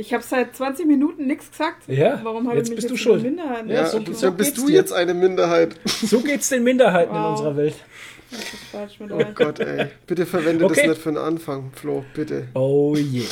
Ich habe seit 20 Minuten nichts gesagt. Ja, Warum habe jetzt ich mich bist jetzt du in schuld. Minderheit? Ja, Ja, so- so, so bist du dir. jetzt eine Minderheit. So geht's den Minderheiten in Wow. unserer Welt. Was ist falsch mit Oh euch? Gott, ey. Bitte verwende Okay. das nicht für den Anfang, Flo, bitte. Oh yeah.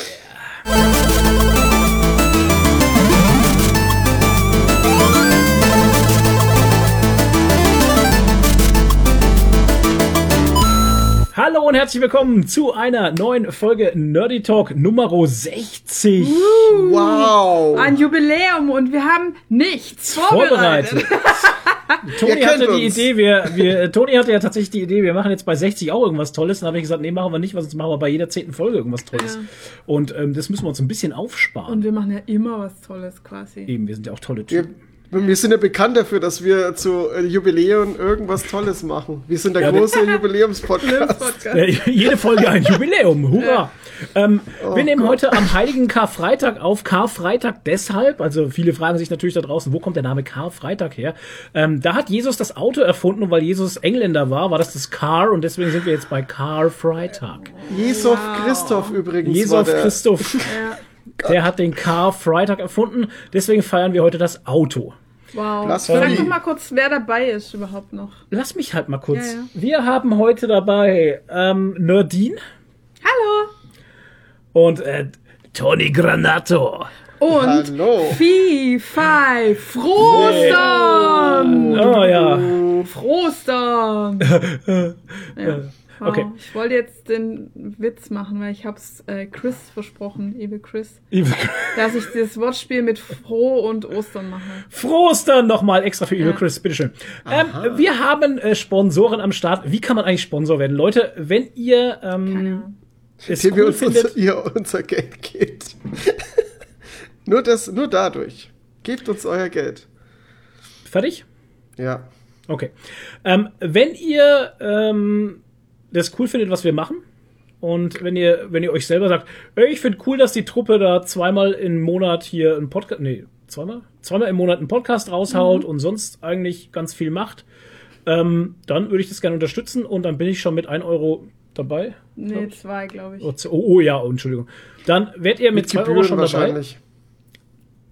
Hallo und herzlich willkommen zu einer neuen Folge Nerdy Talk Nummer 60. Wow! Ein Jubiläum und wir haben nichts vorbereitet. Toni Ihr kennt hatte die uns. Idee, wir, wir, Toni hatte ja tatsächlich die Idee, wir machen jetzt bei 60 auch irgendwas Tolles. Dann habe ich gesagt, nee, machen wir nicht, weil sonst machen wir bei jeder zehnten Folge irgendwas Tolles. Ja. Und ähm, das müssen wir uns ein bisschen aufsparen. Und wir machen ja immer was Tolles quasi. Eben, wir sind ja auch tolle Typen. wir sind ja bekannt dafür, dass wir zu äh, Jubiläen irgendwas Tolles machen. Wir sind der Ja, wir- große Jubiläumspodcast. Podcast. Äh, jede Folge ein Jubiläum. Hurra! Ähm, Oh wir nehmen heute am heiligen Karfreitag auf. Karfreitag deshalb, also viele fragen sich natürlich da draußen, wo kommt der Name Karfreitag her? Ähm, da hat Jesus das Auto erfunden und weil Jesus Engländer war, war das das Car und deswegen sind wir jetzt bei Karfreitag. Jesof Christoph übrigens der. Christoph, Ja. der hat den Karfreitag erfunden. Deswegen feiern wir heute das Auto. Wow. Blasphemie. Sag doch mal kurz, wer dabei ist überhaupt noch. Lass mich halt mal kurz. Ja, ja. Wir haben heute dabei ähm, Nerdin Hallo. und äh, Tony Granato. Und Hallo. Phi, Phi, Frohstern. Oh ja. Frohstern. ja. Wow. Okay. Ich wollte jetzt den Witz machen, weil ich hab's äh, Chris versprochen, liebe Chris, dass ich das Wortspiel mit Froh und Ostern mache. Frohstern nochmal extra für Evil Ja. Chris, bitteschön. Ähm, wir haben äh, Sponsoren am Start. Wie kann man eigentlich Sponsor werden? Leute, wenn ihr ähm, es Indem wir cool uns findet, unser, ihr unser Geld gebt. nur das, nur dadurch. Gebt uns euer Geld. fertig? Ja. Okay. Ähm, wenn ihr ähm, das cool findet, was wir machen, und wenn ihr, wenn ihr euch selber sagt, ey, ich finde cool, dass die Truppe da zweimal im Monat hier einen Podcast, nee, zweimal? Zweimal im Monat einen Podcast raushaut und sonst eigentlich ganz viel macht, ähm, dann würde ich das gerne unterstützen und dann bin ich schon mit 1 Euro dabei. Nee, zwei, glaube ich. Oh, oh, oh ja, oh, Entschuldigung. Dann werdet ihr mit, Mit 2 Euro schon dabei wahrscheinlich.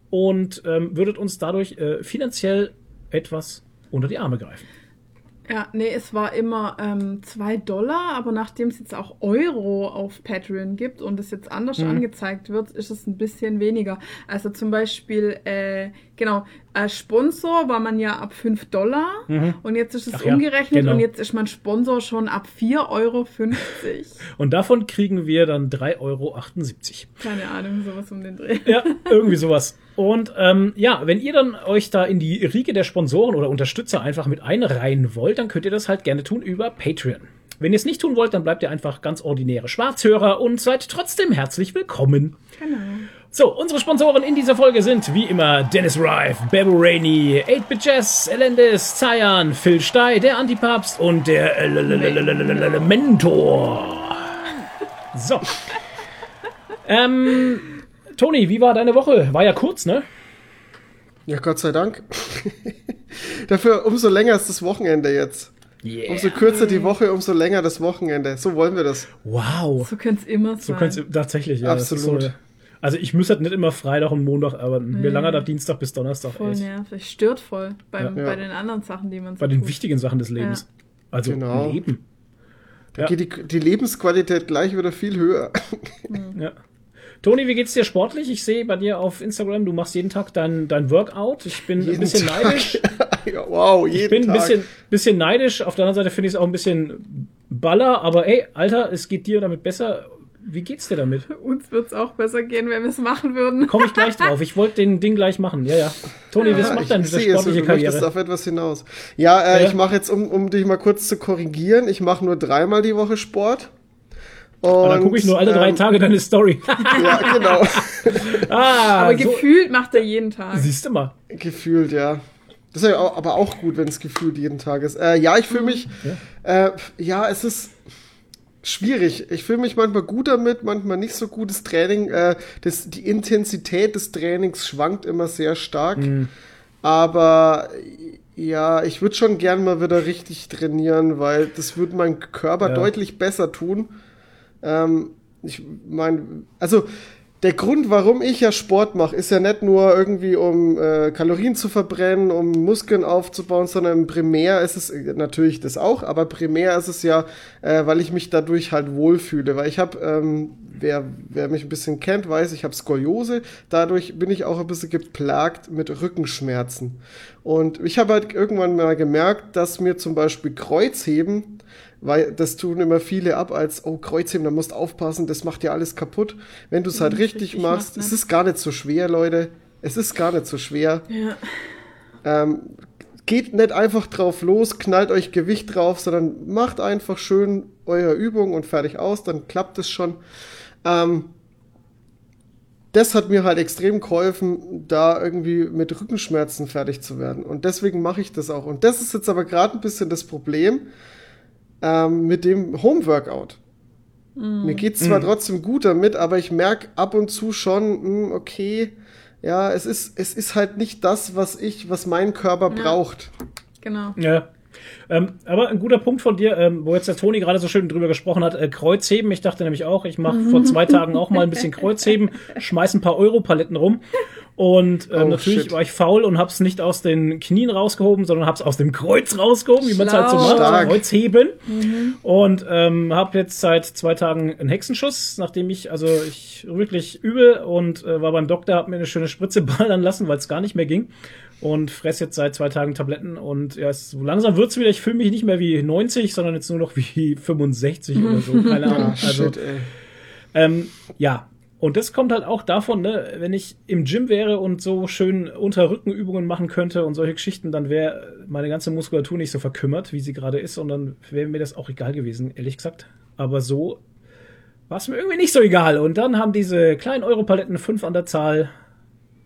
und ähm, würdet uns dadurch äh, finanziell etwas unter die Arme greifen. Ja, nee, es war immer ähm, zwei Dollar, aber nachdem es jetzt auch Euro auf Patreon gibt und es jetzt anders Mhm. angezeigt wird, ist es ein bisschen weniger. Also zum Beispiel, äh, genau, als Sponsor war man ja ab 5 Dollar und jetzt ist es Mhm. Ach ja, umgerechnet genau. und jetzt ist man Sponsor schon ab 4,50 Euro. Und davon kriegen wir dann 3,78 Euro. Keine Ahnung, sowas um den Dreh. Ja, irgendwie sowas. Und ähm, ja, wenn ihr dann euch da in die Riege der Sponsoren oder Unterstützer einfach mit einreihen wollt, dann könnt ihr das halt gerne tun über Patreon. Wenn ihr es nicht tun wollt, dann bleibt ihr einfach ganz ordinäre Schwarzhörer und seid trotzdem herzlich willkommen. Genau. So, unsere Sponsoren in dieser Folge sind wie immer Dennis Rife, Bebo Rainey, 8-Bit Jazz, Elendis, Zayan, Phil Stey, der Antipapst und der äh, Mentor. So. Ähm, Toni, wie war deine Woche? War ja kurz, ne? Ja, Gott sei Dank. Dafür umso länger ist das Wochenende jetzt. Yeah. Umso kürzer die Woche, umso länger das Wochenende. So wollen wir das. Wow. So könnte es immer So sein. könnte es tatsächlich, ja. das ist Absolut. So, also ich muss halt nicht immer Freitag und Montag arbeiten. Mir lange da Dienstag bis Donnerstag. voll echt. nervig. Stört voll beim, Ja. bei den anderen Sachen, die man so Bei den tut. wichtigen Sachen des Lebens. Also Genau. Leben. Da Ja. geht die, die Lebensqualität gleich wieder viel höher. Ja. Toni, wie geht's dir sportlich? Ich sehe bei dir auf Instagram, du machst jeden Tag dein, dein Workout. Ich bin ein Jeden bisschen Tag. neidisch. ja, wow, jeden Ich bin ein Tag. bisschen, bisschen neidisch. Auf der anderen Seite finde ich es auch ein bisschen baller. Aber ey, Alter, es geht dir damit besser. Wie geht's dir damit? Uns wird es auch besser gehen, wenn wir es machen würden. Komme ich gleich drauf. Ich wollte den Ding gleich machen. Ja, ja. Toni, was Ja, macht ich deine es, sportliche du möchtest Karriere? auf etwas hinaus. Ja, äh, Ja. ich mache jetzt, um, um dich mal kurz zu korrigieren, ich mache nur dreimal die Woche Sport. Und, Und dann gucke ich nur alle drei ähm, Tage deine Story. Ja, genau. ah, Aber so, gefühlt macht er jeden Tag. siehst du mal. gefühlt, ja. Das ist ja aber auch gut, wenn es gefühlt jeden Tag ist. Äh, ja, ich fühle mich, ja. Äh, ja, es ist schwierig. Ich fühle mich manchmal gut damit, manchmal nicht so gut. Das Training, äh, das, die Intensität des Trainings schwankt immer sehr stark. Aber ja, ich würde schon gern mal wieder richtig trainieren, weil das würde mein Körper Ja. deutlich besser tun. Ähm, ich meine, also der Grund, warum ich ja Sport mache, ist ja nicht nur irgendwie, um äh, Kalorien zu verbrennen, um Muskeln aufzubauen, sondern primär ist es äh, natürlich das auch, aber primär ist es ja, äh, weil ich mich dadurch halt wohlfühle. Weil ich habe, ähm, wer, wer mich ein bisschen kennt, weiß, ich habe Skoliose. Dadurch bin ich auch ein bisschen geplagt mit Rückenschmerzen. Und ich habe halt irgendwann mal gemerkt, dass mir zum Beispiel Kreuzheben weil das tun immer viele ab als, oh, Kreuzheben, da musst aufpassen, das macht ja alles kaputt. Wenn du es halt richtig, richtig machst, ne? es ist gar nicht so schwer, Leute. Es ist gar nicht so schwer. Ja. Ähm, geht nicht einfach drauf los, knallt euch Gewicht drauf, sondern macht einfach schön eure Übung und fertig aus, dann klappt es schon. Ähm, das hat mir halt extrem geholfen, da irgendwie mit Rückenschmerzen fertig zu werden. Und deswegen mache ich das auch. Und das ist jetzt aber gerade ein bisschen das Problem ähm, mit dem Homeworkout. Mm. Mir geht es zwar mm. trotzdem gut damit, aber ich merke ab und zu schon, mh, hm, okay, ja, es ist, es ist halt nicht das, was ich, was mein Körper ja. braucht. Genau. Ja. Ähm, aber ein guter Punkt von dir, ähm, wo jetzt der Toni gerade so schön drüber gesprochen hat, äh, Kreuzheben. Ich dachte nämlich auch, ich mache vor zwei Tagen auch mal ein bisschen Kreuzheben, schmeiß ein paar Europaletten rum und äh, oh, natürlich shit. war ich faul und hab's nicht aus den Knien rausgehoben, sondern hab's aus dem Kreuz rausgehoben, wie man es halt so macht, Stark. Kreuzheben. Mhm. Und ähm, habe jetzt seit zwei Tagen einen Hexenschuss, nachdem ich, also ich wirklich übel und äh, war beim Doktor, hab mir eine schöne Spritze ballern lassen, weil es gar nicht mehr ging. Und fress jetzt seit zwei Tagen Tabletten und ja, es, so langsam wird's wieder. Ich fühle mich nicht mehr wie 90, sondern jetzt nur noch wie 65 oder so. Keine Ahnung. Also, shit, ähm, ja, und das kommt halt auch davon, ne, wenn ich im Gym wäre und so schön Unterrückenübungen machen könnte und solche Geschichten, dann wäre meine ganze Muskulatur nicht so verkümmert, wie sie gerade ist, und dann wäre mir das auch egal gewesen, ehrlich gesagt. Aber so war es mir irgendwie nicht so egal. Und dann haben diese kleinen Europaletten, fünf an der Zahl,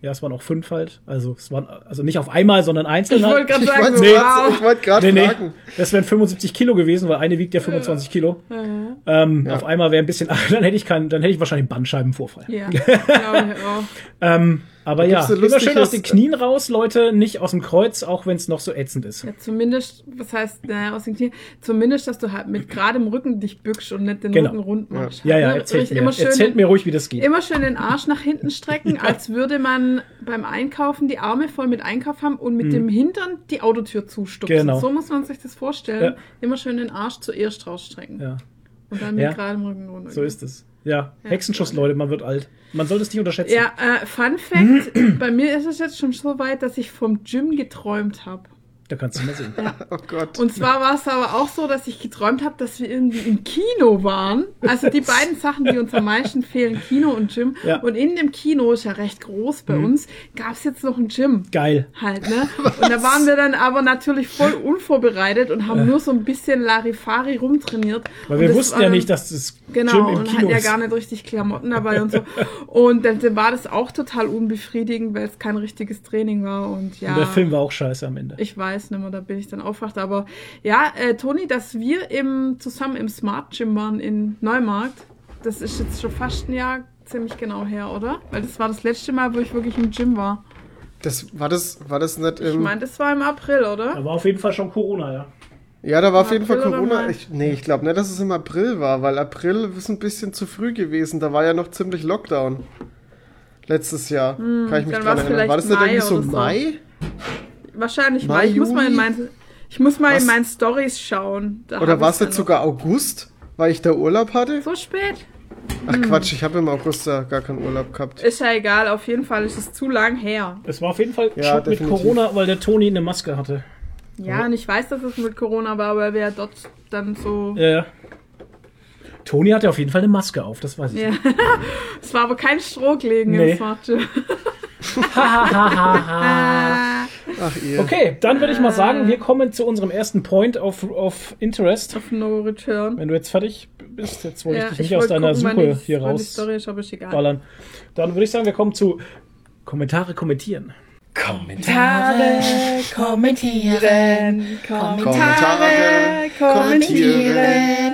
ja, es waren auch fünf halt. Also es waren also nicht auf einmal, sondern einzeln. Ich wollte gerade sagen, nee, wow. ich wollte gerade nee, fragen. das wären 75 Kilo gewesen, weil eine wiegt ja 25 Kilo. Mhm. Ähm, ja. Auf einmal wäre ein bisschen, dann hätte ich keinen, dann hätte ich wahrscheinlich Bandscheibenvorfall. Ja, glaube ich auch. ähm, aber ja, immer schön aus den Knien raus, Leute, nicht aus dem Kreuz, auch wenn es noch so ätzend ist. Ja, zumindest, was heißt, naja, aus den Knien, zumindest, dass du halt mit geradem Rücken dich bückst und nicht den genau. Rücken rund machst. Ja, ja, ja erzählt, mir. Schön erzählt mir ruhig, wie das geht. Immer schön den Arsch nach hinten strecken, ja. als würde man beim Einkaufen die Arme voll mit Einkauf haben und mit mhm. dem Hintern die Autotür zustupsen. Genau. So muss man sich das vorstellen. Ja. Immer schön den Arsch zuerst rausstrecken. Ja. Und dann mit geradem Rücken runter. So ist es. Ja, Hexenschuss, Leute, man wird alt. Man sollte es nicht unterschätzen. Ja, äh, Fun Fact: Bei mir ist es jetzt schon so weit, dass ich vom Gym geträumt habe. Da kannst du mal sehen. Ja. Oh Gott. Und zwar war es aber auch so, dass ich geträumt habe, dass wir irgendwie im Kino waren. Also die beiden Sachen, die uns am meisten fehlen, Kino und Gym. Ja. Und in dem Kino, ist ja recht groß bei mhm. uns, gab es jetzt noch ein Gym. Geil. Halt, ne? Und da waren wir dann aber natürlich voll unvorbereitet und haben ja. nur so ein bisschen Larifari rumtrainiert. Weil wir wussten war, ja nicht, dass das genau, Gym im und hatten ja gar nicht richtig Klamotten dabei und so. Und dann, dann war das auch total unbefriedigend, weil es kein richtiges Training war. Und ja. Und der Film war auch scheiße am Ende. Ich weiß weiß nicht mehr, da bin ich dann aufgewacht. Aber ja, äh, Toni, dass wir im, zusammen im Smart Gym waren in Neumarkt, das ist jetzt schon fast ein Jahr ziemlich genau her, oder? Weil das war das letzte Mal, wo ich wirklich im Gym war. Das war das, war das nicht im. Ich meine, das war im April, oder? Da war auf jeden Fall schon Corona, ja. Ja, da war Im auf jeden April Fall Corona. Ich, nee, ich glaube nicht, dass es im April war, weil April ist ein bisschen zu früh gewesen. Da war ja noch ziemlich Lockdown. Letztes Jahr. Hm, Kann ich mich dran erinnern. War das nicht irgendwie so Mai? Wahrscheinlich Mai, Ich muss mal in mein, ich muss mal Was? in meinen Stories schauen. Da Oder war es jetzt sogar August, weil ich da Urlaub hatte? So spät? Ach hm. Quatsch, ich habe im August da gar keinen Urlaub gehabt. Ist ja egal, auf jeden Fall ist es zu lang her. Es war auf jeden Fall ja, mit Corona, weil der Toni eine Maske hatte. Ja, und ich weiß, dass es mit Corona war, weil wir ja dort dann so. Ja. Toni hatte auf jeden Fall eine Maske auf, das weiß ich. Ja. es war aber kein Strohlegen nee. im Smart Ach, ihr. Okay, dann würde ich mal sagen, wir kommen zu unserem ersten Point of, of Interest. Of no return. Wenn du jetzt fertig bist, jetzt wollte ja, ich dich nicht aus deiner gucken, Suche ich, hier raus Story ist, aber ist egal. ballern. Dann würde ich sagen, wir kommen zu Kommentare kommentieren. Kommentare kommentieren. Kommentare kommentieren. Kommentare kommentieren.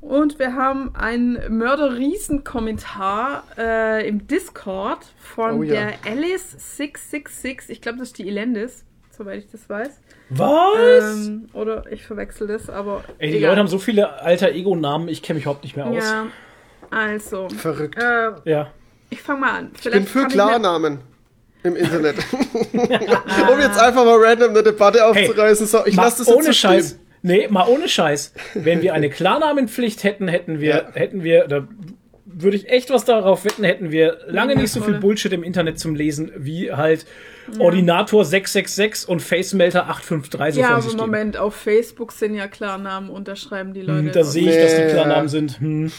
Und wir haben einen Mörder-Riesen-Kommentar im Discord von oh, ja. der Alice666. Ich glaube, das ist die Elendis. soweit ich das weiß. Was? Ähm, oder ich verwechsel das, aber. Ey, die egal. Leute haben so viele alter Ego-Namen, ich kenne mich überhaupt nicht mehr aus. Ja, also. Verrückt. Äh, ja. Ich fange mal an. Vielleicht ich bin für Klarnamen im Internet. um jetzt einfach mal random eine Debatte aufzureißen. So, ich lasse das jetzt ohne Scheiß. Nee, mal ohne Scheiß. Wenn wir eine Klarnamenpflicht hätten, hätten wir, ja. hätten wir, da würde ich echt was darauf wetten, hätten wir lange nicht so viel Bullshit im Internet zum Lesen, wie halt ja. Ordinator 666 und Facemelter 853 so Ja, aber Moment, auf Facebook sind ja Klarnamen, unterschreiben die Leute. Hm, da sehe ich, dass die Klarnamen sind. Hm.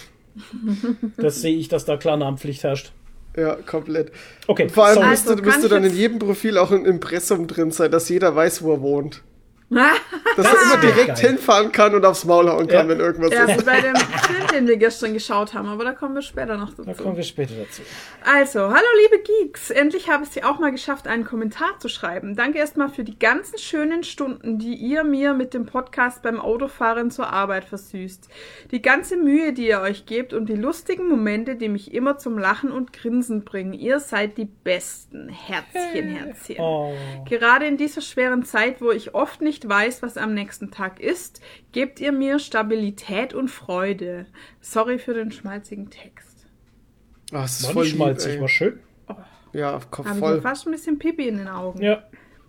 das sehe ich, dass da Klarnamenpflicht herrscht. Ja, komplett. Okay. Vor allem müsste, also, müsste dann in jedem Profil auch ein Impressum drin sein, dass jeder weiß, wo er wohnt. Dass er immer direkt geil. hinfahren kann und aufs Maul hauen kann, ja. wenn irgendwas ja, ist. Ja, bei dem Film, den wir gestern geschaut haben, aber da kommen wir später noch dazu. Da kommen wir später dazu. Also, hallo liebe Geeks, endlich habe ich es auch mal geschafft, einen Kommentar zu schreiben. Danke erstmal für die ganzen schönen Stunden, die ihr mir mit dem Podcast beim Autofahren zur Arbeit versüßt. Die ganze Mühe, die ihr euch gebt und die lustigen Momente, die mich immer zum Lachen und Grinsen bringen. Ihr seid die Besten. Herzchen, Herzchen. Oh. Gerade in dieser schweren Zeit, wo ich oft nicht nicht weiß, was am nächsten Tag ist, gebt ihr mir Stabilität und Freude. Sorry für den schmalzigen Text. Ach, das ist war voll schmalzig, lieb, war schön. Oh. Ja, Kopf Hab voll. Ich fast ein bisschen Pipi in den Augen. Ja.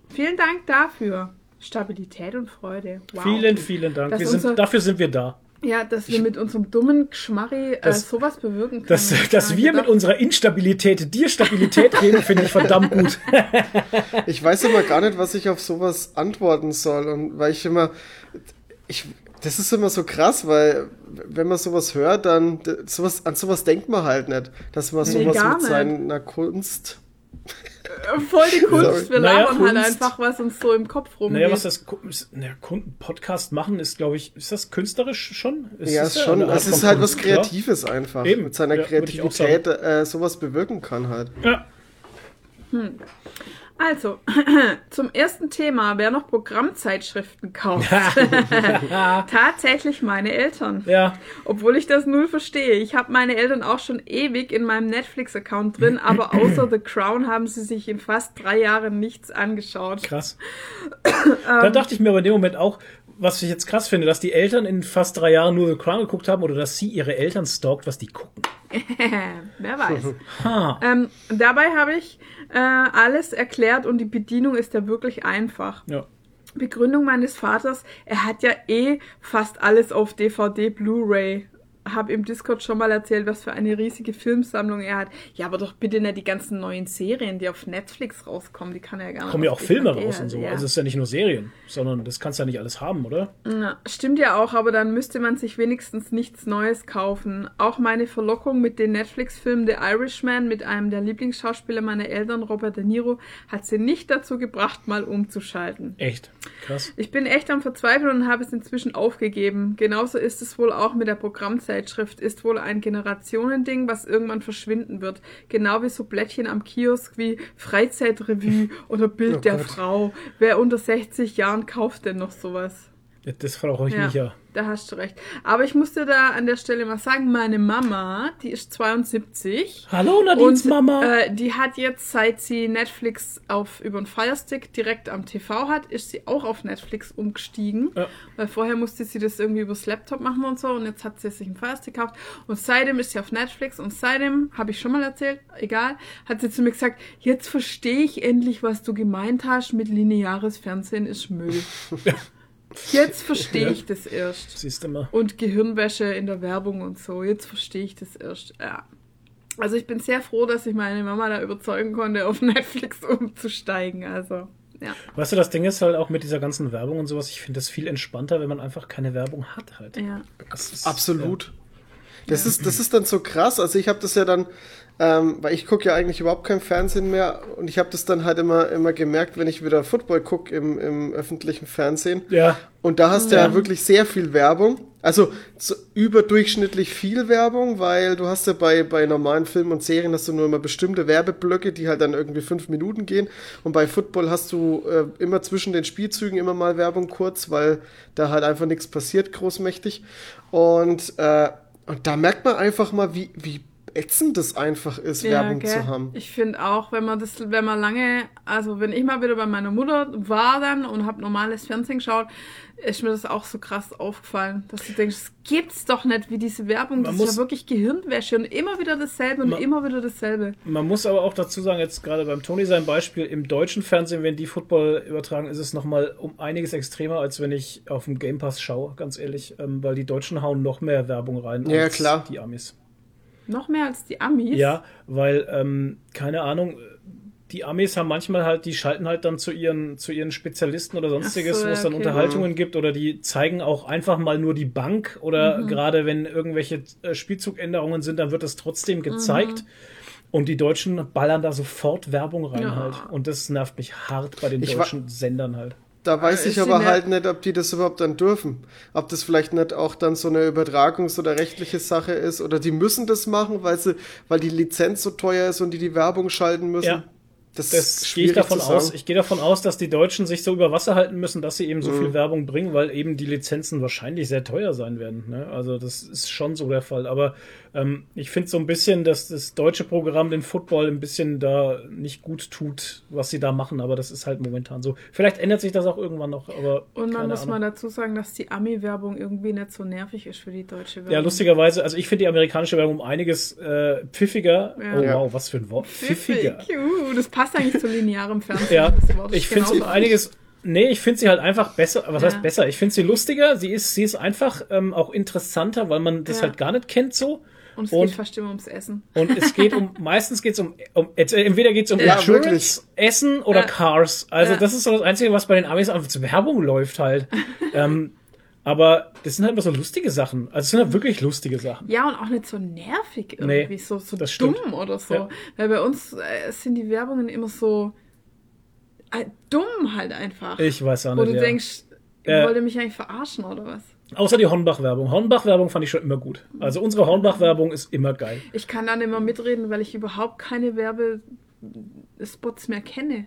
Vielen Dank dafür. Stabilität und Freude. Wow. Vielen, vielen Dank. Sind, dafür sind wir da. Ja, dass wir mit unserem dummen Geschmarri äh, sowas bewirken können. Dass, dass wir mit unserer Instabilität dir Stabilität geben, finde ich verdammt gut. ich weiß immer gar nicht, was ich auf sowas antworten soll. Und weil ich immer. Ich, das ist immer so krass, weil wenn man sowas hört, dann sowas, an sowas denkt man halt nicht. Dass man sowas nee, mit seiner Kunst Voll die Kunst. Wir naja, labern halt einfach, was uns so im Kopf rumgeht. Naja, was das naja, Podcast machen ist, glaube ich, ist das künsterisch schon? Ist ja, ist schon. Es ist halt was Kreatives einfach. Eben. Mit seiner ja, Kreativität äh, sowas bewirken kann halt. Ja. Hm. Also, zum ersten Thema, wer noch Programmzeitschriften kauft. Tatsächlich meine Eltern. Ja. Obwohl ich das null verstehe. Ich habe meine Eltern auch schon ewig in meinem Netflix-Account drin, aber außer The Crown haben sie sich in fast drei Jahren nichts angeschaut. Krass. da dachte ich mir aber in dem Moment auch, was ich jetzt krass finde, dass die Eltern in fast drei Jahren nur The Crown geguckt haben oder dass sie ihre Eltern stalkt, was die gucken. Wer weiß. ähm, dabei habe ich äh, alles erklärt und die Bedienung ist ja wirklich einfach. Ja. Begründung meines Vaters, er hat ja eh fast alles auf DVD, Blu-ray habe im Discord schon mal erzählt, was für eine riesige Filmsammlung er hat. Ja, aber doch bitte nicht die ganzen neuen Serien, die auf Netflix rauskommen, die kann er ja gar nicht. Kommen ja auch Filme raus und so. Ja. Also es ist ja nicht nur Serien, sondern das kannst du ja nicht alles haben, oder? Ja, stimmt ja auch, aber dann müsste man sich wenigstens nichts Neues kaufen. Auch meine Verlockung mit den Netflix-Filmen The Irishman mit einem der Lieblingsschauspieler meiner Eltern, Robert De Niro, hat sie nicht dazu gebracht, mal umzuschalten. Echt? Krass. Ich bin echt am Verzweifeln und habe es inzwischen aufgegeben. Genauso ist es wohl auch mit der Programmzeit Zeitschrift ist wohl ein Generationending, was irgendwann verschwinden wird. Genau wie so Blättchen am Kiosk wie Freizeitrevue oder Bild oh der Gott. Frau. Wer unter 60 Jahren kauft denn noch sowas? Das frage ich ja. mich ja da hast du recht. Aber ich musste da an der Stelle mal sagen, meine Mama, die ist 72. Hallo Nadines und, Mama. Äh, die hat jetzt, seit sie Netflix auf über den Firestick direkt am TV hat, ist sie auch auf Netflix umgestiegen. Ja. Weil vorher musste sie das irgendwie übers Laptop machen und so. Und jetzt hat sie sich einen Firestick gekauft. Und seitdem ist sie auf Netflix. Und seitdem, habe ich schon mal erzählt, egal, hat sie zu mir gesagt, jetzt verstehe ich endlich, was du gemeint hast mit lineares Fernsehen ist Müll. Jetzt verstehe ich das erst. Siehst du mal. Und Gehirnwäsche in der Werbung und so. Jetzt verstehe ich das erst. Ja. Also ich bin sehr froh, dass ich meine Mama da überzeugen konnte, auf Netflix umzusteigen. Also, ja. Weißt du, das Ding ist halt auch mit dieser ganzen Werbung und sowas, ich finde das viel entspannter, wenn man einfach keine Werbung hat halt. Ja. Ist, Absolut. Ja. Das, ja. ist, das ist dann so krass. Also ich habe das ja dann ähm, weil ich gucke ja eigentlich überhaupt kein Fernsehen mehr und ich habe das dann halt immer, immer gemerkt, wenn ich wieder Football gucke im, im öffentlichen Fernsehen. Ja. Und da hast du ja. ja wirklich sehr viel Werbung. Also so überdurchschnittlich viel Werbung, weil du hast ja bei, bei normalen Filmen und Serien hast du nur immer bestimmte Werbeblöcke, die halt dann irgendwie fünf Minuten gehen. Und bei Football hast du äh, immer zwischen den Spielzügen immer mal Werbung kurz, weil da halt einfach nichts passiert, großmächtig. Und, äh, und da merkt man einfach mal, wie, wie ätzend das einfach ist, ja, Werbung gell? zu haben. Ich finde auch, wenn man das, wenn man lange, also wenn ich mal wieder bei meiner Mutter war dann und habe normales Fernsehen geschaut, ist mir das auch so krass aufgefallen, dass du denkst, es gibt's doch nicht, wie diese Werbung, man das muss, ist ja wirklich Gehirnwäsche und immer wieder dasselbe und man, immer wieder dasselbe. Man muss aber auch dazu sagen, jetzt gerade beim Tony sein Beispiel, im deutschen Fernsehen, wenn die Football übertragen, ist es nochmal um einiges extremer, als wenn ich auf dem Game Pass schaue, ganz ehrlich, ähm, weil die Deutschen hauen noch mehr Werbung rein ja, als klar. die Amis. Noch mehr als die Amis? Ja, weil, ähm, keine Ahnung, die Amis haben manchmal halt, die schalten halt dann zu ihren, zu ihren Spezialisten oder sonstiges, so, wo es dann okay. Unterhaltungen mhm. gibt oder die zeigen auch einfach mal nur die Bank oder mhm. gerade wenn irgendwelche äh, Spielzugänderungen sind, dann wird das trotzdem gezeigt. Mhm. Und die Deutschen ballern da sofort Werbung rein ja. halt. Und das nervt mich hart bei den ich deutschen Sendern halt. Da weiß ich aber halt nicht, ob die das überhaupt dann dürfen. Ob das vielleicht nicht auch dann so eine Übertragungs- oder rechtliche Sache ist oder die müssen das machen, weil sie, weil die Lizenz so teuer ist und die die Werbung schalten müssen. Ja. Das, das gehe ich davon aus. Ich gehe davon aus, dass die Deutschen sich so über Wasser halten müssen, dass sie eben so mhm. viel Werbung bringen, weil eben die Lizenzen wahrscheinlich sehr teuer sein werden. Ne? Also das ist schon so der Fall. Aber ähm, ich finde so ein bisschen, dass das deutsche Programm den Football ein bisschen da nicht gut tut, was sie da machen, aber das ist halt momentan so. Vielleicht ändert sich das auch irgendwann noch, aber. Und man muss Ahnung. mal dazu sagen, dass die Ami-Werbung irgendwie nicht so nervig ist für die deutsche Werbung. Ja, lustigerweise, also ich finde die amerikanische Werbung um einiges äh, pfiffiger. Ja. Oh wow, was für ein Wort. Pfiffiger. Uh, das passt eigentlich zu linearem Fernsehen. ja, ich finde es um einiges. Nee, ich finde sie halt einfach besser. Was ja. heißt besser? Ich finde sie lustiger. Sie ist, sie ist einfach ähm, auch interessanter, weil man das ja. halt gar nicht kennt so. Und es und, geht fast immer ums Essen. Und es geht um, meistens geht es um, um entweder geht es um ja, Insurance, wirklich. Essen oder ja. Cars. Also ja. das ist so das Einzige, was bei den Amis einfach zur Werbung läuft halt. ähm, aber das sind halt immer so lustige Sachen. Also es sind halt wirklich lustige Sachen. Ja, und auch nicht so nervig irgendwie, nee, so, so dumm stimmt. oder so. Ja. Weil bei uns äh, sind die Werbungen immer so äh, dumm halt einfach. Ich weiß auch nicht. Wo du denkst, ihr äh, wollt mich eigentlich verarschen oder was? Außer die Hornbach-Werbung. Hornbach-Werbung fand ich schon immer gut. Also unsere Hornbach-Werbung ist immer geil. Ich kann dann immer mitreden, weil ich überhaupt keine Werbespots mehr kenne.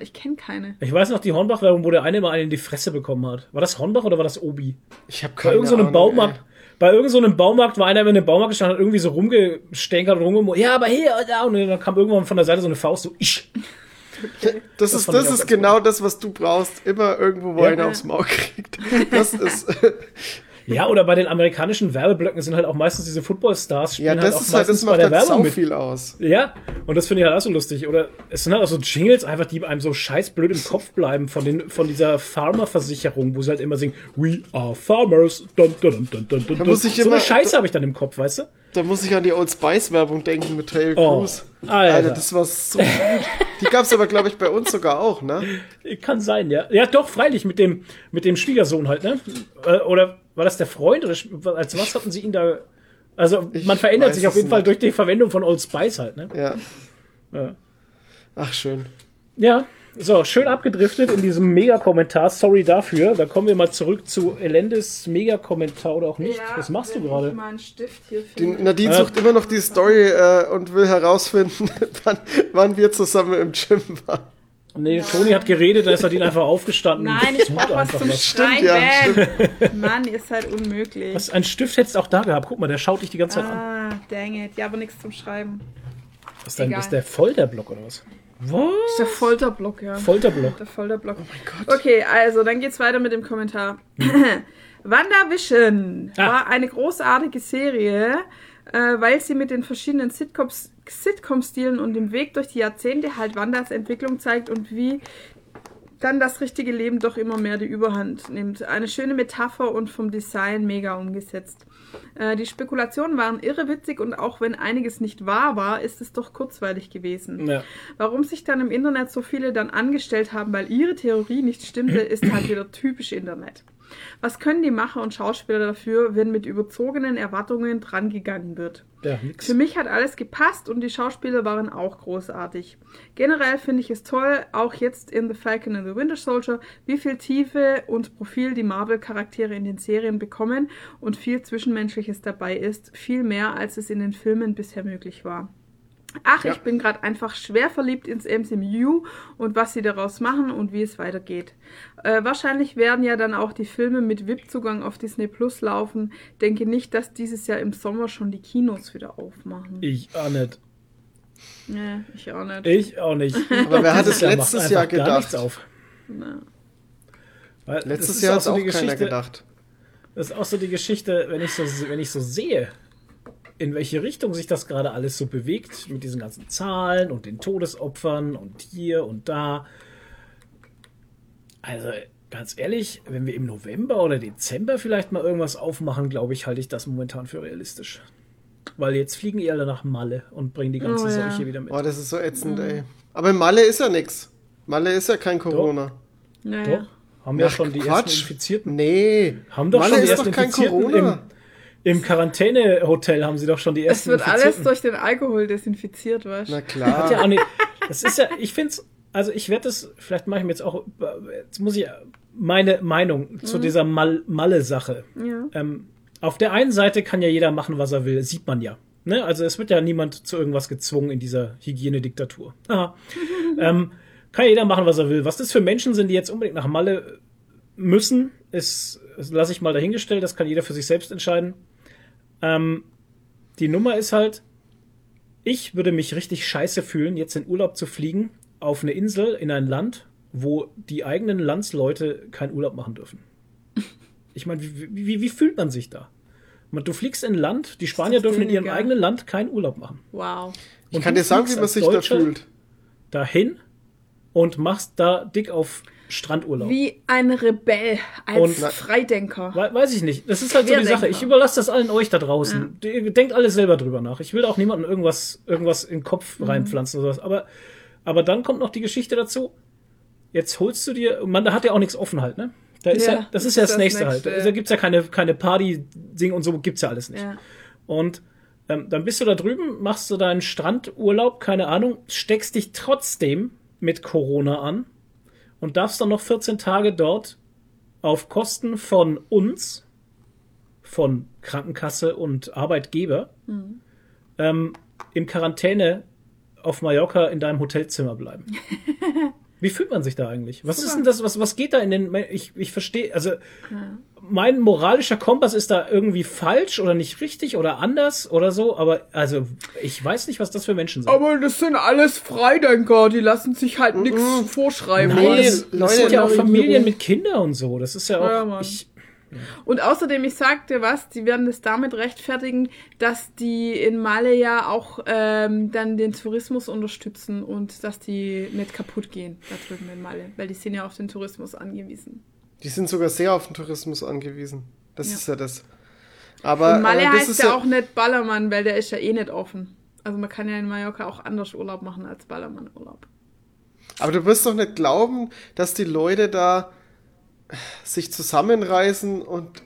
Ich kenne keine. Ich weiß noch die Hornbach-Werbung, wo der eine mal einen in die Fresse bekommen hat. War das Hornbach oder war das Obi? Ich habe keine Bei irgendeinem Baumarkt. Ey. Bei irgendeinem Baumarkt war einer, wenn der Baumarkt gestanden hat, irgendwie so rumgestänkert und rumgemurrt. Ja, aber hier und da. Und dann kam irgendwann von der Seite so eine Faust, so ich. Okay. Das, das, ist, das ist genau das, was du brauchst. Immer irgendwo, wo ja. einer aufs Maul kriegt. Das ist. Ja, oder bei den amerikanischen Werbeblöcken sind halt auch meistens diese Footballstars spielen Ja, das halt ist halt, das macht bei der halt Werbung mit. viel aus. Ja, und das finde ich halt auch so lustig. Oder es sind halt auch so Jingles einfach, die einem so scheißblöd im Kopf bleiben von, den, von dieser Pharma-Versicherung, wo sie halt immer singen, We are farmers. Dun, dun, dun, dun, dun, dun. So immer, eine Scheiße habe ich dann im Kopf, weißt du? Da muss ich an die Old Spice Werbung denken mit Tail oh, Cruz. Alter. Alter, das war so gut. Die gab es aber, glaube ich, bei uns sogar auch, ne? Kann sein, ja. Ja, doch, freilich, mit dem, mit dem Schwiegersohn halt, ne? Äh, oder war das der Freund? Oder als was hatten sie ihn da. Also, ich man verändert sich auf jeden Fall durch die Verwendung von Old Spice halt, ne? Ja. ja. Ach, schön. Ja, so, schön abgedriftet in diesem Mega-Kommentar. Sorry dafür. Da kommen wir mal zurück zu Elendes Mega-Kommentar oder auch nicht. Ja, Was machst du gerade? Die Nadine sucht immer noch die Story äh, und will herausfinden, wann, wann wir zusammen im Gym waren. Nee, Nein. Toni hat geredet, da ist er ihn einfach aufgestanden. Nein, ich brauche was zum was. Schreiben. Ja, Mann, ihr seid unmöglich. Was, ein Stift hättest du auch da gehabt. Guck mal, der schaut dich die ganze Zeit ah, an. Ah, dang it. Ja, aber nichts zum Schreiben. Ist, dein, ist der voll der Block oder was? Was? Das ist der Folterblock, ja. Folterblock. Der Folterblock. Oh mein Gott. Okay, also dann geht's weiter mit dem Kommentar. WandaVision ah. war eine großartige Serie, äh, weil sie mit den verschiedenen Sitcoms, Sitcom-Stilen und dem Weg durch die Jahrzehnte halt Wandas Entwicklung zeigt und wie dann das richtige Leben doch immer mehr die Überhand nimmt. Eine schöne Metapher und vom Design mega umgesetzt. Äh, die Spekulationen waren irrewitzig und auch wenn einiges nicht wahr war, ist es doch kurzweilig gewesen. Ja. Warum sich dann im Internet so viele dann angestellt haben, weil ihre Theorie nicht stimmte, ist halt wieder typisch Internet. Was können die Macher und Schauspieler dafür, wenn mit überzogenen Erwartungen drangegangen wird? Ja, Für mich hat alles gepasst und die Schauspieler waren auch großartig. Generell finde ich es toll, auch jetzt in The Falcon and the Winter Soldier, wie viel Tiefe und Profil die Marvel-Charaktere in den Serien bekommen und viel Zwischenmenschliches dabei ist, viel mehr als es in den Filmen bisher möglich war. Ach, ja. ich bin gerade einfach schwer verliebt ins MCU und was sie daraus machen und wie es weitergeht. Äh, wahrscheinlich werden ja dann auch die Filme mit VIP-Zugang auf Disney Plus laufen. Denke nicht, dass dieses Jahr im Sommer schon die Kinos wieder aufmachen. Ich auch nicht. Nee, ich auch nicht. Ich auch nicht. Aber wer hat es letztes Jahr gedacht? auf. letztes Jahr hat auch, auch keiner gedacht. Das ist auch so die Geschichte, wenn ich so, wenn ich so sehe, in welche Richtung sich das gerade alles so bewegt, mit diesen ganzen Zahlen und den Todesopfern und hier und da. Also, ganz ehrlich, wenn wir im November oder Dezember vielleicht mal irgendwas aufmachen, glaube ich, halte ich das momentan für realistisch. Weil jetzt fliegen die alle nach Malle und bringen die ganze oh, ja. Seuche wieder mit. Oh, das ist so ätzend, mhm. ey. Aber in Malle ist ja nichts. Malle ist ja kein Corona. Doch. Naja. Doch. Haben ja schon die Quatsch. ersten Infizierten. Nee. Haben doch Malle schon die ersten Infizierten im, im Quarantänehotel haben sie doch schon die ersten Es wird alles durch den Alkohol desinfiziert, weißt du? Na klar. Hat ja auch nicht, das ist ja, ich finde es, also ich werde das, vielleicht mache ich mir jetzt auch, jetzt muss ich meine Meinung mhm. zu dieser Mal Malle-Sache. Ja. Ähm, auf der einen Seite kann ja jeder machen, was er will, sieht man ja. Ne? Also es wird ja niemand zu irgendwas gezwungen in dieser Hygienediktatur. ähm, kann ja jeder machen, was er will. Was das für Menschen sind, die jetzt unbedingt nach Malle müssen, ist, lasse ich mal dahingestellt, das kann jeder für sich selbst entscheiden. Ähm, die Nummer ist halt, ich würde mich richtig scheiße fühlen, jetzt in Urlaub zu fliegen, auf eine Insel in ein Land, wo die eigenen Landsleute keinen Urlaub machen dürfen. Ich meine, wie, wie, wie, fühlt man sich da? Du fliegst in ein Land, die Spanier dürfen in ihrem egal. eigenen Land keinen Urlaub machen. Wow. Und ich kann dir sagen, wie man sich da fühlt. Dahin und machst da dick auf Strandurlaub. Wie ein Rebell, als und, Freidenker. Weiß ich nicht. Das ist halt so die Sache. Ich überlasse das allen euch da draußen. Ja. Denkt alle selber drüber nach. Ich will auch niemandem irgendwas, irgendwas in den Kopf mhm. reinpflanzen oder sowas. Aber, aber dann kommt noch die Geschichte dazu. Jetzt holst du dir, man, da hat ja auch nichts offen halt, ne? Da ist ja, ja das ist ja das, das nächste, nächste halt. Da gibt's ja keine, keine Party-Ding und so gibt's ja alles nicht. Ja. Und ähm, dann bist du da drüben, machst du deinen Strandurlaub, keine Ahnung, steckst dich trotzdem mit Corona an und darfst dann noch 14 Tage dort auf Kosten von uns, von Krankenkasse und Arbeitgeber, mhm. ähm, in Quarantäne auf Mallorca in deinem Hotelzimmer bleiben. Wie fühlt man sich da eigentlich? Was Super. ist denn das, was, was geht da in den, ich, ich verstehe, also, ja. mein moralischer Kompass ist da irgendwie falsch oder nicht richtig oder anders oder so, aber, also, ich weiß nicht, was das für Menschen sind. Aber das sind alles Freidenker, die lassen sich halt mhm. nichts vorschreiben. Nein, das, das sind ja auch Familien mit Kindern und so, das ist ja auch, ja, ich, und außerdem, ich sagte was, die werden es damit rechtfertigen, dass die in Malle ja auch ähm, dann den Tourismus unterstützen und dass die nicht kaputt gehen da drüben in Malle, weil die sind ja auf den Tourismus angewiesen. Die sind sogar sehr auf den Tourismus angewiesen. Das ja. ist ja das. Aber und Malle äh, heißt ja, ja auch nicht Ballermann, weil der ist ja eh nicht offen. Also man kann ja in Mallorca auch anders Urlaub machen als Ballermann-Urlaub. Aber du wirst doch nicht glauben, dass die Leute da sich zusammenreißen und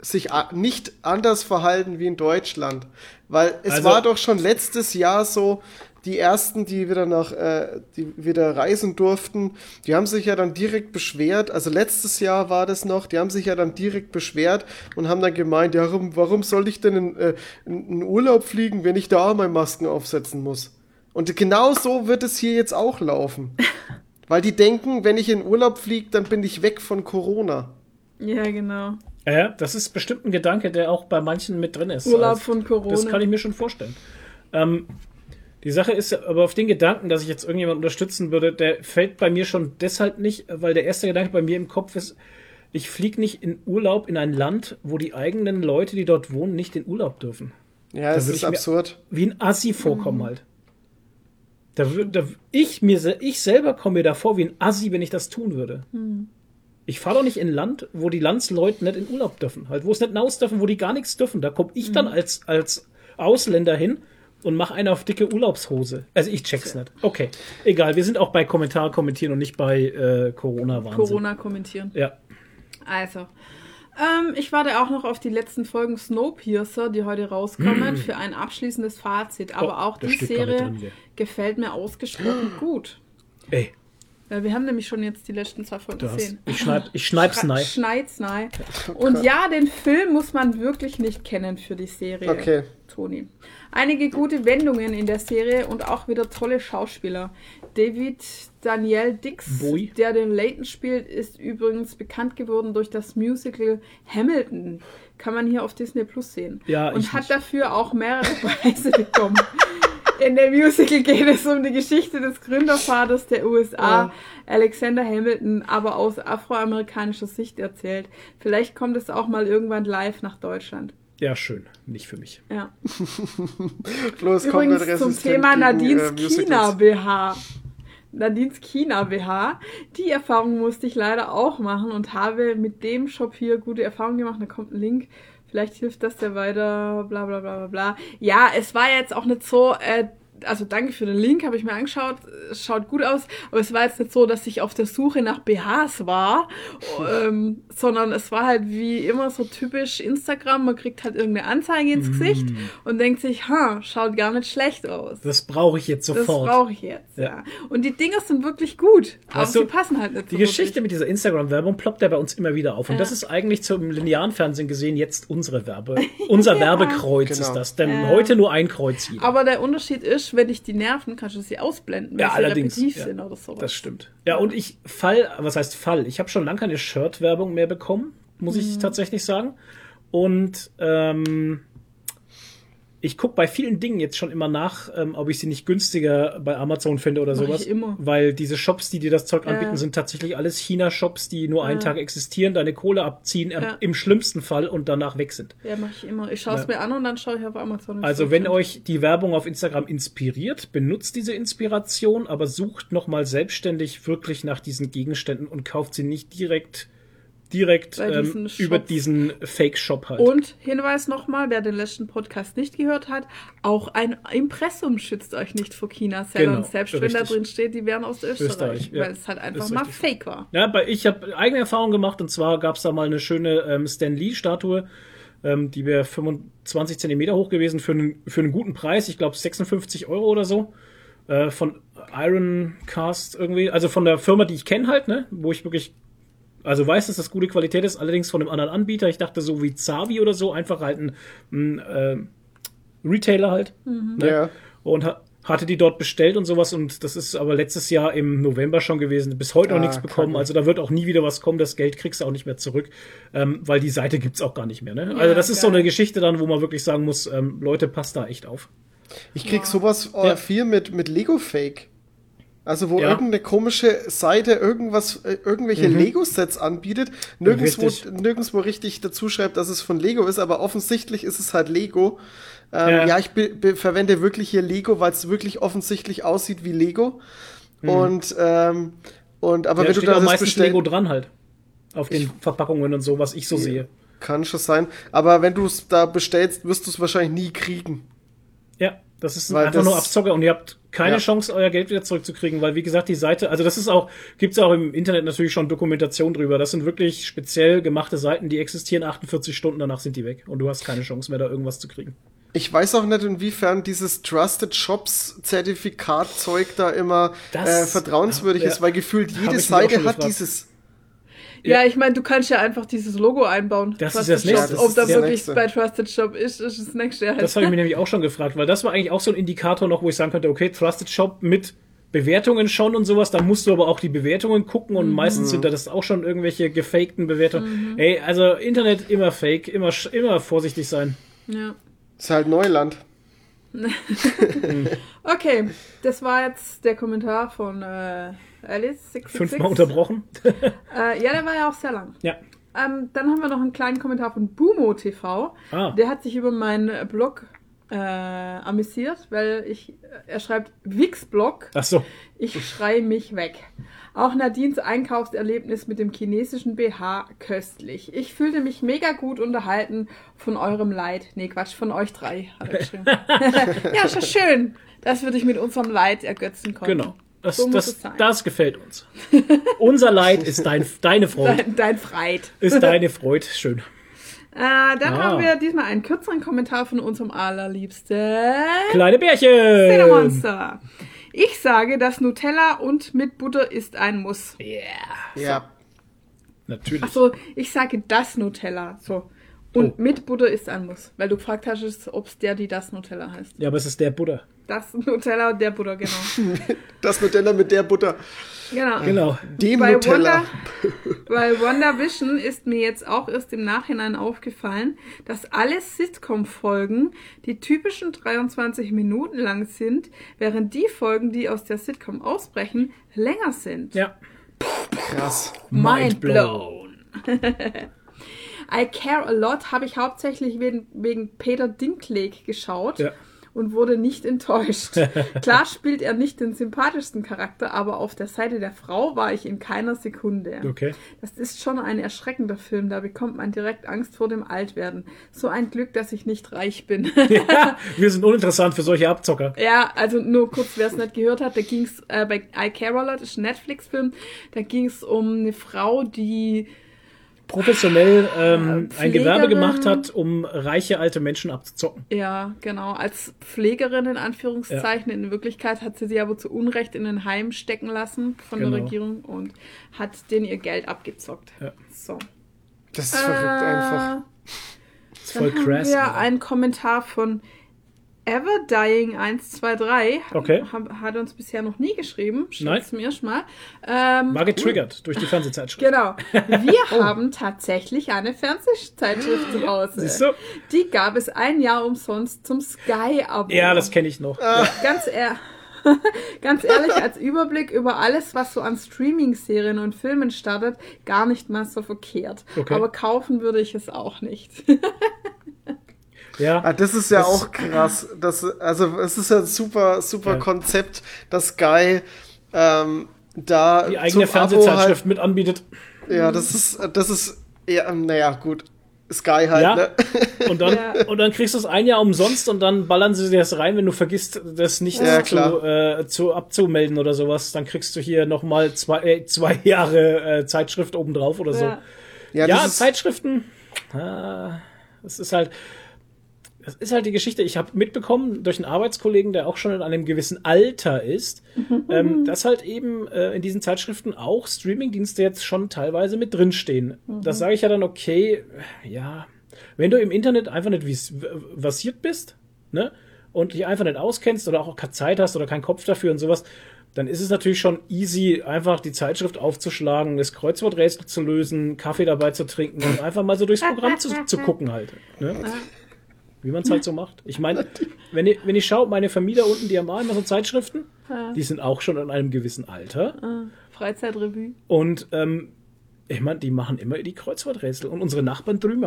sich nicht anders verhalten wie in Deutschland. Weil es also, war doch schon letztes Jahr so, die ersten, die wieder nach, äh, die wieder reisen durften, die haben sich ja dann direkt beschwert. Also letztes Jahr war das noch, die haben sich ja dann direkt beschwert und haben dann gemeint, ja, warum, warum soll ich denn in, äh, in Urlaub fliegen, wenn ich da auch meine Masken aufsetzen muss? Und genau so wird es hier jetzt auch laufen. Weil die denken, wenn ich in Urlaub fliege, dann bin ich weg von Corona. Ja, genau. Ja, das ist bestimmt ein Gedanke, der auch bei manchen mit drin ist. Urlaub also, von Corona. Das kann ich mir schon vorstellen. Ähm, die Sache ist aber auf den Gedanken, dass ich jetzt irgendjemand unterstützen würde, der fällt bei mir schon deshalb nicht, weil der erste Gedanke bei mir im Kopf ist, ich fliege nicht in Urlaub in ein Land, wo die eigenen Leute, die dort wohnen, nicht in Urlaub dürfen. Ja, das ist absurd. Wie ein Assi vorkommen mhm. halt. Da, da, ich, mir, ich selber komme mir davor wie ein Assi, wenn ich das tun würde. Hm. Ich fahre doch nicht in ein Land, wo die Landsleute nicht in Urlaub dürfen. Halt, wo es nicht hinaus dürfen, wo die gar nichts dürfen. Da komme ich hm. dann als, als Ausländer hin und mache eine auf dicke Urlaubshose. Also ich check's nicht. Okay, egal. Wir sind auch bei Kommentare kommentieren und nicht bei äh, Corona-Wahnsinn. Corona kommentieren. Ja. Also, ähm, ich warte auch noch auf die letzten Folgen Snowpiercer, die heute rauskommen, für ein abschließendes Fazit. Aber oh, auch die Serie gefällt mir ausgesprochen gut. Ey. Ja, wir haben nämlich schon jetzt die letzten zwei Folgen gesehen. Ich, schneid, ich schneid's nein. Schneid's nein. Und ja, den Film muss man wirklich nicht kennen für die Serie. Okay. Toni. Einige gute Wendungen in der Serie und auch wieder tolle Schauspieler. David Daniel Dix, Boy. der den Leighton spielt, ist übrigens bekannt geworden durch das Musical Hamilton. Kann man hier auf Disney Plus sehen. Ja, und hat nicht. dafür auch mehrere Preise bekommen. In der Musical geht es um die Geschichte des Gründervaters der USA, oh. Alexander Hamilton, aber aus afroamerikanischer Sicht erzählt. Vielleicht kommt es auch mal irgendwann live nach Deutschland. Ja, schön. Nicht für mich. Ja. Bloß Übrigens zum Thema Nadines äh, China-BH. Nadines China-BH. Die Erfahrung musste ich leider auch machen und habe mit dem Shop hier gute Erfahrungen gemacht. Da kommt ein Link vielleicht hilft das ja weiter, bla bla bla bla bla. Ja, es war jetzt auch nicht so, äh, also danke für den Link, habe ich mir angeschaut. Es schaut gut aus, aber es war jetzt nicht so, dass ich auf der Suche nach BHs war, ähm, sondern es war halt wie immer so typisch Instagram. Man kriegt halt irgendeine Anzeige ins Gesicht mm. und denkt sich, ha, schaut gar nicht schlecht aus. Das brauche ich jetzt sofort. Das brauche ich jetzt, ja. ja. Und die Dinger sind wirklich gut, aber sie passen halt nicht Die so Geschichte wirklich. mit dieser Instagram-Werbung ploppt ja bei uns immer wieder auf. Und ja. das ist eigentlich zum linearen Fernsehen gesehen jetzt unsere Werbe, unser ja. Werbekreuz genau. ist das. Denn heute nur ein Kreuz hier. Aber der Unterschied ist, wenn dich die nerven, kannst du sie ausblenden, wenn ja, sie allerdings, ja, sind oder sowas. Das stimmt. Ja, und ich fall, was heißt Fall? Ich habe schon lange keine Shirt-Werbung mehr bekommen, muss mhm. ich tatsächlich sagen. Und ähm, ich gucke bei vielen Dingen jetzt schon immer nach, ähm, ob ich sie nicht günstiger bei Amazon finde oder Mach sowas. Weil diese Shops, die dir das Zeug anbieten, ja. sind tatsächlich alles China-Shops, die nur ja. einen Tag existieren, deine Kohle abziehen, äh, ja. im schlimmsten Fall und danach weg sind. Ja, mache ich immer. Ich schaue es mir an und dann schaue ich auf Amazon. Also wenn euch die Werbung auf Instagram inspiriert, benutzt diese Inspiration, aber sucht nochmal selbstständig wirklich nach diesen Gegenständen und kauft sie nicht direkt direkt ähm, über diesen Fake-Shop halt. Und Hinweis nochmal, wer den letzten Podcast nicht gehört hat, auch ein Impressum schützt euch nicht vor China-Sellern. Genau, selbst richtig. wenn da drin steht, die wären aus Österreich, Österreich ja. weil es halt einfach mal richtig. fake war. Ja, bei, ich habe eigene Erfahrungen gemacht und zwar gab es da mal eine schöne ähm, Stan Lee-Statue, ähm, die wäre 25 Zentimeter hoch gewesen für einen, für einen guten Preis, ich glaube 56 Euro oder so. Äh, von Iron Cast irgendwie, also von der Firma, die ich kenne halt, ne, wo ich wirklich also weiß, dass das gute Qualität ist, allerdings von einem anderen Anbieter. Ich dachte so wie Zavi oder so, einfach halt ein, ein äh, Retailer halt. Mhm. Ne? Ja. Und ha hatte die dort bestellt und sowas und das ist aber letztes Jahr im November schon gewesen, bis heute ah, noch nichts bekommen. Kacke. Also da wird auch nie wieder was kommen, das Geld kriegst du auch nicht mehr zurück, ähm, weil die Seite gibt's auch gar nicht mehr. Ne? Ja, also das ist geil. so eine Geschichte dann, wo man wirklich sagen muss, ähm, Leute, passt da echt auf. Ich krieg ja. sowas äh, viel mit, mit Lego Fake. Also wo ja. irgendeine komische Seite irgendwas, äh, irgendwelche mhm. Lego-Sets anbietet, nirgendwo richtig. nirgendwo richtig dazu schreibt, dass es von Lego ist, aber offensichtlich ist es halt Lego. Ähm, ja. ja. ich verwende wirklich hier Lego, weil es wirklich offensichtlich aussieht wie Lego. Mhm. Und ähm, und aber ja, wenn du da meistens Lego dran halt auf den ich, Verpackungen und so, was ich so sehe. Kann schon sein. Aber wenn du es da bestellst, wirst du es wahrscheinlich nie kriegen. Ja, das ist weil einfach das, nur Abzocke und ihr habt keine ja. Chance, euer Geld wieder zurückzukriegen, weil wie gesagt, die Seite, also das ist auch, gibt's auch im Internet natürlich schon Dokumentation drüber. Das sind wirklich speziell gemachte Seiten, die existieren 48 Stunden, danach sind die weg und du hast keine Chance mehr, da irgendwas zu kriegen. Ich weiß auch nicht, inwiefern dieses Trusted Shops Zertifikatzeug da immer das, äh, vertrauenswürdig ja, ist, weil gefühlt jede Seite hat dieses ja, ich meine, du kannst ja einfach dieses Logo einbauen. Das Trusted ist das nächste. Ob da wirklich nächste. bei Trusted Shop ist, ist das nächste. Halt. Das habe ich mir nämlich auch schon gefragt, weil das war eigentlich auch so ein Indikator noch, wo ich sagen könnte, okay, Trusted Shop mit Bewertungen schon und sowas, da musst du aber auch die Bewertungen gucken und mhm. meistens sind da das auch schon irgendwelche gefakten Bewertungen. Mhm. Ey, also Internet immer fake, immer, immer vorsichtig sein. Ja. Ist halt Neuland. okay, das war jetzt der Kommentar von äh, Alice 66. Fünfmal unterbrochen. äh, ja, der war ja auch sehr lang. Ja. Ähm, dann haben wir noch einen kleinen Kommentar von Bumo TV. Ah. Der hat sich über meinen Blog äh, amüsiert, weil ich, er schreibt Wix-Blog. Ach so. Ich schrei mich weg. Auch Nadines Einkaufserlebnis mit dem chinesischen BH köstlich. Ich fühlte mich mega gut unterhalten von eurem Leid. Nee, Quatsch, von euch drei, hat er geschrieben. ja, ja schön, dass wir dich mit unserem Leid ergötzen konnten. Genau. Das, so das, das gefällt uns. Unser Leid ist dein, deine Freude. Dein, dein Freud. Ist deine Freude. Schön. Äh, dann ah. haben wir diesmal einen kürzeren Kommentar von unserem allerliebsten Kleine Bärchen. Monster. Ich sage, dass Nutella und mit Butter ist ein Muss. Yeah. Ja. Natürlich. Achso, ich sage das Nutella. So. Und oh. mit Butter ist ein Muss. Weil du gefragt hast, ob es der, die das Nutella heißt. Ja, aber es ist der Butter. Das Nutella und der Butter, genau. das Nutella mit der Butter. Genau. genau. Dem bei Nutella. Wonder, bei WandaVision ist mir jetzt auch erst im Nachhinein aufgefallen, dass alle Sitcom-Folgen, die typischen 23 Minuten lang sind, während die Folgen, die aus der Sitcom ausbrechen, länger sind. Ja. Krass. Mind blown. I Care a Lot habe ich hauptsächlich wegen, wegen Peter Dinklage geschaut. Ja und wurde nicht enttäuscht. Klar spielt er nicht den sympathischsten Charakter, aber auf der Seite der Frau war ich in keiner Sekunde. Okay. Das ist schon ein erschreckender Film, da bekommt man direkt Angst vor dem Altwerden. So ein Glück, dass ich nicht reich bin. ja, wir sind uninteressant für solche Abzocker. Ja, also nur kurz, wer es nicht gehört hat, da ging es äh, bei I Care a Lot, ist ein Netflix-Film, da ging es um eine Frau, die professionell ähm, ein Gewerbe gemacht hat, um reiche alte Menschen abzuzocken. Ja, genau. Als Pflegerin in Anführungszeichen. Ja. In Wirklichkeit hat sie sie aber zu Unrecht in ein Heim stecken lassen von genau. der Regierung und hat denen ihr Geld abgezockt. Ja. So. Das ist verrückt äh, einfach. Das ist voll krass. Ja, ein Kommentar von Everdying 123 okay. hat, hat uns bisher noch nie geschrieben. Nein. mir erstmal. Ähm, War getriggert uh, durch die Fernsehzeitschrift. Genau. Wir oh. haben tatsächlich eine Fernsehzeitschrift zu Hause. Siehst du? Die gab es ein Jahr umsonst zum Sky-Abo. Ja, das kenne ich noch. Ja. Ganz, ehr ganz ehrlich, als Überblick über alles, was so an Streaming-Serien und Filmen startet, gar nicht mal so verkehrt. Okay. Aber kaufen würde ich es auch nicht. Ja. Ah, das ist ja das auch krass. Das, also es ist ja ein super, super ja. Konzept, dass Guy ähm, da die eigene Fernsehzeitschrift halt, mit anbietet. Ja, das ist, das ist, ja, naja, gut. Sky halt, ja. ne? Und dann, ja. und dann kriegst du es ein Jahr umsonst und dann ballern sie dir das rein, wenn du vergisst, das nicht ja, zu, äh, zu abzumelden oder sowas. Dann kriegst du hier nochmal zwei, äh, zwei Jahre äh, Zeitschrift obendrauf oder so. Ja, ja Zeitschriften. Ah, es ist halt, das ist halt die Geschichte. Ich habe mitbekommen durch einen Arbeitskollegen, der auch schon in einem gewissen Alter ist, mhm. ähm, dass halt eben äh, in diesen Zeitschriften auch Streamingdienste jetzt schon teilweise mit drinstehen. Mhm. Das sage ich ja dann, okay, ja, wenn du im Internet einfach nicht versiert bist, ne, und dich einfach nicht auskennst oder auch keine Zeit hast oder keinen Kopf dafür und sowas, dann ist es natürlich schon easy, einfach die Zeitschrift aufzuschlagen, das Kreuzworträtsel zu lösen, Kaffee dabei zu trinken und einfach mal so durchs Programm zu, zu gucken halt. Ne? Wie man es halt so macht. Ich meine, wenn ich, wenn ich schaue, meine Familie unten, die haben immer so Zeitschriften, ja. die sind auch schon in einem gewissen Alter. Ah, Freizeitrevue. Und ähm, ich meine, die machen immer die Kreuzworträtsel. Und unsere Nachbarn drüben,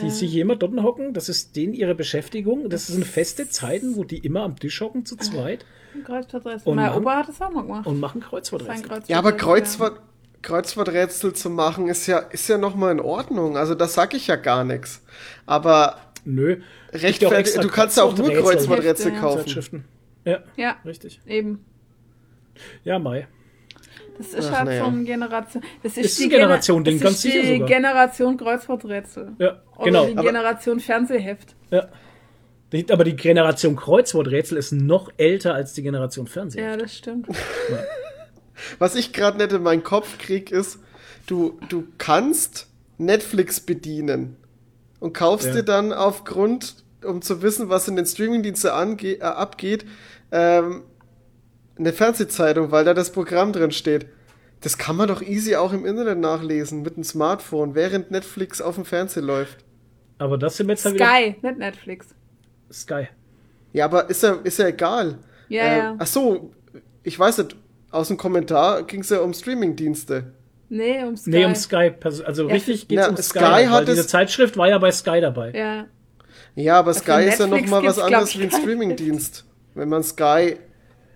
die ja. sich immer dort hocken, das ist denen ihre Beschäftigung. Das sind feste Zeiten, wo die immer am Tisch hocken zu zweit. Kreuzworträtsel. Mein machen, Opa hat das auch mal gemacht. Und machen Kreuzworträtsel. Kreuzworträtsel ja, aber Kreuzwort, Kreuzworträtsel zu machen ist ja, ist ja nochmal in Ordnung. Also da sag ich ja gar nichts. Aber Nö. Rechtfertigt, du kannst ja auch nur Kreuzworträtsel kaufen. Ja. ja, richtig. Eben. Ja, Mai. Das ist Ach, halt naja. von Generation. Das ist, ist die Generation, Ding, ganz sicher die sogar. Generation Kreuzworträtsel. Ja, genau. Oder die aber, Generation Fernsehheft. Ja. Aber die Generation Kreuzworträtsel ist noch älter als die Generation Fernsehheft. Ja, das stimmt. Ja. Was ich gerade nicht in meinen Kopf krieg, ist, du, du kannst Netflix bedienen und kaufst ja. dir dann aufgrund, um zu wissen, was in den Streamingdiensten äh, abgeht, ähm, eine Fernsehzeitung, weil da das Programm drin steht. Das kann man doch easy auch im Internet nachlesen mit dem Smartphone, während Netflix auf dem Fernseher läuft. Aber das sind jetzt Sky, wieder... nicht Netflix. Sky. Ja, aber ist ja, ist ja egal. Ja, äh, ja. Ach so, ich weiß nicht, aus dem Kommentar ging es ja um Streamingdienste. Nee, um Sky. Nee, um Sky. Also ja. richtig geht es um Sky. Sky hat diese Zeitschrift war ja bei Sky dabei. Ja. Ja, aber also Sky ist ja noch mal was anderes wie ein Streamingdienst, wenn man Sky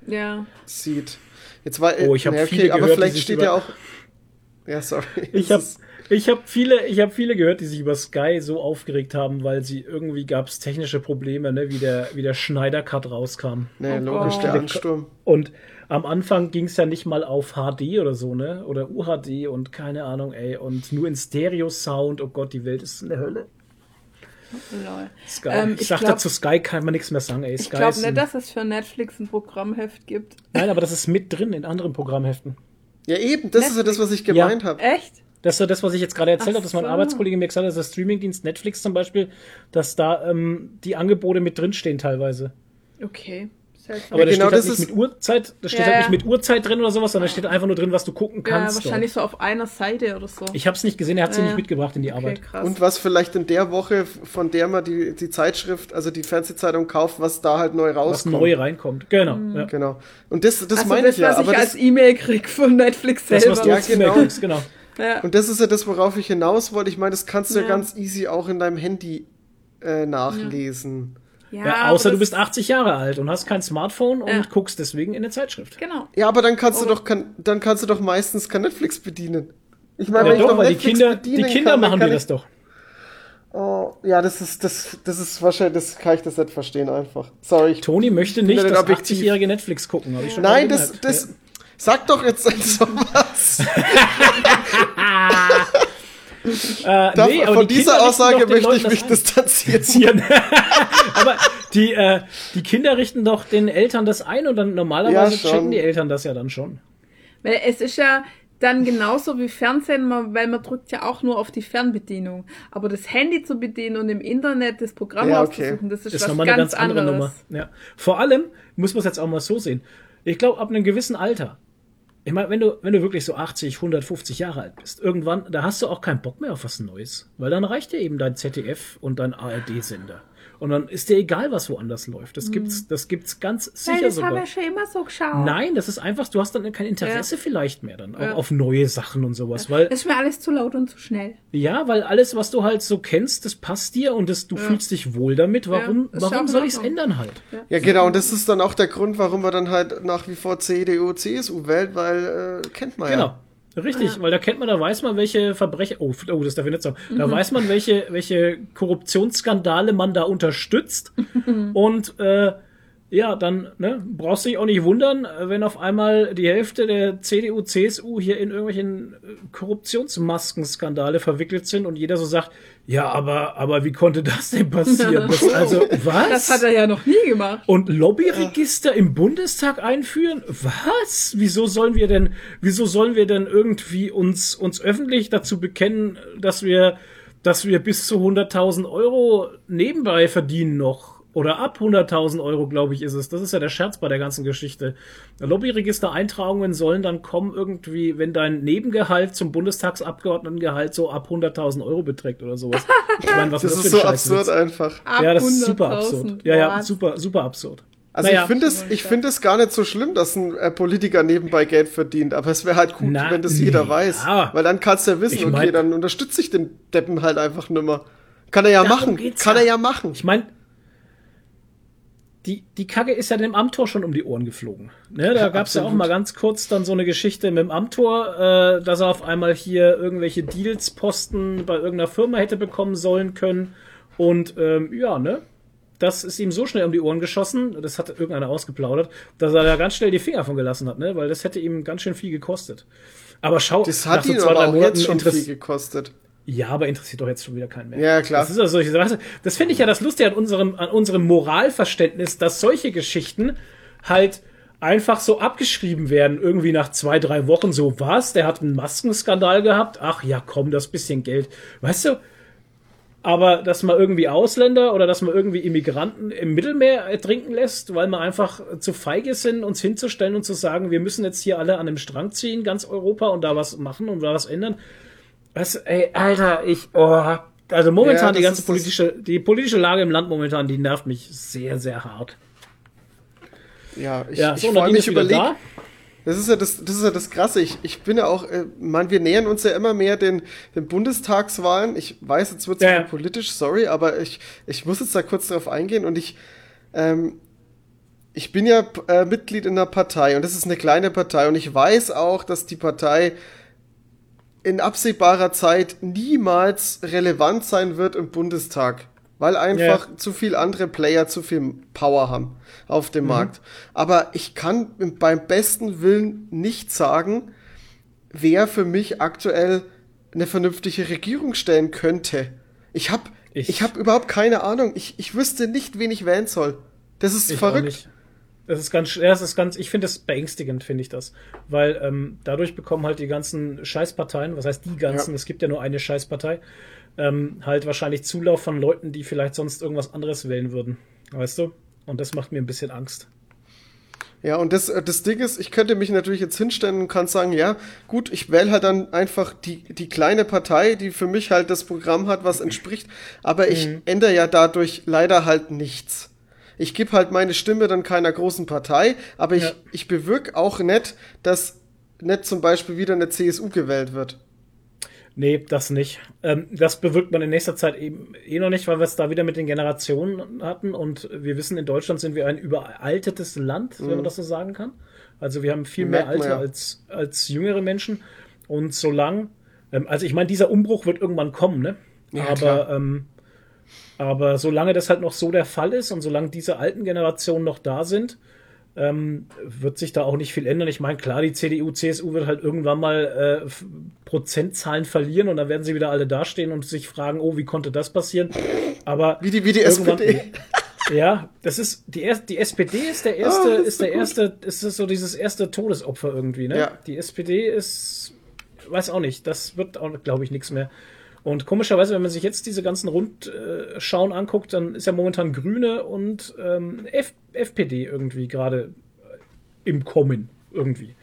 ja. sieht. Jetzt war oh, ich habe ja, okay, viele aber gehört, vielleicht steht ja auch Ja, sorry. Ich habe ich habe viele, ich habe viele gehört, die sich über Sky so aufgeregt haben, weil sie irgendwie gab es technische Probleme, ne, wie der, wie der Schneider Cut rauskam. Nee, oh logisch, der Ansturm. Und am Anfang ging es ja nicht mal auf HD oder so, ne? Oder UHD und keine Ahnung, ey. Und nur in Stereo-Sound. Oh Gott, die Welt ist eine Hölle. Sky. Ähm, ich, ich sag dazu Sky kann man nichts mehr sagen. Ey. Sky ich glaube nicht, dass es für Netflix ein Programmheft gibt. Nein, aber das ist mit drin in anderen Programmheften. Ja, eben, das Netflix. ist ja das, was ich gemeint ja. habe. Echt? Das ist ja das, was ich jetzt gerade erzählt habe, dass mein Arbeitskollege mir gesagt hat, dass der Streamingdienst Netflix zum Beispiel, dass da ähm, die Angebote mit drinstehen teilweise. Okay. Aber da genau, steht halt nicht mit Uhrzeit, da steht ja, halt nicht mit Uhrzeit drin oder sowas, sondern da steht einfach nur drin, was du gucken kannst. Ja, wahrscheinlich dort. so auf einer Seite oder so. Ich habe es nicht gesehen, er hat sie ja. nicht mitgebracht in die okay, Arbeit. Krass. Und was vielleicht in der Woche, von der man die, die Zeitschrift, also die Fernsehzeitung kauft, was da halt neu rauskommt. Was neu reinkommt, genau. Mhm. Ja. Genau. Und das, das also meine das, ich ja. Was aber ich als E-Mail krieg von Netflix selber. Das, was du ja, genau. Kriegst, genau. Ja. Und das ist ja das, worauf ich hinaus wollte. Ich meine, das kannst du ja. ganz easy auch in deinem Handy äh, nachlesen. Ja, ja außer du bist 80 Jahre alt und hast kein Smartphone ja. und guckst deswegen in der Zeitschrift. Genau. Ja, aber dann kannst du doch kann, dann kannst du doch meistens kein Netflix bedienen. Ich meine, ja, wenn doch, ich weil Netflix die Kinder, die Kinder kann, machen dir das doch. Oh, ja, das ist, das, das ist wahrscheinlich, das kann ich das nicht verstehen einfach. Sorry. Ich Toni möchte nicht das 80-jährige Netflix gucken, habe ich schon Nein, das, das, sag doch jetzt sowas. Äh, Darf, nee, von die dieser Aussage möchte ich mich distanzieren. aber die, äh, die Kinder richten doch den Eltern das ein und dann normalerweise ja, checken die Eltern das ja dann schon. Weil es ist ja dann genauso wie Fernsehen, weil man drückt ja auch nur auf die Fernbedienung. Aber das Handy zu bedienen und im Internet das Programm ja, okay. auszusuchen, das ist, das ist was ganz eine ganz andere anderes. Nummer. Ja. Vor allem muss man es jetzt auch mal so sehen. Ich glaube, ab einem gewissen Alter ich meine, wenn du, wenn du wirklich so 80, 150 Jahre alt bist, irgendwann, da hast du auch keinen Bock mehr auf was Neues. Weil dann reicht dir eben dein ZDF und dein ARD-Sender. Und dann ist dir egal, was woanders läuft. Das gibt's, mhm. das gibt's ganz sicher Nein, das sogar. haben wir schon immer so geschaut. Nein, das ist einfach, du hast dann kein Interesse ja. vielleicht mehr dann ja. auf neue Sachen und sowas, ja. weil. Das ist mir alles zu laut und zu schnell. Ja, weil alles, was du halt so kennst, das passt dir und das, du fühlst dich wohl damit. Warum, warum soll ich es ändern halt? Ja. genau. Und das ist dann auch der Grund, warum wir dann halt nach wie vor CDU, CSU wählt, weil, äh, kennt man genau. ja. Genau. Richtig, ja. weil da kennt man, da weiß man, welche Verbrecher, oh, oh das darf ich nicht sagen, da mhm. weiß man, welche, welche Korruptionsskandale man da unterstützt und äh, ja, dann ne, brauchst du dich auch nicht wundern, wenn auf einmal die Hälfte der CDU, CSU hier in irgendwelchen äh, Korruptionsmaskenskandale verwickelt sind und jeder so sagt, ja, aber, aber wie konnte das denn passieren? Das, also, was? Das hat er ja noch nie gemacht. Und Lobbyregister ja. im Bundestag einführen? Was? Wieso sollen wir denn, wieso sollen wir denn irgendwie uns, uns öffentlich dazu bekennen, dass wir, dass wir bis zu 100.000 Euro nebenbei verdienen noch? Oder ab 100.000 Euro, glaube ich, ist es. Das ist ja der Scherz bei der ganzen Geschichte. Lobbyregister-Eintragungen sollen dann kommen irgendwie, wenn dein Nebengehalt zum Bundestagsabgeordnetengehalt so ab 100.000 Euro beträgt oder sowas. Ich meine, was das ist, das ist so absurd einfach. Ab ja, das ist super absurd. Ja, ja, super, super absurd. Also naja. ich finde es, ich finde es gar nicht so schlimm, dass ein äh, Politiker nebenbei Geld verdient, aber es wäre halt gut, Na, wenn das nee, jeder weiß, weil dann kannst du ja wissen, ich mein, okay, dann unterstütze ich den Deppen halt einfach nimmer. Kann er ja machen, kann ja. er ja machen. Ich meine, die, die Kacke ist ja dem Amtor schon um die Ohren geflogen. Ne, da gab es ja auch mal ganz kurz dann so eine Geschichte mit dem Amtor, äh, dass er auf einmal hier irgendwelche Deals-Posten bei irgendeiner Firma hätte bekommen sollen können. Und ähm, ja, ne? Das ist ihm so schnell um die Ohren geschossen, das hat irgendeiner ausgeplaudert, dass er da ganz schnell die Finger von gelassen hat, ne? Weil das hätte ihm ganz schön viel gekostet. Aber schau, das hat ihn so zwei, aber auch jetzt schon viel gekostet. Ja, aber interessiert doch jetzt schon wieder keinen mehr. Ja, klar. Das ist also solche Das finde ich ja das Lustige an unserem, an unserem Moralverständnis, dass solche Geschichten halt einfach so abgeschrieben werden, irgendwie nach zwei, drei Wochen so, was? Der hat einen Maskenskandal gehabt? Ach ja, komm, das bisschen Geld. Weißt du? Aber dass man irgendwie Ausländer oder dass man irgendwie Immigranten im Mittelmeer ertrinken lässt, weil man einfach zu feige sind, uns hinzustellen und zu sagen, wir müssen jetzt hier alle an dem Strang ziehen, ganz Europa, und da was machen und da was ändern was, ey, Alter, ich, oh, also momentan ja, die ganze politische, die politische Lage im Land momentan, die nervt mich sehr, sehr hart. Ja, ich, ja, so, ich freue mich überlegt. Da. Das ist ja das, das ist ja das Krasse. Ich, ich bin ja auch, äh, man, wir nähern uns ja immer mehr den, den Bundestagswahlen. Ich weiß, jetzt wird es ja. politisch, sorry, aber ich, ich muss jetzt da kurz drauf eingehen und ich, ähm, ich bin ja äh, Mitglied in einer Partei und das ist eine kleine Partei und ich weiß auch, dass die Partei in absehbarer Zeit niemals relevant sein wird im Bundestag, weil einfach yeah. zu viel andere Player zu viel Power haben auf dem mhm. Markt. Aber ich kann beim besten Willen nicht sagen, wer für mich aktuell eine vernünftige Regierung stellen könnte. Ich habe Ich, ich habe überhaupt keine Ahnung. Ich, ich wüsste nicht, wen ich wählen soll. Das ist verrückt. Das ist ganz, ja, das ist ganz, ich finde das beängstigend, finde ich das. Weil ähm, dadurch bekommen halt die ganzen Scheißparteien, was heißt die ganzen, ja. es gibt ja nur eine Scheißpartei, ähm, halt wahrscheinlich Zulauf von Leuten, die vielleicht sonst irgendwas anderes wählen würden. Weißt du? Und das macht mir ein bisschen Angst. Ja, und das, äh, das Ding ist, ich könnte mich natürlich jetzt hinstellen und kann sagen, ja, gut, ich wähle halt dann einfach die, die kleine Partei, die für mich halt das Programm hat, was entspricht, aber ich mhm. ändere ja dadurch leider halt nichts. Ich gebe halt meine Stimme dann keiner großen Partei, aber ich, ja. ich bewirke auch nicht, dass nicht zum Beispiel wieder eine CSU gewählt wird. Nee, das nicht. Ähm, das bewirkt man in nächster Zeit eben eh noch nicht, weil wir es da wieder mit den Generationen hatten. Und wir wissen, in Deutschland sind wir ein überaltetes Land, mhm. wenn man das so sagen kann. Also wir haben viel mehr Alter ja. als, als jüngere Menschen. Und solange, ähm, also ich meine, dieser Umbruch wird irgendwann kommen, ne? Ja, aber, ähm, aber solange das halt noch so der Fall ist und solange diese alten Generationen noch da sind, ähm, wird sich da auch nicht viel ändern. Ich meine, klar, die CDU, CSU wird halt irgendwann mal äh, Prozentzahlen verlieren und dann werden sie wieder alle dastehen und sich fragen, oh, wie konnte das passieren? Aber wie die, wie die SPD. Ja, das ist die erste, die SPD ist der erste, oh, ist, ist der gut. erste, ist so dieses erste Todesopfer irgendwie, ne? Ja. Die SPD ist, weiß auch nicht, das wird auch, glaube ich, nichts mehr. Und komischerweise, wenn man sich jetzt diese ganzen Rundschauen anguckt, dann ist ja momentan Grüne und ähm, F FPD irgendwie gerade im Kommen irgendwie.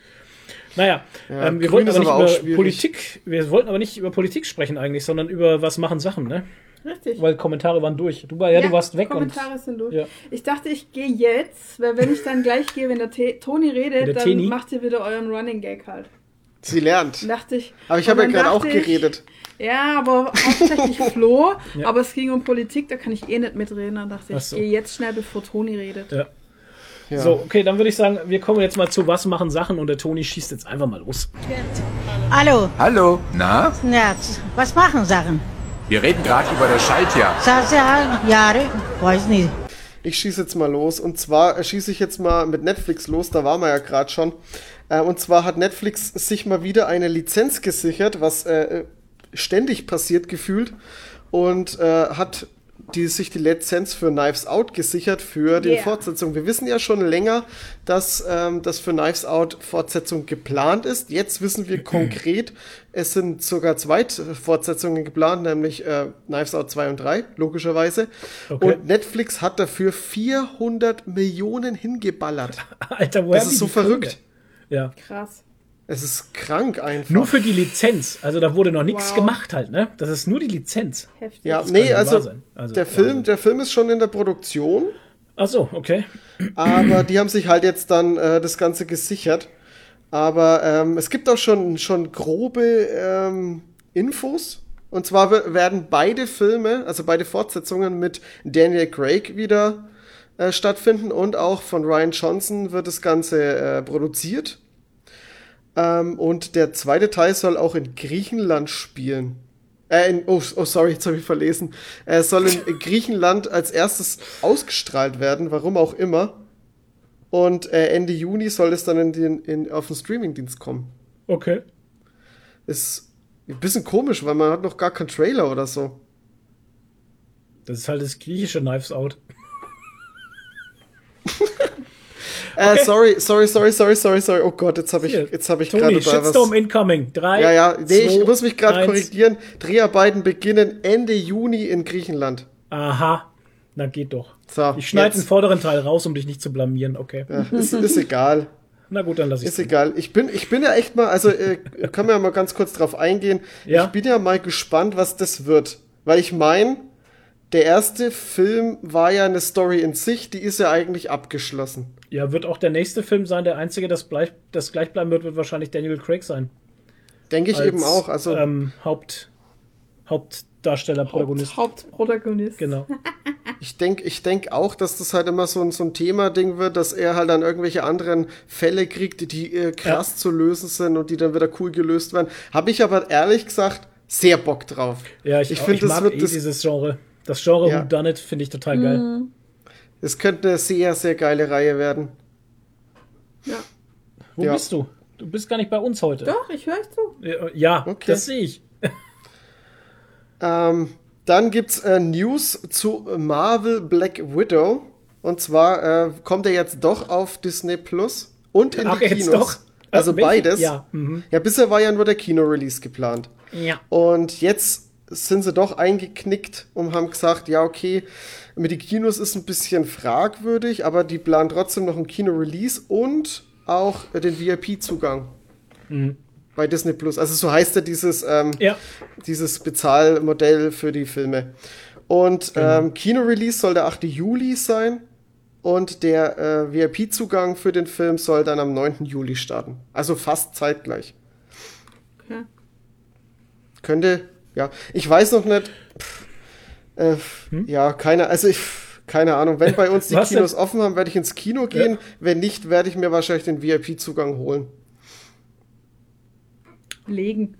Naja, ja, ähm, wir wollten aber nicht aber über Politik, wir wollten aber nicht über Politik sprechen eigentlich, sondern über was machen Sachen, ne? Richtig. Weil Kommentare waren durch. Du, ja, ja du warst weg. Kommentare und, sind durch. Ja. Ich dachte, ich gehe jetzt, weil wenn ich dann gleich gehe, wenn der T Toni redet, dann Teni? macht ihr wieder euren Running Gag halt. Sie lernt. Dachte ich. Aber ich habe ja gerade auch geredet. Ja, aber hauptsächlich Flo. ja. Aber es ging um Politik, da kann ich eh nicht mitreden. Dann dachte ich, so. ich gehe jetzt schnell, bevor Toni redet. Ja. Ja. So, okay, dann würde ich sagen, wir kommen jetzt mal zu Was machen Sachen und der Toni schießt jetzt einfach mal los. Hallo. Hallo. Na? Ja, was machen Sachen? Wir reden gerade über das Schaltjahr. Jahre? Weiß nicht. Ich schieße jetzt mal los. Und zwar schieße ich jetzt mal mit Netflix los, da waren wir ja gerade schon. Äh, und zwar hat Netflix sich mal wieder eine Lizenz gesichert, was äh, ständig passiert gefühlt. Und äh, hat die sich die Lizenz für Knives Out gesichert für die yeah. Fortsetzung. Wir wissen ja schon länger, dass ähm, das für Knives Out Fortsetzung geplant ist. Jetzt wissen wir konkret, es sind sogar zwei Fortsetzungen geplant, nämlich äh, Knives Out 2 und 3, logischerweise. Okay. Und Netflix hat dafür 400 Millionen hingeballert. Alter, woher Das ist so verrückt. Ja. Krass. Es ist krank einfach. Nur für die Lizenz. Also da wurde noch nichts wow. gemacht halt, ne? Das ist nur die Lizenz. Heftig. Ja, das nee, also, also, der Film, der Film ist schon in der Produktion. Ach so, okay. Aber die haben sich halt jetzt dann äh, das Ganze gesichert. Aber ähm, es gibt auch schon, schon grobe ähm, Infos. Und zwar werden beide Filme, also beide Fortsetzungen mit Daniel Craig wieder äh, stattfinden und auch von Ryan Johnson wird das Ganze äh, produziert. Ähm, und der zweite Teil soll auch in Griechenland spielen. Äh, in, oh, oh, sorry, jetzt habe ich verlesen. Er soll in Griechenland als erstes ausgestrahlt werden, warum auch immer. Und äh, Ende Juni soll es dann in den, in, auf den Streamingdienst kommen. Okay. Ist ein bisschen komisch, weil man hat noch gar keinen Trailer oder so. Das ist halt das griechische Knives Out. Äh, okay. sorry, sorry, sorry, sorry, sorry, sorry. Oh Gott, jetzt habe ich, jetzt habe ich gerade Shitstorm was. incoming. Drei. Ja, ja. Nee, zwei, ich muss mich gerade korrigieren. Dreharbeiten beginnen Ende Juni in Griechenland. Aha. Na geht doch. So, ich schneide den vorderen Teil raus, um dich nicht zu blamieren. Okay. Ja, ist, ist egal. Na gut, dann lass ich Ist egal. Ich bin, ich bin ja echt mal, also äh, können wir ja mal ganz kurz drauf eingehen. Ja? Ich bin ja mal gespannt, was das wird. Weil ich meine, der erste Film war ja eine Story in sich, die ist ja eigentlich abgeschlossen. Ja, wird auch der nächste Film sein. Der einzige, das, bleib, das gleich bleiben wird, wird wahrscheinlich Daniel Craig sein. Denke ich Als, eben auch. Also ähm, Haupt, Hauptdarsteller, Protagonist. Haupt, Hauptprotagonist. Genau. ich denke ich denk auch, dass das halt immer so ein, so ein Thema-Ding wird, dass er halt dann irgendwelche anderen Fälle kriegt, die, äh, krass ja. zu lösen sind und die dann wieder cool gelöst werden. Habe ich aber ehrlich gesagt sehr Bock drauf. Ja, ich, ich finde, das wird eh das, dieses Genre. Das Genre ja. Who Done It finde ich total geil. Mhm. Es könnte eine sehr, sehr geile Reihe werden. Ja. Wo ja. bist du? Du bist gar nicht bei uns heute. Doch, ich höre zu. Ja, okay. das sehe ich. ähm, Dann gibt's äh, News zu Marvel Black Widow. Und zwar äh, kommt er jetzt doch auf Disney Plus und in Ach, die jetzt Kinos. doch? Also Welche? beides. Ja, mhm. ja, bisher war ja nur der Kino-Release geplant. Ja. Und jetzt sind sie doch eingeknickt und haben gesagt, ja, okay, mit den Kinos ist ein bisschen fragwürdig, aber die planen trotzdem noch ein Kino-Release und auch äh, den VIP-Zugang bei Disney Plus. Also so heißt ja dieses, ähm, Ja. dieses Bezahlmodell für die Filme. Und ähm, Kino-Release soll der 8. Juli sein und der äh, VIP-Zugang für den Film soll dann am 9. Juli starten. Also fast zeitgleich. Okay. Könnte, ja. Ich weiß noch nicht. Pff, äh, Ja, keine, also ich, keine Ahnung. Wenn bei uns die Was Kinos offen haben, werde ich ins Kino gehen. Wenn nicht, werde ich mir wahrscheinlich den VIP-Zugang holen. Legen.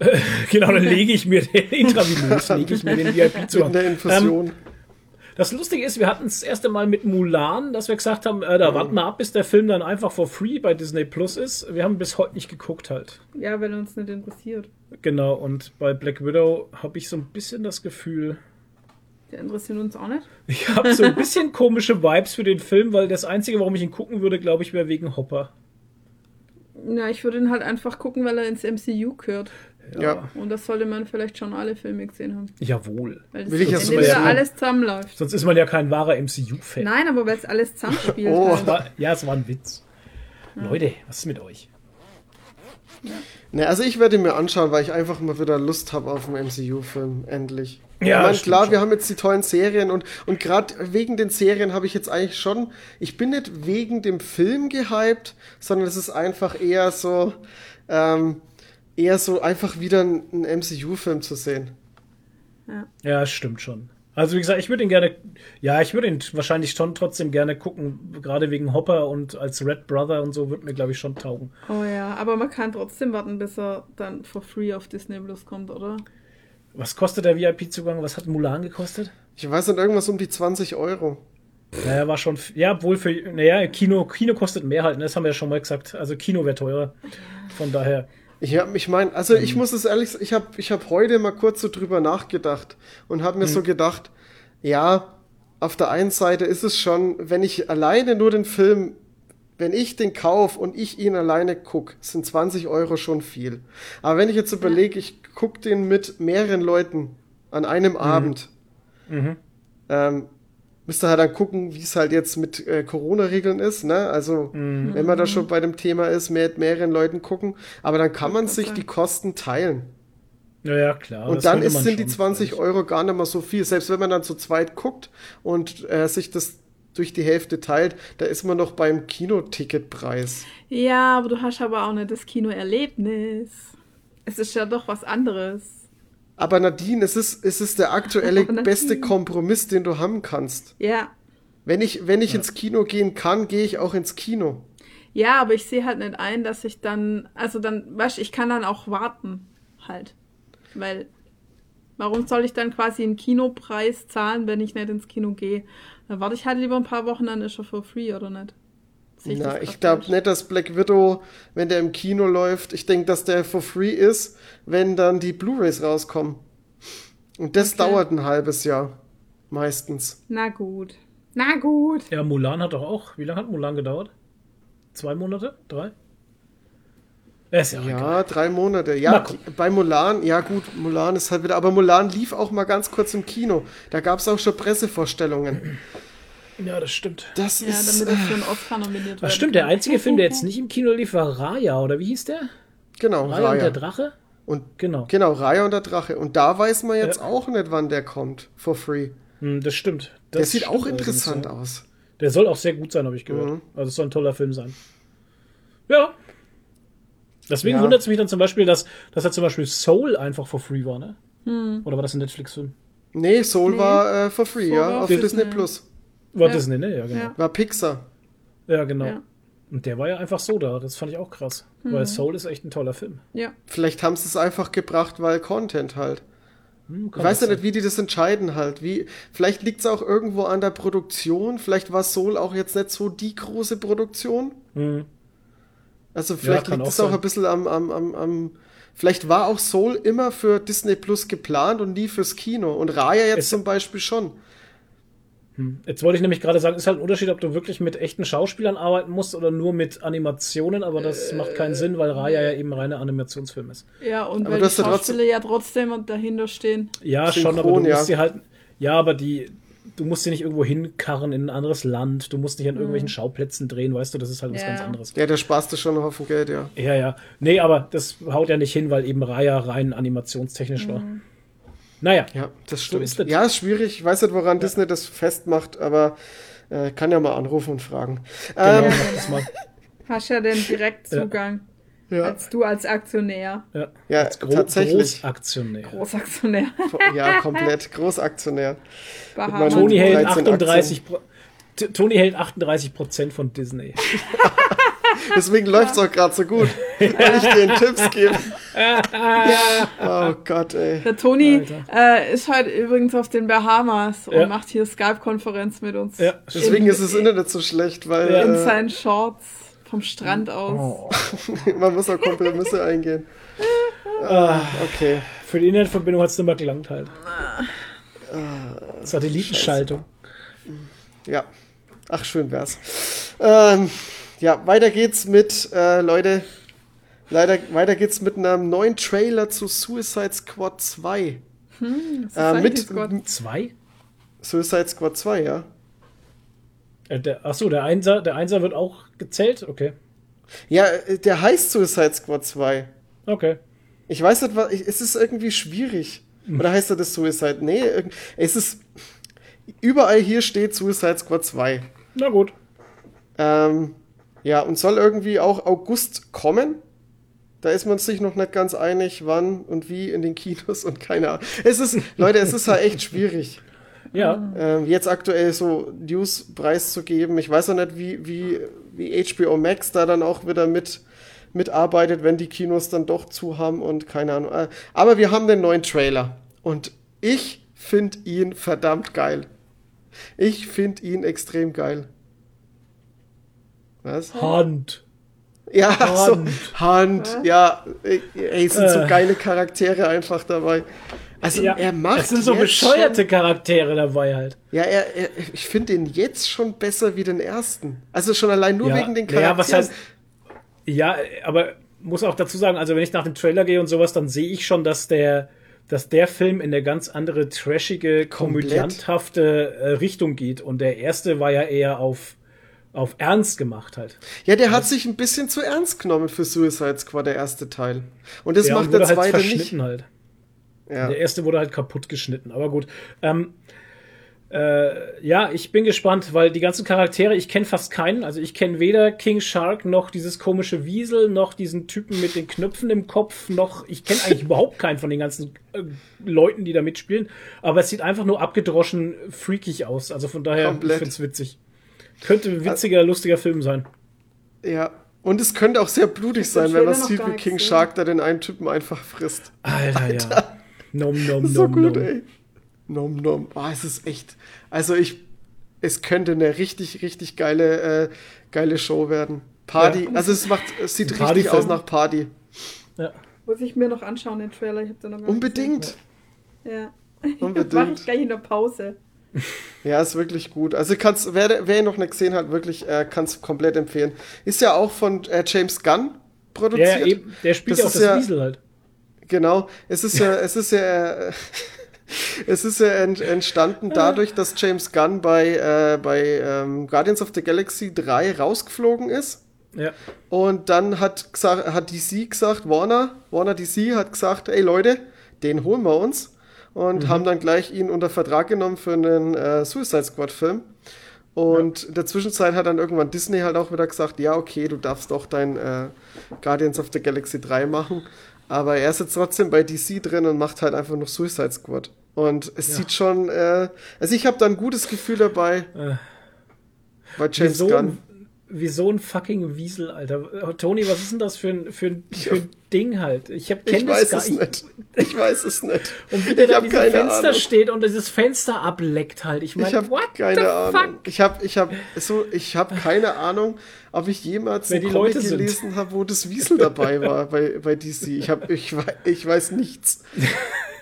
Genau, dann lege ich mir den intravenös, lege ich mir den VIP zu. In der Infusion. Das Lustige ist, wir hatten es das erste Mal mit Mulan, dass wir gesagt haben, äh, da warten wir ab, bis der Film dann einfach for free bei Disney Plus ist. Wir haben bis heute nicht geguckt halt. Ja, wenn uns nicht interessiert. Genau, und bei Black Widow habe ich so ein bisschen das Gefühl, Der interessiert uns auch nicht. ich habe so ein bisschen komische Vibes für den Film, weil das Einzige, warum ich ihn gucken würde, glaube ich, wäre wegen Hopper. Ja, ich würde ihn halt einfach gucken, weil er ins MCU gehört. Ja. Und das sollte man vielleicht schon alle Filme gesehen haben. Jawohl. Weil das Will ich jetzt mal sehen. alles zusammenläuft. Sonst ist man ja kein wahrer MCU-Fan. Nein, aber weil es alles zusammenspielt. Oh. halt. War- Ja, es war ein Witz. Leute, was ist mit euch? Ne, also ich werde ihn mir anschauen, weil ich einfach mal wieder Lust habe auf einen MCU-Film, endlich. Ja, ich mein, stimmt klar, schon. wir haben jetzt die tollen Serien und, und gerade wegen den Serien habe ich jetzt eigentlich schon, ich bin nicht wegen dem Film gehypt, sondern es ist einfach eher so, ähm, eher so einfach wieder ein, ein MCU-Film zu sehen. Ja, stimmt schon. Also wie gesagt, ich würde ihn gerne, ja, ich würde ihn wahrscheinlich schon trotzdem gerne gucken, gerade wegen Hopper und als Red Brother und so, würde mir, glaube ich, schon taugen. Oh ja, aber man kann trotzdem warten, bis er dann for free auf Disney Plus kommt, oder? Was kostet der VIP-Zugang? Was hat Mulan gekostet? Ich weiß nicht, irgendwas um die 20 Euro. Naja, war schon, ja, wohl für, naja, Kino, Kino kostet mehr halt, ne? das haben wir ja schon mal gesagt. Also Kino wäre teurer. Von daher, Ich, hab- ich meine, also ich muss es ehrlich sagen, ich habe ich hab heute mal kurz so drüber nachgedacht und habe mir so gedacht, ja, auf der einen Seite ist es schon, wenn ich alleine nur den Film, wenn ich den kauf und ich ihn alleine guck, sind 20 Euro schon viel. Aber wenn ich jetzt überlege, ich guck den mit mehreren Leuten an einem Abend, ähm, müsst ihr halt dann gucken, wie es halt jetzt mit äh, Corona-Regeln ist, ne? Also, wenn man da schon bei dem Thema ist, mit mehreren Leuten gucken, aber dann kann man sich die Kosten teilen. naja, klar. Und dann ist, sind die schon 20 vielleicht. Euro gar nicht mal so viel. Selbst wenn man dann zu zweit guckt und äh, sich das durch die Hälfte teilt, da ist man noch beim Kinoticketpreis. Ja, aber du hast aber auch nicht das Kinoerlebnis. Es ist ja doch was anderes. Aber Nadine, es ist, es ist der aktuelle Nadine. beste Kompromiss, den du haben kannst. Ja. Wenn ich, wenn ich ins Kino gehen kann, gehe ich auch ins Kino. Ja, aber ich sehe halt nicht ein, dass ich dann, also dann, weißt du, ich kann dann auch warten, halt. Weil, warum soll ich dann quasi einen Kinopreis zahlen, wenn ich nicht ins Kino gehe? Dann warte ich halt lieber ein paar Wochen, dann ist er for free, oder nicht? Das Na, ich glaube nicht, dass Black Widow, wenn der im Kino läuft, ich denke, dass der for free ist, wenn dann die Blu-rays rauskommen. Und das Okay. dauert ein halbes Jahr. Meistens. Na gut. Na gut. Ja, Mulan hat doch auch, wie lange hat Mulan gedauert? Zwei Monate? Drei? Ja, ist ja. Ja, drei Monate. Ja, bei Mulan, ja gut, Mulan ist halt wieder, aber Mulan lief auch mal ganz kurz im Kino. Da gab es auch schon Pressevorstellungen. Ja, das stimmt. Das Ja, ist, damit er für einen Oscar nominiert wird. Was stimmt, der einzige Film, der jetzt nicht im Kino lief, war Raya, oder wie hieß der? genau, Raya, und der Raya. Drache? Und Genau. genau, Raya und der Drache. Und da weiß man jetzt Ja. auch nicht, wann der kommt, for free. Hm, das stimmt. Der Das sieht stimmt auch interessant ja. aus. Der soll auch sehr gut sein, habe ich gehört. Mhm. Also es soll ein toller Film sein. Ja. Deswegen Ja. wundert es mich dann zum Beispiel, dass, dass er zum Beispiel Soul einfach for free war, ne? Hm. Oder war das ein Netflix-Film? Nee, Soul Nee. war äh, for free, Soul ja, auf Disney Disney. Plus. War Ja. Disney, ne? Ja, genau. Ja. War Pixar. Ja, genau. Ja. Und der war ja einfach so da. Das fand ich auch krass. Weil Soul ist echt ein toller Film. Ja. Vielleicht haben sie es einfach gebracht, weil Content halt. Hm, Ich weiß ja nicht, wie die das entscheiden halt. Wie, vielleicht liegt es auch irgendwo an der Produktion. Vielleicht war Soul auch jetzt nicht so die große Produktion. sein. Hm. Also vielleicht kann liegt auch es auch sein. ein bisschen am, am, am, am Vielleicht war auch Soul immer für Disney Plus geplant und nie fürs Kino. Und Raya jetzt es zum Beispiel schon. Hm. Jetzt wollte ich nämlich gerade sagen, ist halt ein Unterschied, ob du wirklich mit echten Schauspielern arbeiten musst oder nur mit Animationen, aber das äh, macht keinen Sinn, weil Raya ja eben reiner Animationsfilm ist. Ja, und aber weil die Schauspieler ja trotzdem dahinter stehen. Ja, Synchron, schon, aber du musst ja. sie halt, ja, aber die, du musst sie nicht irgendwo hinkarren in ein anderes Land, du musst nicht an mhm. irgendwelchen Schauplätzen drehen, weißt du, das ist halt was ganz anderes. Ja, der sparst du schon noch auf dem Geld, ja. Ja, ja. Nee, aber das haut ja nicht hin, weil eben Raya rein animationstechnisch mhm. war. Naja. Ja, das stimmt. So ist das. Ja, ist schwierig. Ich weiß nicht, woran ja. Disney das festmacht, aber äh, kann ja mal anrufen und fragen. Genau, ähm, mal. Hast ja den Direktzugang. Ja. Als du als Aktionär. Ja, ja als Gro tatsächlich. Großaktionär. Großaktionär. ja, komplett. Großaktionär. Tony hält 38 Tony hält 38 Prozent von Disney. Deswegen läuft es auch gerade so gut, weil ich den Tipps gebe. oh Gott, ey. Der Toni äh, ist halt übrigens auf den Bahamas und ja. macht hier Skype-Konferenz mit uns. Ja, deswegen in, ist das Internet so schlecht, weil. In äh, seinen Shorts vom Strand aus. Oh. Man muss auch Kompromisse eingehen. Ah, okay. Für die Internetverbindung hat es nicht mehr gelangt halt. Satellitenschaltung. Ja. Ach, schön wär's. Ähm, ja, weiter geht's mit, äh, Leute, leider, weiter geht's mit einem neuen Trailer zu Suicide Squad 2. Hm, äh, mit Squad 2? Suicide Squad 2, ja. Äh, der, achso, der Einser, der Einser wird auch gezählt? Okay. Ja, äh, der heißt Suicide Squad 2. Okay. Ich weiß nicht, was, es ist irgendwie schwierig. Oder heißt er das Suicide? Nee, es ist. Überall hier steht Suicide Squad 2. Na gut. Ähm, ja, und soll irgendwie auch August kommen. Da ist man sich noch nicht ganz einig, wann und wie in den Kinos und keine Ahnung. Es ist, Leute, es ist halt echt schwierig. Ja. Ähm, jetzt aktuell so News preiszugeben. Ich weiß auch nicht, wie, wie, wie HBO Max da dann auch wieder mit mitarbeitet, wenn die Kinos dann doch zu haben und keine Ahnung. Äh, aber wir haben den neuen Trailer und ich finde ihn verdammt geil. Ich finde ihn extrem geil. Was? Hand. Ja, Hand. so, Hand, ja. Ey, es sind äh. so geile Charaktere einfach dabei. Also ja, er macht. Es sind so bescheuerte schon, Charaktere dabei halt. Ja, er, er ich finde den jetzt schon besser wie den ersten. Also schon allein nur ja, wegen den Charakteren. Ja, was heißt. Ja, aber muss auch dazu sagen, also wenn ich nach dem Trailer gehe und sowas, dann sehe ich schon, dass der, dass der Film in eine ganz andere trashige, komödianthafte äh, Richtung geht. Und der erste war ja eher auf auf ernst gemacht halt. Ja, der hat sich ein bisschen zu ernst genommen für Suicide Squad, der erste Teil. Und das ja, macht und der halt zweite halt nicht. Halt. Ja. Der erste wurde halt kaputt geschnitten, aber gut. Ähm, äh, ja, ich bin gespannt, weil die ganzen Charaktere, ich kenne fast keinen. Also ich kenne weder King Shark noch dieses komische Wiesel, noch diesen Typen mit den Knöpfen im Kopf, noch ich kenne eigentlich überhaupt keinen von den ganzen äh, Leuten, die da mitspielen. Aber es sieht einfach nur abgedroschen, freakig aus. Also von daher, Komplett. ich finde es witzig. Könnte ein witziger, lustiger Film sein. Ja. Und es könnte auch sehr blutig sein, wenn das sieht, wie King Shark da den einen Typen einfach frisst. Alter, Alter. ja. Nom, nom, nom, so gut, nom. ey. Nom, nom. Oh, es ist echt. Also ich. Es könnte eine richtig, richtig geile, äh, geile Show werden. Party. Ja. Also es macht, es sieht richtig Party aus nach Party. Ja. Muss ich mir noch anschauen, den Trailer. Ich hab da noch Unbedingt. Ja. Unbedingt. Mach ich gleich in der Pause. Ja, ist wirklich gut. Also kannst, wer, wer ihn noch nicht gesehen hat, wirklich äh, kann es komplett empfehlen. Ist ja auch von äh, James Gunn produziert. Ja, eben. Der spielt das auch das ja, Wiesel halt. Genau. Es ist ja, es ist ja, es ist ja entstanden dadurch, dass James Gunn bei, äh, bei ähm, Guardians of the Galaxy 3 rausgeflogen ist. Ja. Und dann hat, gesagt, hat DC gesagt, Warner, Warner DC hat gesagt, ey Leute, den holen wir uns und mhm. haben dann gleich ihn unter Vertrag genommen für einen äh, Suicide Squad Film. Und ja. in der Zwischenzeit hat dann irgendwann Disney halt auch wieder gesagt, ja, okay, du darfst doch dein äh, Guardians of the Galaxy 3 machen. Aber er ist jetzt trotzdem bei DC drin und macht halt einfach noch Suicide Squad. Und es ja. sieht schon, äh, also ich habe da ein gutes Gefühl dabei. Äh. Bei James wieso, Gunn. Wie so ein fucking Wiesel, Alter. Toni, was ist denn das für ein, für ein, für ein Ding halt? Ich hab, ich weiß es ich, nicht. Ich weiß es nicht. Und wie der da diesem Fenster Ahnung. steht und dieses Fenster ableckt halt. Ich meine, ich habe keine Ahnung. Fuck? Ich habe ich hab so ich habe keine Ahnung, ob ich jemals einen Comic gelesen habe, wo das Wiesel dabei war bei, bei DC. Ich habe ich, ich weiß nichts.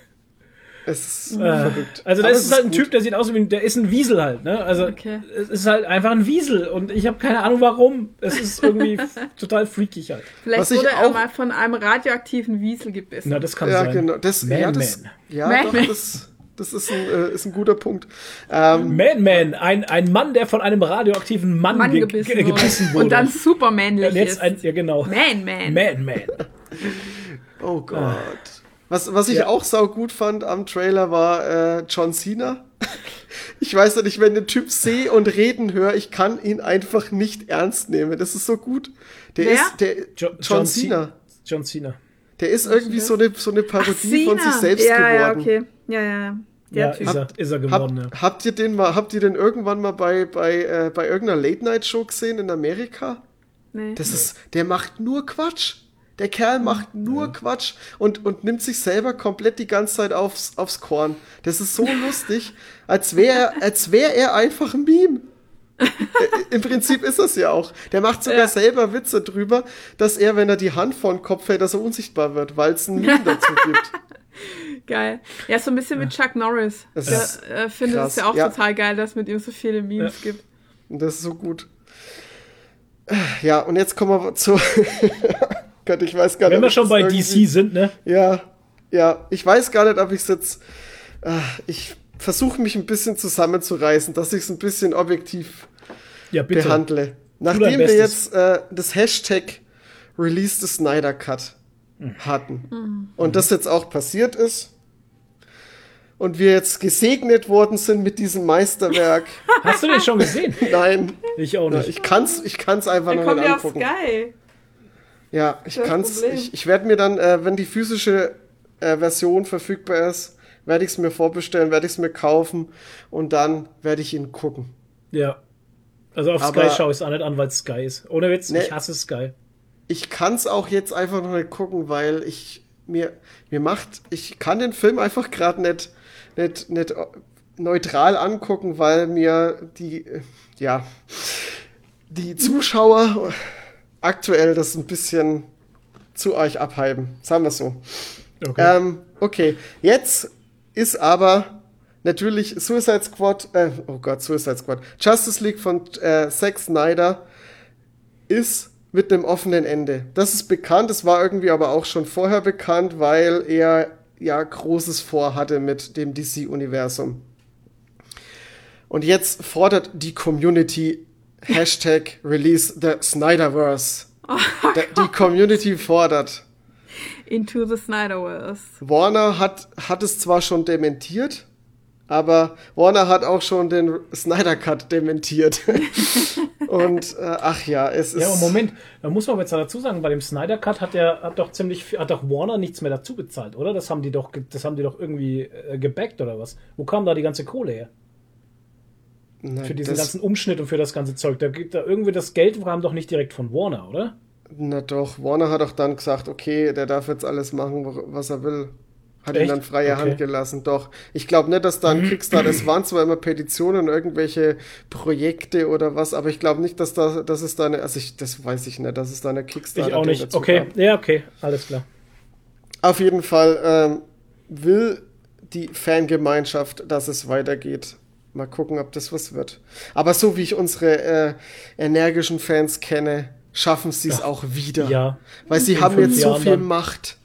Es ist äh, verrückt. Also da ist halt ein gut. Typ, der sieht aus wie der ist ein Wiesel halt, ne? Also okay. es ist halt einfach ein Wiesel und ich habe keine Ahnung warum. Es ist irgendwie total freakig halt. Vielleicht Was wurde er mal von einem radioaktiven Wiesel gebissen. Na, das kann ja, sein. Genau. Das, Man, ja, das, Man. Ja, Man, doch, Man. das, das ist ein, äh, ist ein guter Punkt. Ähm, Man Man, ein, ein Mann, der von einem radioaktiven Mann, Mann gebissen, ge gebissen, wurde. Und dann super männlich jetzt ist. Ein, ja, genau. Man Man. Man Man. oh Gott. Was, was ich ja. auch sau gut fand am Trailer war äh, John Cena. ich weiß nicht, wenn den Typ sehe und reden höre, ich kann ihn einfach nicht ernst nehmen. Das ist so gut. Der Wer? ist der jo John, John Cena. John Cena. Der ist irgendwie so eine, so eine Parodie von sich selbst ja, geworden. Ja, okay. Ja, ja. Der ja, ist er, ist er geworden, hab, ja. Habt ihr den mal, habt ihr den irgendwann mal bei, bei, äh, bei irgendeiner Late-Night-Show gesehen in Amerika? Nee. Das ist, der macht nur Quatsch. Der Kerl macht nur ja. Quatsch und, und nimmt sich selber komplett die ganze Zeit aufs, aufs Korn. Das ist so lustig, als wäre als wär er einfach ein Meme. Äh, Im Prinzip ist das ja auch. Der macht sogar ja. selber Witze drüber, dass er, wenn er die Hand vor den Kopf hält, dass er unsichtbar wird, weil es ein Meme dazu gibt. Geil. Ja, so ein bisschen mit Chuck Norris. Ich äh, finde es ja auch ja. total geil, dass es mit ihm so viele Memes ja. gibt. Das ist so gut. Ja, und jetzt kommen wir zu Gott, ich weiß gar nicht. Wenn wir schon bei DC sind, ne? Ja, ja. Ich weiß gar nicht, ob ich es jetzt. Äh, ich versuche mich ein bisschen zusammenzureißen, dass ich es ein bisschen objektiv ja, behandle. Nachdem wir jetzt äh, das Hashtag Release the Snyder Cut mhm. hatten mhm. und das jetzt auch passiert ist und wir jetzt gesegnet worden sind mit diesem Meisterwerk. Hast du den schon gesehen? Nein. Ich auch nicht. Ich kann's, ich kann's einfach Dann noch nicht angucken. Auf Sky. Ja, ich kann's. Ich, ich werde mir dann, äh, wenn die physische äh, Version verfügbar ist, werde ich es mir vorbestellen, werde ich es mir kaufen und dann werde ich ihn gucken. Ja. Also auf Aber, Sky schaue ich es auch nicht an, weil es Sky ist. Ohne Witz, ne, ich hasse Sky. Ich kann es auch jetzt einfach noch nicht gucken, weil ich mir, mir macht, ich kann den Film einfach gerade nicht, nicht, nicht neutral angucken, weil mir die, ja, die Zuschauer aktuell das ein bisschen zu euch abheiben. Sagen wir es so. Okay. Ähm, okay, jetzt ist aber natürlich Suicide Squad, äh, oh Gott, Suicide Squad, Justice League von äh, Zack Snyder ist mit einem offenen Ende. Das ist bekannt, es war irgendwie aber auch schon vorher bekannt, weil er ja Großes vorhatte mit dem DC-Universum. Und jetzt fordert die Community Hashtag Release the Snyderverse. Oh, die Community fordert. Into the Snyderverse. Warner hat, hat es zwar schon dementiert, aber Warner hat auch schon den Snyder Cut dementiert. Und äh, ach ja, es ist. Ja, aber Moment, da muss man jetzt dazu sagen, bei dem Snyder Cut hat der hat doch ziemlich hat doch Warner nichts mehr dazu bezahlt, oder? Das haben die doch das haben die doch irgendwie äh, gebackt oder was? Wo kam da die ganze Kohle her? Nein, für diesen ganzen Umschnitt und für das ganze Zeug. Da gibt da irgendwie das Geld kam doch nicht direkt von Warner, oder? Na doch, Warner hat auch dann gesagt, okay, der darf jetzt alles machen, was er will. Hat Echt? ihn dann freie okay. Hand gelassen. Doch. Ich glaube nicht, dass da ein Kickstarter, es waren zwar immer Petitionen, irgendwelche Projekte oder was, aber ich glaube nicht, dass da, dass es da eine, also ich, das weiß ich nicht, dass es da eine Kickstarter Ich auch nicht. Okay, gab. ja, okay, alles klar. Auf jeden Fall ähm, will die Fangemeinschaft, dass es weitergeht. Mal gucken, ob das was wird. Aber so wie ich unsere äh, energischen Fans kenne, schaffen sie es auch wieder. Ja. Weil sie haben jetzt so viel Macht.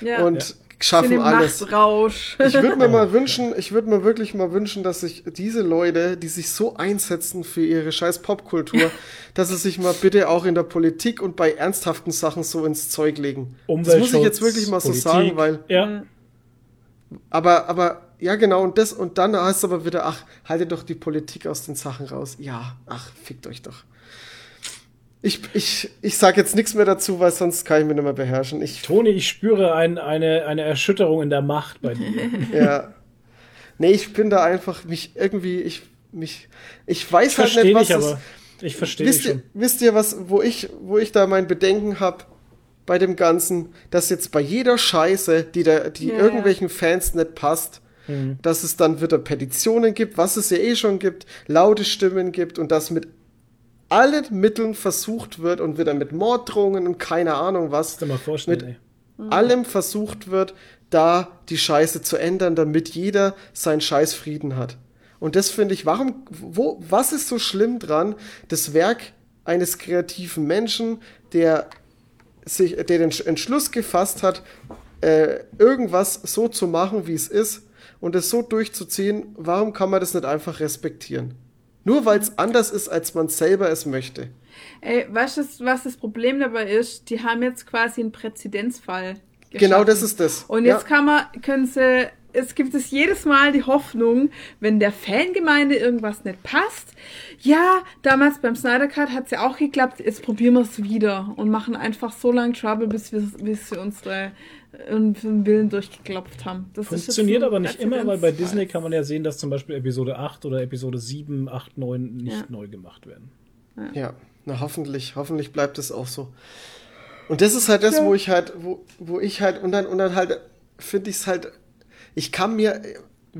Ja. Und ja. schaffen alles. Machtrausch. Ich würde mir mal wünschen, ich würde mir wirklich mal wünschen, dass sich diese Leute, die sich so einsetzen für ihre scheiß Popkultur, dass sie sich mal bitte auch in der Politik und bei ernsthaften Sachen so ins Zeug legen. Das muss ich jetzt wirklich mal Politik. so sagen, weil. Ja. Aber, aber ja, genau, und das, und dann heißt es aber wieder, ach, haltet doch die Politik aus den Sachen raus. Ja, ach, fickt euch doch. Ich, ich, ich sag jetzt nichts mehr dazu, weil sonst kann ich mich nicht mehr beherrschen. Ich, Toni, ich spüre ein, eine, eine Erschütterung in der Macht bei dir. ja. Nee, ich bin da einfach, mich irgendwie, ich, mich, ich weiß halt Versteh nicht, was ich, das, Ich verstehe wisst, ihr, wisst ihr, was, wo ich, wo ich da mein Bedenken habe bei dem Ganzen, dass jetzt bei jeder Scheiße, die, da, die ja, irgendwelchen ja. Fans nicht passt, mhm. dass es dann wieder Petitionen gibt, was es ja eh schon gibt, laute Stimmen gibt und dass mit allen Mitteln versucht wird und wieder mit Morddrohungen und keine Ahnung was, mit ey. allem versucht wird, da die Scheiße zu ändern, damit jeder seinen Scheißfrieden hat. Und das finde ich, warum, wo, was ist so schlimm dran, das Werk eines kreativen Menschen, der sich, der den Entschluss gefasst hat, äh, irgendwas so zu machen, wie es ist und es so durchzuziehen, warum kann man das nicht einfach respektieren? Nur weil es anders ist, als man selber es möchte. Ey, weißt du, was das Problem dabei ist? Die haben jetzt quasi einen Präzedenzfall. Geschaffen. Genau das ist das. Und jetzt ja. kann man, können sie es gibt es jedes Mal die Hoffnung, wenn der Fangemeinde irgendwas nicht passt. Ja, damals beim Snyder Cut hat es ja auch geklappt. Jetzt probieren wir es wieder und machen einfach so lange Trouble, bis wir, bis wir unsere unseren Willen durchgeklopft haben. Das Funktioniert aber nicht immer, weil bei Disney kann man ja sehen, dass zum Beispiel Episode 8 oder Episode 7, 8, 9 nicht ja. neu gemacht werden. Ja. ja, na hoffentlich, hoffentlich bleibt es auch so. Und das ist halt das, ja. wo ich halt, wo, wo ich halt, und dann, und dann halt finde ich es halt ich kann mir,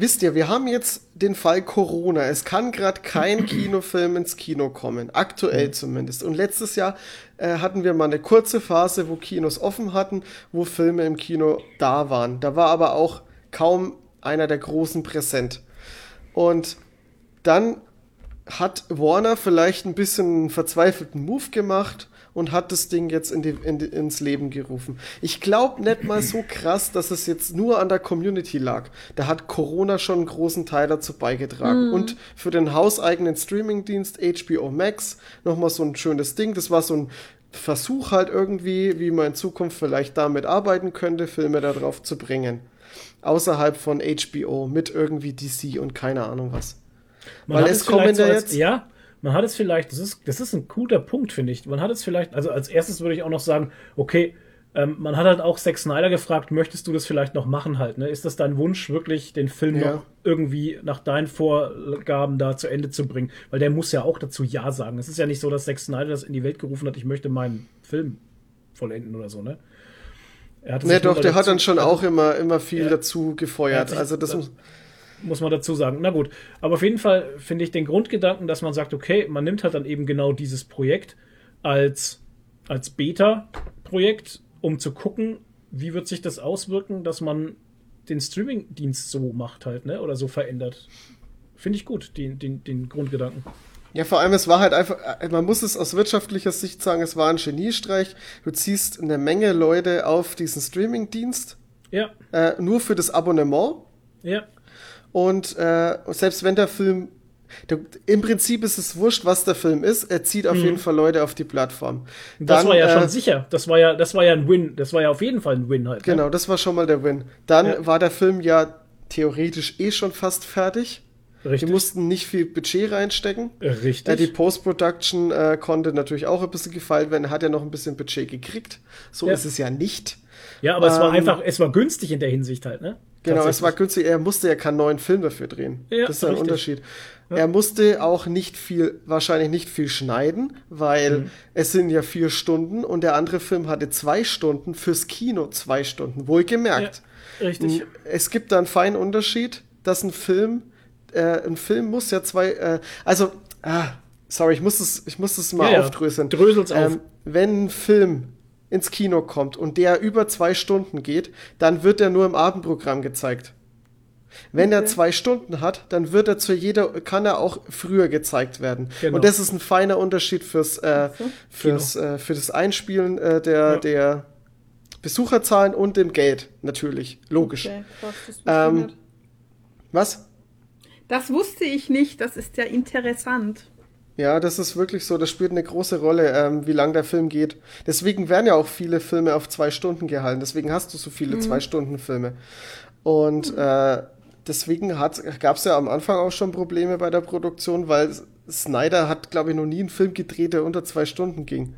wisst ihr, wir haben jetzt den Fall Corona. Es kann gerade kein Kinofilm ins Kino kommen, aktuell mhm. zumindest. Und letztes Jahr äh, hatten wir mal eine kurze Phase, wo Kinos offen hatten, wo Filme im Kino da waren. Da war aber auch kaum einer der großen präsent. Und dann hat Warner vielleicht ein bisschen einen verzweifelten Move gemacht und hat das Ding jetzt in die, in die, ins Leben gerufen. Ich glaube nicht mal so krass, dass es jetzt nur an der Community lag. Da hat Corona schon einen großen Teil dazu beigetragen. Mhm. Und für den hauseigenen Streamingdienst HBO Max nochmal so ein schönes Ding. Das war so ein Versuch halt irgendwie, wie man in Zukunft vielleicht damit arbeiten könnte, Filme darauf zu bringen. Außerhalb von HBO mit irgendwie DC und keine Ahnung was. Man Weil es kommen da jetzt. Ja, man hat es vielleicht, das ist, das ist ein guter Punkt, finde ich. Man hat es vielleicht, also als erstes würde ich auch noch sagen, okay, ähm, man hat halt auch Zack Snyder gefragt, möchtest du das vielleicht noch machen halt? Ne? Ist das dein Wunsch, wirklich den Film ja. noch irgendwie nach deinen Vorgaben da zu Ende zu bringen? Weil der muss ja auch dazu Ja sagen. Es ist ja nicht so, dass Zack Snyder das in die Welt gerufen hat, ich möchte meinen Film vollenden oder so, ne? Er hat ne, doch, der hat dann schon auch immer, immer viel ja, dazu gefeuert. Also das muss man dazu sagen. Na gut, aber auf jeden Fall finde ich den Grundgedanken, dass man sagt, okay, man nimmt halt dann eben genau dieses Projekt als, als Beta-Projekt, um zu gucken, wie wird sich das auswirken, dass man den Streaming-Dienst so macht halt, ne? Oder so verändert. Finde ich gut, den, den, den Grundgedanken. Ja, vor allem, es war halt einfach, äh, man muss es aus wirtschaftlicher Sicht sagen, es war ein Geniestreich. Du ziehst eine Menge Leute auf diesen Streaming-Dienst. Ja. Äh, nur für das Abonnement. Ja. Und äh, selbst wenn der Film der, Im Prinzip ist es wurscht, was der Film ist. Er zieht auf mhm. jeden Fall Leute auf die Plattform. das war ja äh, schon sicher. Das war ja, das war ja ein Win. Das war ja auf jeden Fall ein Win halt. Ne? Genau, ne? das war schon mal der Win. Dann ja. war der Film ja theoretisch eh schon fast fertig. Richtig. Die mussten nicht viel Budget reinstecken. Richtig. Äh, die Post-Production äh, konnte natürlich auch ein bisschen gefallen werden. Er hat ja noch ein bisschen Budget gekriegt. So ja. ist es ja nicht. Ja, aber ähm, es war ähm, einfach, es war günstig in der Hinsicht halt, ne? Genau, es war günstig. Er musste ja keinen neuen Film dafür drehen. Ja, das ist ein richtig. Unterschied. Ja. Er musste auch nicht viel, wahrscheinlich nicht viel schneiden, weil mhm. es sind ja vier Stunden und der andere Film hatte zwei Stunden fürs Kino zwei Stunden. Wohlgemerkt. Ja, richtig. Es gibt da einen feinen Unterschied, dass ein Film, äh, ein Film muss ja zwei, äh, also, ah, sorry, ich muss es, ich muss es mal ja, aufdröseln. Drösel's auf. Ähm, wenn ein Film ins Kino kommt und der über zwei Stunden geht, dann wird er nur im Abendprogramm gezeigt. Wenn okay. er zwei Stunden hat, dann wird er zu jeder, kann er auch früher gezeigt werden. Genau. Und das ist ein feiner Unterschied fürs, äh, fürs, äh, für das Einspielen äh, der, ja. der Besucherzahlen und dem Geld, natürlich. Logisch. Okay, ähm, was? Das wusste ich nicht, das ist ja interessant. Ja, das ist wirklich so. Das spielt eine große Rolle, ähm, wie lang der Film geht. Deswegen werden ja auch viele Filme auf zwei Stunden gehalten. Deswegen hast du so viele mhm. Zwei-Stunden-Filme. Und äh, deswegen gab es ja am Anfang auch schon Probleme bei der Produktion, weil Snyder hat, glaube ich, noch nie einen Film gedreht, der unter zwei Stunden ging.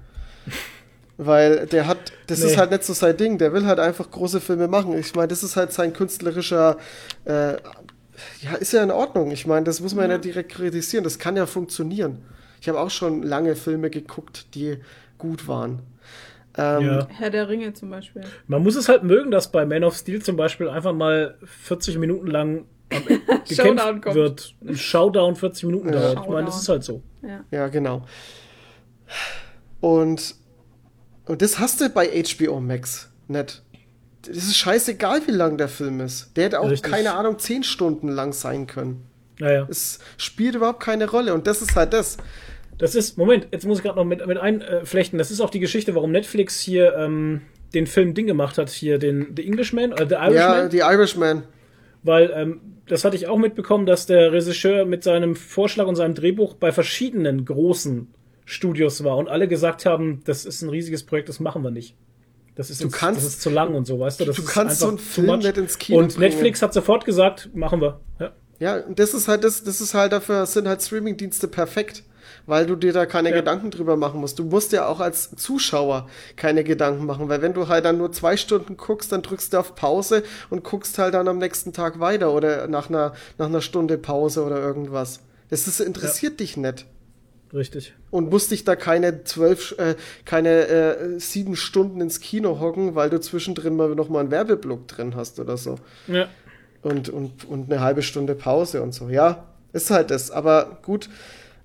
Weil der hat, das nee. ist halt nicht so sein Ding, der will halt einfach große Filme machen. Ich meine, das ist halt sein künstlerischer äh, ja, ist ja in Ordnung. Ich meine, das muss man ja. ja direkt kritisieren. Das kann ja funktionieren. Ich habe auch schon lange Filme geguckt, die gut waren. Ähm, ja. Herr der Ringe zum Beispiel. Man muss es halt mögen, dass bei Man of Steel zum Beispiel einfach mal 40 Minuten lang gekämpft wird. Ein Showdown 40 Minuten ja. dauert. Ich meine, das ist halt so. Ja, ja genau. Und, und das hast du bei HBO Max nicht. Das ist scheißegal, wie lang der Film ist. Der hätte auch, Richtig. keine Ahnung, 10 Stunden lang sein können. Naja. Es spielt überhaupt keine Rolle und das ist halt das. Das ist, Moment, jetzt muss ich gerade noch mit, mit einflechten. Das ist auch die Geschichte, warum Netflix hier ähm, den Film Ding gemacht hat, hier den The Englishman, äh, The Irishman. Ja, The Irishman. Weil, ähm, das hatte ich auch mitbekommen, dass der Regisseur mit seinem Vorschlag und seinem Drehbuch bei verschiedenen großen Studios war und alle gesagt haben, das ist ein riesiges Projekt, das machen wir nicht. Das ist, du uns, kannst, das ist zu lang und so, weißt du? Das du kannst so einen Film nicht ins Kino Und Netflix bringen. hat sofort gesagt, machen wir. Ja, ja das ist halt das, das ist halt dafür, sind halt Streamingdienste perfekt weil du dir da keine ja. Gedanken drüber machen musst. Du musst ja auch als Zuschauer keine Gedanken machen, weil wenn du halt dann nur zwei Stunden guckst, dann drückst du auf Pause und guckst halt dann am nächsten Tag weiter oder nach einer, nach einer Stunde Pause oder irgendwas. Das ist, interessiert ja. dich nicht. Richtig. Und musst dich da keine zwölf, äh, keine äh, sieben Stunden ins Kino hocken, weil du zwischendrin mal noch mal einen Werbeblock drin hast oder so. Ja. Und, und, und eine halbe Stunde Pause und so. Ja, ist halt das. Aber gut,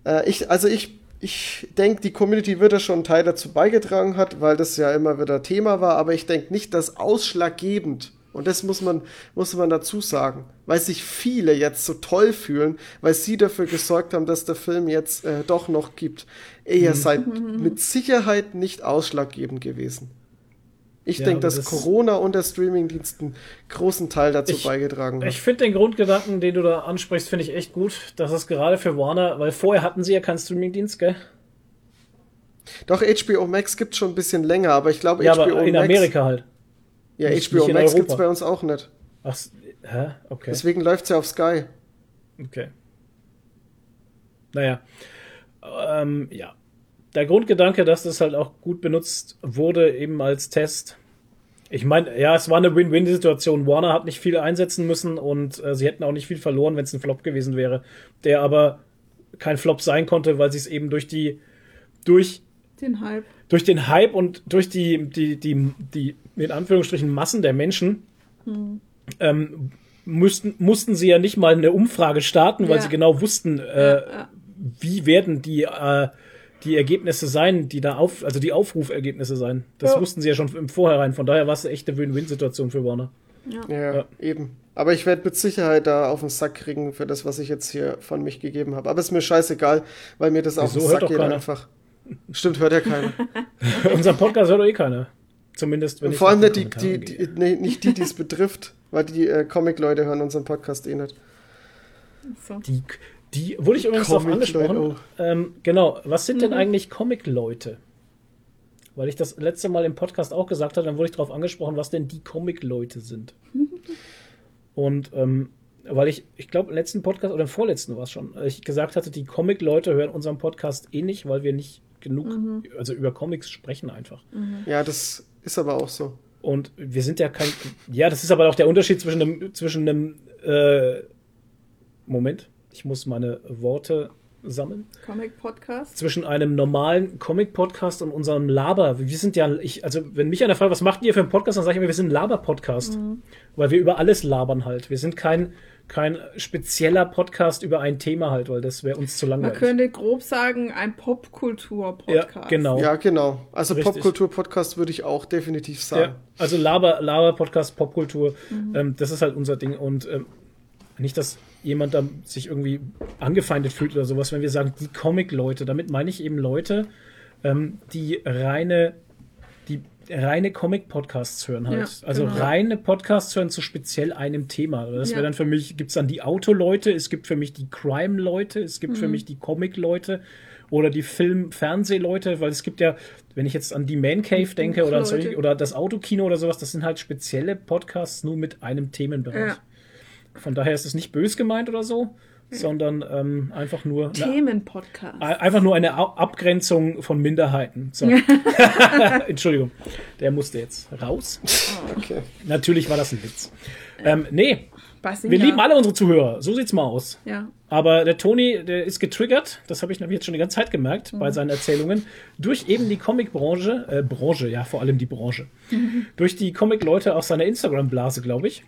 äh, ich, also ich, ich denke, die Community wird da schon einen Teil dazu beigetragen hat, weil das ja immer wieder Thema war, aber ich denke nicht, dass ausschlaggebend, und das muss man, muss man dazu sagen, weil sich viele jetzt so toll fühlen, weil sie dafür gesorgt haben, dass der Film jetzt äh, doch noch gibt. Ihr mhm. seid mit Sicherheit nicht ausschlaggebend gewesen. Ich ja, denke, dass das Corona und der Streamingdienst einen großen Teil dazu ich, beigetragen hat. Ich finde den Grundgedanken, den du da ansprichst, finde ich echt gut. Das ist gerade für Warner, weil vorher hatten sie ja keinen Streamingdienst, gell? Doch, HBO Max gibt schon ein bisschen länger, aber ich glaube, ja, HBO aber in Max, Amerika halt. Ja, nicht, HBO nicht Max gibt es bei uns auch nicht. Ach, hä? Okay. Deswegen läuft es ja auf Sky. Okay. Naja. Ähm, ja der Grundgedanke, dass das halt auch gut benutzt wurde, eben als Test. Ich meine, ja, es war eine Win-Win-Situation. Warner hat nicht viel einsetzen müssen und äh, sie hätten auch nicht viel verloren, wenn es ein Flop gewesen wäre, der aber kein Flop sein konnte, weil sie es eben durch die durch den Hype durch den Hype und durch die die die die in Anführungsstrichen Massen der Menschen hm. ähm, mussten mussten sie ja nicht mal eine Umfrage starten, weil ja. sie genau wussten, äh, ja, ja. wie werden die äh, die Ergebnisse sein, die da auf, also die Aufrufergebnisse sein. Das ja. wussten sie ja schon im Vorhinein. Von daher war es eine echte Win-Win-Situation für Warner. Ja. Ja, ja, eben. Aber ich werde mit Sicherheit da auf den Sack kriegen für das, was ich jetzt hier von mich gegeben habe. Aber ist mir scheißegal, weil mir das Wieso? auf den Sack geht keiner. einfach. Stimmt, hört ja keiner. Unseren Podcast hört doch eh keiner. Zumindest, wenn Vor allem nicht die, die, die, nee, nicht die, die es betrifft, weil die äh, Comic-Leute hören unseren Podcast eh nicht. So. Die, die wurde ich übrigens darauf angesprochen. Oh. Ähm, genau, was sind mhm. denn eigentlich Comic-Leute? Weil ich das letzte Mal im Podcast auch gesagt habe, dann wurde ich darauf angesprochen, was denn die Comic-Leute sind. Und ähm, weil ich, ich glaube, im letzten Podcast oder im vorletzten war es schon, ich gesagt hatte, die Comic-Leute hören unseren Podcast eh nicht, weil wir nicht genug, mhm. also über Comics sprechen einfach. Mhm. Ja, das ist aber auch so. Und wir sind ja kein, ja, das ist aber auch der Unterschied zwischen einem, zwischen einem, äh, Moment, ich muss meine Worte sammeln. Comic-Podcast? Zwischen einem normalen Comic-Podcast und unserem Laber. Wir sind ja, ich, also wenn mich einer fragt, was macht ihr für einen Podcast, dann sage ich immer, wir sind ein Laber-Podcast. Mhm. Weil wir über alles labern halt. Wir sind kein, kein spezieller Podcast über ein Thema halt, weil das wäre uns zu langweilig. Man könnte grob sagen, ein Popkultur-Podcast. Ja, genau. Ja, genau. Also Popkultur-Podcast würde ich auch definitiv sagen. Ja, also Laber, Laber-Podcast, Popkultur, mhm. ähm, das ist halt unser Ding. Und ähm, nicht, dass jemand da sich irgendwie angefeindet fühlt oder sowas, wenn wir sagen, die Comic-Leute. Damit meine ich eben Leute, ähm, die reine, reine Comic-Podcasts hören halt. Ja, also genau. reine Podcasts hören zu speziell einem Thema. Das ja. wäre dann für mich, gibt es dann die Auto-Leute, es gibt für mich die Crime-Leute, es gibt mhm. für mich die Comic-Leute oder die Film-Fernseh-Leute, weil es gibt ja, wenn ich jetzt an die Man Cave denke oder, oder das Autokino oder sowas, das sind halt spezielle Podcasts nur mit einem Themenbereich. Ja. Von daher ist es nicht bös gemeint oder so, sondern ähm, einfach nur Themenpodcast. Einfach nur eine Abgrenzung von Minderheiten. So. Entschuldigung, der musste jetzt raus. Oh, okay. Natürlich war das ein Witz. Ähm, nee, Wir lieben alle unsere Zuhörer, so sieht's mal aus. Ja. Aber der Toni, der ist getriggert, das habe ich nämlich jetzt schon die ganze Zeit gemerkt mhm. bei seinen Erzählungen, durch eben die Comic-Branche, äh, Branche, ja, vor allem die Branche, mhm. durch die Comic-Leute aus seiner Instagram-Blase, glaube ich,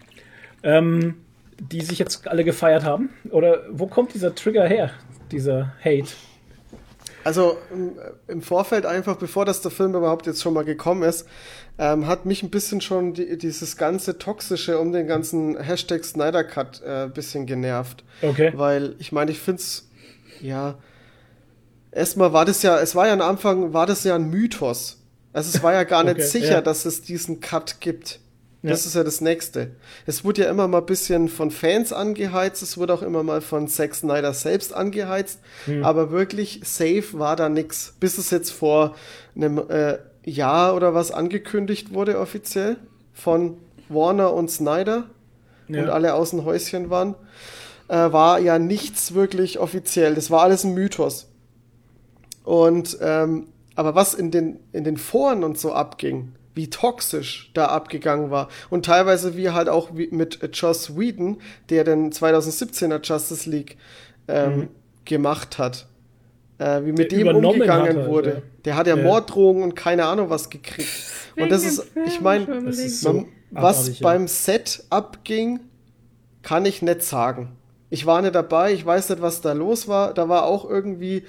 ähm, die sich jetzt alle gefeiert haben. Oder wo kommt dieser Trigger her, dieser Hate? Also im Vorfeld einfach, bevor das der Film überhaupt jetzt schon mal gekommen ist, ähm, hat mich ein bisschen schon die, dieses ganze Toxische um den ganzen Hashtag Snyder Cut äh, ein bisschen genervt. Okay. Weil ich meine, ich finde es, ja, erstmal war das ja, es war ja am Anfang, war das ja ein Mythos. Also es war ja gar nicht okay, sicher, ja. dass es diesen Cut gibt. Das ja. ist ja das Nächste. Es wurde ja immer mal ein bisschen von Fans angeheizt, es wurde auch immer mal von Zack Snyder selbst angeheizt, hm. aber wirklich safe war da nix. Bis es jetzt vor einem äh, Jahr oder was angekündigt wurde offiziell von Warner und Snyder ja. und alle außen Häuschen waren, äh, war ja nichts wirklich offiziell. Das war alles ein Mythos. Und ähm, aber was in den, in den Foren und so abging, wie toxisch da abgegangen war. Und teilweise wie halt auch wie mit Joss Whedon, der den 2017er Justice League ähm, mhm. gemacht hat. Äh, wie mit der dem umgegangen hat, wurde. Ja. Der hat ja, ja, Morddrohungen und keine Ahnung was gekriegt. und das ist, ich meine, so was beim Set abging, kann ich nicht sagen. Ich war nicht dabei, ich weiß nicht, was da los war. Da war auch irgendwie,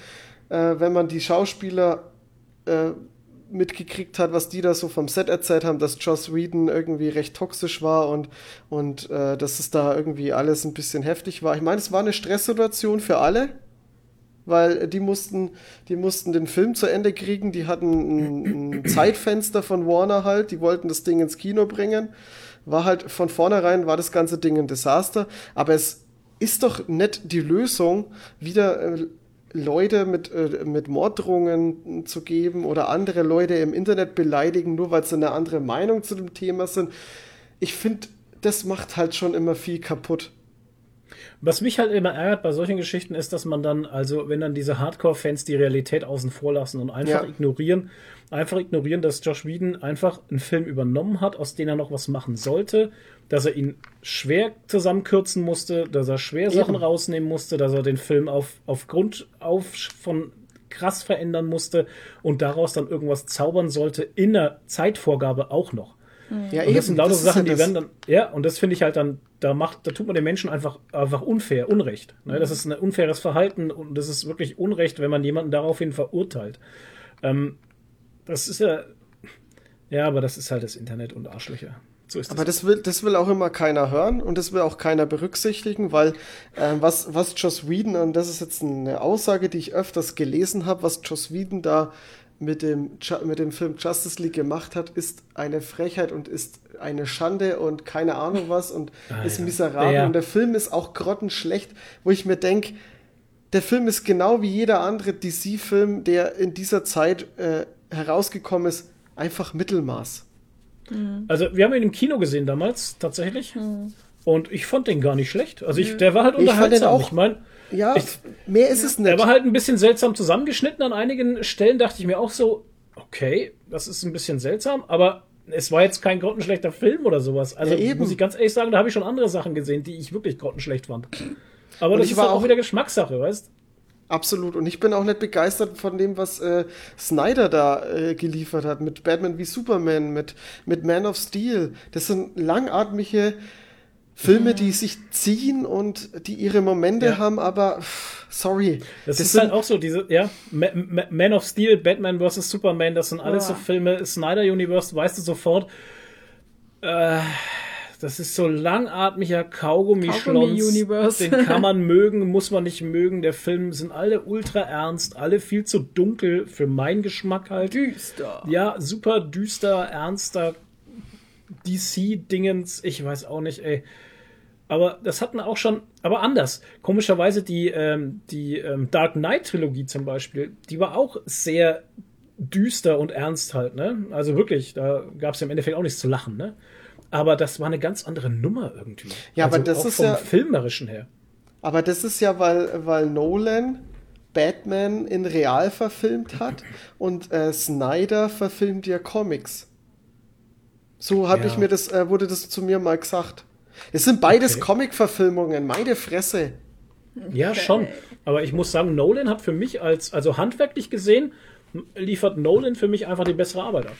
äh, wenn man die Schauspieler äh, mitgekriegt hat, was die da so vom Set erzählt haben, dass Joss Whedon irgendwie recht toxisch war und, und äh, dass es da irgendwie alles ein bisschen heftig war. Ich meine, es war eine Stresssituation für alle, weil die mussten, die mussten den Film zu Ende kriegen, die hatten ein, ein Zeitfenster von Warner halt, die wollten das Ding ins Kino bringen. War halt von vornherein war das ganze Ding ein Desaster, aber es ist doch nicht die Lösung, wieder äh, Leute mit, äh, mit Morddrohungen zu geben oder andere Leute im Internet beleidigen, nur weil sie eine andere Meinung zu dem Thema sind. Ich finde, das macht halt schon immer viel kaputt. Was mich halt immer ärgert bei solchen Geschichten ist, dass man dann, also wenn dann diese Hardcore-Fans die Realität außen vor lassen und einfach ja. ignorieren, einfach ignorieren, dass Josh Whedon einfach einen Film übernommen hat, aus dem er noch was machen sollte, dass er ihn schwer zusammenkürzen musste, dass er schwer Eben. Sachen rausnehmen musste, dass er den Film auf, auf Grund auf von krass verändern musste und daraus dann irgendwas zaubern sollte in der Zeitvorgabe auch noch. Ja, und das sind lauter das Sachen, ja die werden dann, ja, und das finde ich halt dann, da macht, da tut man den Menschen einfach, einfach unfair, Unrecht. Ne? Das ist ein unfaires Verhalten und das ist wirklich Unrecht, wenn man jemanden daraufhin verurteilt. Ähm, das ist ja. Ja, aber das ist halt das Internet und Arschlöcher. So aber das will, das will auch immer keiner hören und das will auch keiner berücksichtigen, weil äh, was, was Joss Whedon, und das ist jetzt eine Aussage, die ich öfters gelesen habe, was Joss Whedon da mit dem, mit dem Film Justice League gemacht hat, ist eine Frechheit und ist eine Schande und keine Ahnung was und ah, ist ja. miserabel. Ja. Und der Film ist auch grottenschlecht, wo ich mir denke, der Film ist genau wie jeder andere DC-Film, der in dieser Zeit äh, herausgekommen ist, einfach Mittelmaß. Mhm. Also, wir haben ihn im Kino gesehen damals, tatsächlich. Mhm. Und ich fand den gar nicht schlecht. Also, ich, der war halt unterhaltsam. Ich, ich meine, ja, ich, mehr ist es nicht. Der war halt ein bisschen seltsam zusammengeschnitten. An einigen Stellen dachte ich mir auch so, okay, das ist ein bisschen seltsam, aber es war jetzt kein grottenschlechter Film oder sowas. Also ja, muss ich ganz ehrlich sagen, da habe ich schon andere Sachen gesehen, die ich wirklich grottenschlecht fand. Aber und das ist halt auch wieder Geschmackssache, weißt Absolut. Und ich bin auch nicht begeistert von dem, was äh, Snyder da äh, geliefert hat mit Batman wie Superman, mit, mit Man of Steel. Das sind langatmige Filme, die sich ziehen und die ihre Momente ja. haben, aber sorry. Das, das ist halt auch so, diese, ja, Man of Steel, Batman vs. Superman, das sind alles ja. so Filme, Snyder Universe, weißt du sofort, äh, das ist so langatmiger Kaugummi-Schlons. Den kann man mögen, muss man nicht mögen. Der Film sind alle ultra ernst, alle viel zu dunkel für meinen Geschmack halt. Düster. Ja, super düster, ernster DC-Dingens. Ich weiß auch nicht, ey. Aber das hatten auch schon, aber anders. Komischerweise die, ähm, die ähm, Dark Knight-Trilogie zum Beispiel, die war auch sehr düster und ernst halt, ne? Also wirklich, da gab es ja im Endeffekt auch nichts zu lachen, ne? aber das war eine ganz andere Nummer irgendwie. Ja, also aber das ist vom ja filmerischen her. Aber das ist ja, weil, weil Nolan Batman in real verfilmt hat und äh, Snyder verfilmt ja Comics. So habe ja. ich mir das, äh, wurde das zu mir mal gesagt. Es sind beides okay. Comic-Verfilmungen, meine Fresse. Ja, okay. schon. Aber ich muss sagen, Nolan hat für mich als, also handwerklich gesehen, liefert Nolan für mich einfach die bessere Arbeit ab.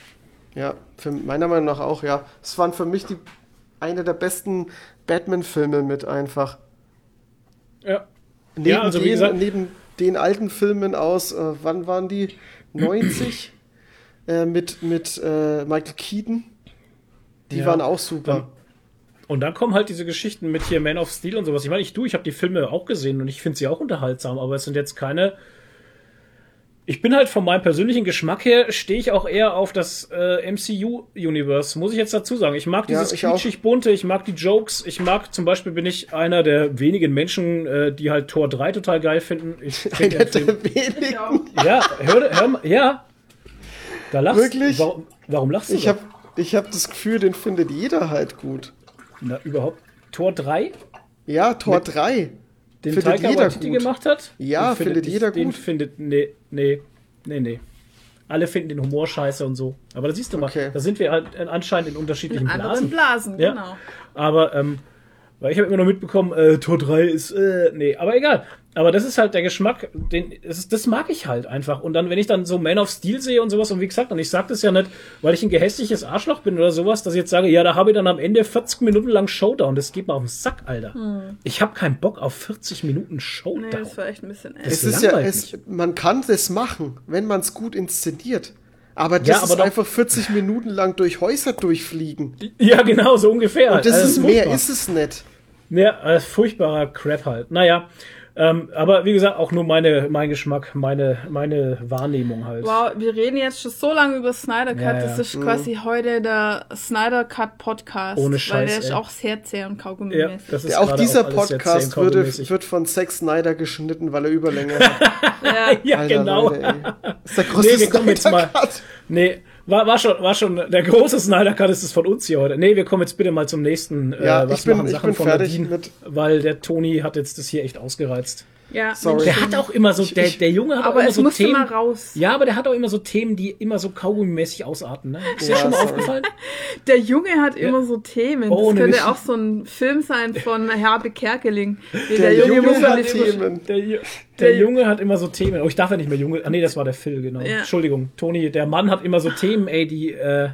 Ja, für meiner Meinung nach auch, ja. Es waren für mich die, eine der besten Batman-Filme mit einfach. Ja. Neben, ja, also den, gesagt, neben den alten Filmen aus, äh, wann waren die? 90? äh, mit mit äh, Michael Keaton. Die ja, waren auch super. Und dann kommen halt diese Geschichten mit hier Man of Steel und sowas. Ich meine, ich du, ich habe die Filme auch gesehen und ich finde sie auch unterhaltsam, aber es sind jetzt keine ich bin halt von meinem persönlichen Geschmack her, stehe ich auch eher auf das äh, MCU-Universe, muss ich jetzt dazu sagen. Ich mag dieses ja, quietschig bunte, ich mag die Jokes, ich mag zum Beispiel bin ich einer der wenigen Menschen, äh, die halt Tor 3 total geil finden. Ich einer der wenigen? Ja, hör, hör ja. Da lachst Wirklich? Warum, warum lachst du? Ich habe ich hab das Gefühl, den findet jeder halt gut. Na, überhaupt. Tor 3? Ja, Tor Mit 3 den findet Taika jeder Waititi gut. gemacht hat. Ja, findet, findet jeder den gut. Den findet, nee, nee, nee, nee. Alle finden den Humor scheiße und so. Aber da siehst du mal, okay. da sind wir halt anscheinend in unterschiedlichen in Blasen. Blasen, ja? genau. Aber ähm, weil ich habe immer noch mitbekommen, äh, Tor 3 ist, äh, nee, aber egal. Aber das ist halt der Geschmack, den, das, ist, das mag ich halt einfach. Und dann, wenn ich dann so Man of Steel sehe und sowas, und wie gesagt, und ich sag das ja nicht, weil ich ein gehässiges Arschloch bin oder sowas, dass ich jetzt sage, ja, da habe ich dann am Ende 40 Minuten lang Showdown. Das geht mir auf den Sack, Alter. Hm. Ich habe keinen Bock auf 40 Minuten Showdown. Nee, das war echt ein bisschen Es ist ja, es, man kann das machen, wenn man es gut inszeniert. Aber das ja, aber ist einfach 40 Minuten lang durch Häuser durchfliegen. Ja, genau, so ungefähr. Und das also, ist mehr, ist es nicht. Ja, äh, furchtbarer Crap halt. Naja, ähm, aber wie gesagt, auch nur meine, mein Geschmack, meine, meine Wahrnehmung halt. Wow, wir reden jetzt schon so lange über Snyder Cut. Ja, ja. Das ist mhm. quasi heute der Snyder Cut Podcast. Ohne Scheiß. Weil der ey. ist auch sehr zäh und kaugummi ja, das ist Auch dieser auch Podcast würde, wird von Zack Snyder geschnitten, weil er Überlänge hat. ja, Alter, genau. Leute, ist der größte nee, wir kommen jetzt mal. Nee, war, war, schon, war schon der große Snyder Cut ist es von uns hier heute. Nee, wir kommen jetzt bitte mal zum nächsten. Äh, ja, äh, was ich bin, machen Sachen ich bin von fertig Nadine, mit. Weil der Toni hat jetzt das hier echt ausgereizt. Ja, Sorry. Der hat auch immer so, der, der Junge hat aber auch immer so Themen. Mal raus. Ja, aber der hat auch immer so Themen, die immer so kaugummi-mäßig ausarten. Ne? Ist ja, dir schon mal aufgefallen? Der Junge hat ja. immer so Themen. Oh, das könnte auch so ein Film sein von Herbe Kerkeling. Der, der, Junge, Junge hat Themen. Der, der, Junge hat immer so Themen. Oh, ich darf ja nicht mehr Junge. Ah, nee, das war der Phil, genau. Ja. Entschuldigung, Toni. Der Mann hat immer so Themen, ey, die, äh,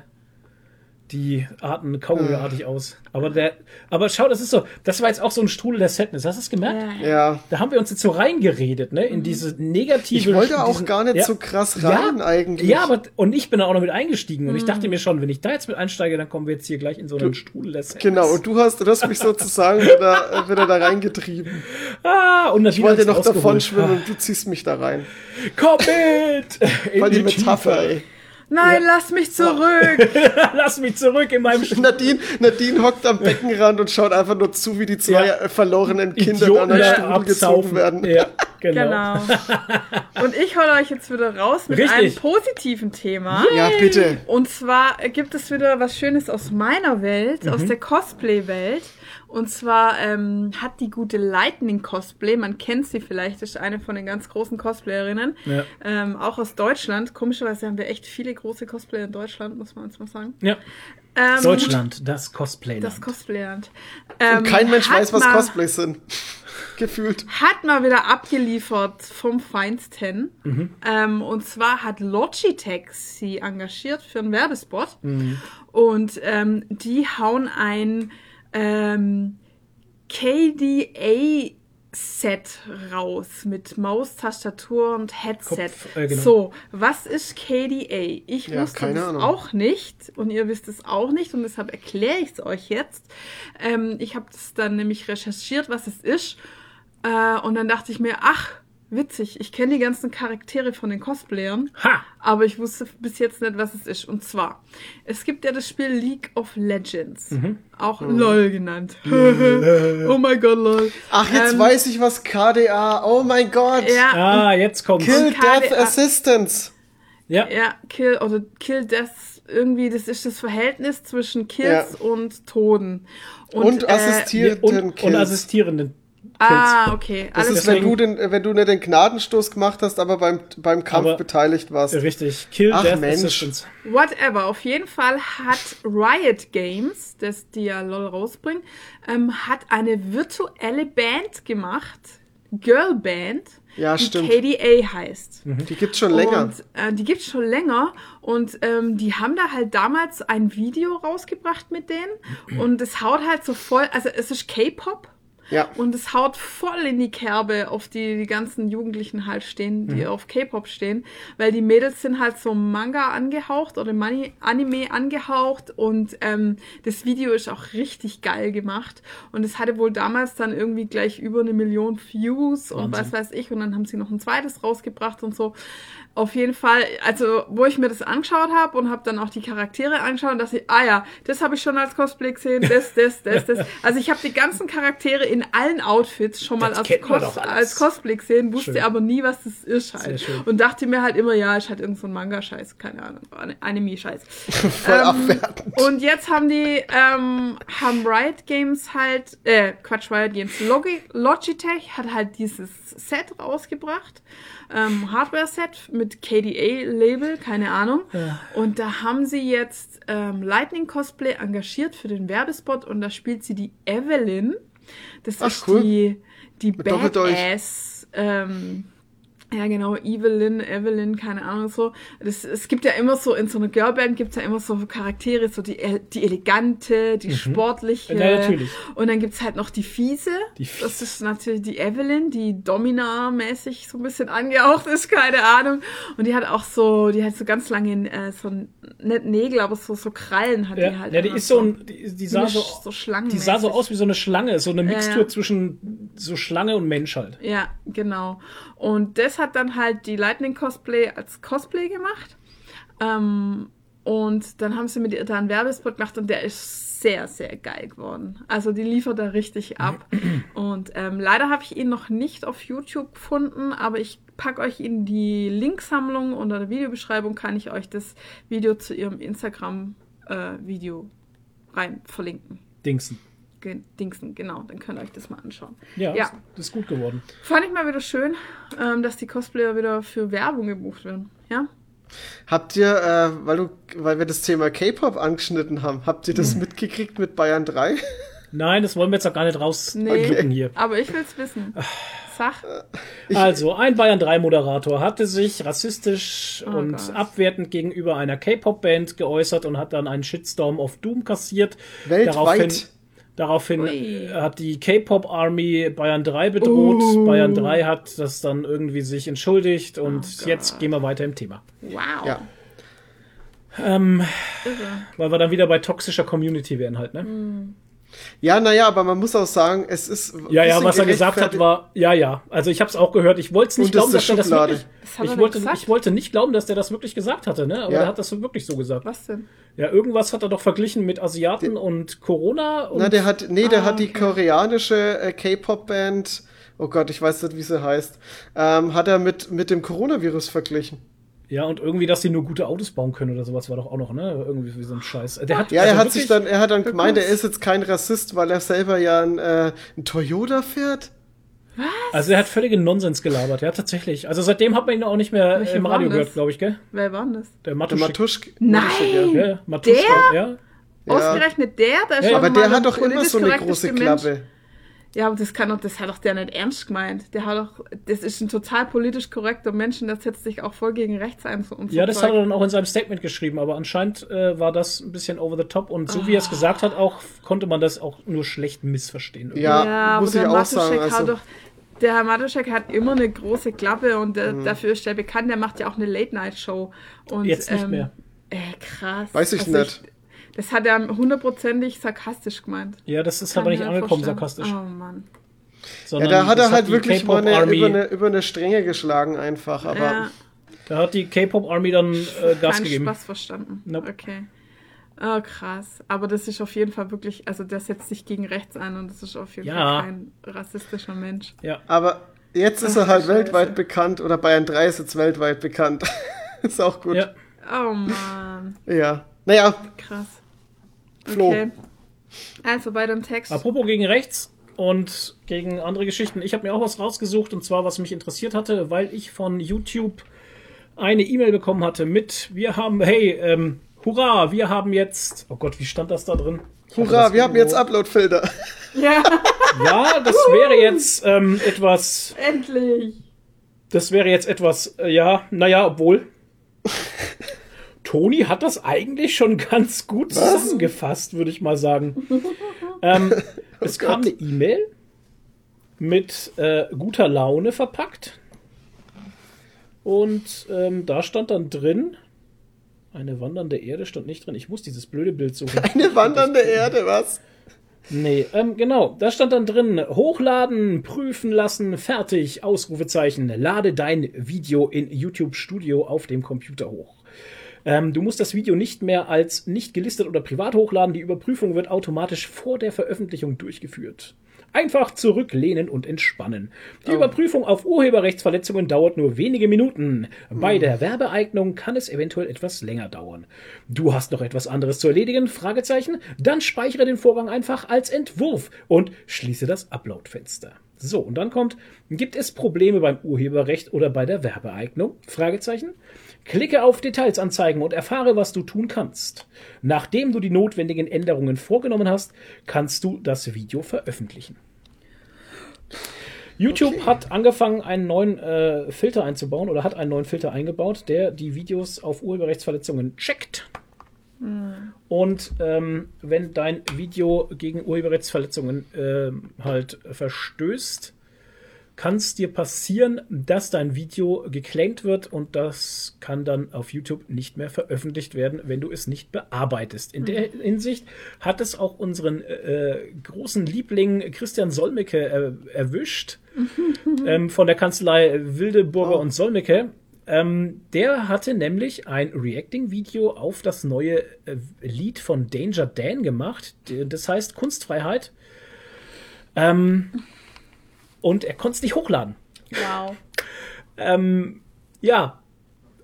die arten kaugummiartig äh. aus. Aber der, aber schau, das ist so, das war jetzt auch so ein Strudel der Sadness. Hast du es gemerkt? Ja. Da haben wir uns jetzt so reingeredet, ne, in mhm. diese negative. Ich wollte auch diesen, gar nicht ja, so krass rein ja, eigentlich. Ja, aber, und ich bin da auch noch mit eingestiegen. Und mhm. ich dachte mir schon, wenn ich da jetzt mit einsteige, dann kommen wir jetzt hier gleich in so einen du, Strudel der Sadness. Genau, und du hast, du hast mich sozusagen wieder, wieder da reingetrieben. Ah, und Ich wollte noch davon schwimmen und du ziehst mich da rein. Komm mit! Weil die Metapher, ey. Nein, ja. lass mich zurück. lass mich zurück in meinem Stuhl. Nadine, Nadine hockt am Beckenrand und schaut einfach nur zu, wie die zwei ja. verlorenen Kinder Idioten an der Stuhl gezogen werden. Ja, genau. genau. Und ich hole euch jetzt wieder raus mit Richtig. einem positiven Thema. Ja, bitte. Und zwar gibt es wieder was Schönes aus meiner Welt, mhm. aus der Cosplay-Welt. Und zwar ähm, hat die gute Lightning Cosplay, man kennt sie vielleicht, ist eine von den ganz großen Cosplayerinnen, ja. ähm, auch aus Deutschland. Komischerweise haben wir echt viele große Cosplayer in Deutschland, muss man uns mal sagen. Ja. Ähm, Deutschland, das Cosplayland. Das Cosplayland. Ähm, Und kein Mensch weiß, was Cosplays sind. Gefühlt. Hat mal wieder abgeliefert vom Feinsten. Mhm. Ähm, und zwar hat Logitech sie engagiert für einen Werbespot. Mhm. Und ähm, die hauen ein ähm, KDA Set raus mit Maus, Tastatur und Headset. Kopf, äh, genau. So, was ist KDA? Ich ja, wusste es auch nicht und ihr wisst es auch nicht und deshalb erkläre ich es euch jetzt. Ähm, ich habe das dann nämlich recherchiert, was es ist äh, und dann dachte ich mir, ach, witzig. Ich kenne die ganzen Charaktere von den Cosplayern, ha! aber ich wusste bis jetzt nicht, was es ist. Und zwar, es gibt ja das Spiel League of Legends, mhm. auch oh. LOL genannt. oh mein Gott, LOL. Ach, jetzt ähm, weiß ich, was KDA, oh mein Gott. Ja, ah, jetzt kommt Kill Death Assistance. Ja. Ja, Kill, oder Kill Death, irgendwie, das ist das Verhältnis zwischen Kills ja. und Toten. Und, und äh, assistierenden und, und assistierenden Ah, okay. Das ist, wenn du, den, wenn du nicht den Gnadenstoß gemacht hast, aber beim, beim Kampf aber beteiligt warst. Richtig. Kill Ach, Death Mensch. Assistance. Whatever. Auf jeden Fall hat Riot Games, das die ja LOL rausbringen, ähm, hat eine virtuelle Band gemacht. Girl Band. Ja, die stimmt. KDA heißt. Mhm. Die gibt's schon länger. Und, äh, die gibt's schon länger und ähm, die haben da halt damals ein Video rausgebracht mit denen und es haut halt so voll, also es ist K-Pop ja. Und es haut voll in die Kerbe, auf die die ganzen Jugendlichen halt stehen, die mhm. auf K-Pop stehen, weil die Mädels sind halt so Manga angehaucht oder Mani Anime angehaucht und ähm, das Video ist auch richtig geil gemacht und es hatte wohl damals dann irgendwie gleich über eine Million Views Wahnsinn. und was weiß ich und dann haben sie noch ein zweites rausgebracht und so. Auf jeden Fall, also wo ich mir das angeschaut habe und habe dann auch die Charaktere angeschaut und dachte, ah ja, das habe ich schon als Cosplay gesehen, das, das, das, das. Also ich habe die ganzen Charaktere in allen Outfits schon mal als, Cos als, Cosplay gesehen, wusste schön. aber nie, was das ist halt. Und dachte mir halt immer, ja, ich hatte irgend so Manga-Scheiß, keine Ahnung, Anime-Scheiß. Voll ähm. Und jetzt haben die, ähm, haben Riot Games halt, äh, Quatsch, Riot Games, Logi Logitech hat halt dieses Set rausgebracht ähm, Hardware-Set mit KDA-Label, keine Ahnung. Ja. Und da haben sie jetzt ähm, Lightning Cosplay engagiert für den Werbespot und da spielt sie die Evelyn. Das Ach, ist cool. die, die Badass ähm, ja, genau, Evelyn, Evelyn, keine Ahnung so. Das, es gibt ja immer so, in so einer Girlband gibt es ja immer so Charaktere, so die, die elegante, die mhm. sportliche. Ja, natürlich. Und dann gibt es halt noch die fiese. Die Fies. Das ist natürlich die Evelyn, die Domina-mäßig so ein bisschen angehaucht ist, keine Ahnung. Und die hat auch so, die hat so ganz lange, äh, so, nicht Nägel, aber so, so Krallen hat ja. die halt. Ja, die ist so ein, die, die sah so, so die sah so aus wie so eine Schlange, so eine Mixtur ja, zwischen so Schlange und Mensch halt. Ja, genau. Und das hat dann halt die Lightning Cosplay als Cosplay gemacht. Ähm, und dann haben sie mit ihr da einen Werbespot gemacht und der ist sehr, sehr geil geworden. Also die liefert da richtig ab. Und ähm, leider habe ich ihn noch nicht auf YouTube gefunden, aber ich packe euch in die Linksammlung unter der Videobeschreibung, kann ich euch das Video zu ihrem Instagram-Video äh, rein verlinken. Dingsen. Dingsen, genau, dann könnt ihr euch das mal anschauen. Ja, ja. Das, ist gut geworden. Fand ich mal wieder schön, ähm, dass die Cosplayer wieder für Werbung gebucht werden. Ja. Habt ihr, äh, weil, du, weil wir das Thema K-Pop angeschnitten haben, habt ihr das hm. mitgekriegt mit Bayern 3? Nein, das wollen wir jetzt auch gar nicht raus nee, hier. Aber ich will es wissen. Sag. Also, ein Bayern 3 Moderator hatte sich rassistisch oh und Gott. abwertend gegenüber einer K-Pop-Band geäußert und hat dann einen Shitstorm auf Doom kassiert. Weltweit. Daraufhin, Daraufhin Ui. hat die K-Pop Army Bayern 3 bedroht. Uh. Bayern 3 hat das dann irgendwie sich entschuldigt und oh jetzt gehen wir weiter im Thema. Wow. Ja. Ähm, weil wir dann wieder bei toxischer Community wären halt, ne? Mm. Ja, naja, aber man muss auch sagen, es ist. Ja, ja, was er gesagt hat, war, ja, ja. Also ich habe es auch gehört. Ich wollte es nicht glauben, dass er das wirklich. Das ich, wollte, ich wollte nicht glauben, dass der das wirklich gesagt hatte, ne? Aber ja. er hat das wirklich so gesagt. Was denn? Ja, irgendwas hat er doch verglichen mit Asiaten der, und Corona. Und na, der hat, nee, der ah, hat die koreanische äh, K-Pop-Band, oh Gott, ich weiß nicht, wie sie heißt, ähm, hat er mit, mit dem Coronavirus verglichen. Ja, und irgendwie, dass sie nur gute Autos bauen können oder sowas war doch auch noch, ne? Irgendwie wie so ein Scheiß. Der hat, ja, also er hat sich dann, er hat dann gemeint, er ist jetzt kein Rassist, weil er selber ja ein, äh, ein Toyota fährt. Was? Also er hat völligen Nonsens gelabert, ja, tatsächlich. Also seitdem hat man ihn auch nicht mehr Welche im Radio gehört, glaube ich, gell? Wer war denn das? Der Matuschik. Der Matuschk Nein! Ja, ja Matuschka, der? ja. Ausgerechnet der? der ja, aber der hat doch immer so eine große Klappe. Ja, aber das kann doch, das hat doch der nicht ernst gemeint. Der hat doch, das ist ein total politisch korrekter Mensch und der setzt sich auch voll gegen rechts ein. So ja, das Zeug. hat er dann auch in seinem Statement geschrieben, aber anscheinend äh, war das ein bisschen over the top und so oh. wie er es gesagt hat, auch konnte man das auch nur schlecht missverstehen. Irgendwie. Ja, ja muss ich auch Matuschek sagen. Also doch, der Herr Matuschek hat immer eine große Klappe und der, mhm. dafür ist er bekannt. Der macht ja auch eine Late-Night-Show. Jetzt nicht ähm, mehr. Äh, krass. Weiß ich also nicht. Ich, das hat er hundertprozentig sarkastisch gemeint. Ja, das ist aber nicht angekommen, sarkastisch. Oh Mann. Sondern ja, da hat er halt wirklich mal eine, über, eine, über eine Stränge geschlagen einfach, aber... Ja. Da hat die K-Pop Army dann äh, Gas Kein gegeben. Spaß verstanden. Nope. Okay. Oh, krass. Aber das ist auf jeden Fall wirklich, also der setzt sich gegen rechts ein und das ist auf jeden ja. Fall kein rassistischer Mensch. Ja. Aber jetzt ist Ach, er halt Scheiße. weltweit bekannt oder Bayern 3 ist jetzt weltweit bekannt. ist auch gut. Ja. Oh Mann. ja. Naja. Krass. Flo. Okay. Also bei dem Text. Apropos gegen rechts, und gegen andere Geschichten. Ich habe mir auch was rausgesucht und zwar, was mich interessiert hatte, weil ich von YouTube eine E-Mail bekommen hatte mit, wir haben, hey, ähm, hurra, wir haben jetzt, oh Gott, wie stand das da drin? Hurra, wir haben jetzt Upload-Filter. Ja. Ja, das wäre jetzt ähm, etwas. Endlich. Das wäre jetzt etwas, äh, ja, naja, obwohl. Toni hat das eigentlich schon ganz gut zusammengefasst, würde ich mal sagen. ähm, oh es kam eine E-Mail mit äh, guter Laune verpackt. Und ähm, da stand dann drin, eine wandernde Erde stand nicht drin. Ich muss dieses blöde Bild suchen. Eine wandernde Erde, was? Nee, ähm, genau. Da stand dann drin, hochladen, prüfen lassen, fertig, Ausrufezeichen. Lade dein Video in YouTube Studio auf dem Computer hoch. Ähm, du musst das Video nicht mehr als nicht gelistet oder privat hochladen. Die Überprüfung wird automatisch vor der Veröffentlichung durchgeführt. Einfach zurücklehnen und entspannen. Die oh. Überprüfung auf Urheberrechtsverletzungen dauert nur wenige Minuten. Bei mhm. der Werbeeignung kann es eventuell etwas länger dauern. Du hast noch etwas anderes zu erledigen? Fragezeichen. Dann speichere den Vorgang einfach als Entwurf und schließe das Upload-Fenster. So, und dann kommt, gibt es Probleme beim Urheberrecht oder bei der Werbeeignung? Fragezeichen. Klicke auf Details anzeigen und erfahre, was du tun kannst. Nachdem du die notwendigen Änderungen vorgenommen hast, kannst du das Video veröffentlichen. YouTube okay. hat angefangen, einen neuen äh, Filter einzubauen oder hat einen neuen Filter eingebaut, der die Videos auf Urheberrechtsverletzungen checkt. Mhm. Und ähm, wenn dein Video gegen Urheberrechtsverletzungen äh, halt verstößt, kann es dir passieren, dass dein Video geclaimed wird und das kann dann auf YouTube nicht mehr veröffentlicht werden, wenn du es nicht bearbeitest. In der mhm. Hinsicht hat es auch unseren äh, großen Liebling Christian Solmecke äh, erwischt ähm, von der Kanzlei Wildeburger oh. und Solmecke. Ähm, der hatte nämlich ein Reacting-Video auf das neue äh, Lied von Danger Dan gemacht. Das heißt Kunstfreiheit. Ähm, und er konnte es nicht hochladen. Wow. ähm, ja.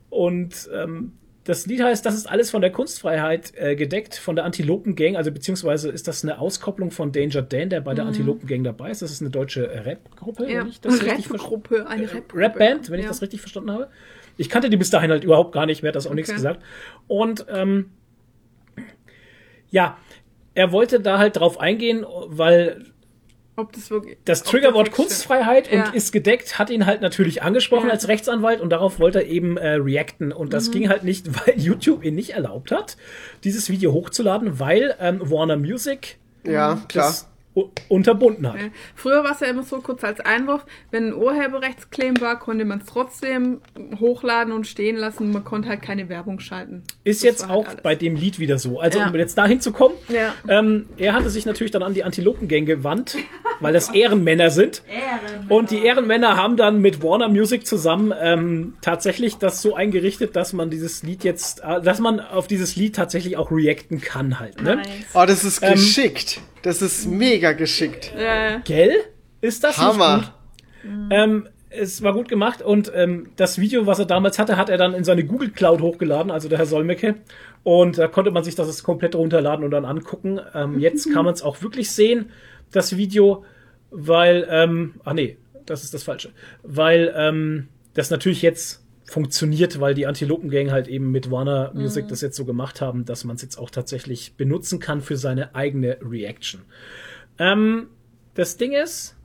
Und ähm, das Lied heißt, das ist alles von der Kunstfreiheit äh, gedeckt, von der Antilopen Gang, also beziehungsweise ist das eine Auskopplung von Danger Dan, der bei der mhm. Antilopen Gang dabei ist. Das ist eine deutsche Rap-Gruppe, ja. wenn ich das Rap richtig Gruppe, eine äh, Rap Rap-Band, wenn ja. ich das richtig verstanden habe. Ich kannte die bis dahin halt überhaupt gar nicht, mir hat das auch okay. nichts gesagt. Und ähm, ja, er wollte da halt drauf eingehen, weil ob das wirklich. Das Triggerwort Kunstfreiheit stimmt. und ja. ist gedeckt hat ihn halt natürlich angesprochen ja. als Rechtsanwalt und darauf wollte er eben äh, reacten. Und das mhm. ging halt nicht, weil YouTube ihn nicht erlaubt hat, dieses Video hochzuladen, weil ähm, Warner Music ja, klar unterbunden hat. Früher war es ja immer so kurz als Einwurf, wenn ein Urheberrechtsclaim war, konnte man es trotzdem hochladen und stehen lassen. Man konnte halt keine Werbung schalten. Ist das jetzt auch halt bei dem Lied wieder so. Also ja. um jetzt dahin zu kommen, ja. ähm, er hatte sich natürlich dann an die Antilopengang gewandt, weil das Ehrenmänner sind. Ehrenmänner. Und die Ehrenmänner haben dann mit Warner Music zusammen ähm, tatsächlich das so eingerichtet, dass man dieses Lied jetzt, äh, dass man auf dieses Lied tatsächlich auch reacten kann halt. Ne? Nice. Oh, das ist ähm, geschickt. Ähm, das ist mega geschickt. Ja. Gell? Ist das Hammer. nicht gut? Ähm, es war gut gemacht und ähm, das Video, was er damals hatte, hat er dann in seine Google Cloud hochgeladen, also der Herr Solmecke. Und da konnte man sich das komplett runterladen und dann angucken. Ähm, jetzt kann man es auch wirklich sehen, das Video, weil, ähm, ach nee, das ist das Falsche. Weil ähm, das natürlich jetzt funktioniert, weil die Antilopen-Gang halt eben mit Warner Music mhm. das jetzt so gemacht haben, dass man es jetzt auch tatsächlich benutzen kann für seine eigene Reaction. Ähm, das Ding ist,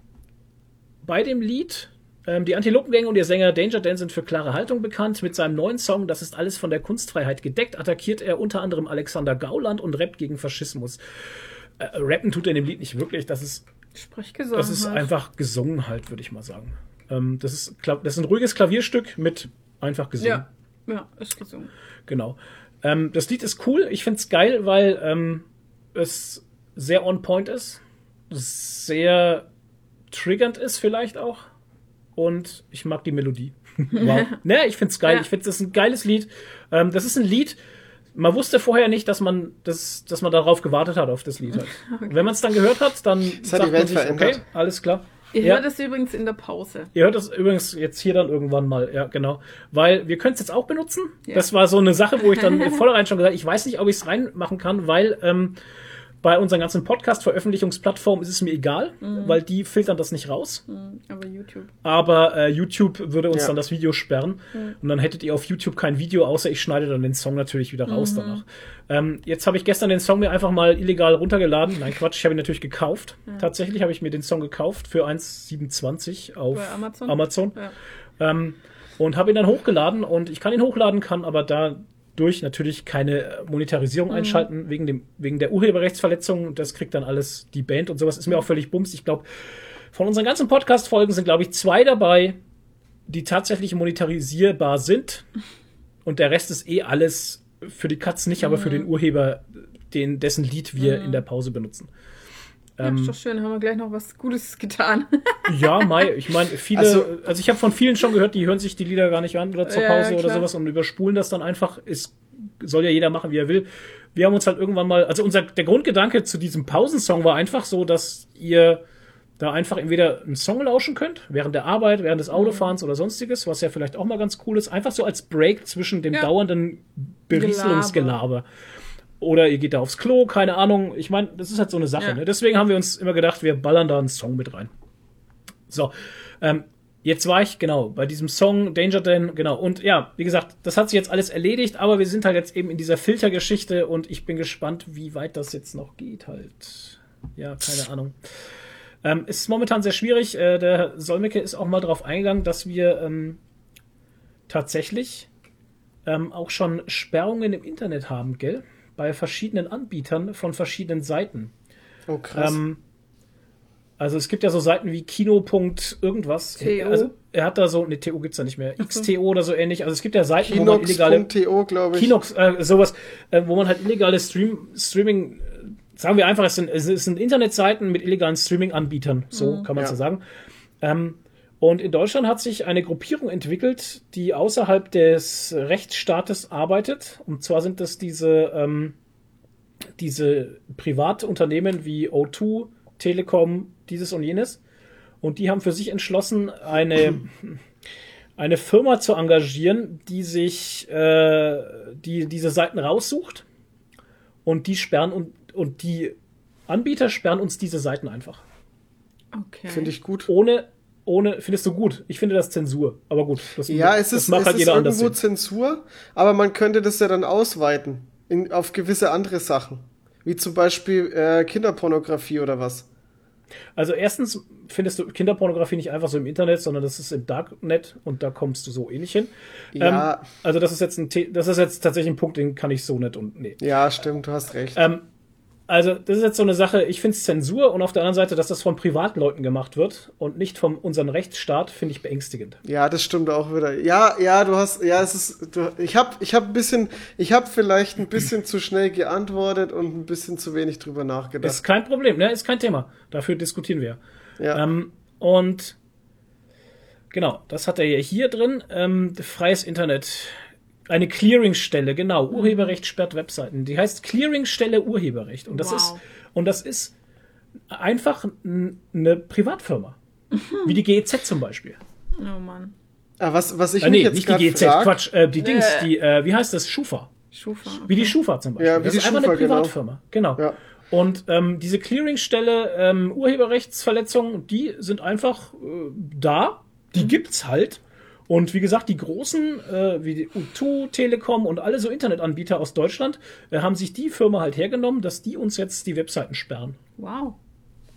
bei dem Lied, ähm, die Antilopen-Gang und ihr Sänger Danger Dan sind für klare Haltung bekannt. Mit seinem neuen Song, das ist alles von der Kunstfreiheit gedeckt, attackiert er unter anderem Alexander Gauland und rappt gegen Faschismus. Äh, rappen tut er in dem Lied nicht wirklich, das ist, Sprechgesang das ist halt. einfach gesungen halt, würde ich mal sagen. Ähm, das, ist, das ist ein ruhiges Klavierstück mit Einfach gesungen. Ja, ja ist gesungen. Genau. Ähm, das Lied ist cool. Ich finde es geil, weil ähm, es sehr on point ist. Sehr triggernd ist vielleicht auch. Und ich mag die Melodie. wow. ne, ich finde es geil. Ja. Ich finde, ist ein geiles Lied. Ähm, das ist ein Lied, man wusste vorher nicht, dass man, das, dass man darauf gewartet hat, auf das Lied. Halt. Okay. Wenn man es dann gehört hat, dann das sagt hat die Welt man sich, verändert. okay, alles klar. Ihr ja. hört es übrigens in der Pause. Ihr hört es übrigens jetzt hier dann irgendwann mal, ja, genau. Weil wir können es jetzt auch benutzen. Ja. Das war so eine Sache, wo ich dann vornherein schon gesagt habe, ich weiß nicht, ob ich es reinmachen kann, weil ähm, bei unseren ganzen Podcast-Veröffentlichungsplattformen ist es mir egal, mhm. weil die filtern das nicht raus. Mhm. Aber YouTube. Aber äh, YouTube würde uns ja. dann das Video sperren. Mhm. Und dann hättet ihr auf YouTube kein Video, außer ich schneide dann den Song natürlich wieder raus mhm. danach. Ähm, jetzt habe ich gestern den Song mir einfach mal illegal runtergeladen. Nein, Quatsch, ich habe ihn natürlich gekauft. Ja. Tatsächlich habe ich mir den Song gekauft für 1,27 auf Bei Amazon. Amazon. Ja. Ähm, und habe ihn dann hochgeladen und ich kann ihn hochladen, kann aber dadurch natürlich keine Monetarisierung mhm. einschalten wegen, dem, wegen der Urheberrechtsverletzung. Das kriegt dann alles die Band und sowas. Ist mir auch völlig bums. Ich glaube, von unseren ganzen Podcast-Folgen sind, glaube ich, zwei dabei, die tatsächlich monetarisierbar sind. Und der Rest ist eh alles für die Katz nicht, mhm. aber für den Urheber, den, dessen Lied wir mhm. in der Pause benutzen. Ja, ähm, ist doch schön, haben wir gleich noch was Gutes getan. ja, Mai, ich meine, viele, also, also ich habe von vielen schon gehört, die hören sich die Lieder gar nicht an oder zur Pause ja, oder sowas und überspulen das dann einfach. Ist, soll ja jeder machen, wie er will. Wir haben uns halt irgendwann mal, also unser, der Grundgedanke zu diesem Pausensong war einfach so, dass ihr da einfach entweder einen Song lauschen könnt, während der Arbeit, während des Autofahrens oder sonstiges, was ja vielleicht auch mal ganz cool ist, einfach so als Break zwischen dem ja. dauernden Berieselungsgelaber oder ihr geht da aufs Klo, keine Ahnung. Ich meine, das ist halt so eine Sache. Ja. Ne? Deswegen haben wir uns immer gedacht, wir ballern da einen Song mit rein. So, ähm, jetzt war ich genau bei diesem Song Danger Dan, genau. Und ja, wie gesagt, das hat sich jetzt alles erledigt, aber wir sind halt jetzt eben in dieser Filtergeschichte und ich bin gespannt, wie weit das jetzt noch geht halt. Ja, keine Ahnung. Ähm, es ist momentan sehr schwierig. Äh, der Solmecke ist auch mal darauf eingegangen, dass wir ähm, tatsächlich ähm, auch schon Sperrungen im Internet haben, gell? Bei verschiedenen Anbietern von verschiedenen Seiten. Oh, krass. Ähm, also es gibt ja so Seiten wie Kino. irgendwas. TO. Also er hat da so, ne, TO gibt's da nicht mehr. XTO oder so ähnlich. Also es gibt ja Seiten, Kinox. wo man illegale. TO, glaube ich. Kinox, äh, sowas, äh, wo man halt illegale Stream, Streaming, äh, sagen wir einfach, es sind, es sind Internetseiten mit illegalen Streaming-Anbietern. So mhm. kann man ja. so sagen. Ähm, und in Deutschland hat sich eine Gruppierung entwickelt, die außerhalb des Rechtsstaates arbeitet. Und zwar sind das diese, ähm, diese Privatunternehmen wie O2, Telekom, dieses und jenes. Und die haben für sich entschlossen, eine, eine Firma zu engagieren, die sich äh, die, diese Seiten raussucht. Und die sperren und, und die Anbieter sperren uns diese Seiten einfach. Okay. Finde ich gut. Ohne, ohne, findest du gut? Ich finde das Zensur, aber gut. Das, ja, es ist, macht es halt jeder ist irgendwo anders Zensur, aber man könnte das ja dann ausweiten in, auf gewisse andere Sachen. Wie zum Beispiel äh, Kinderpornografie oder was. Also erstens findest du Kinderpornografie nicht einfach so im Internet, sondern das ist im Darknet und da kommst du so ähnlich hin. Ja. Ähm, also das ist jetzt ein das ist jetzt tatsächlich ein Punkt, den kann ich so nicht und nee. Ja, stimmt, du hast recht. Ähm, also, das ist jetzt so eine Sache, ich finde es Zensur und auf der anderen Seite, dass das von Privatleuten gemacht wird und nicht von unserem Rechtsstaat, finde ich beängstigend. Ja, das stimmt auch wieder. Ja, ja, du hast, ja, es ist, du, ich habe ich hab ein bisschen, ich habe vielleicht ein bisschen zu schnell geantwortet und ein bisschen zu wenig drüber nachgedacht. Ist kein Problem, ne? Ist kein Thema. Dafür diskutieren wir. Ja. Ähm, und genau, das hat er ja hier drin. Ähm, freies Internet eine Clearingstelle, genau. Mhm. Urheberrecht sperrt Webseiten. Die heißt Clearingstelle Urheberrecht. Und das wow. ist, und das ist einfach eine Privatfirma. Mhm. Wie die GEZ zum Beispiel. Oh Mann. Ah, was, was ich äh, nee, jetzt nicht die GEZ, frag, Quatsch, äh, die Dings, äh. die, äh, wie heißt das? Schufa. Schufa. Okay. Wie die Schufa zum Beispiel. Ja, wie das die ist Schufa, einfach eine genau. Privatfirma. Genau. genau. Ja. Und ähm, diese Clearingstelle ähm, Urheberrechtsverletzungen, die sind einfach äh, da. Die mhm. gibt's halt. Und wie gesagt, die großen, äh, wie die U2, Telekom und alle so Internetanbieter aus Deutschland, äh, haben sich die Firma halt hergenommen, dass die uns jetzt die Webseiten sperren. Wow.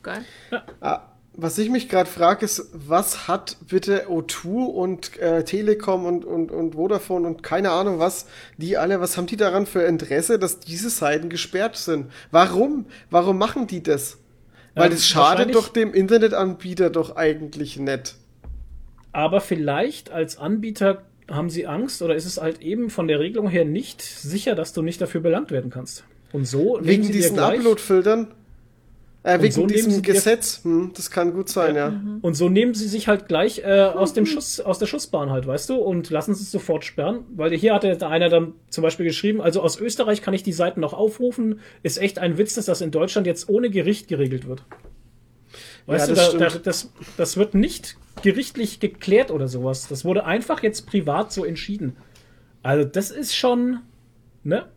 Geil. Ja. Ah, was ich mich gerade frage, ist, was hat bitte O2 und äh, Telekom und, und, und Vodafone und keine Ahnung was, die alle, was haben die daran für Interesse, dass diese Seiten gesperrt sind? Warum? Warum machen die das? Weil ähm, das schadet doch dem Internetanbieter doch eigentlich nicht. Aber vielleicht als Anbieter haben sie Angst oder ist es halt eben von der Regelung her nicht sicher, dass du nicht dafür belangt werden kannst. Und so wegen diesen Upload-Filtern. Äh, wegen so diesem Gesetz, hm, das kann gut sein, ja. ja. Und so nehmen sie sich halt gleich äh, aus dem Schuss, aus der Schussbahn halt, weißt du, und lassen sie es sofort sperren. Weil hier hat einer dann zum Beispiel geschrieben, also aus Österreich kann ich die Seiten noch aufrufen. Ist echt ein Witz, dass das in Deutschland jetzt ohne Gericht geregelt wird. Weißt ja, das du, da, da, das, das wird nicht gerichtlich geklärt oder sowas. Das wurde einfach jetzt privat so entschieden. Also, das ist schon, ne?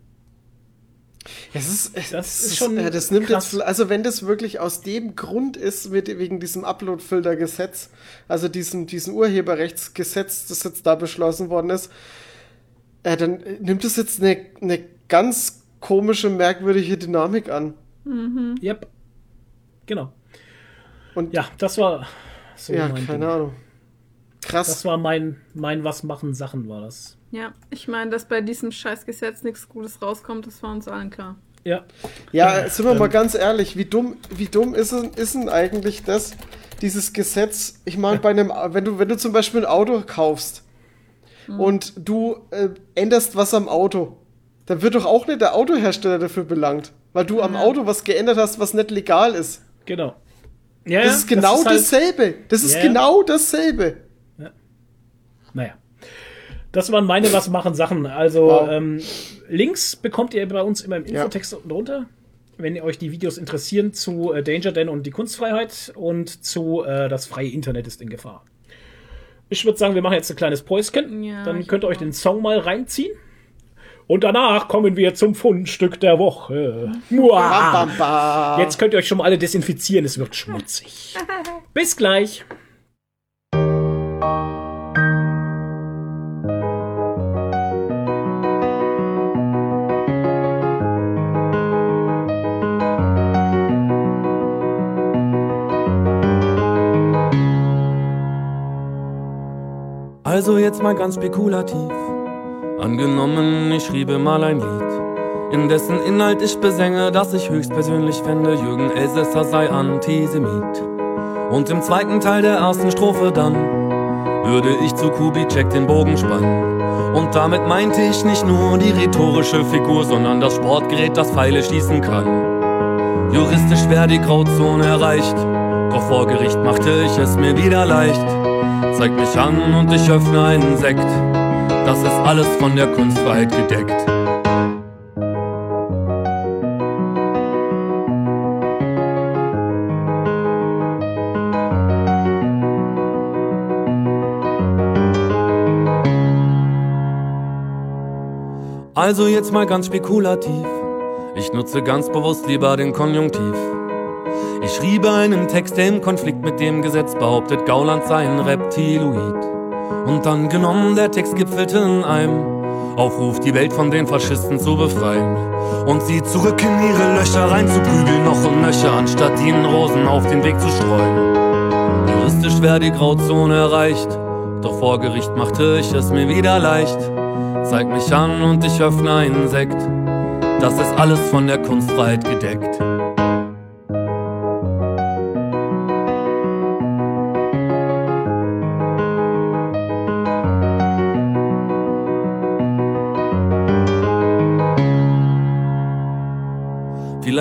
Es ist, es das ist schon. Ist, das nimmt krass. jetzt, also wenn das wirklich aus dem Grund ist, mit, wegen diesem Upload-Filter-Gesetz, also diesem, diesem Urheberrechtsgesetz, das jetzt da beschlossen worden ist, äh, dann nimmt es jetzt eine, eine ganz komische, merkwürdige Dynamik an. Mhm. Yep. Genau. Und ja, das war so. Ja, keine Ding. Ahnung. Krass. Das war mein, mein Was machen Sachen, war das. Ja, ich meine, dass bei diesem Scheißgesetz nichts Gutes rauskommt, das war uns allen klar. Ja. Ja, sind wir ähm, mal ganz ehrlich, wie dumm, wie dumm ist, ist denn eigentlich das, dieses Gesetz? Ich meine, bei einem, wenn du, wenn du zum Beispiel ein Auto kaufst mhm. und du äh, änderst was am Auto, dann wird doch auch nicht der Autohersteller dafür belangt, weil du mhm. am Auto was geändert hast, was nicht legal ist. Genau. Ja, das ist genau das ist halt, dasselbe. Das ist yeah. genau dasselbe. Ja. Naja. Das waren meine Was machen Sachen. Also wow. ähm, Links bekommt ihr bei uns immer im Infotext ja. unten drunter, wenn ihr euch die Videos interessieren zu äh, Danger Den und die Kunstfreiheit und zu äh, das freie Internet ist in Gefahr. Ich würde sagen, wir machen jetzt ein kleines Päuschen. Ja, Dann könnt ihr euch den Song mal reinziehen. Und danach kommen wir zum Fundstück der Woche. Muah. Jetzt könnt ihr euch schon mal alle desinfizieren, es wird schmutzig. Bis gleich. Also jetzt mal ganz spekulativ. Angenommen, ich schriebe mal ein Lied, in dessen Inhalt ich besänge, dass ich höchstpersönlich fände, Jürgen Elsässer sei Antisemit. Und im zweiten Teil der ersten Strophe dann würde ich zu Kubitschek den Bogen spannen. Und damit meinte ich nicht nur die rhetorische Figur, sondern das Sportgerät, das Pfeile schießen kann. Juristisch wäre die Grauzone erreicht, doch vor Gericht machte ich es mir wieder leicht. Zeig mich an und ich öffne einen Sekt das ist alles von der Kunstfreiheit gedeckt. Also jetzt mal ganz spekulativ. Ich nutze ganz bewusst lieber den Konjunktiv. Ich schriebe einen Text, der im Konflikt mit dem Gesetz behauptet, Gauland sei ein Reptiloid. Und dann genommen, der Text gipfelte in einem Aufruf, die Welt von den Faschisten zu befreien. Und sie zurück in ihre Löcher reinzuprügeln, noch und nöcher, anstatt ihnen Rosen auf den Weg zu streuen. Juristisch wäre die Grauzone erreicht, doch vor Gericht machte ich es mir wieder leicht. Zeig mich an und ich öffne einen Sekt, das ist alles von der Kunstfreiheit gedeckt.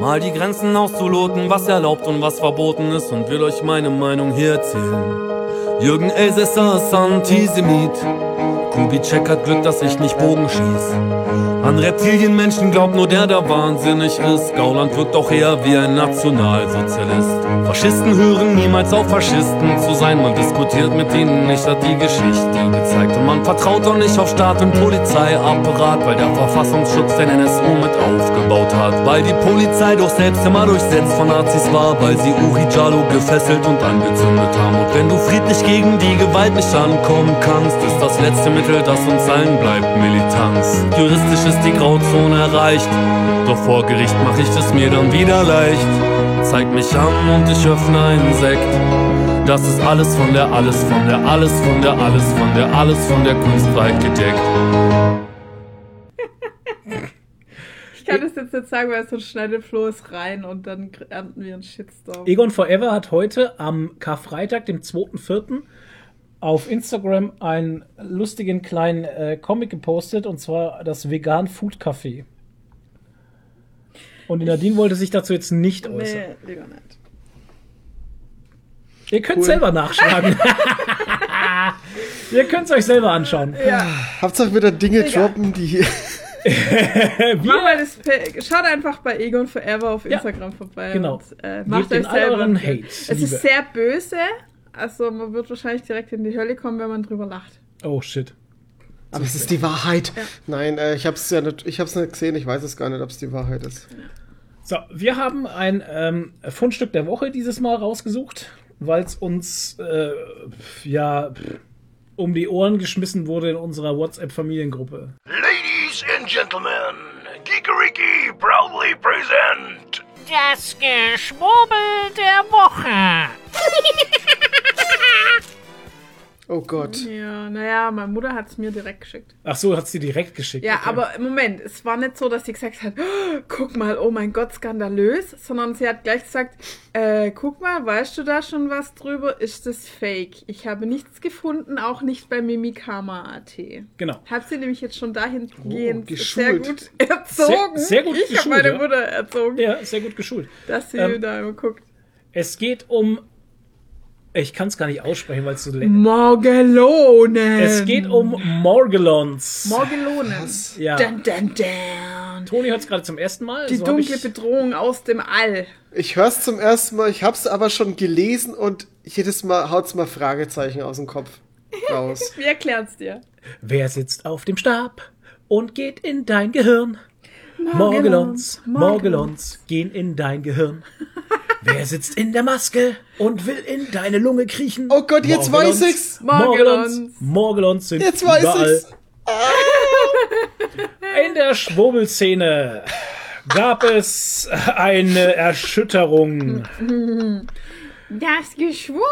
Mal die Grenzen auszuloten, was erlaubt und was verboten ist und will euch meine Meinung hier erzählen. Jürgen Elsässer ist Antisemit. Kubitschek hat Glück, dass ich nicht Bogen schieß. An Reptilienmenschen glaubt nur der, der wahnsinnig ist. Gauland wirkt auch eher wie ein Nationalsozialist. Faschisten hören niemals auf, Faschisten zu sein. Man diskutiert mit ihnen nicht, hat die Geschichte gezeigt. Und man vertraut auch nicht auf Staat und Polizeiapparat, weil der Verfassungsschutz den NSU mit aufgebaut hat. Weil die Polizei doch selbst immer durchsetzt von Nazis war, weil sie Uri Jalo gefesselt und angezündet haben. Und wenn du friedlich gegen die Gewalt nicht ankommen kannst, ist das letzte mit Mittel, das uns allen bleibt, Militanz. Juristisch ist die Grauzone erreicht, doch vor Gericht mach ich es mir dann wieder leicht. zeigt mich an und ich öffne einen Sekt. Das ist alles von der, alles von der, alles von der, alles von der, alles von der Kunstwelt gedeckt. Ich kann das jetzt nicht sagen, weil sonst schneidet Flo es rein und dann ernten wir einen Shitstorm. Egon Forever hat heute am Karfreitag, dem 2.4., auf Instagram einen lustigen kleinen äh, Comic gepostet und zwar das Vegan Food Café. Und die Nadine wollte sich dazu jetzt nicht äußern. Nee, lieber nicht. Ihr könnt cool. selber nachschlagen. Ihr könnt es euch selber anschauen. Ja. Hauptsache wieder Dinge Egal. droppen, die. schaut einfach bei Egon Forever auf Instagram ja, vorbei. Genau. Und, äh, macht euch selber Hate. Es Liebe. ist sehr böse. Also man wird wahrscheinlich direkt in die Hölle kommen, wenn man drüber lacht. Oh shit. Aber es ist die Wahrheit. Ja. Nein, äh, ich habe es ja nicht, ich hab's nicht gesehen. Ich weiß es gar nicht, ob es die Wahrheit ist. So, wir haben ein ähm, Fundstück der Woche dieses Mal rausgesucht, weil es uns äh, ja um die Ohren geschmissen wurde in unserer WhatsApp-Familiengruppe. Ladies and Gentlemen, Geekeriki proudly present das Geschwurbel der Woche. Oh Gott. Ja, naja, meine Mutter hat es mir direkt geschickt. Ach so, hat sie direkt geschickt. Ja, okay. aber Moment, es war nicht so, dass sie gesagt hat, oh, guck mal, oh mein Gott, skandalös, sondern sie hat gleich gesagt, äh, guck mal, weißt du da schon was drüber? Ist das fake? Ich habe nichts gefunden, auch nicht bei Mimikama.at. Genau. Hat sie nämlich jetzt schon dahingehend oh, sehr gut erzogen. Sehr, sehr gut ich habe meine ja. Mutter erzogen. Ja, sehr gut geschult. Dass sie ähm, da immer guckt. Es geht um ich kann es gar nicht aussprechen, weil es so Morgelonen. Es geht um Morgelons. Morgelonen. Ja. Dun, dun, dun. Toni hört es gerade zum ersten Mal. Die so dunkle Bedrohung aus dem All. Ich höre es zum ersten Mal. Ich habe es aber schon gelesen und jedes Mal haut es mal Fragezeichen aus dem Kopf raus. Wie erklärt's dir? Wer sitzt auf dem Stab und geht in dein Gehirn? Morgelons, Morgelons gehen in dein Gehirn. Wer sitzt in der Maske und will in deine Lunge kriechen? Oh Gott, jetzt Morgelons, weiß ich's. Morgelons, Morgelons sind jetzt weiß überall. Ich's. In der Schwurbelszene gab es eine Erschütterung. Das Geschwurbel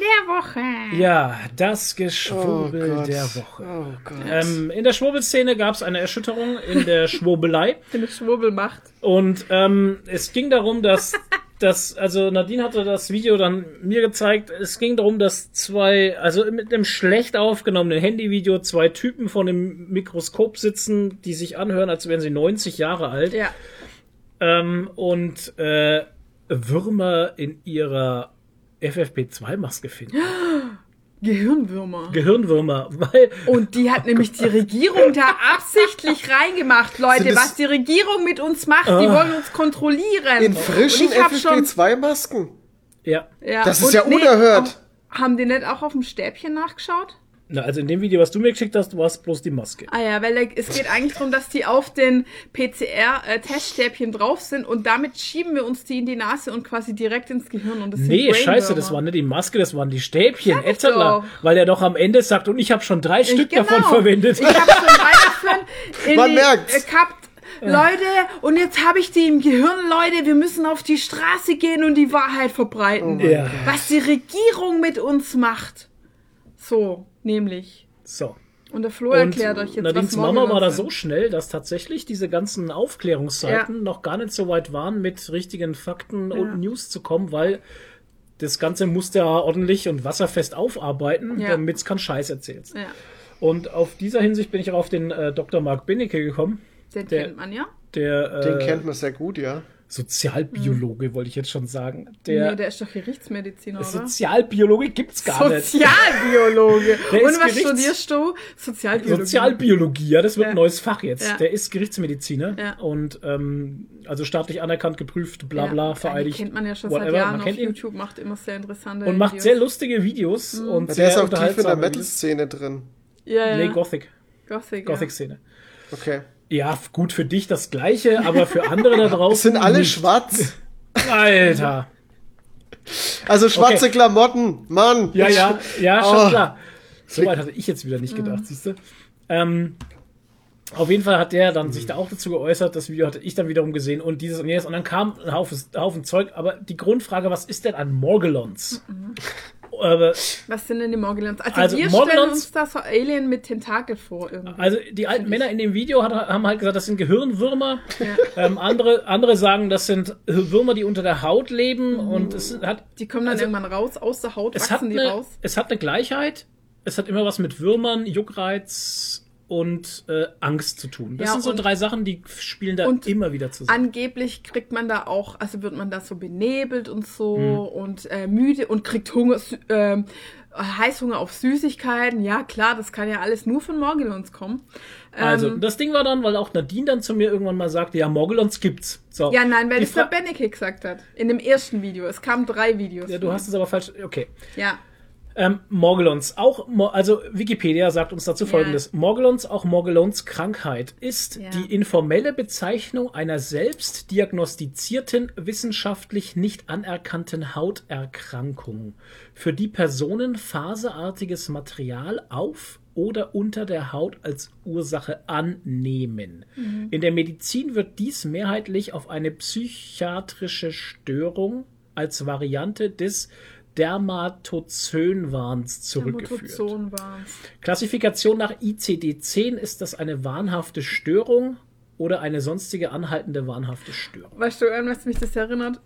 der Woche. Ja, das Geschwurbel oh der Woche. Oh ähm, in der Schwurbelszene gab es eine Erschütterung in der Schwurbelei. In der Schwurbelmacht. Und ähm, es ging darum, dass das, also Nadine hatte das Video dann mir gezeigt. Es ging darum, dass zwei, also mit einem schlecht aufgenommenen Handyvideo zwei Typen vor dem Mikroskop sitzen, die sich anhören, als wären sie 90 Jahre alt. Ja. Ähm, und äh, Würmer in ihrer FFP2-Maske finden. Gehirnwürmer. Gehirnwürmer, weil. Und die hat nämlich die Regierung da absichtlich reingemacht, Leute. Was die Regierung mit uns macht, ah. die wollen uns kontrollieren. In frischen FFP2-Masken. Ja. ja. Das ist Und ja unerhört. Nee, haben die nicht auch auf dem Stäbchen nachgeschaut? Na, also in dem Video, was du mir geschickt hast, war es bloß die Maske. Ah ja, weil es geht eigentlich darum, dass die auf den PCR-Teststäbchen drauf sind und damit schieben wir uns die in die Nase und quasi direkt ins Gehirn. Und das nee, scheiße, das war nicht die Maske, das waren die Stäbchen, etc. Weil er doch am Ende sagt, und ich habe schon drei ich, Stück genau. davon verwendet. Ich habe schon drei davon in Man merkt's. Äh, gehabt. Leute, und jetzt habe ich die im Gehirn, Leute, wir müssen auf die Straße gehen und die Wahrheit verbreiten. Oh ja. Was die Regierung mit uns macht. So. Nämlich. So. Und der Flo erklärt euch jetzt, Nadines was Mama war da so schnell, dass tatsächlich diese ganzen Aufklärungsseiten ja. noch gar nicht so weit waren, mit richtigen Fakten ja. und News zu kommen, weil das Ganze musste ja ordentlich und wasserfest aufarbeiten, ja. damit es keinen Scheiß erzählt. Ja. Und auf dieser Hinsicht bin ich auch auf den äh, Dr. Mark Benecke gekommen. Den der, kennt man ja. Der, äh, den kennt man sehr gut, ja. Sozialbiologe, mhm. wollte ich jetzt schon sagen. Der, nee, der ist doch Gerichtsmediziner, oder? Sozialbiologe gibt's gar nicht. Sozialbiologe. Und was Gerichts studierst du? Sozialbiologie. Sozialbiologie, ja, das wird ja. ein neues Fach jetzt. Ja. Der ist Gerichtsmediziner ja. und ähm, also staatlich anerkannt, geprüft, bla bla, ja. vereidigt. Den kennt man ja schon whatever. seit Jahren man auf YouTube, macht immer sehr interessante Und macht sehr lustige Videos. Mhm. Und der ist auch tief in der Metal-Szene drin. Ja, ja. Nee, Gothic. Gothic, Gothic-Szene. Okay. Ja, gut für dich das Gleiche, aber für andere da draußen. sind alle nicht. schwarz. Alter. Also schwarze okay. Klamotten, Mann. Ja, ja, ja, schon oh. klar. So weit hatte ich jetzt wieder nicht gedacht, mhm. siehst du. Ähm, Auf jeden Fall hat der dann sich da auch dazu geäußert, das Video hatte ich dann wiederum gesehen und dieses und jenes und dann kam ein Haufen, Haufen Zeug, aber die Grundfrage, was ist denn an Morgellons? Mhm. Aber, Was sind denn die Morgellons? Also, Also wir stellen Morgellons- uns da so Alien mit Tentakel vor irgendwie. also die alten Männer in dem Video hat, haben halt gesagt, das sind Gehirnwürmer. Ähm, andere, andere sagen, das sind Würmer, die unter der Haut leben und es hat die kommen dann also- irgendwann raus, aus der Haut, wachsen die eine, raus. es hat eine Gleichheit. Es hat immer was mit Würmern, Juckreiz und äh, Angst zu tun. Das Ja, sind so drei Sachen, die spielen da und immer wieder zusammen. Angeblich kriegt man da auch, also wird man da so benebelt und so Hm. und äh, müde und kriegt Hunger, ähm, Heißhunger auf Süßigkeiten. Ja, klar, das kann ja alles nur von Morgellons kommen. Also, Ähm, das Ding war dann, weil auch Nadine dann zu mir irgendwann mal sagte, ja, Morgellons gibt's. So. ja, nein, weil Die das der Fra- Benneke gesagt hat. In dem ersten Video. Es kamen drei Videos. Ja, du hast es aber falsch. Okay. Ja. Ähm, Morgellons, auch, also Wikipedia sagt uns dazu Ja. folgendes. Morgellons, auch Morgellons Krankheit, ist Ja. die informelle Bezeichnung einer selbst diagnostizierten, wissenschaftlich nicht anerkannten Hauterkrankung, für die Personen faserartiges Material auf oder unter der Haut als Ursache annehmen. In der Medizin wird dies mehrheitlich auf eine psychiatrische Störung als Variante des Dermatozönwahns zurückgeführt. Dermatozon war's. Klassifikation nach ICD-10 ist das eine wahnhafte Störung oder eine sonstige anhaltende wahnhafte Störung. Weißt du, an was mich das erinnert?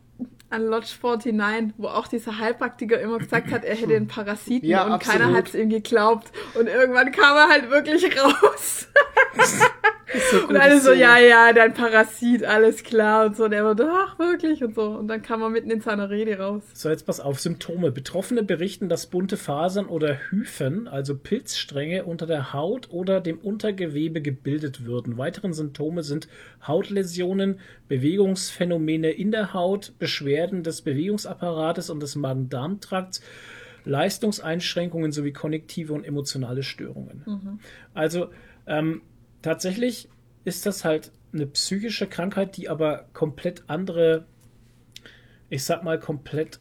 An Lodge 49, wo auch dieser Heilpraktiker immer gesagt hat, er hätte einen Parasiten Ja, und absolut. keiner hat es ihm geglaubt. Und irgendwann kam er halt wirklich raus. und alle so, ja, ja, dein Parasit, alles klar und so. Und er war, ach, wirklich und so. Und dann kam er mitten in seiner Rede raus. So, jetzt pass auf. Symptome. Betroffene berichten, dass bunte Fasern oder Hyphen, also Pilzstränge, unter der Haut oder dem Untergewebe gebildet würden. Weitere Symptome sind Hautläsionen, Bewegungsphänomene in der Haut, Beschwerden des Bewegungsapparates und des Magen-Darm-Trakts, Leistungseinschränkungen sowie konnektive und emotionale Störungen. Also ähm, tatsächlich ist das halt eine psychische Krankheit, die aber komplett andere, ich sag mal, komplett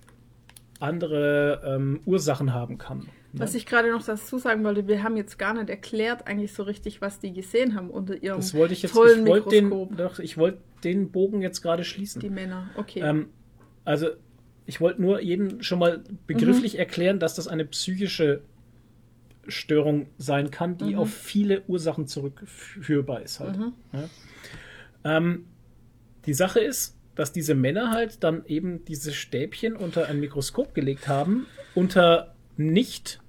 andere ähm, Ursachen haben kann. Was ich gerade noch dazu sagen wollte, wir haben jetzt gar nicht erklärt eigentlich so richtig, was die gesehen haben unter ihrem Das wollte ich jetzt, tollen ich wollte den, Mikroskop. doch, ich wollte den Bogen jetzt gerade schließen. Die Männer, okay. Ähm, also, ich wollte nur jedem schon mal Mhm. begrifflich erklären, dass das eine psychische Störung sein kann, die Mhm. auf viele Ursachen zurückführbar ist halt. Ja. Ähm, die Sache ist, dass diese Männer halt dann eben diese Stäbchen unter ein Mikroskop gelegt haben, unter nicht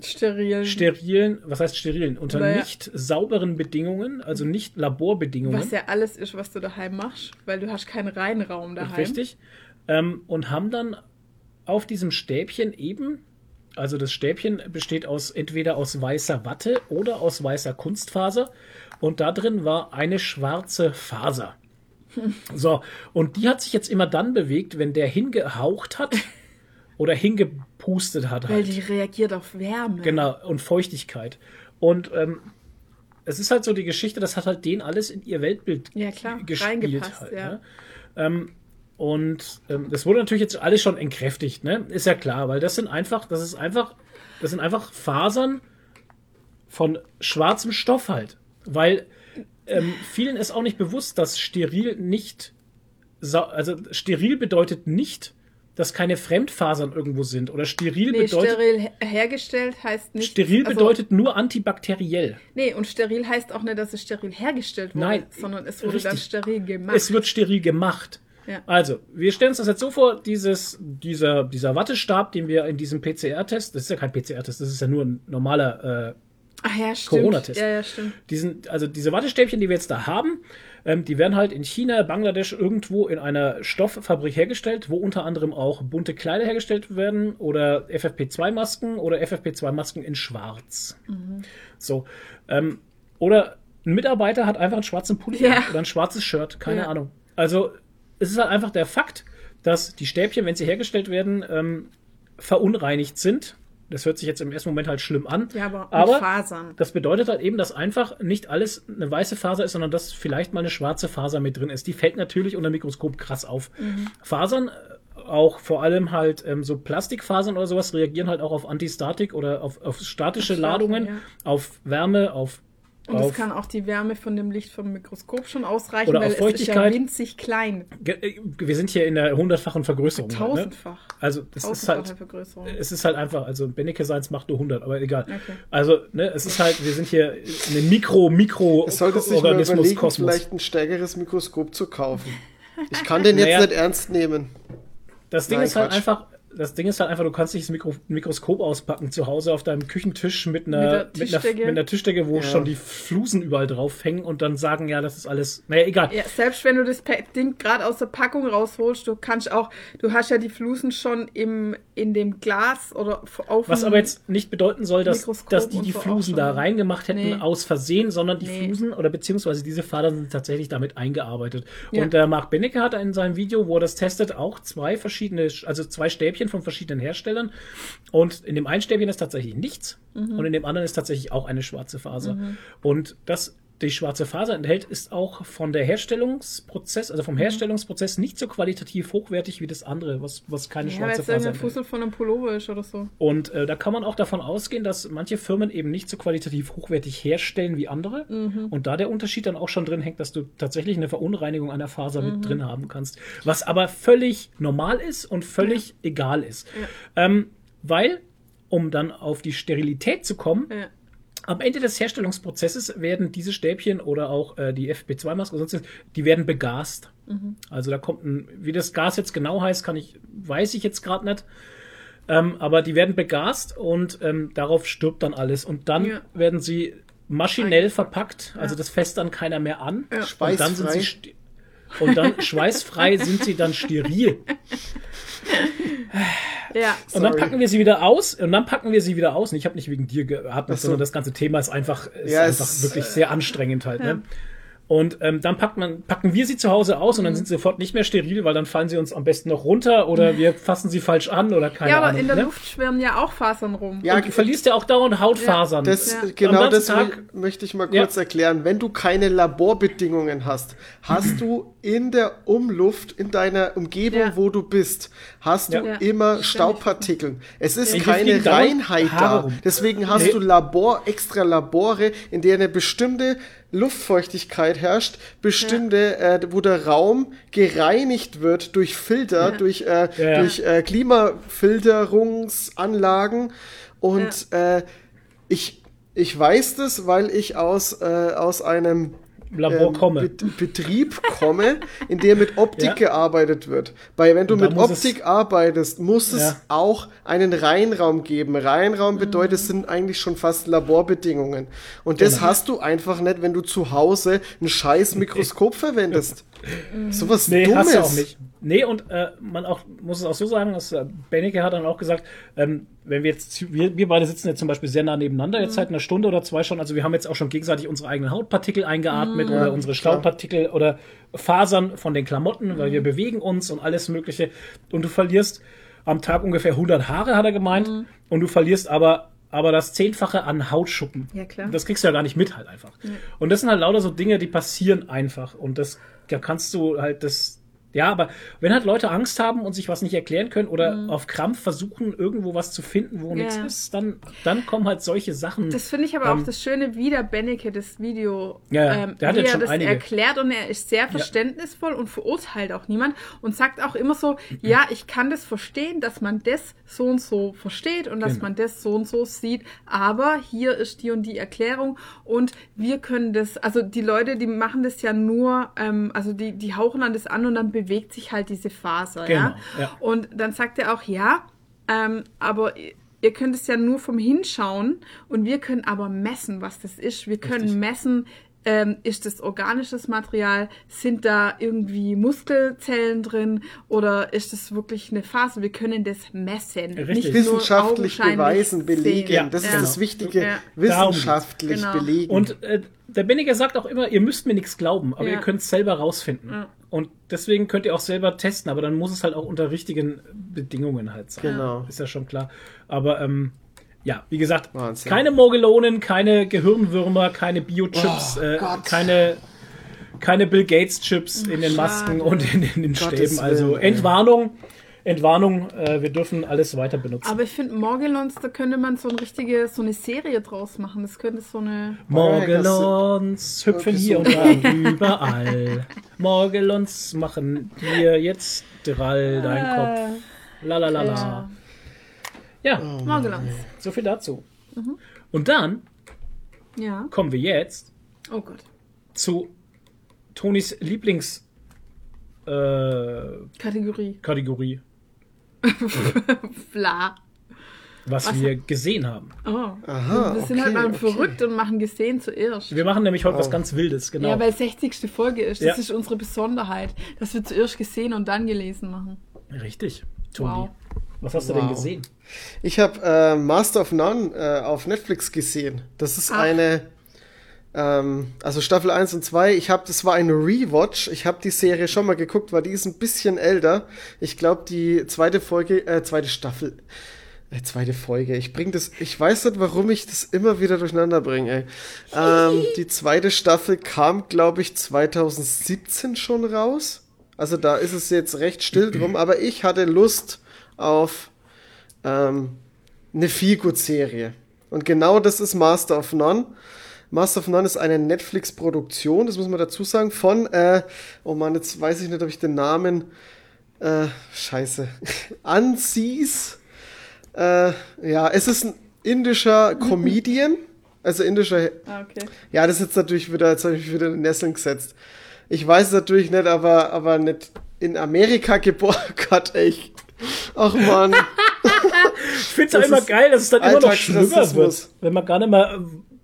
Steril. sterilen, was heißt sterilen, unter Weil- nicht sauberen Bedingungen, also nicht Laborbedingungen. was ja alles ist, was du daheim machst, weil du hast keinen Reinraum daheim. Richtig. Ähm, und haben dann auf diesem Stäbchen eben, also das Stäbchen besteht aus entweder aus weißer Watte oder aus weißer Kunstfaser. Und da drin war eine schwarze Faser. So, und die hat sich jetzt immer dann bewegt, wenn der hingehaucht hat oder hingepustet hat. Weil Halt. die reagiert auf Wärme. Genau, und Feuchtigkeit. Und ähm, es ist halt so die Geschichte, das hat halt denen alles in ihr Weltbild Ja, klar, gespielt. Halt, ja. ne? ähm, und ähm, das wurde natürlich jetzt alles schon entkräftigt, ne? Ist ja klar, weil das sind einfach, das ist einfach, das sind einfach Fasern von schwarzem Stoff halt. Weil ähm, vielen ist auch nicht bewusst, dass steril nicht, also steril bedeutet nicht, dass keine Fremdfasern irgendwo sind. Oder steril Nee, bedeutet. steril her- hergestellt heißt nicht. Steril also- bedeutet nur antibakteriell. Nee, und steril heißt auch nicht, dass es steril hergestellt wurde, Nein, sondern es wurde dann richtig. steril gemacht. Es wird steril gemacht. Ja. Also, wir stellen uns das jetzt so vor, dieses, dieser, dieser Wattestab, den wir in diesem PCR-Test, das ist ja kein PCR-Test, das ist ja nur ein normaler, äh, ja. Corona-Test. Ja, ja, stimmt. diesen, also diese Wattestäbchen, die wir jetzt da haben, ähm, die werden halt in China, Bangladesch irgendwo in einer Stofffabrik hergestellt, wo unter anderem auch bunte Kleider hergestellt werden oder FFP2-Masken oder FFP2-Masken in schwarz. Mhm. So. Ähm, oder ein Mitarbeiter hat einfach einen schwarzen Pulli Ja. oder ein schwarzes Shirt, keine Ja. Ahnung. Also es ist halt einfach der Fakt, dass die Stäbchen, wenn sie hergestellt werden, ähm, verunreinigt sind. Das hört sich jetzt im ersten Moment halt schlimm an. Ja, aber, aber Fasern. das bedeutet halt eben, dass einfach nicht alles eine weiße Faser ist, sondern dass vielleicht mal eine schwarze Faser mit drin ist. Die fällt natürlich unter dem Mikroskop krass auf. Fasern, äh, auch vor allem halt ähm, so Plastikfasern oder sowas, reagieren halt auch auf Antistatik oder auf, auf statische Ladungen, ja. auf Wärme, auf Und es kann auch die Wärme von dem Licht vom Mikroskop schon ausreichen, Oder weil auf Feuchtigkeit. es ist ja winzig klein. Ge- Wir sind hier in der hundertfachen Vergrößerung. ne? Tausendfach. Also das ist halt, Vergrößerung. es ist halt einfach, also Benecke Seins macht nur 100, aber egal. Okay. Also, ne, es ist halt, wir sind hier in einem Mikro, Mikro Es sollte sich Organismus, überlegen, Kosmos. vielleicht ein stärkeres Mikroskop zu kaufen. Ich kann den jetzt Naja. nicht ernst nehmen. Das Ding Nein, ist halt Quatsch. einfach, das Ding ist halt einfach, du kannst nicht das Mikro Mikroskop auspacken zu Hause auf deinem Küchentisch mit einer, Mit der mit einer, Tischdecke. mit einer Tischdecke, wo Ja. schon die Flusen überall drauf hängen und dann sagen, ja, das ist alles, naja, egal. Ja, selbst wenn du das Ding gerade aus der Packung rausholst, du kannst auch, du hast ja die Flusen schon im, in dem Glas oder auf Was aber jetzt nicht bedeuten soll, dass, Mikroskop dass die die so Flusen da reingemacht hätten Nee. aus Versehen, sondern die Nee. Flusen oder beziehungsweise diese Fadern sind tatsächlich damit eingearbeitet. Ja. Und der Marc Benecke hat in seinem Video, wo er das testet, auch zwei verschiedene, also zwei Stäbchen von verschiedenen Herstellern. Und in dem einen Stäbchen ist tatsächlich nichts Mhm. und in dem anderen ist tatsächlich auch eine schwarze Faser. Und das die schwarze Faser enthält, ist auch von der Herstellungsprozess, also Mhm. vom Herstellungsprozess nicht so qualitativ hochwertig wie das andere, was, was keine ja, schwarze Faser enthält. Fussel von einem Pullover ist oder so. Und äh, da kann man auch davon ausgehen, dass manche Firmen eben nicht so qualitativ hochwertig herstellen wie andere. Mhm. Und da der Unterschied dann auch schon drin hängt, dass du tatsächlich eine Verunreinigung einer Faser Mhm. mit drin haben kannst. Was aber völlig normal ist und völlig egal ist. Ähm, weil, um dann auf die Sterilität zu kommen, Ja. Am Ende des Herstellungsprozesses werden diese Stäbchen oder auch äh, die FP2-Maske oder sonst die werden begast. Mhm. Also da kommt ein, wie das Gas jetzt genau heißt, kann ich, weiß ich jetzt gerade nicht. Ähm, aber die werden begast und ähm, darauf stirbt dann alles. Und dann Ja. werden sie maschinell verpackt, also das fässt dann keiner mehr an. Und dann sind sie und dann schweißfrei sind sie dann steril. Ja. Und dann Sorry. packen wir sie wieder aus und dann packen wir sie wieder aus. Und ich habe nicht wegen dir Ach so. sondern das ganze Thema ist einfach, ist Ja, einfach es- wirklich sehr anstrengend halt. Ne? Und ähm, dann packt man, packen wir sie zu Hause aus und Mhm. dann sind sie sofort nicht mehr steril, weil dann fallen sie uns am besten noch runter oder wir fassen sie falsch an oder keine ja, aber Ahnung. in der ne? Luft schwirren ja auch Fasern rum. Ja, Und du verlierst ja auch dauernd Hautfasern. Das, Ja. Genau das Tag- möchte ich mal Ja. kurz erklären. Wenn du keine Laborbedingungen hast, hast du in der Umluft, in deiner Umgebung, Ja. wo du bist, hast du Ja. Ja. immer Ständig. Staubpartikel. Es ist Ja. keine Reinheit da. Deswegen hast Nee. du Labor, extra Labore, in der eine bestimmte Luftfeuchtigkeit herrscht, bestimmte, äh, wo der Raum gereinigt wird durch Filter, durch, äh, Ja. durch äh, Klimafilterungsanlagen. Und äh, ich, ich weiß das, weil ich aus, äh, aus einem Labor ähm, komme. Bet- Betrieb komme, in dem mit Optik Ja. gearbeitet wird. Weil wenn du mit es- Optik arbeitest, muss es Ja. auch einen Reinraum geben. Reinraum Mhm. bedeutet, es sind eigentlich schon fast Laborbedingungen. Und das Genau. hast du einfach nicht, wenn du zu Hause ein scheiß Mikroskop verwendest. Sowas Nee, Dummes. hast du auch nicht. Nee, und äh, man auch, muss es auch so sagen, dass äh, Benecke hat dann auch gesagt, ähm, wenn wir jetzt, wir, wir beide sitzen jetzt zum Beispiel sehr nah nebeneinander, jetzt seit einer Stunde oder zwei schon, also wir haben jetzt auch schon gegenseitig unsere eigenen Hautpartikel eingeatmet oder unsere Staubpartikel oder Fasern von den Klamotten, weil wir bewegen uns und alles Mögliche. Und du verlierst am Tag ungefähr 100 Haare, hat er gemeint, und du verlierst aber aber das Zehnfache an Hautschuppen. Ja, klar. Das kriegst du ja gar nicht mit halt einfach. Und das sind halt lauter so Dinge, die passieren einfach. Und das, da kannst du halt das, ja, aber wenn halt Leute Angst haben und sich was nicht erklären können oder auf Krampf versuchen, irgendwo was zu finden, wo nichts Ja. ist, dann, dann kommen halt solche Sachen. Das finde ich aber Ähm, auch das Schöne, wie der Benneke das Video, Ja, ja. ähm, Der hat wie jetzt er schon das einige. erklärt und er ist sehr verständnisvoll und verurteilt auch niemand und sagt auch immer so, ja, ich kann das verstehen, dass man das so und so versteht und dass Genau. man das so und so sieht, aber hier ist die und die Erklärung und wir können das, also die Leute, die machen das ja nur, ähm, also die, die hauchen an das an und dann bewegt sich halt diese Faser, ja? Genau, ja. Und dann sagt er auch, ja, ähm, aber ihr- könnt es ja nur vom Hinschauen und wir können aber messen, was das ist. Wir können Richtig. messen, ähm, ist das organisches Material, sind da irgendwie Muskelzellen drin oder ist das wirklich eine Phase? Wir können das messen. Richtig. Nicht Wissenschaftlich beweisen, belegen. Ja, das ist Ja. das Wichtige. Ja. Wissenschaftlich Genau. belegen. Und äh, der Benniger sagt auch immer, ihr müsst mir nichts glauben, aber Ja. ihr könnt es selber rausfinden. Und deswegen könnt ihr auch selber testen, aber dann muss es halt auch unter richtigen Bedingungen halt sein. Genau. Ist ja schon klar. Aber ähm, ja, wie gesagt, Wahnsinn. keine Mogelonen, keine Gehirnwürmer, keine Biochips, Oh äh, keine, keine Bill Gates Chips in den Masken Schade. und in, in den Gottes Stäben. Also Willen, ey. Entwarnung. Äh, wir dürfen alles weiter benutzen. Aber ich finde, Morgelons, da könnte man so eine richtige, so eine Serie draus machen. Das könnte so eine. Morgelons hüpfen hier und da überall. Morgelons machen dir jetzt drall dein Ah. Kopf. La la la la. Ja, Ja, Morgelons. so viel dazu. Und dann Ja. kommen wir jetzt Oh Gott. zu Tonis Lieblings äh, Kategorie. Kategorie, Bla. was, Was? wir gesehen haben. Oh. Aha, wir sind okay, halt mal okay. verrückt und machen gesehen zuerst. Wir machen nämlich heute was Oh. ganz Wildes, genau. Ja, weil 60. Folge ist. Das Ja. ist unsere Besonderheit, dass wir zuerst gesehen und dann gelesen machen. Richtig, Toni. Wow. Was hast du denn Wow. gesehen? Ich habe äh, Master of None äh, auf Netflix gesehen. Das ist Ach. eine, ähm, also Staffel 1 und 2. Ich habe, das war eine Rewatch. Ich habe die Serie schon mal geguckt, weil die ist ein bisschen älter. Ich glaube, die zweite Folge, äh, zweite Staffel, äh, zweite Folge. Ich bring das, ich weiß nicht, warum ich das immer wieder durcheinander bringe. Ähm, die zweite Staffel kam, glaube ich, 2017 schon raus. Also da ist es jetzt recht still drum, aber ich hatte Lust auf ähm, eine Feelgood-Serie. Und genau das ist Master of None. Master of None ist eine Netflix-Produktion, das muss man dazu sagen, von, äh, oh Mann, jetzt weiß ich nicht, ob ich den Namen, äh, scheiße, Ansis. Äh, ja, es ist ein indischer Comedian, also indischer Ah, okay. ja, das ist jetzt natürlich wieder, jetzt habe ich mich wieder in den Nesseln gesetzt. Ich weiß es natürlich nicht, aber, aber nicht in Amerika geboren. Gott, echt. Ach man. Ich finde es immer geil, dass es dann immer noch schlimmer wird. Wenn man gar nicht mehr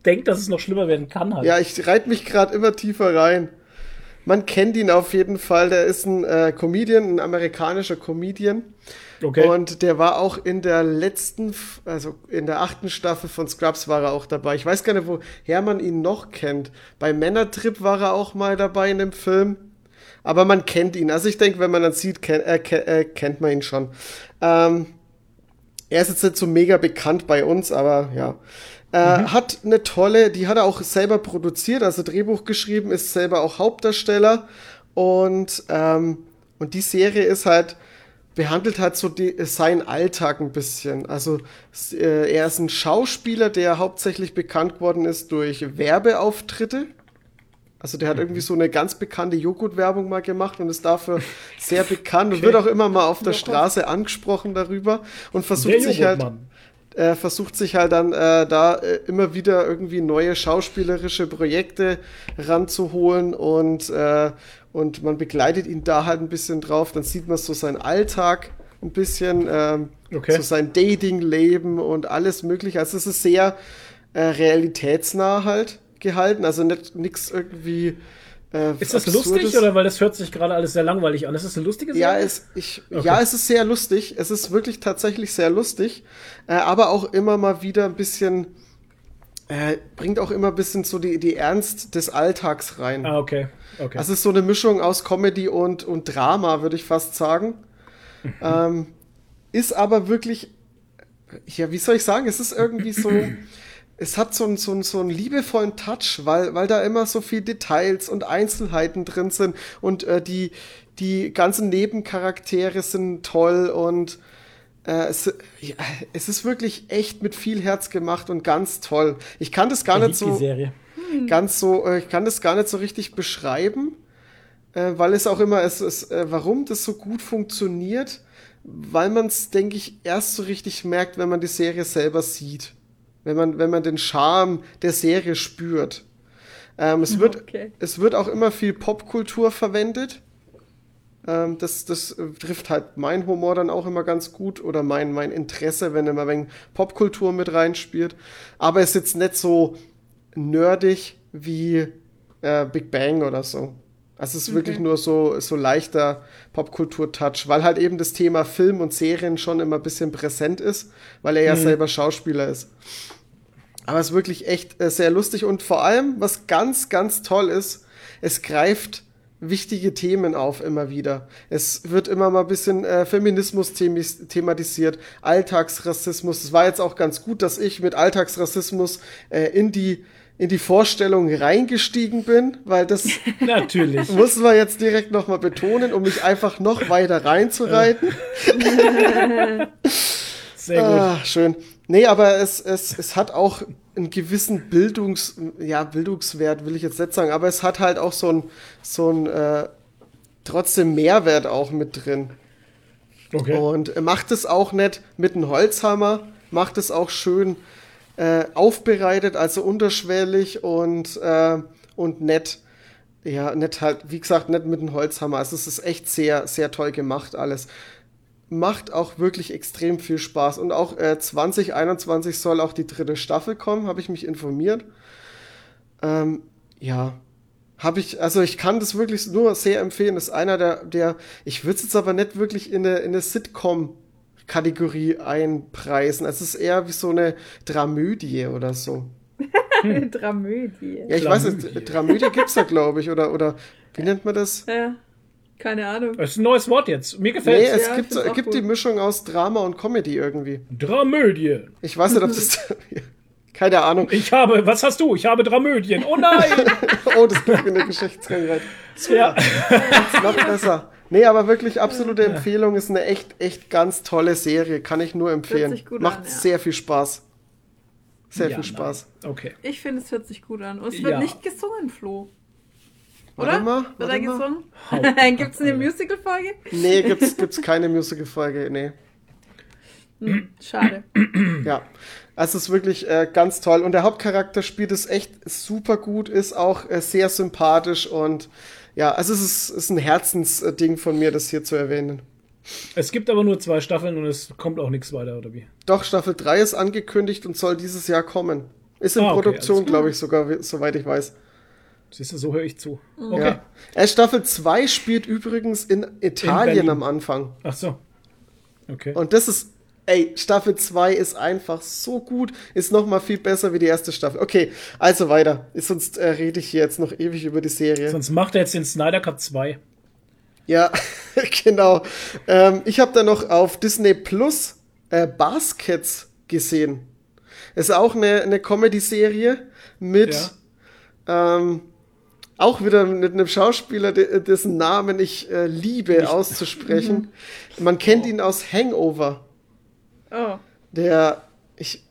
denkt, dass es noch schlimmer werden kann halt. Ja, ich reite mich gerade immer tiefer rein. Man kennt ihn auf jeden Fall. Der ist ein äh, Comedian, ein amerikanischer Comedian. okay. Und der war auch in der letzten, also in der achten Staffel von Scrubs war er auch dabei. Ich weiß gar nicht, woher man ihn noch kennt. Bei Männertrip war er auch mal dabei in dem Film. Aber man kennt ihn. Also ich denke, wenn man dann sieht, ken äh, äh, kennt man ihn schon. Ähm, er ist jetzt nicht so mega bekannt bei uns, aber ja. Äh, Hat eine tolle, die hat er auch selber produziert, also Drehbuch geschrieben, ist selber auch Hauptdarsteller. Und, ähm, und die Serie ist halt, behandelt halt so die, seinen Alltag ein bisschen. Also äh, er ist ein Schauspieler, der hauptsächlich bekannt geworden ist durch Werbeauftritte. Also der hat irgendwie so eine ganz bekannte Joghurt-Werbung mal gemacht und ist dafür sehr bekannt und wird auch immer mal auf der Straße angesprochen darüber und versucht Der sich halt äh, versucht sich halt dann äh, da äh, immer wieder irgendwie neue schauspielerische Projekte ranzuholen und, äh, und man begleitet ihn da halt ein bisschen drauf. Dann sieht man so seinen Alltag ein bisschen, ähm, Okay. so sein Dating-Leben und alles mögliche. Also es ist sehr äh, realitätsnah halt gehalten, also nicht nix irgendwie. Äh, Ist das Absurdes. lustig oder weil das hört sich gerade alles sehr langweilig an? Ist das eine lustige Ja, Serie? es, ich, Okay. ja, es ist sehr lustig. Es ist wirklich tatsächlich sehr lustig. Äh, aber auch immer mal wieder ein bisschen, äh, bringt auch immer ein bisschen so die, die Ernst des Alltags rein. Ah, okay. okay. Also es ist so eine Mischung aus Comedy und, und Drama, würde ich fast sagen. ähm, ist aber wirklich, ja, wie soll ich sagen, es ist irgendwie so, es hat so einen, so einen, so einen liebevollen Touch, weil, weil da immer so viel Details und Einzelheiten drin sind und äh, die, die ganzen Nebencharaktere sind toll und äh, es, ja, es ist wirklich echt mit viel Herz gemacht und ganz toll. Ich kann das gar Ich nicht so Serie. ganz so, äh, ich kann das gar nicht so richtig beschreiben, äh, weil es auch immer, es ist, äh, warum das so gut funktioniert, weil man es, denke ich, erst so richtig merkt, wenn man die Serie selber sieht. Wenn man, wenn man den Charme der Serie spürt. Ähm, es, wird, Okay. es wird auch immer viel Popkultur verwendet. Ähm, das das äh, trifft halt mein Humor dann auch immer ganz gut oder mein, mein Interesse, wenn immer ein Popkultur mit reinspielt. Aber es ist jetzt nicht so nerdig wie äh, Big Bang oder so. Also es ist wirklich nur so, so leichter Popkultur-Touch, weil halt eben das Thema Film und Serien schon immer ein bisschen präsent ist, weil er ja selber Schauspieler ist. Aber es ist wirklich echt äh, sehr lustig und vor allem, was ganz, ganz toll ist, es greift wichtige Themen auf immer wieder. Es wird immer mal ein bisschen äh, Feminismus themis- thematisiert, Alltagsrassismus. Es war jetzt auch ganz gut, dass ich mit Alltagsrassismus äh, in die in die Vorstellung reingestiegen bin, weil das Natürlich. muss man jetzt direkt nochmal betonen, um mich einfach noch weiter reinzureiten. Sehr gut. Ah, schön. Nee, aber es, es, es hat auch einen gewissen Bildungs, ja, Bildungswert will ich jetzt nicht sagen, aber es hat halt auch so ein, so ein äh, trotzdem Mehrwert auch mit drin. Okay. Und macht es auch nicht mit einem Holzhammer, macht es auch schön äh, aufbereitet, also unterschwellig und, äh, und nett. Ja, nett halt, wie gesagt, nicht mit einem Holzhammer. Also es ist echt sehr, sehr toll gemacht alles. Macht auch wirklich extrem viel Spaß. Und auch äh, 2021 soll auch die dritte Staffel kommen, habe ich mich informiert. Ähm, ja, habe ich, also ich kann das wirklich nur sehr empfehlen. Das ist einer der, der ich würde es jetzt aber nicht wirklich in eine, in eine Sitcom-Kategorie einpreisen. Es ist eher wie so eine Dramödie oder so. Eine Dramödie. Ja, ich weiß Dramödie. nicht, Dramödie gibt's da, glaube ich, oder, oder wie nennt man das? Ja, keine Ahnung. Das ist ein neues Wort jetzt. Mir Nee, gefällt es Ja, gibt, auch gibt gut. die Mischung aus Drama und Comedy irgendwie. Dramödie. Ich weiß nicht, ob das. Keine Ahnung. Ich habe, was hast du? Ich habe Dramödien. Oh nein! Oh, das gibt mir eine Geschichtskrankheit. ja. Noch besser. Nee, aber wirklich absolute Empfehlung. Ist eine echt, echt ganz tolle Serie. Kann ich nur empfehlen. sich gut Macht an, ja. sehr viel Spaß. Sehr Ja, viel Spaß. nein. Okay. Ich finde, es hört sich gut an. Und es wird Ja. nicht gesungen, Flo. Warte Oder? mal, Wird warte er mal. gesungen? Gibt es eine Musical-Folge? Nee, gibt's, gibt's keine Musical-Folge. Nee. Hm, schade. Ja. Also es ist wirklich äh, ganz toll. Und der Hauptcharakter spielt es echt super gut, ist auch äh, sehr sympathisch und ja, also es ist, ist ein Herzensding von mir, das hier zu erwähnen. Es gibt aber nur zwei Staffeln und es kommt auch nichts weiter, oder wie? Doch, Staffel 3 ist angekündigt und soll dieses Jahr kommen. Ist in Ah, okay, Produktion, glaube ich, sogar, soweit ich weiß. Siehst du, so höre ich zu. Okay. Ja. Äh, Staffel 2 spielt übrigens in Italien Berlin. am Anfang. Ach so. Okay. Und das ist, ey, Staffel 2 ist einfach so gut, ist noch mal viel besser wie die erste Staffel. Okay, also weiter. Sonst äh, rede ich hier jetzt noch ewig über die Serie. Sonst macht er jetzt den Snyder Cut 2. Ja, genau. Ähm, ich habe da noch auf Disney Plus äh, Baskets gesehen. Ist auch eine, eine Comedy-Serie mit ähm, auch wieder mit einem Schauspieler, de- dessen Namen ich äh, liebe auszusprechen. Man kennt ihn aus Hangover. Oh. Der ich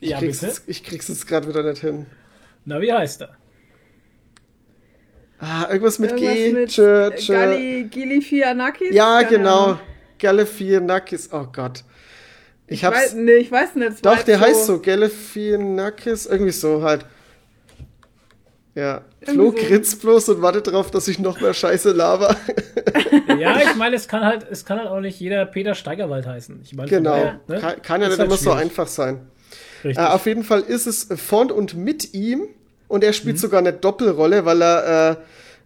ich Ja, krieg's, bitte? jetzt- ich krieg's jetzt gerade wieder nicht hin. Na, wie heißt er? Ah, irgendwas mit G. Irgendwas mit Tschö, tschö. Gali, Gilifianakis? Ja, Keine genau. Ahnung. Galifianakis. Oh Gott. Ich, Ich hab's. weiß, nee, ich weiß nicht. Doch, der heißt so, Galifianakis, irgendwie so halt. Ja, Flo so. grinst bloß und wartet darauf, dass ich noch mehr Scheiße laber. Ja, ich meine, es kann halt, es kann halt auch nicht jeder Peter Steigerwald heißen. Ich meine, genau. daher, ne? Kann, kann ja nicht halt immer so einfach sein. Äh, auf jeden Fall ist es von und mit ihm und er Mhm. spielt sogar eine Doppelrolle, weil er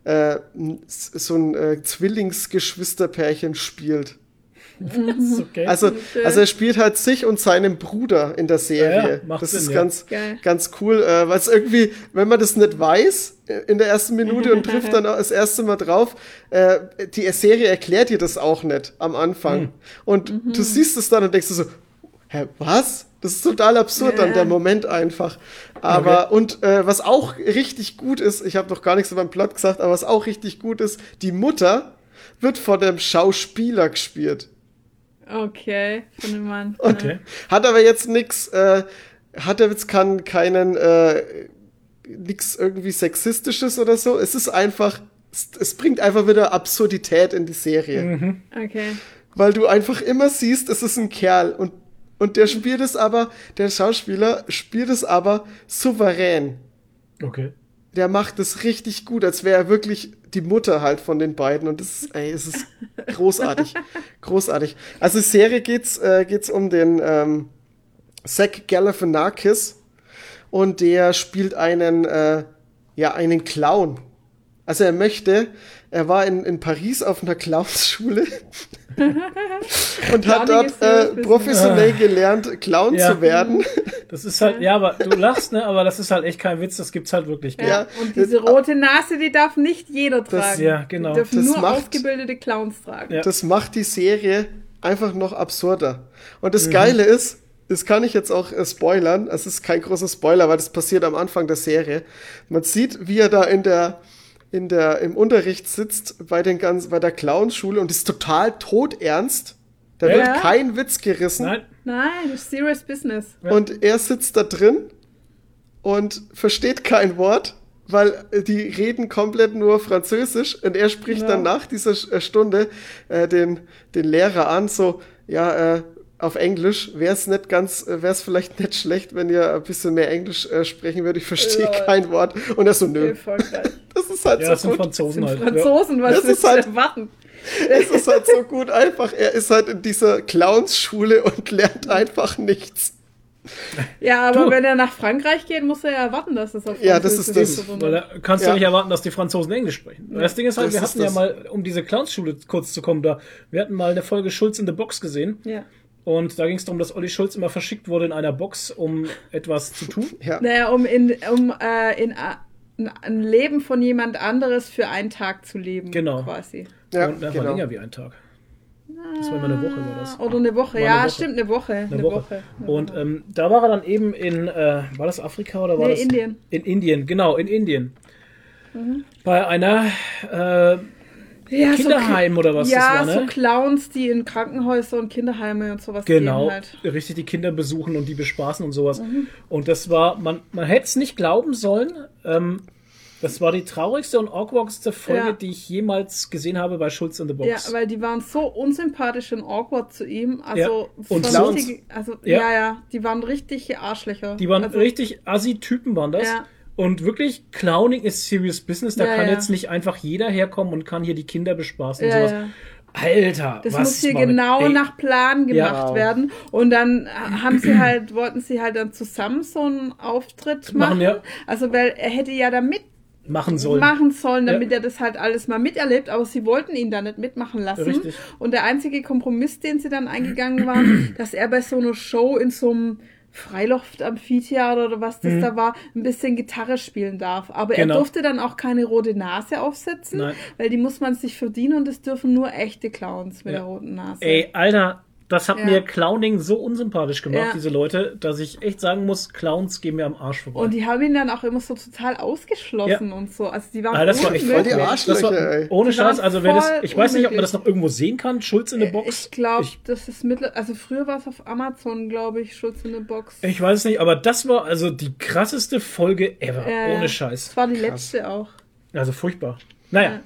äh, äh, so ein äh, Zwillingsgeschwisterpärchen spielt. Ist okay. Also, also er spielt halt sich und seinen Bruder in der Serie. Ja, ja, das Sinn, ist ja. ganz, Geil. ganz cool, äh, weil es irgendwie, wenn man das nicht weiß äh, in der ersten Minute und trifft dann auch das erste Mal drauf, äh, die Serie erklärt dir das auch nicht am Anfang. Hm. Und du siehst es dann und denkst du so, hä, was? Das ist total absurd dann, Ja. der Moment einfach. Aber, und äh, was auch richtig gut ist, ich habe noch gar nichts über den Plot gesagt, aber was auch richtig gut ist, die Mutter wird von dem Schauspieler gespielt. Okay, von dem Mann. okay. Hat aber jetzt nix, äh, hat er jetzt kann keinen, äh, nix irgendwie sexistisches oder so. Es ist einfach, es, es bringt einfach wieder Absurdität in die Serie. Okay. Weil du einfach immer siehst, es ist ein Kerl und, und der spielt es aber, der Schauspieler spielt es aber souverän. Okay. Der macht es richtig gut, als wäre er wirklich die Mutter halt von den beiden. Und das ist, ey, es ist großartig. großartig. Also, die Serie geht's, äh, geht's um den ähm, Zach Galifianakis. Und der spielt einen, äh, ja, einen Clown. Also, er möchte, er war in, in Paris auf einer Clownsschule. und hat dort das äh, professionell gelernt, Clown Ja. zu werden. Das ist halt, ja, aber du lachst, ne, aber das ist halt echt kein Witz, das gibt's halt wirklich. gell? Ja. Und diese rote Nase, die darf nicht jeder tragen. ja, genau. Die dürfen Das nur macht- ausgebildete Clowns tragen. Ja. Das macht die Serie einfach noch absurder. Und Mhm. das Geile ist, das kann ich jetzt auch äh, spoilern. Es ist kein großer Spoiler, weil das passiert am Anfang der Serie. Man sieht, wie er da in der, in der, im Unterricht sitzt bei den ganz, bei der Clownschule und ist total todernst. Da Ja. wird kein Witz gerissen. Nein, Nein, serious business. Und er sitzt da drin und versteht kein Wort, weil die reden komplett nur Französisch und er spricht Ja. dann nach dieser äh, Stunde äh, den, den Lehrer an, so, ja, äh, auf Englisch wäre es nicht ganz, wäre es vielleicht nicht schlecht, wenn ihr ein bisschen mehr Englisch äh, sprechen würdet. Ich verstehe Lol. kein Wort. Und er so, nö. Das ist halt ja, das so sind gut. Franzosen sind halt. Franzosen, was Das ist halt- erwarten? Es ist halt so gut einfach. Er ist halt in dieser Clownsschule und lernt einfach nichts. Ja, aber Du. wenn er nach Frankreich geht, muss er ja erwarten, dass es auf Ja, das ist Französisch das. ist. Weil da kannst du Ja. nicht erwarten, dass die Franzosen Englisch sprechen. Das Ding ist halt, Das wir ist hatten ja das. mal, um diese Clownsschule kurz zu kommen, da, wir hatten mal eine Folge Schulz in the Box gesehen. Ja. Und da ging es darum, dass Olli Schulz immer verschickt wurde in einer Box, um etwas zu tun. Ja. Naja, um in, um, äh, in a- ein- Leben von jemand anderes für einen Tag zu leben. Genau. Quasi. Ja, und das war genau. länger wie ein Tag. Das war immer eine Woche, war das. Oder eine Woche, War ja, eine Woche. stimmt, eine Woche. Eine Woche. Und ähm, da war er dann eben in, äh, war das Afrika oder war Nee, das? Indien. In Indien, genau, in Indien. Bei einer äh, ja, Kinderheim oder was ja, das war, so ne? Clowns, die in Krankenhäuser und Kinderheime und sowas Genau, gehen halt. Mhm. richtig die Kinder besuchen und die bespaßen und sowas. Und das war, man, man hätte es nicht glauben sollen. Ähm, das war die traurigste und awkwardste Folge, Ja. die ich jemals gesehen habe bei Schulz in the Ja, Box. weil die waren so unsympathisch und awkward zu ihm. Also, Ja. Und richtige- also Ja. ja. ja, die waren richtige Arschlöcher. die waren also, richtig assi-Typen, waren das. Ja. Und wirklich, Clowning ist serious business. Da Ja, kann ja. jetzt nicht einfach jeder herkommen und kann hier die Kinder bespaßen und Ja, sowas. ja. Alter, Das muss hier mit- genau ey, nach Plan Ja. gemacht werden. Und dann haben sie halt, wollten sie halt dann zusammen so einen Auftritt Machen, machen. ja. Also, weil er hätte ja da mitmachen machen sollen. sollen, damit Ja. er das halt alles mal miterlebt, aber sie wollten ihn da nicht mitmachen lassen. Richtig. Und der einzige Kompromiss, den sie dann eingegangen waren, dass er bei so einer Show in so einem Freiluft-Amphitheater oder was das da war, ein bisschen Gitarre spielen darf. Aber Mhm. Genau. er durfte dann auch keine rote Nase aufsetzen, Nein. weil die muss man sich verdienen und das dürfen nur echte Clowns mit Ja. der roten Nase. Ey, Alter, das hat Ja. mir Clowning so unsympathisch gemacht, Ja. diese Leute, dass ich echt sagen muss, Clowns gehen mir am Arsch vorbei. Und die haben ihn dann auch immer so total ausgeschlossen und so. Also die waren Ah, das war echt voll die. Arschlöcher, das war, ey. ohne Scheiß, also wer das, ich weiß nicht, ob man das noch irgendwo sehen kann, Schulz in der Box. Ich glaube, Ich, das ist mittler, also früher war es auf Amazon, glaube ich, Schutz in der Box. ich weiß es nicht, aber das war also die krasseste Folge ever, Ja, ohne ja. Scheiß. Das war die letzte auch. Also furchtbar. Naja,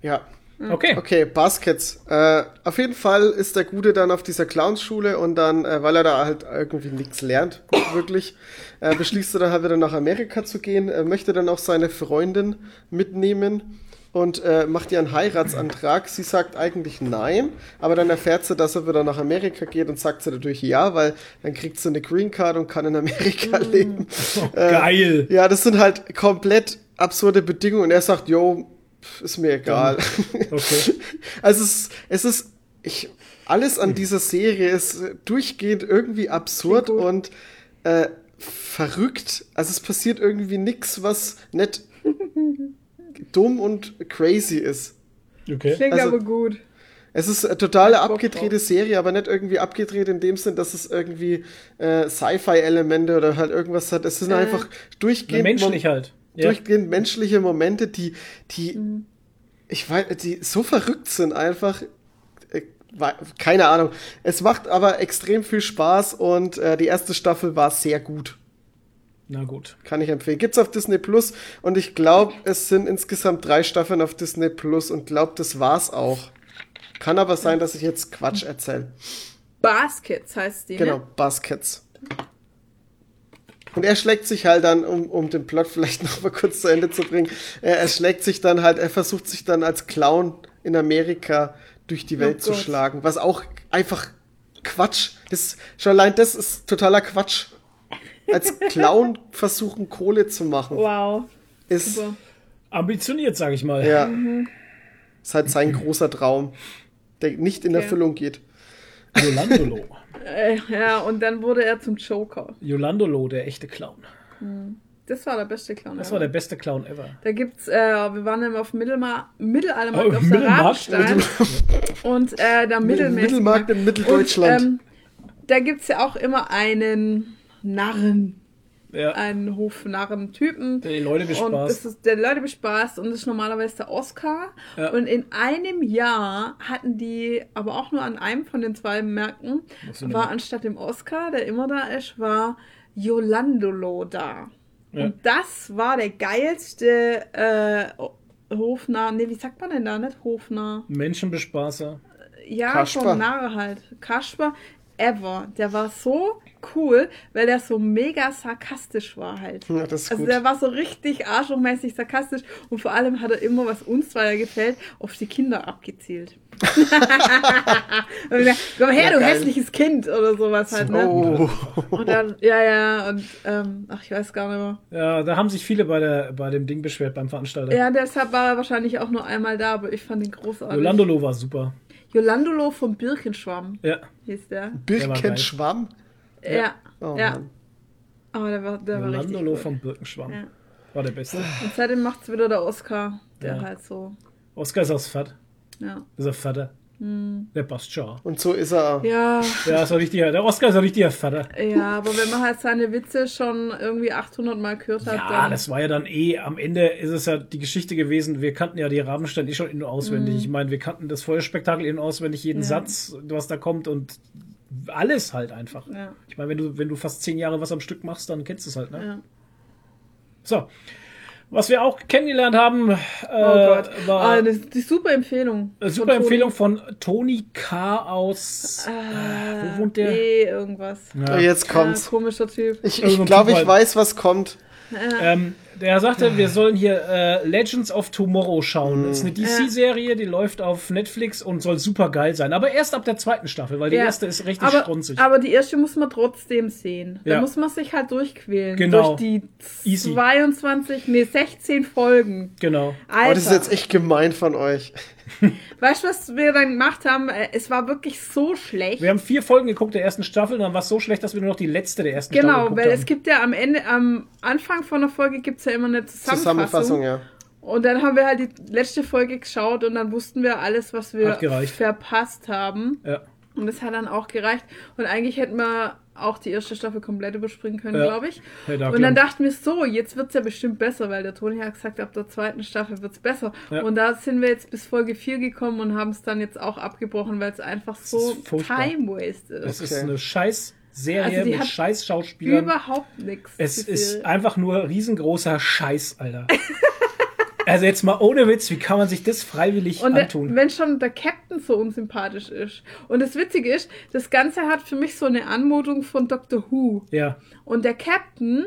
Ja. Okay. Okay, Baskets. Äh, auf jeden Fall ist der Gute dann auf dieser Clownsschule und dann, äh, weil er da halt irgendwie nichts lernt, wirklich, äh, beschließt er dann halt wieder nach Amerika zu gehen, äh, möchte dann auch seine Freundin mitnehmen und äh, macht ihr einen Heiratsantrag. Sie sagt eigentlich nein, aber dann erfährt sie, dass er wieder nach Amerika geht und sagt sie dadurch ja, weil dann kriegt sie eine Green Card und kann in Amerika leben. Äh, Geil. Ja, das sind halt komplett absurde Bedingungen und er sagt, yo, ist mir egal. Okay. Also es, es ist, ich, alles an dieser Serie ist durchgehend irgendwie absurd und äh, verrückt. Also es passiert irgendwie nichts, was nicht dumm und crazy ist. Okay. Klingt Also- aber gut. Es ist eine totale abgedrehte. Serie, aber nicht irgendwie abgedreht in dem Sinn, dass es irgendwie äh, Sci-Fi-Elemente oder halt irgendwas hat. Es sind Äh. einfach durchgehend Menschlich halt. Ja. durchgehend menschliche Momente, die, die, ich weiß, die so verrückt sind einfach. Äh, Keine Ahnung. Es macht aber extrem viel Spaß und äh, die erste Staffel war sehr gut. Na gut. Kann ich empfehlen. Gibt's auf Disney Plus und ich glaube, es sind insgesamt drei Staffeln auf Disney Plus und glaube, das war's auch. Kann aber sein, dass ich jetzt Quatsch erzähle. Baskets heißt die, Genau, ne? Baskets. Und er schlägt sich halt dann, um, um den Plot vielleicht noch mal kurz zu Ende zu bringen, er, er schlägt sich dann halt, er versucht sich dann als Clown in Amerika durch die Welt zu Gott. schlagen, was auch einfach Quatsch. Das, schon allein das ist totaler Quatsch. Als Clown versuchen, Kohle zu machen, Wow. ist, Super. Ambitioniert, sag ich mal. ja, ist halt sein großer Traum, der nicht in. Erfüllung geht. Yolandolo. Äh, ja, und dann wurde er zum Joker. Yolandolo, der echte Clown. Das war der beste Clown. Das ever. war der beste Clown ever. Da gibt's, äh, wir waren immer auf Mittelmar Mittelaltermarkt Oh, auf der? Rabenstein. und äh, der Mittelmäßig. Mittelmarkt in Mitteldeutschland. Und, ähm, da gibt es ja auch immer einen Narren. Ja. Einen Hofnarren-Typen. Der die Leute Und bespaßt. das ist, der Leute bespaßt und das ist normalerweise der Oscar. Ja. Und in einem Jahr hatten die, aber auch nur an einem von den zwei Märkten, war denn- anstatt dem Oscar, der immer da ist, war Jolandolo da. Ja. Und das war der geilste äh, Hofnarr, nee, wie sagt man denn da, nicht Hofnarr? Menschenbespaßer. Ja, Kasper. von Narre halt. Kasper ever. Der war so cool, weil der so mega sarkastisch war halt. Ja, das ist also gut. der war so richtig arschlochmäßig sarkastisch und vor allem hat er immer, was uns zweier gefällt, auf die Kinder abgezielt. und gesagt, Komm her, Ja, du geil. hässliches Kind oder sowas halt, ne? Oh. Und dann, ja, ja, und ähm, ach, ich weiß gar nicht mehr. Ja, da haben sich viele bei, der, bei dem Ding beschwert beim Veranstalter. Ja, deshalb war er wahrscheinlich auch nur einmal da, aber ich fand ihn großartig. Jolandolo war super. Jolandolo vom Birkenschwamm Ja. hieß der. Birkenschwamm? Ja, Oh, ja. Mann. Aber der war, der war richtig Jolandolo gut. vom Birkenschwamm. Ja. War der Beste. Und seitdem macht's wieder der Oscar, der Ja. halt so, Oscar ist aus Fett. ja. Ist er Vater. Der passt schon. Und so ist er. Ja, Ja, ist ein richtiger, der Oscar ist ein richtiger Vater. ja, aber wenn man halt seine Witze schon irgendwie 800 Mal gehört hat, Ja, dann, das war ja dann eh, am Ende ist es ja die Geschichte gewesen, wir kannten ja die Rabenstein eh schon in- und auswendig. Ich meine, wir kannten das Feuerspektakel in- und auswendig, jeden. Ja. Satz, was da kommt und alles halt einfach. Ja. Ich meine, wenn du, wenn du fast zehn Jahre was am Stück machst, dann kennst du es halt, ne? Ja. So. Was wir auch kennengelernt haben, äh, oh Gott, war ah, das ist die super Empfehlung. eine von super Toni. Empfehlung von Toni K. aus. Äh, wo wohnt der? Eh, irgendwas. Ja. Jetzt Ja, kommt's. komischer Typ. Ich, ich glaube, ich halt. weiß, was kommt. Ähm, der sagte, wir sollen hier äh, Legends of Tomorrow schauen. Das ist eine DC-Serie, die läuft auf Netflix und soll super geil sein. Aber erst ab der zweiten Staffel, weil die Ja. erste ist richtig aber, strunzig. aber die erste muss man trotzdem sehen. Da Ja. muss man sich halt durchquälen. Genau. Durch die Easy. 22, nee, 16 Folgen. genau. Alter. Oh, das ist jetzt echt gemein von euch. Weißt du, was wir dann gemacht haben? Äh, Es war wirklich so schlecht. Wir haben vier Folgen geguckt der ersten Staffel und dann war es so schlecht, dass wir nur noch die letzte der ersten Staffel Genau, geguckt weil haben. es gibt ja am Ende, am Anfang von der Folge gibt es ja immer eine Zusammenfassung. Zusammenfassung, ja. Und dann haben wir halt die letzte Folge geschaut und dann wussten wir alles, was wir verpasst haben. ja. Und das hat dann auch gereicht. Und eigentlich hätten wir auch die erste Staffel komplett überspringen können, Ja. glaube ich. Auch Und dann dachten wir so, jetzt wird es ja bestimmt besser, weil der Toni hat gesagt, ab der zweiten Staffel wird es besser. Ja. Und da sind wir jetzt bis Folge 4 gekommen und haben es dann jetzt auch abgebrochen, weil es einfach so ist. Time Waste ist. Es ist Okay. eine scheiß Serie Also mit scheiß Schauspielern. Überhaupt nichts. Es ist einfach nur riesengroßer Scheiß, Alter. also jetzt mal ohne Witz, wie kann man sich das freiwillig Und der, antun? wenn schon der Captain so unsympathisch ist. Und das Witzige ist, das Ganze hat für mich so eine Anmutung von Doctor Who. ja. Und der Captain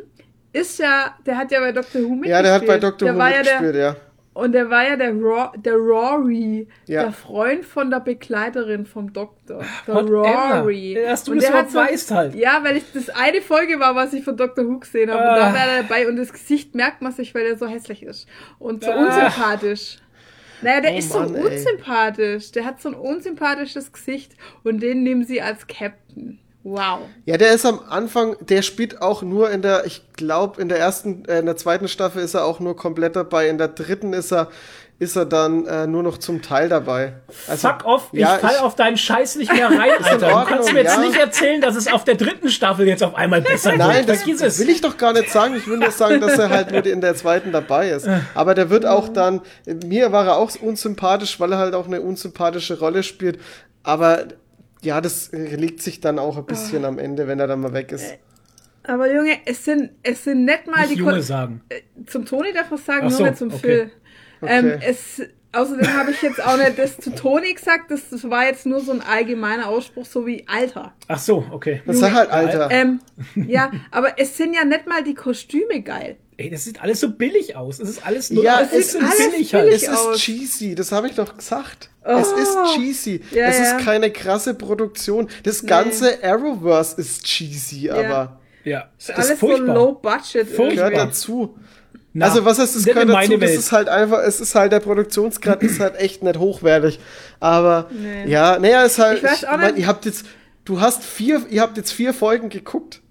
ist ja, der hat ja bei Doctor Who mitgespielt. Ja, der hat bei Dr. der Who war ja mitgespielt, der, ja. Und der war ja der, Ro der Rory, Ja. der Freund von der Begleiterin vom Doktor. Der Whatever. Rory. Erst du Und das der hat überhaupt weißt halt. Ja, weil ich das eine Folge war, was ich von Dr. Who gesehen habe. Und Ah. da war er dabei und das Gesicht merkt man sich, weil er so hässlich ist. Und so Ah. unsympathisch. Naja, der Oh ist Mann, so ey. unsympathisch. Der hat so ein unsympathisches Gesicht und den nehmen sie als Captain. Wow. Ja, der ist am Anfang, der spielt auch nur in der, ich glaube, in der ersten, äh, in der zweiten Staffel ist er auch nur komplett dabei. In der dritten ist er, ist er dann äh, nur noch zum Teil dabei. Also, Fuck off, ich ja, fall ich- auf deinen Scheiß nicht mehr rein, Alter. Du Ordnung, kannst mir jetzt ja. nicht erzählen, dass es auf der dritten Staffel jetzt auf einmal besser Nein, wird. das Vergiss es. will ich doch gar nicht sagen. Ich will nur sagen, dass er halt nur in der zweiten dabei ist. Aber der wird auch dann, mir war er auch unsympathisch, weil er halt auch eine unsympathische Rolle spielt. Aber ja, das legt sich dann auch ein bisschen am Ende, wenn er dann mal weg ist. Aber Junge, es sind, es sind nicht mal Nicht die Junge Kon- sagen. Zum Toni darf ich sagen, Ach nur so, nicht zum okay. Phil. Ähm, Okay. es, außerdem habe ich jetzt auch nicht das zu Toni gesagt, das, das war jetzt nur so ein allgemeiner Ausspruch, so wie Alter. Ach so, okay. Das sag halt, Alter. Ähm, ja, aber es sind ja nicht mal die Kostüme geil. Ey, das sieht alles so billig aus. Es ist alles nur Ja, es es ist alles billig halt. billig es aus. ist cheesy, das habe ich doch gesagt. Es ist cheesy. Ja, es ja. ist keine krasse Produktion. Das ganze Arrowverse ist cheesy, aber Ja, das ist Alles so low budget. Furchtbar. gehört dazu. Na, also was heißt, es gehört meine dazu? Das Welt. ist halt einfach, es ist halt der Produktionsgrad ist halt echt nicht hochwertig. Aber Nee. ja, naja, ist halt. Ich auch mein, nicht- ihr habt jetzt, du hast vier, ihr habt jetzt vier Folgen geguckt.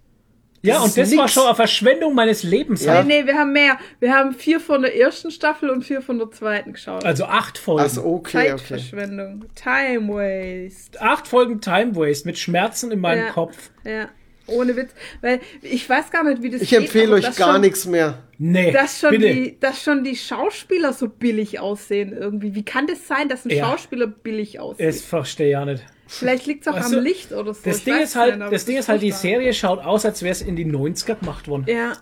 Ja, und das war schon eine Verschwendung meines Lebens. Ja. Nee, nee, wir haben mehr. Wir haben vier von der ersten Staffel und vier von der zweiten geschaut. Also acht Folgen. Also okay, Zeitverschwendung. Okay. Time Waste. Acht Folgen Time Waste mit Schmerzen in meinem ja. Kopf. Ja. Ohne Witz. Weil ich weiß gar nicht, wie das Ich empfehle euch gar nichts mehr. Nee, dass schon, bitte. Die, dass schon die Schauspieler so billig aussehen irgendwie. Wie kann das sein, dass ein Ja. Schauspieler billig aussieht? Das verstehe ich ja nicht. Vielleicht liegt es auch Weißt am du, Licht oder so. Das Ich Ding ist halt, nicht, das Ding ist halt, die. Serie schaut aus, als wäre es in die 90er gemacht worden. Ja.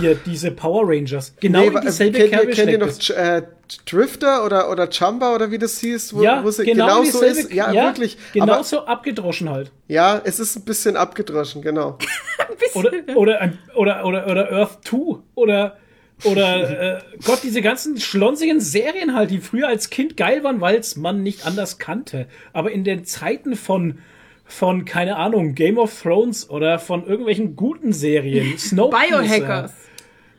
Hier, diese Power Rangers. Genau Nee, dieselbe kennt, ihr, Kerbe kennt ihr noch äh, Drifter oder, oder Jumper oder wie das hieß? Wo, Ja, wo sie genau, genau so dieselbe, ist. Ja, wirklich. Aber Genauso abgedroschen halt. ja, es ist ein bisschen abgedroschen, genau. Oder, oder, ein- oder, oder, oder Earth 2 oder, oder äh, Gott, diese ganzen schlonsigen Serien halt, die früher als Kind geil waren, weil es man nicht anders kannte. Aber in den Zeiten von, von, keine Ahnung, Game of Thrones oder von irgendwelchen guten Serien, Snowpiercer, Biohackers.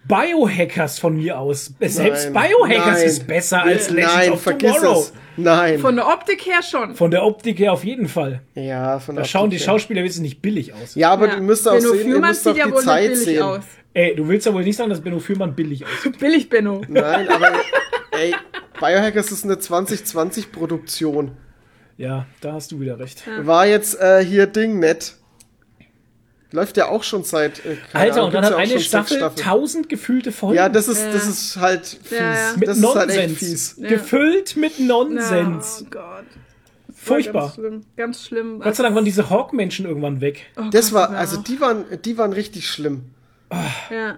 Biohackers von mir aus. Selbst Nein, Biohackers nein. ist besser als Legends Nein, of vergiss Tomorrow. es. Nein. Von der Optik her schon. Von der Optik her auf jeden Fall. ja, von Da der schauen die Optik. Schauspieler wissen nicht billig aus. Ja, aber Ja. du müsst auch Benno sehen, ihr Fürmann müsst auch sieht ja die wohl Zeit sehen. aus. Ey, du willst ja wohl nicht sagen, dass Benno Fürmann billig aussieht. Billig, Benno. Nein, aber ey, Biohackers ist eine 2020-Produktion. Ja, da hast du wieder recht. War jetzt äh, hier Ding nett. Läuft ja auch schon seit. Äh, Alter, Ahnung, und dann hat ja eine Staffel tausend gefühlte Folgen. Ja, das ist, Ja. das ist halt fies. Ja, ja. mit Das ist halt Nonsens. fies. Gefüllt mit Nonsens. Oh Gott. Das war Furchtbar. Ganz schlimm. Ganz schlimm. Gott sei Dank waren diese Hawk-Menschen irgendwann weg. Oh Das Gott, war, ja. also die waren, die waren richtig schlimm. Ja.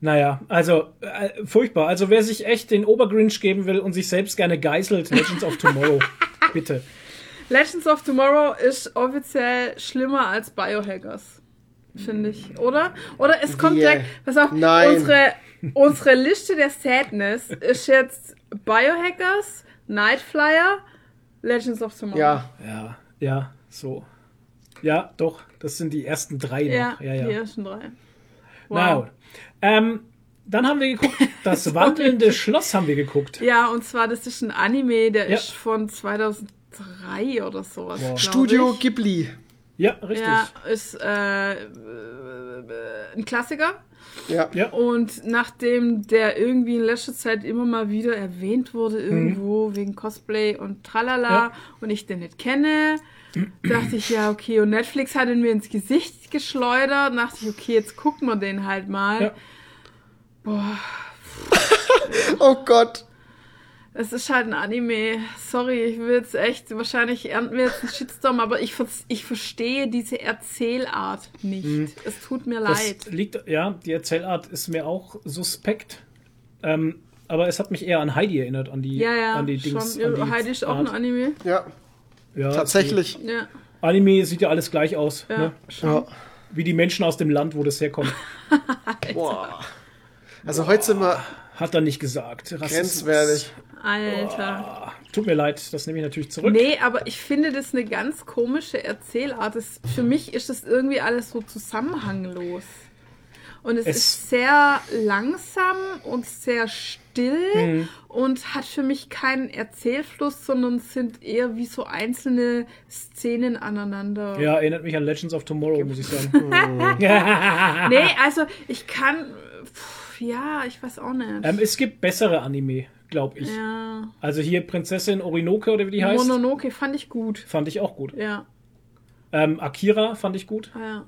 Naja, also äh, furchtbar. Also wer sich echt den Obergrinch geben will und sich selbst gerne geißelt, Legends of Tomorrow. Bitte. Legends of Tomorrow ist offiziell schlimmer als Biohackers. Finde ich, oder? Oder es kommt Wie? direkt, pass auf, Nein. unsere, unsere Liste der Sadness ist jetzt Biohackers, Nightflyer, Legends of Tomorrow. Ja. Ja, ja, so. Ja, doch, das sind die ersten drei noch. Ja, Ja, ja. die ersten drei. Na gut. Ähm, dann haben wir geguckt, das wandelnde Schloss haben wir geguckt. Ja, und zwar, das ist ein Anime, der Ja. ist von 2003 oder sowas. glaub Studio ich. Ghibli. Ja, richtig. Ja, ist äh, äh, ein Klassiker. Ja. Ja. Und nachdem der irgendwie in letzter Zeit immer mal wieder erwähnt wurde, irgendwo wegen Cosplay und tralala, Mhm. Ja. und ich den nicht kenne, dachte ich, ja, okay, und Netflix hat ihn mir ins Gesicht geschleudert, dachte ich, okay, jetzt gucken wir den halt mal. Ja. Boah, Oh Gott. Es ist halt ein Anime. Sorry, ich will jetzt echt, wahrscheinlich ernten wir jetzt einen Shitstorm, aber ich, ich verstehe diese Erzählart nicht. Es tut mir. Das leid. liegt, ja, die Erzählart ist mir auch suspekt. Ähm, aber es hat mich eher an Heidi erinnert, an die, Ja, ja, an die Dings. schon. an die Heidi ist auch ein Art. Anime. Ja, Ja, tatsächlich. Ja, Anime sieht ja alles gleich aus. ja. Ne? Ja. Wie die Menschen aus dem Land, wo das herkommt. Boah. Also heute sind wir Hat er nicht gesagt. Rassismus. grenzwertig. Alter. Tut mir leid, das nehme ich natürlich zurück. Nee, aber ich finde das eine ganz komische Erzählart. Das, für mich ist das irgendwie alles so zusammenhanglos. Und es, Es- ist sehr langsam und sehr still Mhm. und hat für mich keinen Erzählfluss, sondern sind eher wie so einzelne Szenen aneinander. Ja, erinnert mich an Legends of Tomorrow, muss ich sagen. Nee, also ich kann. Ja, ich weiß auch nicht. ähm, es gibt bessere Anime, glaube ich. ja. Also hier Prinzessin Orinoke oder wie die heißt, Mononoke fand ich gut. fand ich auch gut. Ja. Ähm, Akira fand ich gut. Ja.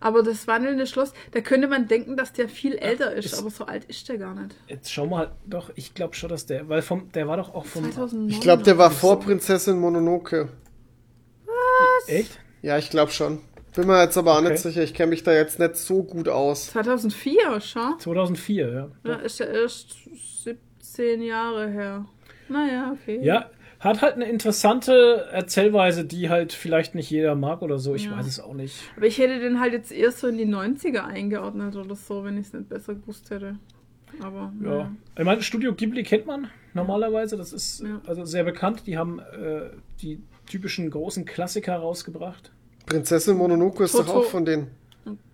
Aber das wandelnde Schloss, da könnte man denken, dass der viel älter ist, ist- aber so alt ist der gar nicht. Jetzt schau mal, doch, ich glaube schon, dass der, weil vom, der war doch auch vom. 2009. Ich glaube, der war vor Prinzessin Mononoke. Echt? Ja, ich glaube schon. Bin mir jetzt aber auch Okay. nicht sicher. Ich kenne mich da jetzt nicht so gut aus. 2004 schon. 2004, ja. Ja, ist ja erst 17 Jahre her. Naja, okay. Ja, hat halt eine interessante Erzählweise, die halt vielleicht nicht jeder mag oder so. Ich Ja. weiß es auch nicht. Aber ich hätte den halt jetzt eher so in die 90er eingeordnet oder so, wenn ich es nicht besser gewusst hätte. Aber Ja. Ich meine, Studio Ghibli kennt man normalerweise. Das ist Ja. also sehr bekannt. Die haben äh, die typischen großen Klassiker rausgebracht. Prinzessin Mononoke ist doch auch von denen.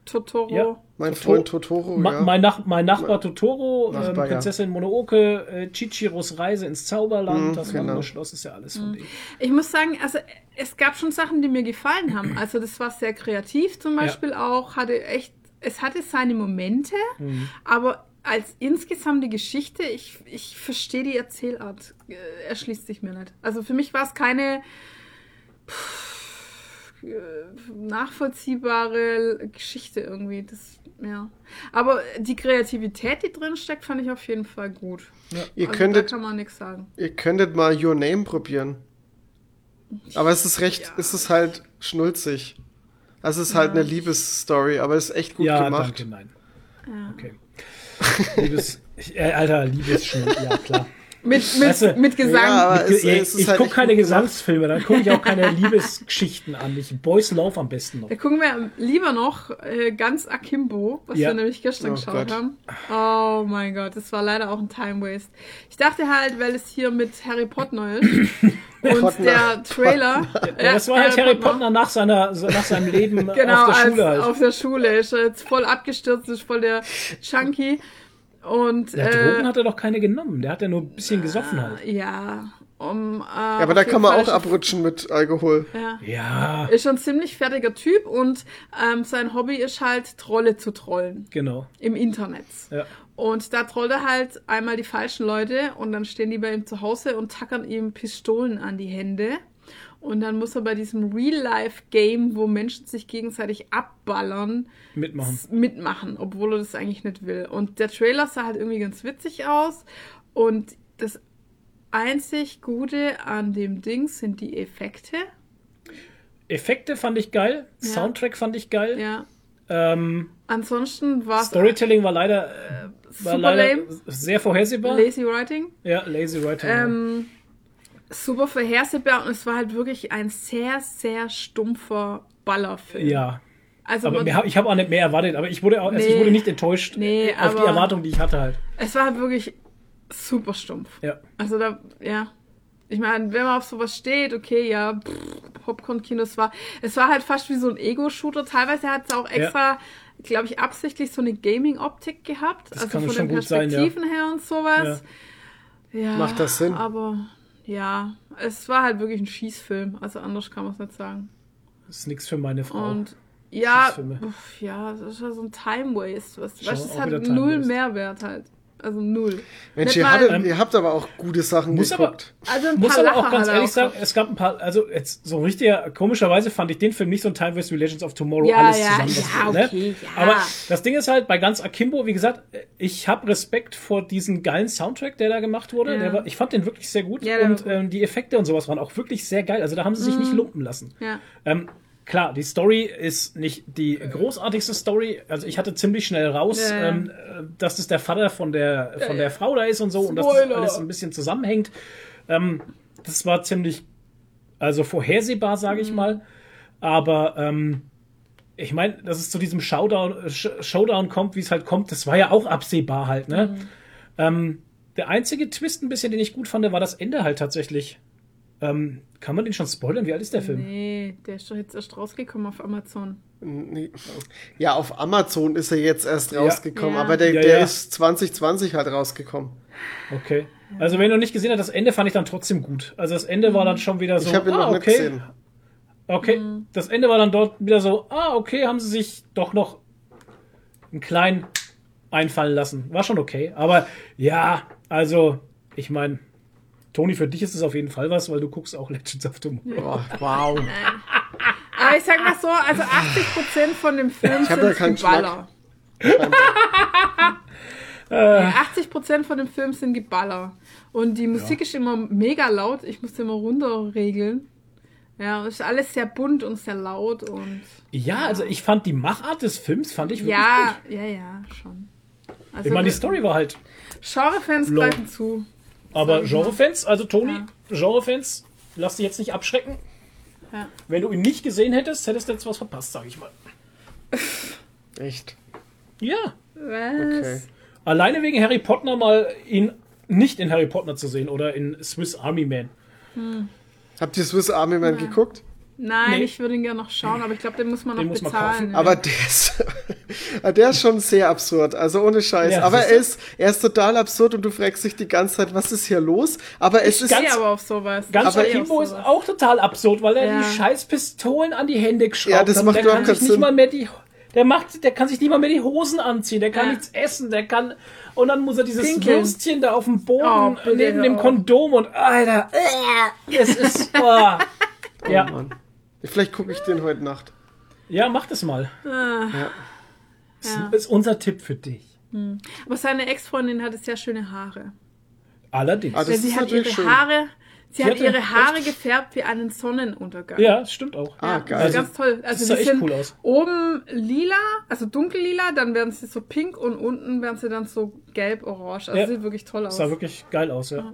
Totoro. Ja. Mein Totoro- Freund Totoro. Ma ja. mein, Nach mein Nachbar Totoro, Nachbar, ähm, ja. Prinzessin Mononoke, äh, Chichiros Reise ins Zauberland, Mhm, das genau. wandelnde Schloss ist ja alles von denen. Ich muss sagen, also es gab schon Sachen, die mir gefallen haben. Also das war sehr kreativ zum Beispiel auch, hatte echt es hatte seine Momente, Mhm. aber als insgesamte Geschichte, ich, ich verstehe die Erzählart, äh, erschließt sich mir nicht. Also für mich war es keine pff, nachvollziehbare Geschichte irgendwie. Das, ja. Aber die Kreativität, die drin steckt, fand ich auf jeden Fall gut. Ihr also könntet, da kann man nichts sagen. ihr könntet mal Your Name probieren. Aber es ist recht, Ja. es ist halt schnulzig. Es ist halt eine Liebesstory, aber es ist echt gut ja, gemacht. danke, nein. Okay. Liebes, äh, Alter, Liebesschnur, ja klar. Mit, mit, Weißt du, mit Gesang. ja, ich es- ist ich halt gucke keine. Gesangsfilme, dann gucke ich auch keine Liebesgeschichten an. Ich Boys Love am besten noch. Da gucken wir lieber noch äh, ganz Akimbo, was Ja. wir nämlich gestern Oh geschaut Gott. haben. Oh mein Gott, das war leider auch ein Time Waste. Ich dachte halt, weil es hier mit Harry Potter ist und Potter. der Trailer. Ja, das war halt Harry Potter nach, seiner, nach seinem Leben Genau, auf der Schule als, halt. auf der Schule. Ist er jetzt voll abgestürzt, ist voll der Chunky. Und Der äh, Drogen hat er doch keine genommen. Der hat ja nur ein bisschen gesoffen halt. ja, um. Äh, Ja, aber da kann man auch abrutschen mit Alkohol. Ja. Ja, Ist schon ein ziemlich fertiger Typ und ähm, sein Hobby ist halt Trolle zu trollen genau. im Internet. Ja. Und da trollt er halt einmal die falschen Leute und dann stehen die bei ihm zu Hause und tackern ihm Pistolen an die Hände. Und dann muss er bei diesem Real-Life-Game, wo Menschen sich gegenseitig abballern, Mitmachen. mitmachen, obwohl er das eigentlich nicht will. Und der Trailer sah halt irgendwie ganz witzig aus. Und das einzig Gute an dem Ding sind die Effekte. Effekte fand ich geil. Ja. Soundtrack fand ich geil. Ja. Ähm, Ansonsten war es Storytelling war leider, äh, war leider lame. sehr vorhersehbar. Lazy Writing. ja, lazy writing. ja. Super vorhersehbar und es war halt wirklich ein sehr, sehr stumpfer Ballerfilm. ja. Also Aber man, ich habe auch nicht mehr erwartet, aber ich wurde, auch, also ich Nee. wurde nicht enttäuscht Nee, äh, auf die Erwartung, die ich hatte halt. es war halt wirklich super stumpf. Ja. Also da, ja. Ich meine, wenn man auf sowas steht, okay, ja, pff, Popcorn-Kino, es war, es war halt fast wie so ein Ego-Shooter. Teilweise hat es auch extra, glaube ich, absichtlich so eine Gaming-Optik gehabt. Das also kann von schon den gut sein, ja. Perspektiven her und sowas. Ja. Macht das Sinn? Aber ja, es war halt wirklich ein Schießfilm. Also anders kann man es nicht sagen. Das ist nichts für meine Frau. Und ja, uff, ja, das ist ja so ein Time Waste. Was, Schon weißt, du, es auch hat null Waste. Mehrwert halt. Also null. Mensch, ihr, hattet, Ähm, ihr habt aber auch gute Sachen muss aber- geguckt. Also ein muss aber auch ganz ehrlich sagen, gehabt. es gab ein paar, also jetzt so ein richtiger, komischerweise fand ich den Film nicht so ein Time wie Legends of Tomorrow Ja, alles ja, zusammen. ja, das, okay, ne? ja. Aber das Ding ist halt, bei ganz Akimbo, wie gesagt, ich habe Respekt vor diesem geilen Soundtrack, der da gemacht wurde. Ja. Der war, ich fand den wirklich sehr gut und ähm, die Effekte und sowas waren auch wirklich sehr geil. Also da haben sie sich nicht lumpen lassen. Ja. Ähm, klar, die Story ist nicht die großartigste Story. Also ich hatte ziemlich schnell raus, Ja, ja. ähm, äh, dass es der Vater von der von der Frau da ist und so und dass das Spoiler. alles ein bisschen zusammenhängt. Ähm, das war ziemlich, also vorhersehbar, sage ich mal. Aber ähm, ich meine, dass es zu diesem Showdown, äh, Sh Showdown kommt, wie es halt kommt, das war ja auch absehbar halt. Ne? Ähm, der einzige Twist ein bisschen, den ich gut fand, war das Ende halt tatsächlich. Ähm, kann man den schon spoilern? Wie alt ist der Film? Nee, der ist doch jetzt erst rausgekommen auf Amazon. Nee. Ja, auf Amazon ist er jetzt erst rausgekommen, Ja. aber der, Ja, der ja. ist 2020 halt rausgekommen. Okay. Also wenn du nicht gesehen hast, das Ende fand ich dann trotzdem gut. Also das Ende war dann schon wieder so. Ich habe ihn ah, noch okay. nicht gesehen. Okay. Das Ende war dann dort wieder so, ah, okay, haben sie sich doch noch einen kleinen einfallen lassen. War schon okay. Aber ja, also, ich meine, Toni, für dich ist es auf jeden Fall was, weil du guckst auch Legends of Tomorrow. Oh, wow. Aber ich sag mal so, also 80% von dem Film hab ja sind keinen Geballer. Ja, 80% von dem Film sind Geballer. Und die Musik ist immer mega laut. Ich musste immer runterregeln. Ja, ist alles sehr bunt und sehr laut und. Ja, also ich fand die Machart des Films, fand ich wirklich Ja, gut. ja, ja, schon. Also, Ich meine, die Story war halt. Genre-Fans greifen zu. Aber Genre-Fans, also Toni, Ja. Genre-Fans, lass dich jetzt nicht abschrecken. Ja. Wenn du ihn nicht gesehen hättest, hättest du jetzt was verpasst, sag ich mal. Echt? Ja. Was? Okay. Alleine wegen Harry Potter mal ihn nicht in Harry Potter zu sehen oder in Swiss Army Man. Habt ihr Swiss Army Man geguckt? Nein, Nee. ich würde ihn gerne noch schauen, aber ich glaube, den muss man noch Den muss man bezahlen. kaufen. ja. Aber der ist, der ist schon sehr absurd, also ohne Scheiß. Ja, aber er ist, er ist total absurd und du fragst dich die ganze Zeit, was ist hier los? Aber es ich ist, stehe aber auf sowas. Ganz stehe Akimbo ist auch total absurd, weil er Ja. die scheiß Pistolen an die Hände geschraubt Ja, das hat. macht der überhaupt kann sich keinen nicht Sinn. mal mehr die Der macht, der kann sich nicht mal mehr die Hosen anziehen, der kann Ja. nichts essen, der kann und dann muss er dieses Pinkeln. Würstchen da auf dem Boden Oh, neben dem. Kondom und Alter, äh, es ist oh. ja, Mann. Vielleicht gucke ich den heute Nacht. ja, mach das mal. Ah, Das ja. ist unser Tipp für dich. Aber seine Ex-Freundin hatte sehr schöne Haare. Allerdings. Ah, das sie hat ihre schön. Haare, sie hat ihre Haare gefärbt wie einen Sonnenuntergang. ja, das stimmt auch. Ah, Ja, geil. Das ist ganz toll. Also das sah echt cool aus. oben lila, also dunkellila, dann werden sie so pink und unten werden sie dann so gelb-orange. Also Ja. sieht wirklich toll aus. Das sah wirklich geil aus, ja.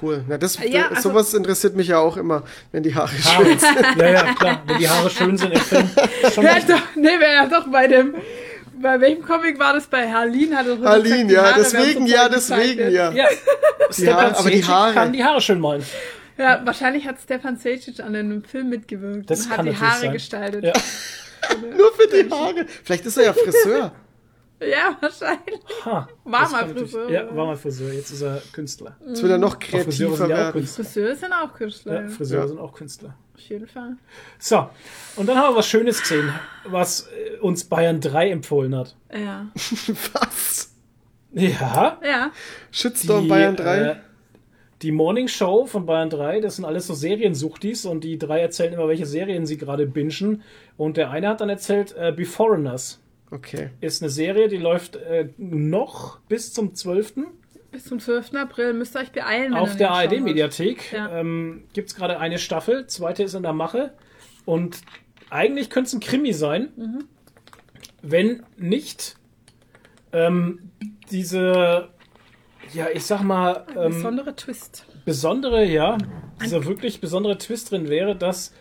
Cool. Na, das, Ja, das- also- sowas interessiert mich ja auch immer, wenn die Haare Haare. schön sind. ja, ja, klar. Wenn die Haare schön sind. Schon Ja, wichtig. doch, nee, wäre ja doch bei dem, bei welchem Comic war das? Bei Harleen hat er Harleen, gesagt, die ja, Haare deswegen, ja, deswegen, ja. Ja. Stefan Haare- aber die Haare. kann die Haare schön malen. Ja, wahrscheinlich hat Stefan Sejic an einem Film mitgewirkt Das und hat die Haare sein. gestaltet. Ja. Nur für die Haare. Vielleicht ist er ja Friseur. Ja, wahrscheinlich. Ha, War mal Friseur. Ja, war mal Friseur. Jetzt ist er Künstler. Jetzt will er noch kreativer sind ja auch werden. Künstler. Friseure sind auch Künstler. Ja, Friseure Ja. sind auch Künstler. Auf jeden Fall. So, und dann haben wir was Schönes gesehen, was äh, uns Bayern 3 empfohlen hat. Ja. Was? Ja, Ja. Shitstorm Bayern 3? Äh, die Morning Show von Bayern 3, das sind alles so Seriensuchtis und die drei erzählen immer, welche Serien sie gerade bingen. Und der eine hat dann erzählt, äh, Beforeigners okay. ist eine Serie, die läuft äh, noch bis zum 12. Bis zum 12. April müsst ihr euch beeilen. auf der. ARD-Mediathek. Ja. Ähm, Gibt es gerade eine Staffel, zweite ist in der Mache. Und eigentlich könnte es ein Krimi sein, Mhm. wenn nicht ähm, diese, ja, ich sag mal, ähm, Besondere Twist. besondere, ja, dieser wirklich besondere Twist drin wäre, dass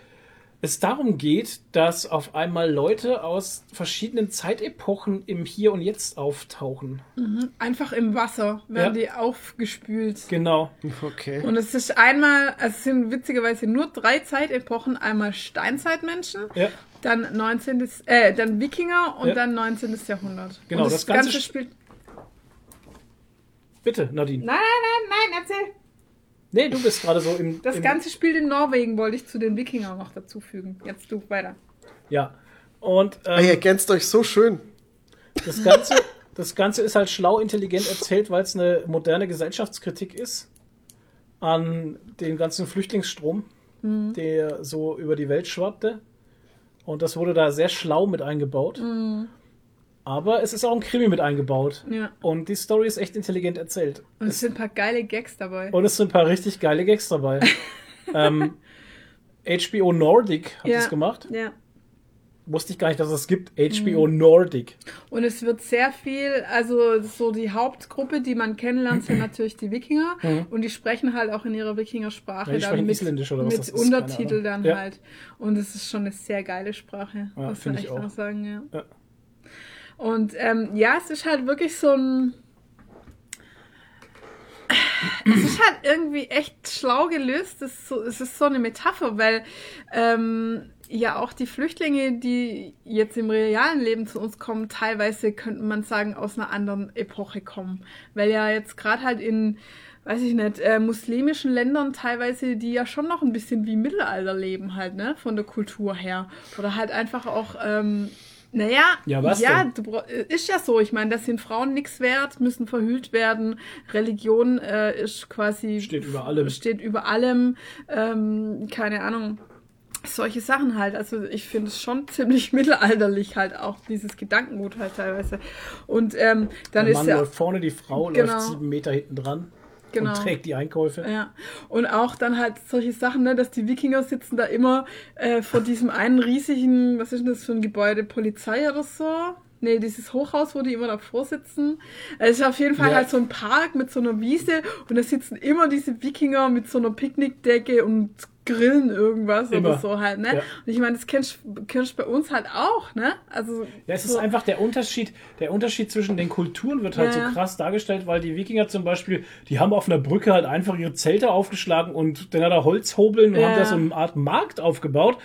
es darum geht, dass auf einmal Leute aus verschiedenen Zeitepochen im Hier und Jetzt auftauchen. Einfach im Wasser werden Ja. die aufgespült. Genau. Okay. Und es ist einmal, also es sind witzigerweise nur drei Zeitepochen. Einmal Steinzeitmenschen, Ja. dann 19. Äh, dann Wikinger und Ja. dann 19. Jahrhundert. Genau, und das Ganze spielt. Bitte, Nadine. Nein, nein, nein, nein, erzähl. Nee, du bist gerade so im. Das im, Ganze spielt in Norwegen, wollte ich zu den Wikingern noch dazufügen. Jetzt du weiter. Ja. Und Ah, ihr ähm, ergänzt euch so schön. das, Ganze, das Ganze ist halt schlau, intelligent erzählt, weil es eine moderne Gesellschaftskritik ist an den ganzen Flüchtlingsstrom, Mhm. der so über die Welt schwappte. Und das wurde da sehr schlau mit eingebaut. Mhm. Aber es ist auch ein Krimi mit eingebaut. Ja. Und die Story ist echt intelligent erzählt. Und es sind ein paar geile Gags dabei. Und es sind ein paar richtig geile Gags dabei. ähm, HBO Nordic hat Ja. das gemacht. Ja. Wusste ich gar nicht, dass es gibt. HBO Mhm. Nordic. Und es wird sehr viel, also so die Hauptgruppe, die man kennenlernt, sind natürlich die Wikinger. Und die sprechen halt auch in ihrer Wikingersprache Ja, die sprechen mit, Isländisch oder was mit Untertitel dann Ja. halt. Und es ist schon eine sehr geile Sprache, Ja, muss man find ich echt auch. sagen, ja. Ja. Und ähm, ja, es ist halt wirklich so ein. Es ist halt irgendwie echt schlau gelöst. Es ist so, es ist so eine Metapher, weil ähm, ja auch die Flüchtlinge, die jetzt im realen Leben zu uns kommen, teilweise könnte man sagen, aus einer anderen Epoche kommen. Weil ja jetzt gerade halt in, weiß ich nicht, äh, muslimischen Ländern teilweise, die ja schon noch ein bisschen wie Mittelalter leben halt, ne, von der Kultur her. Oder halt einfach auch, ähm, naja, Ja, was ja, denn? bra- ist ja so. Ich meine, das sind Frauen nichts wert, müssen verhüllt werden. Religion äh, ist quasi Steht über allem. Steht über allem. Ähm, keine Ahnung. Solche Sachen halt. Also ich finde es schon ziemlich mittelalterlich halt auch, dieses Gedankengut halt teilweise. Und ähm, dann Der ist Mann ja. läuft vorne, die Frau Genau. läuft sieben Meter hinten dran Genau. und trägt die Einkäufe. Ja, und auch dann halt solche Sachen, ne, dass die Wikinger sitzen da immer äh, vor diesem einen riesigen, was ist denn das für ein Gebäude, Polizei oder so? Nee, dieses Hochhaus, wo die immer davor sitzen. Es ist auf jeden Fall Ja. halt so ein Park mit so einer Wiese und da sitzen immer diese Wikinger mit so einer Picknickdecke und grillen irgendwas Immer. oder so halt, ne? Ja. Und ich meine, das kennst du bei uns halt auch, ne? Also Ja, es ist so, einfach der Unterschied, der Unterschied zwischen den Kulturen wird halt Ja, so krass dargestellt, weil die Wikinger zum Beispiel, die haben auf einer Brücke halt einfach ihre Zelte aufgeschlagen und dann hat er Holzhobeln und haben da so eine Art Markt aufgebaut,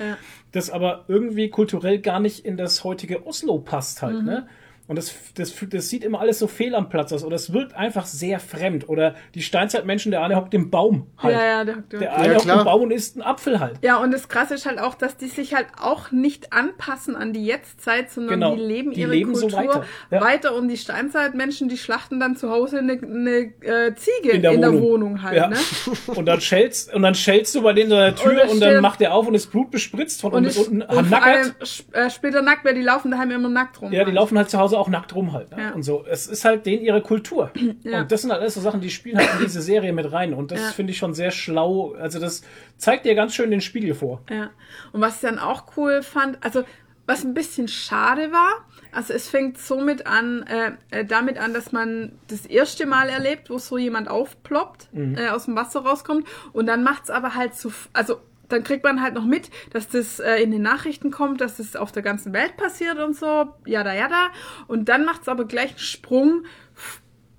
das aber irgendwie kulturell gar nicht in das heutige Oslo passt halt, Mhm. ne? Und das, das, das sieht immer alles so fehl am Platz aus. Oder es wirkt einfach sehr fremd. Oder die Steinzeitmenschen, der eine hockt im Baum halt. Ja, ja, der hockt im- Der eine Ja, hockt im Baum und isst einen Apfel halt. Ja, und das Krasse ist halt auch, dass die sich halt auch nicht anpassen an die Jetztzeit, sondern Genau. die leben Die ihre leben so Kultur weiter. Ja. weiter. Und die Steinzeitmenschen, die schlachten dann zu Hause eine, eine äh, Ziege In der Wohnung. halt. Ja. Ne? Und dann schellst, und dann schellst du bei denen an der Und Tür dann und dann steht- macht der auf und ist Blut bespritzt von Und, unten und vor allem nackert. sp- äh, später nackt, weil die laufen daheim immer nackt rum. Ja, die halt. laufen halt zu Hause auch nackt rum halt. Ne? Ja. Und so. Es ist halt denen ihre Kultur. Ja. Und das sind halt alles so Sachen, die spielen halt in diese Serie mit rein. Und das Ja. finde ich schon sehr schlau. Also das zeigt dir ganz schön den Spiegel vor. Ja. Und was ich dann auch cool fand, also was ein bisschen schade war, also es fängt somit an, äh, äh, damit an, dass man das erste Mal erlebt, wo so jemand aufploppt, äh, aus dem Wasser rauskommt und dann macht's aber halt so, also dann kriegt man halt noch mit, dass das äh, in den Nachrichten kommt, dass das auf der ganzen Welt passiert und so, jada jada. Und dann macht's aber gleich einen Sprung,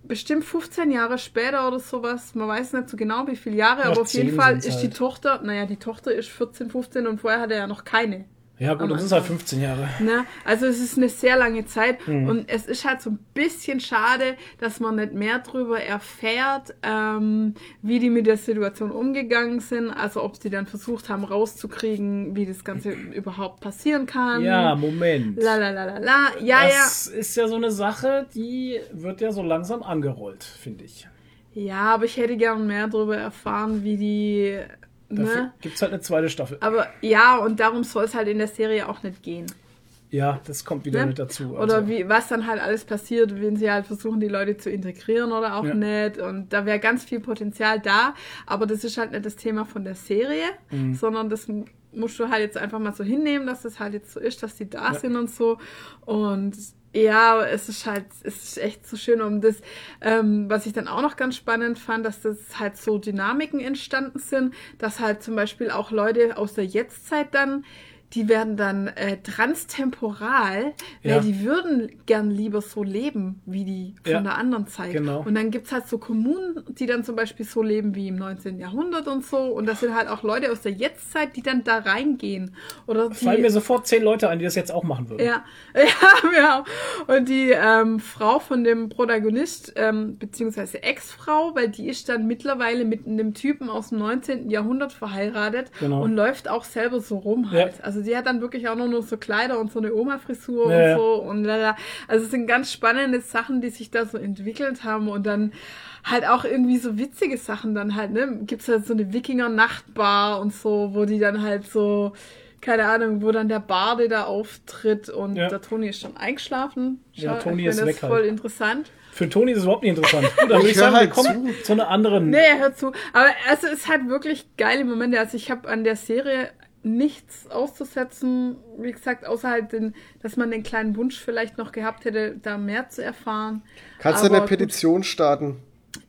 bestimmt 15 Jahre später oder sowas, man weiß nicht so genau wie viele Jahre, Noch aber auf jeden 10 Fall ist die halt. Tochter, naja, die Tochter ist 14, 15 und vorher hat er ja noch keine. Ja, gut, das sind halt Anfang. 15 Jahre. Ne? Also es ist eine sehr lange Zeit Mhm. und es ist halt so ein bisschen schade, dass man nicht mehr darüber erfährt, ähm, wie die mit der Situation umgegangen sind, also ob sie dann versucht haben rauszukriegen, wie das Ganze überhaupt passieren kann. Ja, Moment. La la la la la. Ja, das ist ja so eine Sache, die wird ja so langsam angerollt, finde ich. ja. Ja, aber ich hätte gern mehr darüber erfahren, wie die. Dafür Ne? gibt es halt eine zweite Staffel. Aber ja, und darum soll es halt in der Serie auch nicht gehen. Ja, das kommt wieder Ne? mit dazu. Oder also. wie, was dann halt alles passiert, wenn sie halt versuchen, die Leute zu integrieren oder auch Ja. nicht. Und da wäre ganz viel Potenzial da, aber das ist halt nicht das Thema von der Serie, Mhm. sondern das musst du halt jetzt einfach mal so hinnehmen, dass das halt jetzt so ist, dass die da sind und so. Und ja, es ist halt, es ist echt so schön um das, ähm, was ich dann auch noch ganz spannend fand, dass das halt so Dynamiken entstanden sind, dass halt zum Beispiel auch Leute aus der Jetztzeit dann die werden dann äh, transtemporal, Ja. weil die würden gern lieber so leben, wie die von Ja, der anderen Zeit. genau. Und dann gibt's halt so Kommunen, die dann zum Beispiel so leben wie im 19. Jahrhundert und so. Und das sind halt auch Leute aus der Jetztzeit, die dann da reingehen. Oder die, Fallen mir sofort zehn Leute ein, die das jetzt auch machen würden. ja, ja, ja. Und die ähm, Frau von dem Protagonist, ähm, beziehungsweise Ex-Frau, weil die ist dann mittlerweile mit einem Typen aus dem 19. Jahrhundert verheiratet Genau. und läuft auch selber so rum halt. Also die hat dann wirklich auch noch nur so Kleider und so eine Oma-Frisur Ja, und ja. so und lala. Also es sind ganz spannende Sachen, die sich da so entwickelt haben und dann halt auch irgendwie so witzige Sachen dann halt, ne? Gibt's halt so eine Wikinger-Nachtbar und so, wo die dann halt so, keine Ahnung, wo dann der Barde da auftritt und Ja. der Toni ist schon eingeschlafen. Ja, Schau, Toni ich ist find weg das halt. voll interessant. Für Toni ist es überhaupt nicht interessant. Gut, dann würde ich Ich hör sagen, halt kommen zu einer anderen. Nee, er hört zu. Aber also es hat wirklich geile Momente. Also ich habe an der Serie nichts auszusetzen, wie gesagt, außer halt, den, dass man den kleinen Wunsch vielleicht noch gehabt hätte, da mehr zu erfahren. Kannst du Aber eine gut. Petition starten?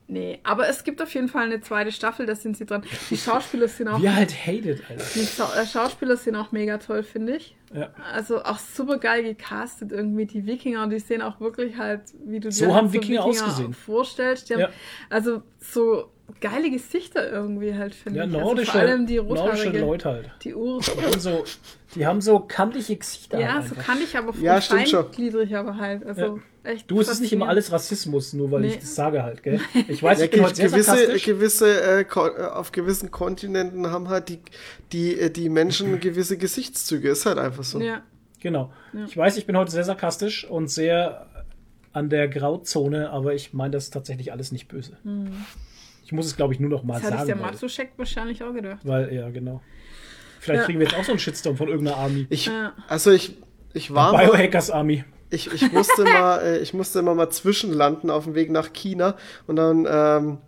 Nee, aber es gibt auf jeden Fall eine zweite Staffel, da sind sie dran. Die Schauspieler sind auch, Wie halt hated, Alter. die äh, Schauspieler sind auch mega toll, finde ich. Ja. Also auch super geil gecastet irgendwie. Die Wikinger, die sehen auch wirklich halt, wie du So dir haben halt Wikinger ausgesehen. vorstellst. Die haben Ja. also so geile Gesichter irgendwie halt, finde Ja, ich. nordische, also vor allem die nordische rothaarige, Leute halt. die Ur Die haben so, die haben so kantige Gesichter. Ja, halt so ich aber voll Ja, stimmt schon. feingliedrig aber halt. Also echt. Du, es ist nicht immer alles Rassismus, nur weil Nee. ich das sage halt, gell? Ich weiß, Ja, ich bin heute gewisse, gewisse äh, äh, auf gewissen Kontinenten haben halt die, die, äh, die Menschen gewisse Gesichtszüge. Ist halt einfach so. Ja. Genau. Ich weiß, ich bin heute sehr sarkastisch und sehr an der Grauzone, aber ich meine das tatsächlich alles nicht böse. Ich muss es, glaube ich, nur noch mal Das hatte ich der sagen. Weil, Matsushek wahrscheinlich auch gedacht. weil, ja, genau. Vielleicht Ja. kriegen wir jetzt auch so einen Shitstorm von irgendeiner Army. Ich, Ja. also ich, ich war mal, Biohackers Army. ich, ich musste mal, äh, ich musste immer mal zwischenlanden auf dem Weg nach China und dann ähm,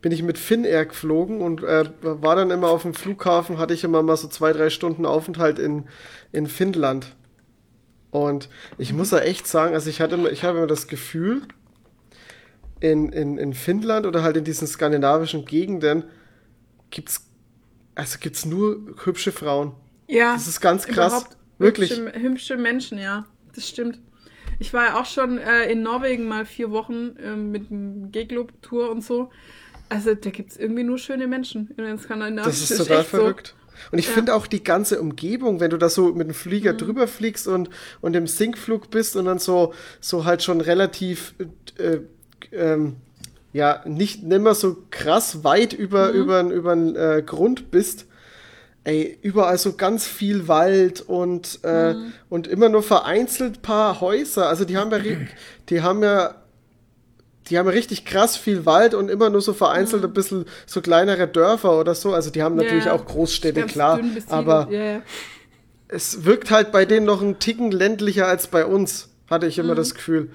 bin ich mit Finnair geflogen und äh, war dann immer auf dem Flughafen, hatte ich immer mal so zwei, drei Stunden Aufenthalt in, in Finnland. Und ich muss ja echt sagen, also ich hatte immer, ich habe immer das Gefühl, in, in, in Finnland oder halt in diesen skandinavischen Gegenden gibt's, also gibt's nur hübsche Frauen. Ja. Das ist ganz krass. Wirklich. Hübsche, hübsche Menschen, ja. Das stimmt. Ich war ja auch schon äh, in Norwegen mal vier Wochen ähm, mit einem G-Globe-Tour und so. Also da gibt es irgendwie nur schöne Menschen in den skandinavischen Das ist total echt verrückt. So. Und ich ja. finde auch die ganze Umgebung, wenn du da so mit dem Flieger mhm. drüber fliegst und, und im Sinkflug bist und dann so, so halt schon relativ, äh, ähm, ja, nicht nimmer so krass weit über, mhm. über, über den äh, Grund bist, ey, überall so ganz viel Wald und, äh, mhm. und immer nur vereinzelt paar Häuser. Also die haben ja, die haben ja, die haben ja richtig krass viel Wald und immer nur so vereinzelt mhm. ein bisschen so kleinere Dörfer oder so. Also die haben natürlich ja, auch Großstädte, klar. Aber ja. es wirkt halt bei denen noch ein Ticken ländlicher als bei uns, hatte ich immer mhm. das Gefühl.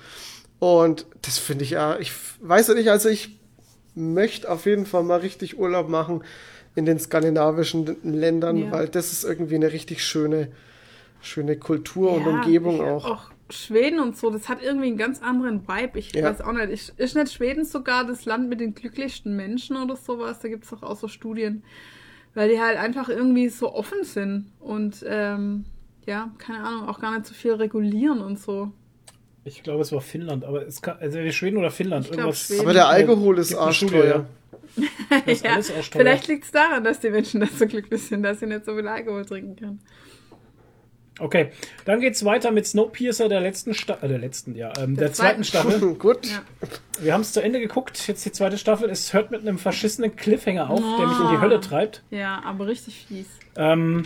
Und das finde ich ja, ich weiß ja nicht, also ich möchte auf jeden Fall mal richtig Urlaub machen in den skandinavischen Ländern, ja. weil das ist irgendwie eine richtig schöne, schöne Kultur ja, und Umgebung auch. auch. Schweden und so, das hat irgendwie einen ganz anderen Vibe. Ich ja. weiß auch nicht. Ich, ist nicht Schweden sogar das Land mit den glücklichsten Menschen oder sowas? Da gibt es doch auch so Studien. Weil die halt einfach irgendwie so offen sind und ähm, ja, keine Ahnung, auch gar nicht so viel regulieren und so. Ich glaube, es war Finnland, aber es kann, also Schweden oder Finnland. irgendwas. Schweden. Aber der Alkohol ist arschteuer. ja, vielleicht liegt es daran, dass die Menschen da so glücklich sind, dass sie nicht so viel Alkohol trinken können. Okay, dann geht's weiter mit Snowpiercer der letzten Staffel, äh, der letzten, ja, ähm, der, der, zweiten, zweiten Staffel. Gut. Ja. Wir haben es zu Ende geguckt, jetzt die zweite Staffel. Es hört mit einem verschissenen Cliffhanger auf, oh. der mich in die Hölle treibt. Ja, aber richtig fies. Ähm,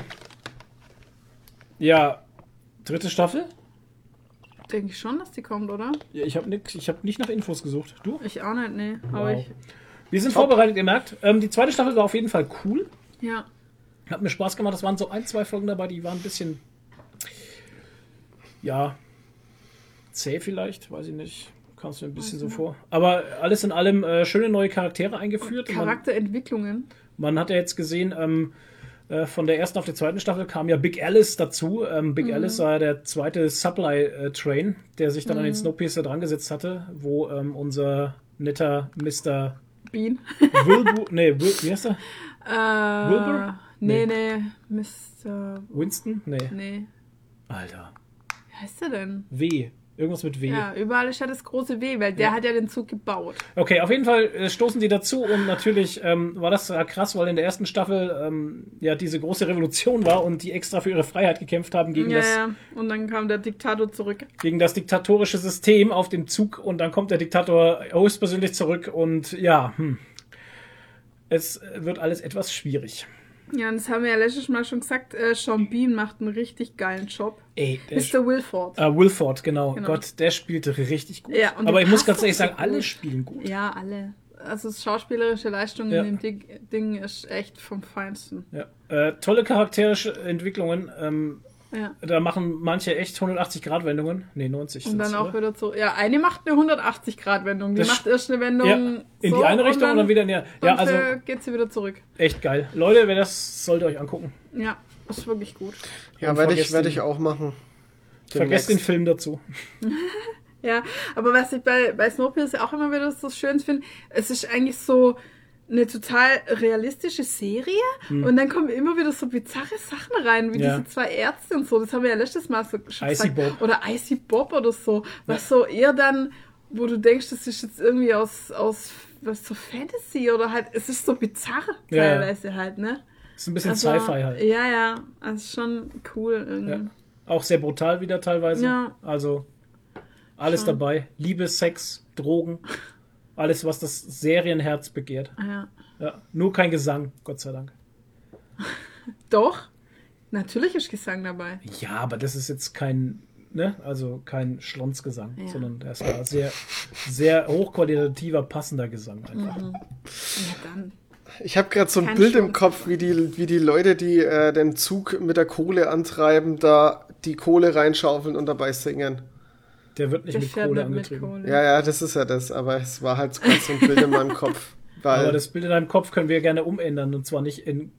ja, dritte Staffel? Denke ich schon, dass die kommt, oder? Ja, ich habe hab nicht nach Infos gesucht. Du? Ich auch nicht, nee. Wow. Aber ich wir sind Top. vorbereitet, ihr merkt. Ähm, die zweite Staffel war auf jeden Fall cool. Ja. Hat mir Spaß gemacht. Es waren so ein, zwei Folgen dabei, die waren ein bisschen. Ja. Zäh vielleicht, weiß ich nicht. Kam es mir ein bisschen so vor. Aber alles in allem äh, schöne neue Charaktere eingeführt. Charakterentwicklungen. Man, man, hat ja jetzt gesehen, ähm, äh, von der ersten auf die zweiten Staffel kam ja Big Alice dazu. Ähm, Big mhm. Alice war der zweite Supply-Train, äh, der sich dann mhm. an den mhm. Snowpiercer drangesetzt hatte, wo ähm, unser netter Mr. Bean. Wilbur, nee, Wil, wie heißt er? Äh, Wilbur? Nee, nee, nee, Mr. Winston? Nee. Nee. Alter. Wie heißt er denn? W. Irgendwas mit W. Ja, überall ist ja das große W, weil der ja. hat ja den Zug gebaut. Okay, auf jeden Fall äh, stoßen die dazu und natürlich ähm, war das krass, weil in der ersten Staffel ähm, ja diese große Revolution war und die extra für ihre Freiheit gekämpft haben gegen ja, das. Ja, und dann kam der Diktator zurück. Gegen das diktatorische System auf dem Zug und dann kommt der Diktator höchstpersönlich zurück und ja, hm, es wird alles etwas schwierig. Ja, und das haben wir ja letztes Mal schon gesagt. Äh, Sean Bean macht einen richtig geilen Job. Ey, Mr. Wilford. Äh, Wilford, genau. genau. Gott, der spielte richtig gut. Ja, Aber ich muss ganz ehrlich sagen, alle spielen gut. Ja, alle. Also schauspielerische Leistung ja. in dem Ding ist echt vom Feinsten. Ja. Äh, tolle charakterische Entwicklungen. Ähm, ja. Da machen manche echt 180-Grad-Wendungen. Nee, 90. Und dann auch oder? wieder zu. Ja, eine macht eine 180-Grad-Wendung. Die das macht erst eine Wendung. Ja, in so die eine Richtung und dann, und dann wieder in die Ja, also. geht sie wieder zurück. Echt geil. Leute, wer das sollt ihr euch angucken. Ja, das ist wirklich gut. Ja, werde ich, werd ich auch machen. Vergesst den Film dazu. ja, aber was ich bei, bei Snowpiercer auch immer wieder so schön finde, es ist eigentlich so eine total realistische Serie hm. und dann kommen immer wieder so bizarre Sachen rein, wie ja. diese zwei Ärzte und so. Das haben wir ja letztes Mal so schon Icy gesagt. Bob. Oder Icy Bob oder so. Was ja. so eher dann, wo du denkst, das ist jetzt irgendwie aus, aus was so Fantasy oder halt, es ist so bizarr ja. teilweise halt, ne? Ist ein bisschen also, Sci-Fi halt. Ja, ja. Also schon cool irgendwie. Auch sehr brutal wieder teilweise. Ja. Also alles schon. dabei. Liebe, Sex, Drogen. Alles, was das Serienherz begehrt. Ja. ja. Nur kein Gesang, Gott sei Dank. Doch, natürlich ist Gesang dabei. Ja, aber das ist jetzt kein, ne, also kein Schlonsgesang, ja. sondern das war sehr, sehr hochqualitativer, passender Gesang einfach. Mhm. Ja, dann. Ich habe gerade so ein Kein Bild Schlons. im Kopf, wie die, wie die Leute, die äh, den Zug mit der Kohle antreiben, da die Kohle reinschaufeln und dabei singen. Der wird nicht der mit Kohle angetrieben. Mit Kohle. Ja, ja, das ist ja das, aber es war halt so ein Bild in meinem Kopf. aber das Bild in deinem Kopf können wir gerne umändern und zwar nicht in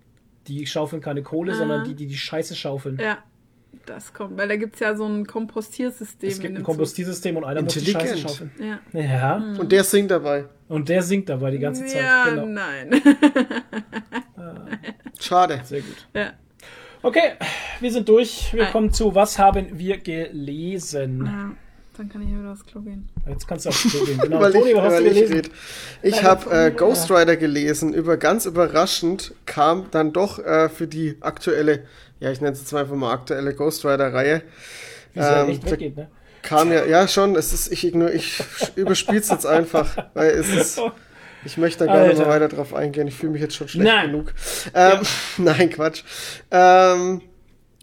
die schaufeln keine Kohle, ah. sondern die, die die Scheiße schaufeln. Ja, das kommt, weil da gibt es ja so ein Kompostiersystem. Es gibt ein Kompostiersystem und einer muss die Scheiße schaufeln. Ja. ja. Mhm. Und der singt dabei. Und der singt dabei die ganze Zeit. Ja, genau. nein. Schade. Sehr gut. Ja. Okay, wir sind durch. Wir kommen zu Was haben wir gelesen? Ja. Dann kann ich ja wieder aufs Klo gehen. Jetzt kannst du aufs Klo gehen. Genau. weil Toni, ich, weil du ich gelesen? red. Ich habe äh, Ghost Rider gelesen. Über ganz überraschend kam dann doch äh, für die aktuelle, ja, ich nenne es jetzt mal einfach mal aktuelle Ghost Rider-Reihe. Wie es ja Ähm, echt da weggeht, ne? kam ja, ja schon, es ist, ich ignor, ich überspiele es jetzt einfach, weil es ist, ich möchte da gar nicht Alter. mehr weiter drauf eingehen. Ich fühle mich jetzt schon schlecht Nein. genug. Ähm, Nein, Quatsch. Ähm,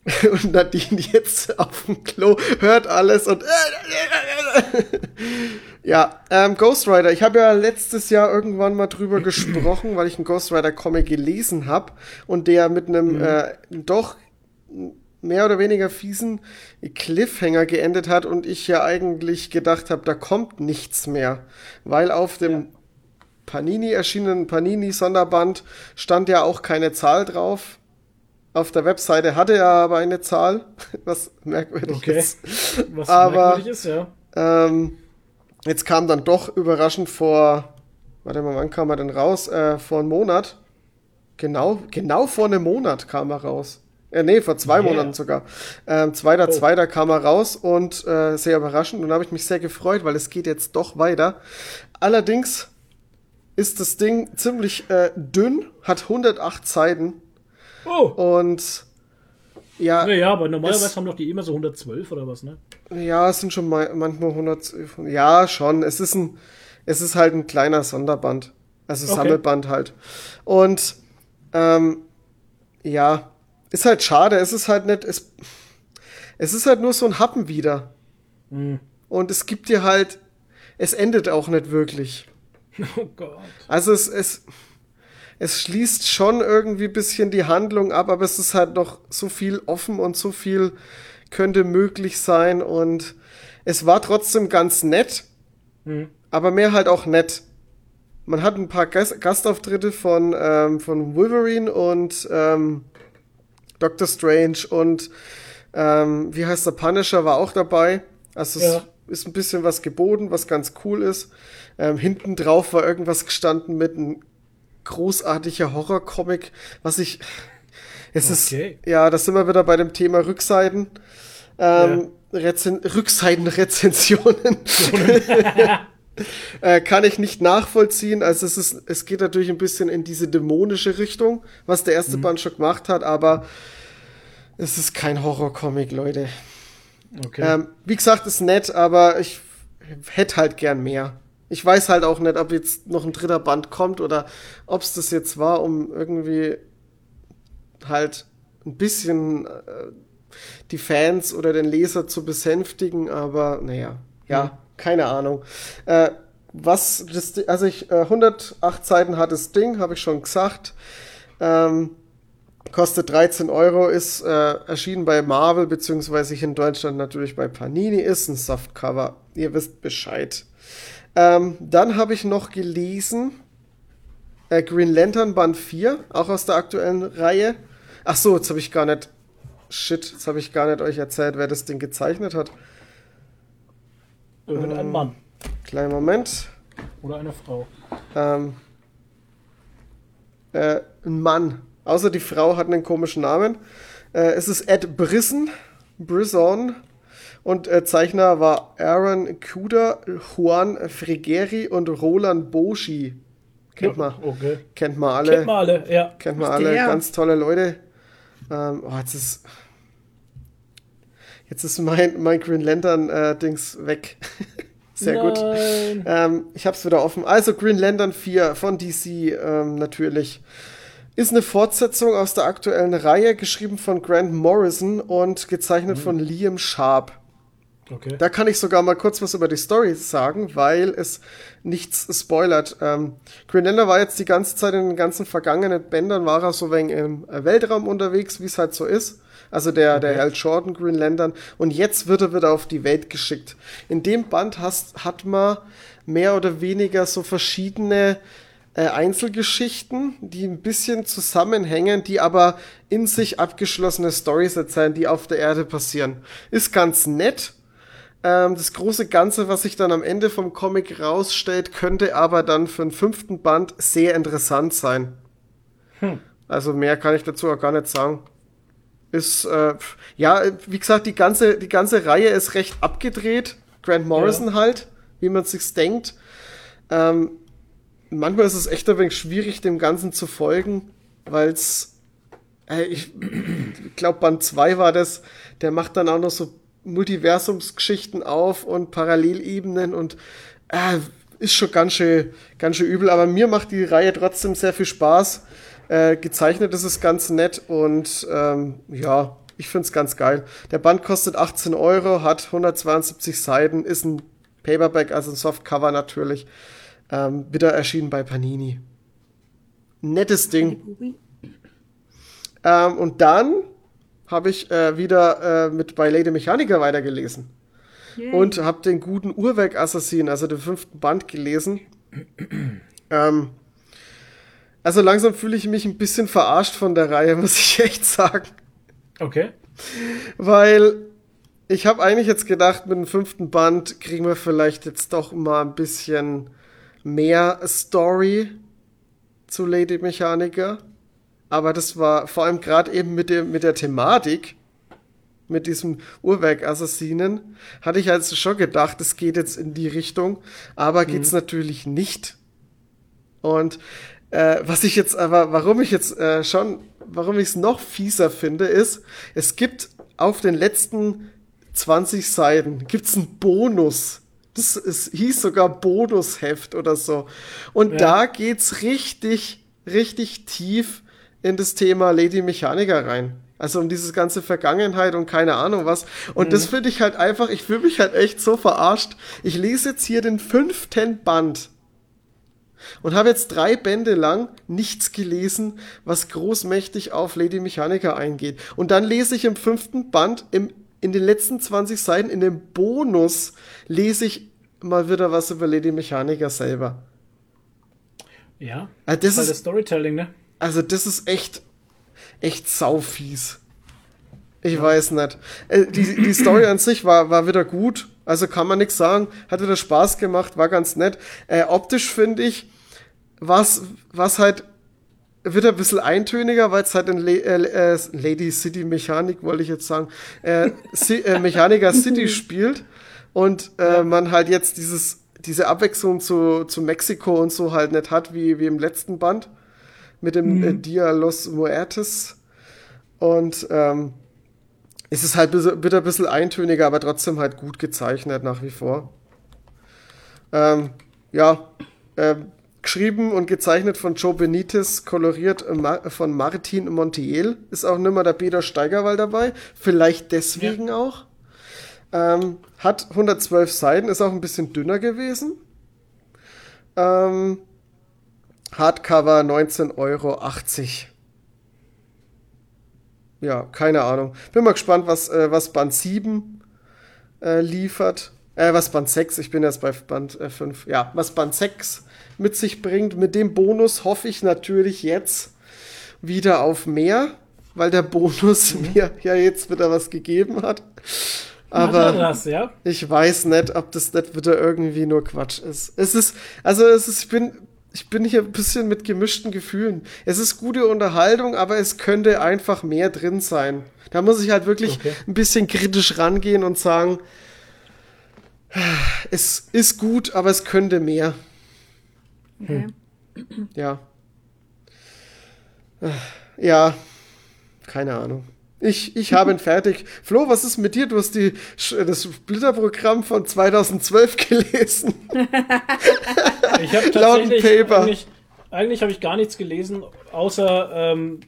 und Nadine jetzt auf dem Klo hört alles und ja, ähm, Ghost Rider. Ich habe ja letztes Jahr irgendwann mal drüber gesprochen, weil ich einen Ghost Rider Comic gelesen habe und der mit einem äh, doch mehr oder weniger fiesen Cliffhanger geendet hat und ich ja eigentlich gedacht habe, da kommt nichts mehr, weil auf dem Panini erschienenen Panini Sonderband stand ja auch keine Zahl drauf. Auf der Webseite hatte er aber eine Zahl, was merkwürdig Okay. ist. Was Aber- merkwürdig ist, ja. Ähm, jetzt kam dann doch überraschend vor, warte mal, wann kam er denn raus? Äh, vor einem Monat. Genau, genau vor einem Monat kam er raus. Äh, nee, vor zwei Yeah. Monaten sogar. Ähm, zweiter, Oh. zweiter kam er raus und äh, sehr überraschend. Und da habe ich mich sehr gefreut, weil es geht jetzt doch weiter. Allerdings ist das Ding ziemlich äh, dünn, hat 108 Seiten Oh, und ja, naja, aber normalerweise es- haben doch die immer so 112 oder was, ne? Ja, es sind schon mal, manchmal 100. Ja, schon. Es ist ein, es ist halt ein kleiner Sonderband. Also Okay. Sammelband halt. Und, ähm, ja, ist halt schade. Es ist halt nicht, es, es ist halt nur so ein Happen wieder. Hm. Und es gibt dir halt, es endet auch nicht wirklich. Oh Gott. Also es, es, es schließt schon irgendwie ein bisschen die Handlung ab, aber es ist halt noch so viel offen und so viel könnte möglich sein und es war trotzdem ganz nett, aber mehr halt auch nett. Man hat ein paar Gast Gastauftritte von, ähm, von Wolverine und ähm, Doctor Strange und ähm, wie heißt der Punisher war auch dabei. Also es Ja. ist ein bisschen was geboten, was ganz cool ist. Ähm, hinten drauf war irgendwas gestanden mit einem großartiger Horrorcomic, was ich. Es Okay. ist. Ja, da sind wir wieder bei dem Thema Rückseiten. Ähm, Rezen Rückseitenrezensionen. äh, kann ich nicht nachvollziehen. Also es ist, es geht natürlich ein bisschen in diese dämonische Richtung, was der erste Band schon gemacht hat, aber es ist kein Horrorcomic, Leute. Okay. Ähm, wie gesagt, ist nett, aber ich hätte halt gern mehr. Ich weiß halt auch nicht, ob jetzt noch ein dritter Band kommt oder ob es das jetzt war, um irgendwie halt ein bisschen äh, die Fans oder den Leser zu besänftigen, aber naja, ja, keine Ahnung. Äh, was, das, also ich, äh, 108 Seiten hat das Ding, habe ich schon gesagt. Ähm, kostet 13 Euro, ist äh, erschienen bei Marvel, beziehungsweise hier in Deutschland natürlich bei Panini, ist ein Softcover. Ihr wisst Bescheid. Ähm, dann habe ich noch gelesen äh, Green Lantern Band 4, auch aus der aktuellen Reihe. Ach so, jetzt habe ich gar nicht. Shit, jetzt habe ich gar nicht euch erzählt, wer das Ding gezeichnet hat. Irgendein Mann Kleinen Moment. oder eine Frau. Ähm, äh, ein Mann. Außer die Frau hat einen komischen Namen. Äh, es ist Ed Brisson. Brisson. Und äh, Zeichner war Aaron Kuder, Juan Fregeri und Roland Boschi. Kennt man. Okay. Kennt man alle. Kennt man alle, ja. Kennt man alle. Der. Ganz tolle Leute. Ähm, oh, jetzt ist. Jetzt ist mein, mein Green Lantern äh, Dings weg. Sehr gut. Nein. Ähm, ich hab's wieder offen. Also Green Lantern 4 von DC ähm, natürlich. Ist eine Fortsetzung aus der aktuellen Reihe, geschrieben von Grant Morrison und gezeichnet von Liam Sharp. Okay. Da kann ich sogar mal kurz was über die Story sagen, weil es nichts spoilert. Ähm, Lantern war jetzt die ganze Zeit in den ganzen vergangenen Bändern, war er so wenig im äh, Weltraum unterwegs, wie es halt so ist. Also der, der Hal Jordan Green Lantern. Und jetzt wird er wieder auf die Welt geschickt. In dem Band hast, hat man mehr oder weniger so verschiedene äh, Einzelgeschichten, die ein bisschen zusammenhängen, die aber in sich abgeschlossene Stories erzählen, die auf der Erde passieren. Ist ganz nett. Ähm, das große Ganze, was sich dann am Ende vom Comic rausstellt, könnte aber dann für den fünften Band sehr interessant sein. Also mehr kann ich dazu auch gar nicht sagen. Ist, äh, ja, wie gesagt, die ganze, die ganze Reihe ist recht abgedreht. Grant Morrison ja. halt, wie man sich denkt. Ähm, manchmal ist es echt ein wenig schwierig, dem Ganzen zu folgen, weil es, äh, ich glaube, Band 2 war das, der macht dann auch noch so Multiversumsgeschichten auf und Parallelebenen und äh, ist schon ganz schön, ganz schön übel, aber mir macht die Reihe trotzdem sehr viel Spaß. Äh, gezeichnet ist es ganz nett und ähm, ja, ich finde es ganz geil. Der Band kostet 18 Euro, hat 172 Seiten, ist ein Paperback, also ein Softcover natürlich. Ähm, wieder erschienen bei Panini. Nettes Ding. Ähm, und dann habe ich äh, wieder äh, mit bei Lady Mechanica weitergelesen. Yay. Und habe den guten Uhrwerk-Assassin, also den fünften Band, gelesen. ähm, also langsam fühle ich mich ein bisschen verarscht von der Reihe, muss ich echt sagen. Okay. Weil ich habe eigentlich jetzt gedacht, mit dem fünften Band kriegen wir vielleicht jetzt doch mal ein bisschen mehr Story zu Lady Mechanica. Aber das war vor allem gerade eben mit, dem, mit der Thematik, mit diesem Uhrwerk-Assassinen, hatte ich also schon gedacht, es geht jetzt in die Richtung. Aber mhm. geht's natürlich nicht. Und äh, was ich jetzt aber, warum ich jetzt äh, schon, warum ich es noch fieser finde, ist, es gibt auf den letzten 20 Seiten gibt's einen Bonus. Das ist, hieß sogar Bonusheft oder so. Und ja. da geht's richtig, richtig tief in das Thema Lady Mechanica rein. Also um diese ganze Vergangenheit und keine Ahnung was. Und mhm. das finde ich halt einfach, ich fühle mich halt echt so verarscht. Ich lese jetzt hier den fünften Band und habe jetzt drei Bände lang nichts gelesen, was großmächtig auf Lady Mechanica eingeht. Und dann lese ich im fünften Band, im, in den letzten 20 Seiten, in dem Bonus, lese ich mal wieder was über Lady Mechanica selber. Ja, also das, das ist Storytelling, ne? Also das ist echt, echt saufies. Ich ja. weiß nicht. Äh, die, die Story an sich war, war wieder gut. Also kann man nichts sagen. Hat wieder Spaß gemacht, war ganz nett. Äh, optisch finde ich, was, was halt wird ein bisschen eintöniger, weil es halt in Le äh, äh, Lady City Mechanik, wollte ich jetzt sagen, äh, si äh, Mechaniker City spielt und äh, man halt jetzt dieses, diese Abwechslung zu, zu Mexiko und so halt nicht hat, wie, wie im letzten Band mit dem mhm. äh, Dia Los Muertes. Und ähm, es ist halt wird ein bisschen eintöniger, aber trotzdem halt gut gezeichnet nach wie vor. Ähm, ja, ähm, geschrieben und gezeichnet von Joe Benitez, koloriert von Martin Montiel. Ist auch nimmer der Peter Steigerwald dabei. Vielleicht deswegen ja. auch. Ähm, hat 112 Seiten, ist auch ein bisschen dünner gewesen. Ähm, Hardcover 19,80 Euro. Ja, keine Ahnung. Bin mal gespannt, was, äh, was Band 7 äh, liefert. Äh, was Band 6, ich bin jetzt bei Band äh, 5. Ja, was Band 6 mit sich bringt. Mit dem Bonus hoffe ich natürlich jetzt wieder auf mehr, weil der Bonus mhm. mir ja jetzt wieder was gegeben hat. Aber das, ja? ich weiß nicht, ob das nicht wieder irgendwie nur Quatsch ist. Es ist, also es ist, ich bin ich bin hier ein bisschen mit gemischten Gefühlen. Es ist gute Unterhaltung, aber es könnte einfach mehr drin sein. Da muss ich halt wirklich okay. ein bisschen kritisch rangehen und sagen, es ist gut, aber es könnte mehr. Okay. Hm. Ja. Ja, keine Ahnung. Ich, ich habe ihn fertig. Flo, was ist mit dir? Du hast die, das Splitterprogramm von 2012 gelesen. ich habe tatsächlich Paper. eigentlich, eigentlich habe ich gar nichts gelesen, außer ähm,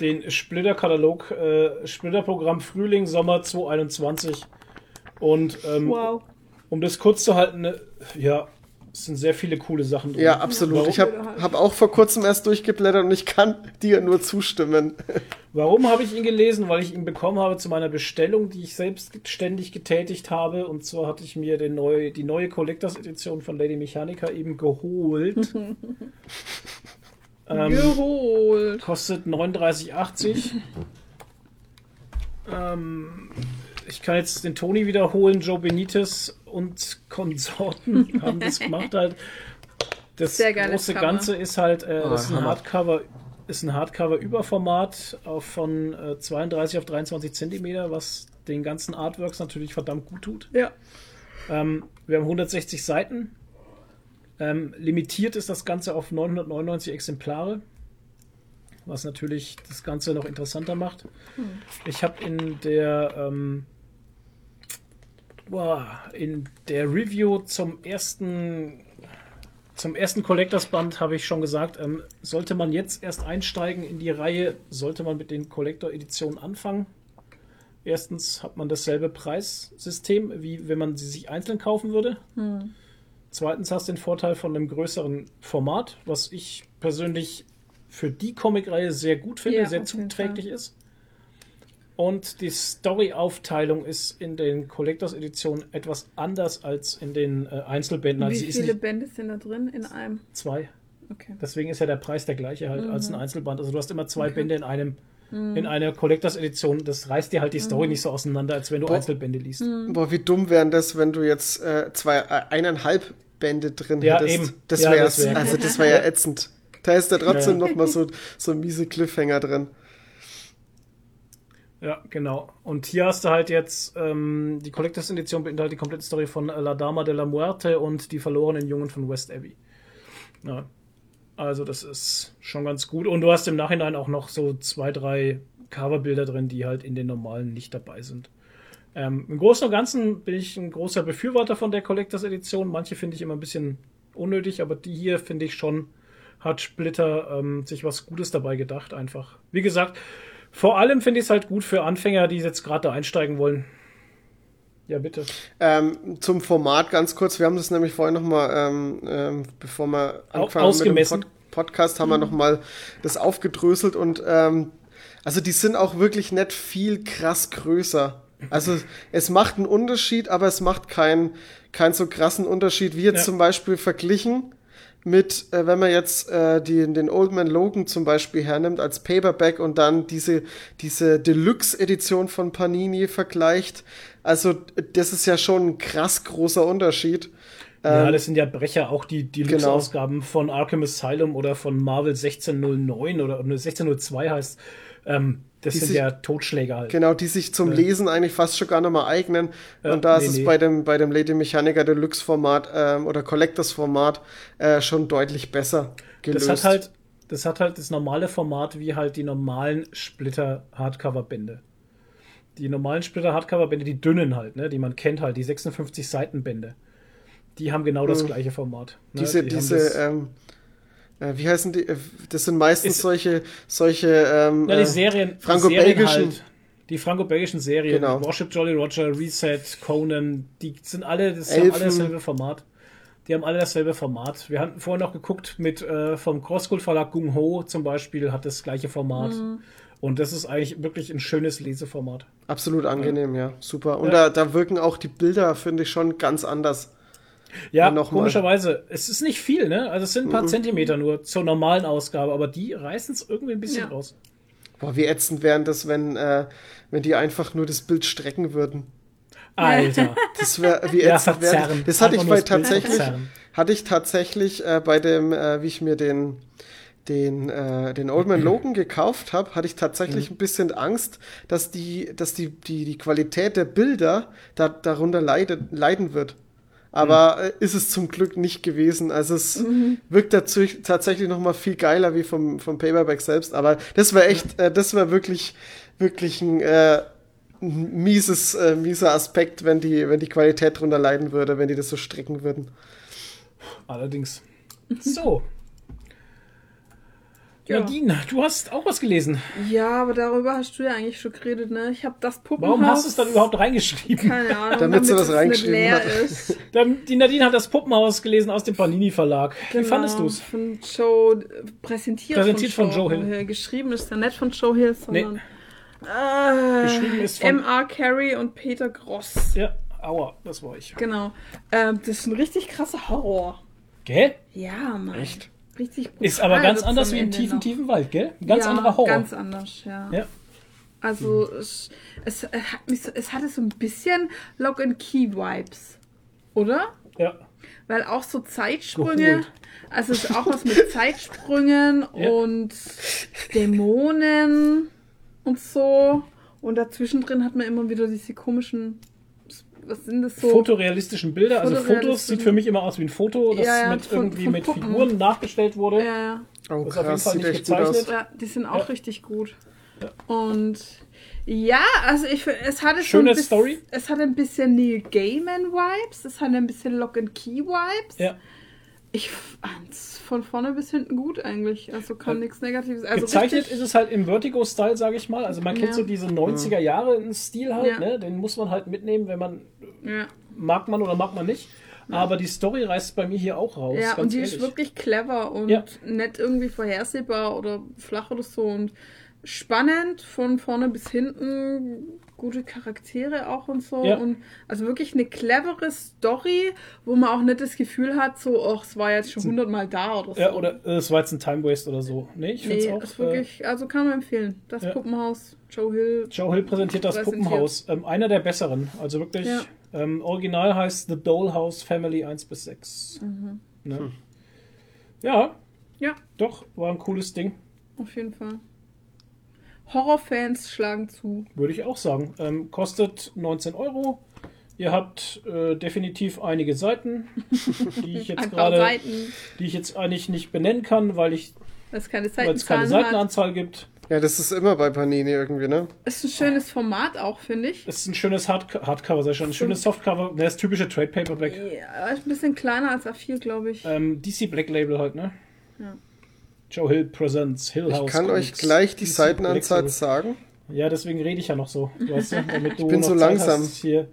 den Splitter-Katalog, äh, Splitterprogramm Frühling, Sommer 2021. Und ähm, wow. um das kurz zu halten, ne, ja, es sind sehr viele coole Sachen drin. Ja, absolut. Warum? Ich habe hab auch vor kurzem erst durchgeblättert und ich kann dir nur zustimmen. Warum habe ich ihn gelesen? Weil ich ihn bekommen habe zu meiner Bestellung, die ich selbstständig getätigt habe. Und zwar hatte ich mir den neu, die neue Collectors Edition von Lady Mechanica eben geholt. ähm, geholt. Kostet 39,80. ähm, ich kann jetzt den Toni wiederholen. Joe Benitez und Konsorten haben das gemacht halt. Das große Cover. Ganze ist halt äh, oh, ist ein Hardcover ist ein Hardcover-Überformat von äh, 32 auf 23 Zentimeter, was den ganzen Artworks natürlich verdammt gut tut. Ja. Ähm, wir haben 160 Seiten. Ähm, limitiert ist das Ganze auf 999 Exemplare, was natürlich das Ganze noch interessanter macht. Hm. Ich habe in der ähm, in der Review zum ersten zum ersten Collectors Band habe ich schon gesagt, ähm, sollte man jetzt erst einsteigen in die Reihe, sollte man mit den Collector Editionen anfangen. Erstens hat man dasselbe Preissystem, wie wenn man sie sich einzeln kaufen würde. Hm. Zweitens hast du den Vorteil von einem größeren Format, was ich persönlich für die Comic-Reihe sehr gut finde, ja, sehr zuträglich ist. Und die Story-Aufteilung ist in den Collectors Editionen etwas anders als in den äh, Einzelbänden. Also Wie viele Bände sind da drin in einem? Zwei. Okay. Deswegen ist ja der Preis der gleiche halt mhm. als ein Einzelband. Also du hast immer zwei okay. Bände in einem mhm. in einer Collectors Edition. Das reißt dir halt die Story mhm. nicht so auseinander, als wenn du Boah. Einzelbände liest. Mhm. Boah, wie dumm wären das, wenn du jetzt äh, zwei äh, eineinhalb Bände drin ja, hättest. Eben. Das wäre ja, wär, also das wäre ja ätzend. Da ist da trotzdem ja. noch mal so so miese Cliffhanger drin. Ja, genau. Und hier hast du halt jetzt, ähm, die Collectors Edition beinhaltet die komplette Story von La Dama de la Muerte und die verlorenen Jungen von West Abbey. Ja. Also das ist schon ganz gut. Und du hast im Nachhinein auch noch so zwei, drei Coverbilder drin, die halt in den normalen nicht dabei sind. Ähm, Im Großen und Ganzen bin ich ein großer Befürworter von der Collectors Edition. Manche finde ich immer ein bisschen unnötig, aber die hier finde ich schon, hat Splitter ähm, sich was Gutes dabei gedacht, einfach. Wie gesagt, vor allem finde ich es halt gut für Anfänger, die jetzt gerade da einsteigen wollen. Ja, bitte. Ähm, zum Format ganz kurz. Wir haben das nämlich vorhin nochmal, ähm, ähm, bevor wir angefangen haben mit dem Pod Podcast, haben mhm. wir nochmal das aufgedröselt und ähm, also die sind auch wirklich nicht viel krass größer. Also es macht einen Unterschied, aber es macht keinen keinen so krassen Unterschied wie jetzt ja. zum Beispiel verglichen mit, äh, wenn man jetzt äh, die, den Old Man Logan zum Beispiel hernimmt als Paperback und dann diese, diese Deluxe-Edition von Panini vergleicht. Also, das ist ja schon ein krass großer Unterschied. Ja, ähm, das sind ja Brecher, auch die Deluxe-Ausgaben genau. von Arkham Asylum oder von Marvel 1609 oder 1602 heißt. Ähm, das sind sich, ja Totschläger halt. Genau, die sich zum ja. Lesen eigentlich fast schon gar nicht mehr eignen. Ja, und da nee, ist es nee. bei dem, bei dem Lady Mechaniker Deluxe Format ähm, oder Collectors Format äh, schon deutlich besser gelöst. Das hat halt, das hat halt das normale Format wie halt die normalen Splitter Hardcover Bände. Die normalen Splitter Hardcover Bände, die dünnen halt, ne, die man kennt halt, die 56 Seiten Bände. Die haben genau das mhm. gleiche Format. Ne? Diese, die diese, ähm, äh, wie heißen die? Äh, das sind meistens ist, solche, solche ähm, ja, die äh, Serien, franco-belgischen. Halt, die franco-belgischen Serien, genau. Warship Jolly Roger, Reset, Conan, die sind alle, das haben alle dasselbe Format. Die haben alle dasselbe Format. Wir hatten vorher noch geguckt mit äh, vom Crossgold Verlag Gung Ho zum Beispiel hat das gleiche Format. Mhm. Und das ist eigentlich wirklich ein schönes Leseformat. Absolut angenehm, ja. ja. Super. Und ja. Da, da wirken auch die Bilder, finde ich, schon ganz anders. Ja, komischerweise. Es ist nicht viel, ne? Also es sind ein paar mhm. Zentimeter nur zur normalen Ausgabe, aber die reißen es irgendwie ein bisschen ja. raus. Boah, wie ätzend wären das, wenn, äh, wenn die einfach nur das Bild strecken würden. Alter. Das wäre wie ätzend ja, wäre. Das hatte ich bei tatsächlich, hatte ich tatsächlich äh, bei dem, äh, wie ich mir den den, äh, den Old Man Logan gekauft habe, hatte ich tatsächlich mhm. ein bisschen Angst, dass die, dass die, die, die Qualität der Bilder da, darunter leidet, leiden wird. Aber mhm. ist es zum Glück nicht gewesen. Also es mhm. wirkt dazu, tatsächlich noch mal viel geiler wie vom, vom Paperback selbst. Aber das war echt, äh, das war wirklich, wirklich ein, äh, mieses, äh, mieser Aspekt, wenn die, wenn die Qualität drunter leiden würde, wenn die das so stricken würden. Allerdings. So, ja. Nadine, du hast auch was gelesen. Ja, aber darüber hast du ja eigentlich schon geredet, ne? Ich habe das Puppenhaus. Warum hast du es dann überhaupt reingeschrieben? Keine Ahnung. damit, damit du das reingeschrieben hast. die Nadine hat das Puppenhaus gelesen aus dem Panini Verlag. Genau, Wie fandest du es? Von Joe, präsentiert, präsentiert von, Joe, von Joe Hill. Geschrieben ist ja nicht von Joe Hill, sondern nee. äh, geschrieben ist von M.R. Carey und Peter Gross. Ja, aua, das war ich. Genau. Äh, das ist ein richtig krasser Horror. Gell? Ja, Mann. Echt? Richtig brutal. Ist aber ganz anders wie im tiefen, noch. tiefen Wald, gell? Ganz ja, anderer Horror. ganz anders, ja. ja. Also mhm. es, es, es hatte so ein bisschen Lock and Key Vibes, oder? Ja. Weil auch so Zeitsprünge, Geholt. also es ist auch was mit Zeitsprüngen ja. und Dämonen und so. Und dazwischen drin hat man immer wieder diese komischen was sind das so? Fotorealistischen Bilder. Also Fotos sieht für mich immer aus wie ein Foto, das ja, ja, mit von, irgendwie von mit Figuren nachgestellt wurde. Ja, ja. Oh, das krass, auf jeden Fall nicht gezeichnet. Ja, die sind auch richtig gut. Und ja, also ich es hatte Schöne so Story. Es hat ein bisschen Neil Gaiman Vibes, es hat ein bisschen Lock and Key Vibes. Ja. Ich fand's von vorne bis hinten gut eigentlich. Also kann ja. nichts Negatives. Also Gezeichnet ist es halt im Vertigo-Style, sage ich mal. Also man kennt ja. so diese 90er Jahre Stil halt, ja. ne? Den muss man halt mitnehmen, wenn man mag man oder mag man nicht. Aber die Story reißt bei mir hier auch raus. Ja, und die ehrlich. ist wirklich clever und nicht irgendwie vorhersehbar oder flach oder so. Und spannend von vorne bis hinten, gute Charaktere auch und so. Ja. Und also wirklich eine clevere Story, wo man auch nicht das Gefühl hat, so, ach, es war jetzt schon hundertmal da oder so. Ja, oder äh, es war jetzt ein Time Waste oder so. Nee, ich finde nee, auch. Ist wirklich, äh, also kann man empfehlen. Das ja. Puppenhaus, Joe Hill. Joe Hill präsentiert das präsentiert. Puppenhaus. Ähm, einer der besseren. Also wirklich, ja. ähm, original heißt The Dollhouse Family 1 bis 6. Mhm. Ne? Hm. Ja. Ja. Doch, war ein cooles Ding. Auf jeden Fall. Horrorfans schlagen zu. Würde ich auch sagen. Ähm, kostet 19 Euro. Ihr habt äh, definitiv einige Seiten, die ich jetzt gerade, die ich jetzt eigentlich nicht benennen kann, weil ich es keine, keine Seitenanzahl hat. gibt. Ja, das ist immer bei Panini irgendwie, ne? Ist ein schönes Format auch, finde ich. Ist ein schönes Hard Hardcover, sehr schön. Ein schönes Softcover, das typische Trade Paperback. Ja, ist ein bisschen kleiner als A4, glaube ich. Ähm, DC Black Label halt, ne? Ja. Joe Hill Presents Hill House. Ich kann Comics. euch gleich die Seitenanzahl sagen. Ja, deswegen rede ich ja noch so. Weißt du, damit du ich bin so langsam. Hast, hier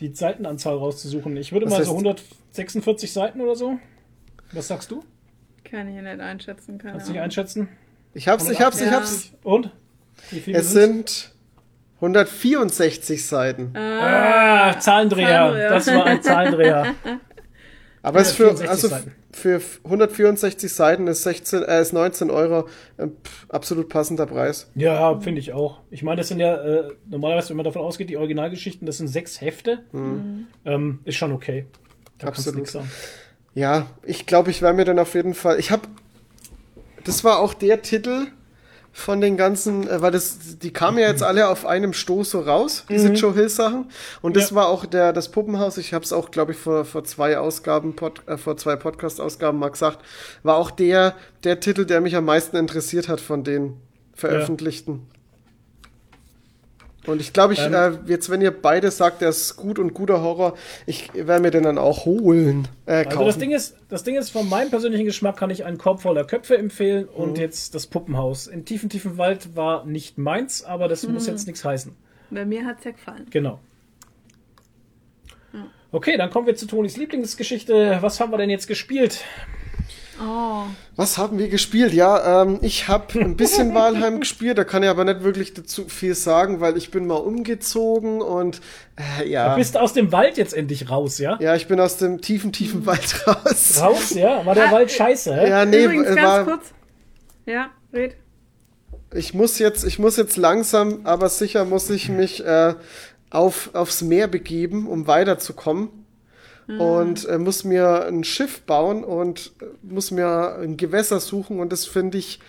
die Seitenanzahl rauszusuchen. Ich würde Was mal so 146 Seiten oder so. Was sagst du? Kann ich hier nicht einschätzen. Keine Kannst du nicht einschätzen? Ich hab's, ich hab's, ich hab's. Und? es sind 164 Seiten. Ah, ah Zahlendreher. Zahlendreher. Das war ein Zahlendreher. Aber es für, also Seiten für 164 Seiten ist, 16, äh, ist 19 Euro äh, absolut passender Preis. Ja, finde ich auch. Ich meine, das sind ja äh, normalerweise, wenn man davon ausgeht, die Originalgeschichten, das sind sechs Hefte. Mhm. Ähm, ist schon okay. Da absolut. Ja, ich glaube, ich werde mir dann auf jeden Fall. Ich habe. Das war auch der Titel, von den ganzen, äh, weil das, die kamen ja jetzt alle auf einem Stoß so raus, diese mhm. Joe Hill Sachen. Und das ja. war auch der, das Puppenhaus, ich habe es auch, glaube ich, vor, vor zwei Ausgaben, Pod, äh, vor zwei Podcast-Ausgaben mal gesagt, war auch der, der Titel, der mich am meisten interessiert hat von den veröffentlichten. Und ich glaube, ich, ähm, äh, jetzt, wenn ihr beide sagt, der ist gut und guter Horror, ich werde mir den dann auch holen. Äh, also das Ding ist, das Ding ist, von meinem persönlichen Geschmack kann ich einen Korb voller Köpfe empfehlen mhm. und jetzt das Puppenhaus. In tiefen, tiefen Wald war nicht meins, aber das mhm. muss jetzt nichts heißen. Bei mir hat es ja gefallen. Genau. Okay, dann kommen wir zu Tonis Lieblingsgeschichte. Was haben wir denn jetzt gespielt? Oh. Was haben wir gespielt? Ja, ähm, ich habe ein bisschen Walheim gespielt, da kann ich aber nicht wirklich dazu viel sagen, weil ich bin mal umgezogen und äh, ja. Du bist aus dem Wald jetzt endlich raus, ja? Ja, ich bin aus dem tiefen, tiefen Wald raus. Raus, ja? War der ah, Wald scheiße, hä? Ja, nee, Übrigens, ganz war, kurz. Ja, red. Ich muss jetzt, ich muss jetzt langsam, aber sicher muss ich mich äh, auf, aufs Meer begeben, um weiterzukommen mhm. und äh, muss mir ein Schiff bauen und äh, muss mir ein Gewässer suchen und das finde ich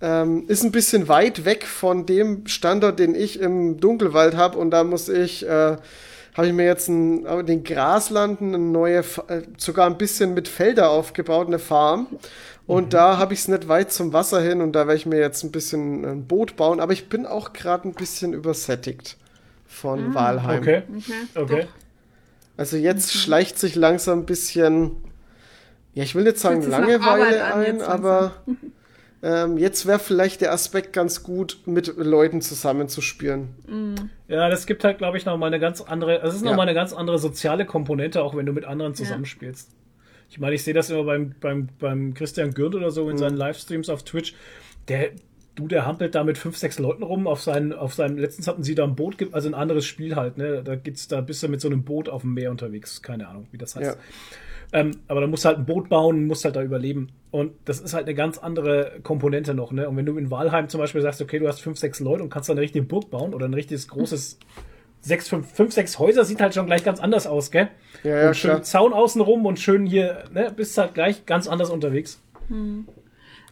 ähm, ist ein bisschen weit weg von dem Standort, den ich im Dunkelwald habe und da muss ich äh, habe ich mir jetzt ein, den Graslanden eine neue, äh, sogar ein bisschen mit Felder aufgebaut, eine Farm. Und mhm. da habe ich es nicht weit zum Wasser hin und da werde ich mir jetzt ein bisschen ein Boot bauen. Aber ich bin auch gerade ein bisschen übersättigt von ah. Walheim. Okay. Okay. okay. Also jetzt mhm. schleicht sich langsam ein bisschen, ja, ich will nicht sagen Langeweile ein, aber ähm, jetzt wäre vielleicht der Aspekt ganz gut, mit Leuten zusammenzuspielen. Mhm. Ja, das gibt halt, glaube ich, noch mal eine ganz andere, es ist noch ja. mal eine ganz andere soziale Komponente, auch wenn du mit anderen zusammenspielst. Ja. Ich meine, ich sehe das immer beim, beim, beim Christian Gürnt oder so in mhm. seinen Livestreams auf Twitch. Der, du, der hampelt da mit fünf, sechs Leuten rum auf seinen, auf seinem, letztens hatten sie da ein Boot, also ein anderes Spiel halt, ne? Da geht's, da bist du mit so einem Boot auf dem Meer unterwegs. Keine Ahnung, wie das heißt. Ja. Ähm, aber da musst du halt ein Boot bauen, musst halt da überleben. Und das ist halt eine ganz andere Komponente noch, ne? Und wenn du in Walheim zum Beispiel sagst, okay, du hast fünf, sechs Leute und kannst da eine richtige Burg bauen oder ein richtiges großes sechs, fünf, fünf, sechs Häuser sieht halt schon gleich ganz anders aus, gell? Ja, ja, und schön klar. Zaun außenrum und schön hier, ne, bist halt gleich ganz anders unterwegs. Hm.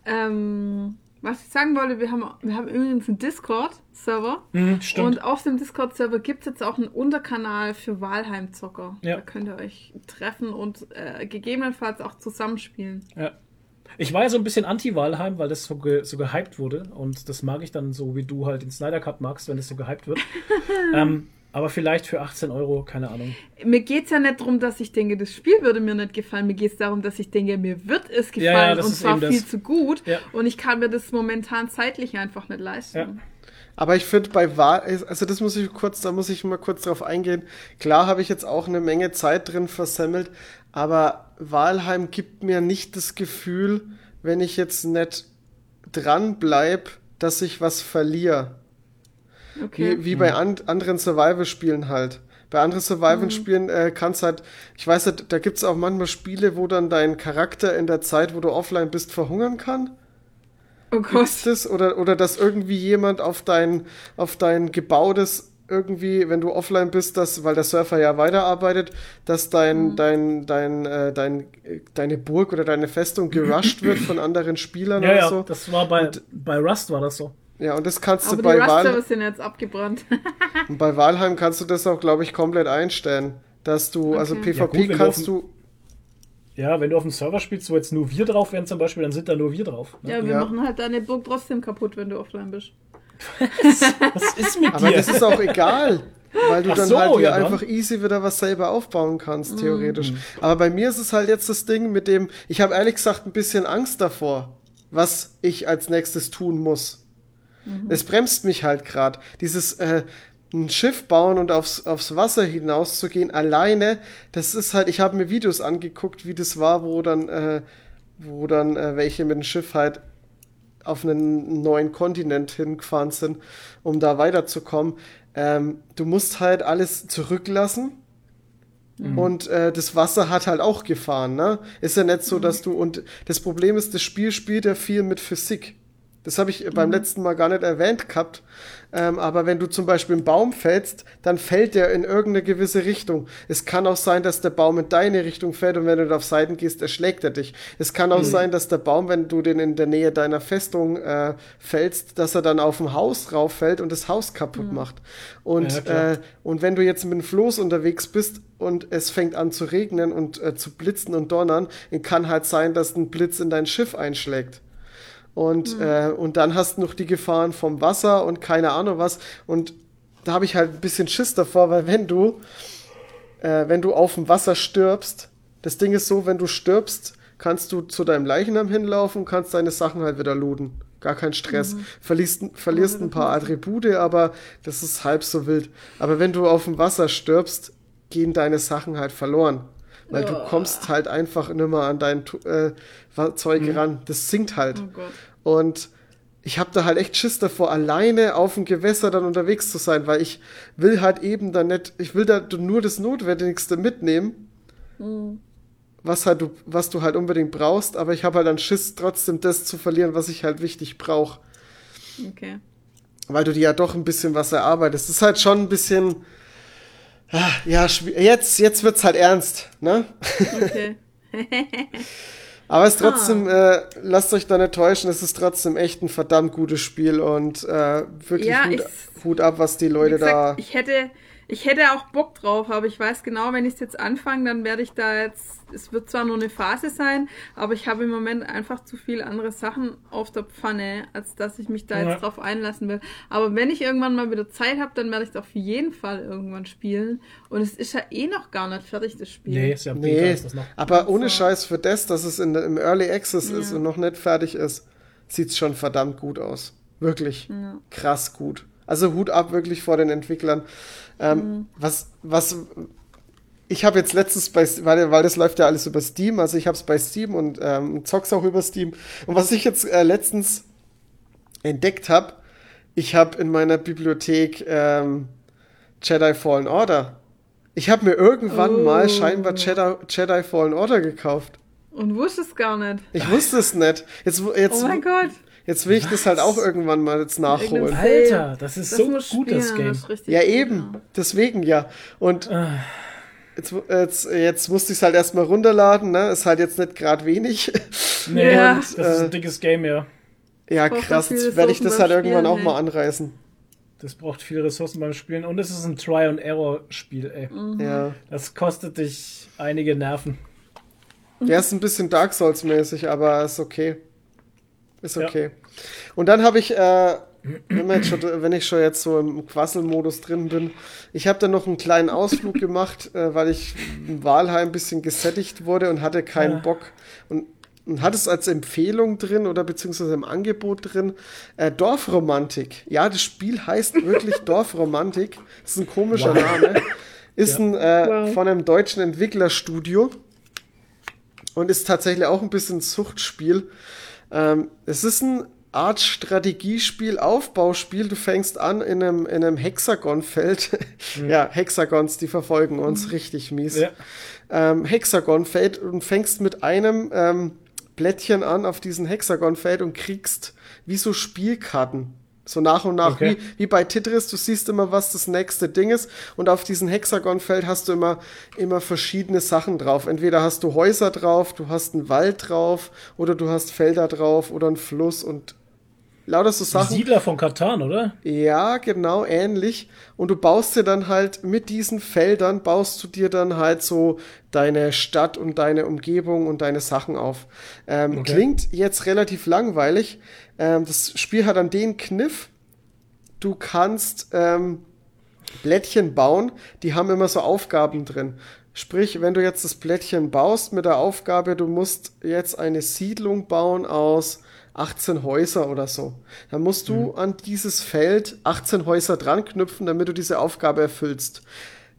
Ähm, Was ich sagen wollte, wir haben, wir haben übrigens einen Discord-Server. Mhm, stimmt. und auf dem Discord-Server gibt es jetzt auch einen Unterkanal für Walheim-Zocker. Ja. Da könnt ihr euch treffen und äh, gegebenenfalls auch zusammenspielen. Ja. Ich war ja so ein bisschen anti-Walheim, weil das so, ge so gehypt wurde. Und das mag ich dann so, wie du halt den Snyder Cut magst, wenn es so gehypt wird. ähm, aber vielleicht für 18 Euro, keine Ahnung. Mir geht es ja nicht darum, dass ich denke, das Spiel würde mir nicht gefallen. Mir geht es darum, dass ich denke, mir wird es gefallen Ja, ja, das und ist zwar eben das. viel zu gut. Ja. Und ich kann mir das momentan zeitlich einfach nicht leisten. Ja. Aber ich finde bei Wahl, also das muss ich kurz, da muss ich mal kurz drauf eingehen. Klar habe ich jetzt auch eine Menge Zeit drin versemmelt, aber Walheim gibt mir nicht das Gefühl, wenn ich jetzt nicht dran bleib, dass ich was verliere. Okay. Wie, wie bei an, anderen Survival-Spielen halt. Bei anderen Survival-Spielen äh, kannst halt, ich weiß nicht, da gibt's auch manchmal Spiele, wo dann dein Charakter in der Zeit, wo du offline bist, verhungern kann. Oh Gibt's Gott. das? Oder, oder dass irgendwie jemand auf dein, auf dein gebautes irgendwie, wenn du offline bist, dass, weil der Surfer ja weiterarbeitet, dass dein, dein, dein, äh, dein, deine Burg oder deine Festung gerusht wird von anderen Spielern Ja, oder ja, so. das war bei, bei Rust war das so. Ja, und das kannst Aber du bei Wahl, Rust-Server sind jetzt abgebrannt. und bei Walheim kannst du das auch, glaube ich, komplett einstellen. Dass du, also Okay. PvP Ja, gut, du kannst du, Ja, wenn du auf dem Server spielst, wo jetzt nur wir drauf wären zum Beispiel, dann sind da nur wir drauf. Ne? ja, wir Ja. machen halt deine Burg trotzdem kaputt, wenn du offline bist. Was ist mit aber dir? das ist auch egal. Weil du Ach dann so, halt ja, dann. einfach easy wieder was selber aufbauen kannst, theoretisch. Aber bei mir ist es halt jetzt das Ding mit dem, ich habe ehrlich gesagt ein bisschen Angst davor, was ich als nächstes tun muss. Es bremst mich halt gerade. Dieses äh, ein Schiff bauen und aufs, aufs Wasser hinauszugehen alleine, das ist halt, ich habe mir Videos angeguckt, wie das war, wo dann, äh, wo dann äh, welche mit dem Schiff halt auf einen neuen Kontinent hingefahren sind, um da weiterzukommen. Ähm, du musst halt alles zurücklassen. Und äh, das Wasser hat halt auch Gefahren, ne? Ist ja nicht so, dass du. Und das Problem ist, das Spiel spielt ja viel mit Physik. Das habe ich beim letzten Mal gar nicht erwähnt gehabt. Ähm, aber wenn du zum Beispiel einen Baum fällst, dann fällt der in irgendeine gewisse Richtung. Es kann auch sein, dass der Baum in deine Richtung fällt und wenn du auf Seiten gehst, erschlägt er dich. Es kann auch sein, dass der Baum, wenn du den in der Nähe deiner Festung äh, fällst, dass er dann auf ein Haus rauffällt und das Haus kaputt macht. Und, Ja, äh, und wenn du jetzt mit dem Floß unterwegs bist und es fängt an zu regnen und äh, zu blitzen und donnern, dann kann halt sein, dass ein Blitz in dein Schiff einschlägt. Und, äh, und dann hast du noch die Gefahren vom Wasser und keine Ahnung was. Und da habe ich halt ein bisschen Schiss davor, weil wenn du, äh, wenn du auf dem Wasser stirbst, das Ding ist so, wenn du stirbst, kannst du zu deinem Leichnam hinlaufen und kannst deine Sachen halt wieder looten. Gar kein Stress. Verlierst, verlierst ein paar Attribute, aber das ist halb so wild. Aber wenn du auf dem Wasser stirbst, gehen deine Sachen halt verloren. Weil du kommst halt einfach nimmer an dein äh, Zeug ran. Das sinkt halt. Oh. Und ich habe da halt echt Schiss davor, alleine auf dem Gewässer dann unterwegs zu sein, weil ich will halt eben dann nicht, ich will da nur das Notwendigste mitnehmen, was halt du, was du halt unbedingt brauchst, aber ich habe halt dann Schiss, trotzdem das zu verlieren, was ich halt wichtig brauche. Okay. Weil du dir ja doch ein bisschen was erarbeitest. Das ist halt schon ein bisschen. Ah, Ja, jetzt, jetzt wird's halt ernst, ne? Okay. Aber es ist trotzdem, äh, lasst euch da nicht täuschen, es ist trotzdem echt ein verdammt gutes Spiel und äh, wirklich Ja, Hut, ich- Hut ab, was die Leute gesagt, da. ich hätte, ich hätte auch Bock drauf, aber ich weiß genau, wenn ich es jetzt anfange, dann werde ich da jetzt, es wird zwar nur eine Phase sein, aber ich habe im Moment einfach zu viele andere Sachen auf der Pfanne, als dass ich mich da Ja. jetzt drauf einlassen will. Aber wenn ich irgendwann mal wieder Zeit habe, dann werde ich es auf jeden Fall irgendwann spielen. Und es ist ja eh noch gar nicht fertig, das Spiel. Nee, ist ja Nee, ist das noch. aber ohne So. Scheiß für das, dass es in, im Early Access ist Ja. und noch nicht fertig ist, sieht's schon verdammt gut aus. Wirklich krass gut. Also Hut ab wirklich vor den Entwicklern. Ähm, Mhm. Was, was, ich habe jetzt letztens bei, weil, weil das läuft ja alles über Steam, also ich habe es bei Steam und ähm, zock's auch über Steam. Und was ich jetzt äh, letztens entdeckt habe, ich habe in meiner Bibliothek ähm, Jedi Fallen Order. Ich habe mir irgendwann Oh. mal scheinbar Jedi, Jedi Fallen Order gekauft. Und wusstest es gar nicht. Ich wusste es nicht. Jetzt, jetzt, Oh mein Gott. jetzt will ich das halt auch irgendwann mal jetzt nachholen. Alter, das ist Das so gut, das Game. das Ja, eben. Deswegen ja. Und jetzt, jetzt, jetzt musste ich es halt erstmal runterladen. Ne? Ist halt jetzt nicht gerade wenig. Nee, Ja. das ist ein dickes Game, ja. Ja, krass. Jetzt werde ich das halt irgendwann auch mal anreißen. Das braucht viele Ressourcen beim Spielen und es ist ein Try-and-Error-Spiel, ey. Mhm. Ja. Das kostet dich einige Nerven. Ja, ist ein bisschen Dark Souls-mäßig, aber ist okay. Ist okay. Ja. Und dann habe ich, äh, wenn, schon, wenn, ich schon jetzt so im Quasselmodus drin bin, ich habe dann noch einen kleinen Ausflug gemacht, äh, weil ich in Walheim ein bisschen gesättigt wurde und hatte keinen ja. Bock. Und, und hatte es als Empfehlung drin oder beziehungsweise im Angebot drin. Äh, Dorfromantik. Ja, das Spiel heißt wirklich Dorfromantik. Das ist ein komischer wow. Name. Ist ja. ein äh, wow. von einem deutschen Entwicklerstudio und ist tatsächlich auch ein bisschen Suchtspiel. Ähm, es ist ein Art Strategiespiel, Aufbauspiel. Du fängst an in einem, in einem Hexagonfeld. Mhm. ja, Hexagons, die verfolgen uns mhm. richtig mies. Ja. Ähm, Hexagonfeld und fängst mit einem ähm, Blättchen an auf diesem Hexagonfeld und kriegst wie so Spielkarten. So nach und nach, okay. wie, wie bei Tetris, du siehst immer, was das nächste Ding ist. Und auf diesem Hexagonfeld hast du immer, immer verschiedene Sachen drauf. Entweder hast du Häuser drauf, du hast einen Wald drauf, oder du hast Felder drauf oder einen Fluss und lauter so Sachen. Siedler von Katan, oder? Ja, genau, ähnlich. Und du baust dir dann halt mit diesen Feldern, baust du dir dann halt so deine Stadt und deine Umgebung und deine Sachen auf. Ähm, okay. Klingt jetzt relativ langweilig, ähm, das Spiel hat dann den Kniff, du kannst ähm, Blättchen bauen, die haben immer so Aufgaben drin. Sprich, wenn du jetzt das Blättchen baust mit der Aufgabe, du musst jetzt eine Siedlung bauen aus 18 Häuser oder so. Dann musst du mhm. an dieses Feld 18 Häuser dran knüpfen, damit du diese Aufgabe erfüllst.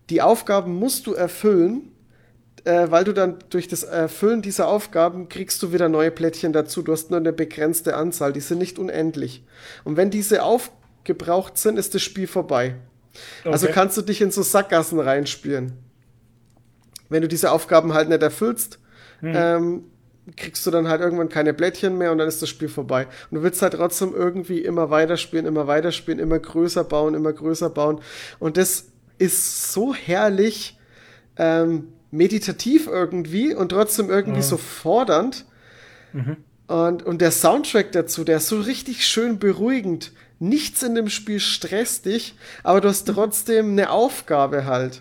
Die Aufgaben musst du erfüllen, äh, weil du dann durch das Erfüllen dieser Aufgaben kriegst du wieder neue Plättchen dazu. Du hast nur eine begrenzte Anzahl, die sind nicht unendlich. Und wenn diese aufgebraucht sind, ist das Spiel vorbei. Also okay. Also kannst du dich in so Sackgassen reinspielen. Wenn du diese Aufgaben halt nicht erfüllst, hm. ähm, kriegst du dann halt irgendwann keine Blättchen mehr und dann ist das Spiel vorbei. Und du willst halt trotzdem irgendwie immer weiterspielen, immer weiterspielen, immer größer bauen, immer größer bauen. Und das ist so herrlich. Ähm, meditativ irgendwie und trotzdem irgendwie ja. so fordernd. Mhm. Und, und der Soundtrack dazu, der ist so richtig schön beruhigend. Nichts in dem Spiel stresst dich, aber du hast trotzdem eine Aufgabe halt.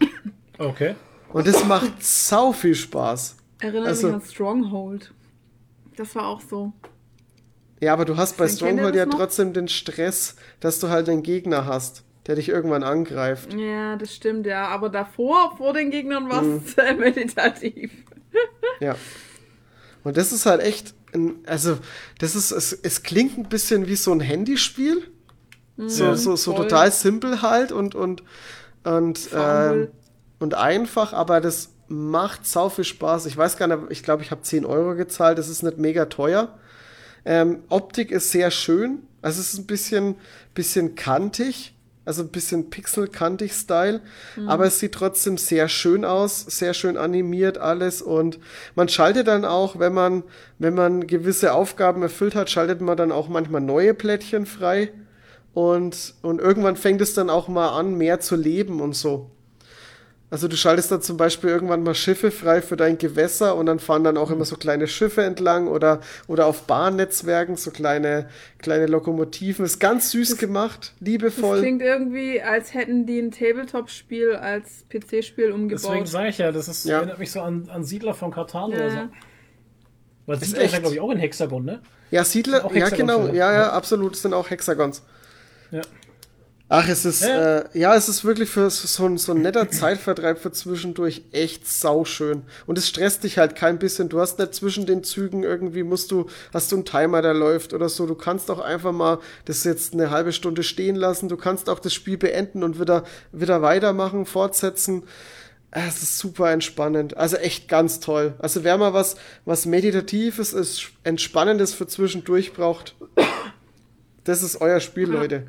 Okay. Und das macht sau viel Spaß. Erinnert also, mich an Stronghold. Das war auch so. Ja, aber du hast bei Stronghold ja trotzdem den Stress, dass du halt einen Gegner hast der dich irgendwann angreift. Ja, das stimmt, ja. Aber davor, vor den Gegnern, war es mhm. meditativ. ja. Und das ist halt echt, ein, also, das ist, es, es klingt ein bisschen wie so ein Handyspiel. Mhm, so, so, so total simpel halt und, und, und, äh, und einfach, aber das macht sau viel Spaß. Ich weiß gar nicht, ich glaube, ich habe 10 Euro gezahlt. Das ist nicht mega teuer. Ähm, Optik ist sehr schön. Also es ist ein bisschen, bisschen kantig also ein bisschen pixelkantig Style, mhm. aber es sieht trotzdem sehr schön aus, sehr schön animiert alles und man schaltet dann auch, wenn man wenn man gewisse Aufgaben erfüllt hat, schaltet man dann auch manchmal neue Plättchen frei und und irgendwann fängt es dann auch mal an mehr zu leben und so. Also du schaltest dann zum Beispiel irgendwann mal Schiffe frei für dein Gewässer und dann fahren dann auch immer so kleine Schiffe entlang oder, oder auf Bahnnetzwerken so kleine, kleine Lokomotiven. Ist ganz süß das, gemacht, liebevoll. Das klingt irgendwie, als hätten die ein Tabletop-Spiel als PC-Spiel umgebaut. Deswegen sage ich ja, das ist, ja. erinnert mich so an, an Siedler von Katan ja. oder so. Weil Siedler ist ja, glaube ich, auch ein Hexagon, ne? Ja, Siedler, ja genau, ja, ja, absolut, das sind auch Hexagons. Ja. Ach, es ist, ja, äh, ja es ist wirklich für so, ein, so ein netter Zeitvertreib für zwischendurch echt sauschön. Und es stresst dich halt kein bisschen. Du hast nicht zwischen den Zügen irgendwie musst du, hast du einen Timer, der läuft oder so. Du kannst auch einfach mal das jetzt eine halbe Stunde stehen lassen. Du kannst auch das Spiel beenden und wieder, wieder weitermachen, fortsetzen. Es ist super entspannend. Also echt ganz toll. Also wer mal was, was Meditatives ist, Entspannendes für zwischendurch braucht, das ist euer Spiel, Leute.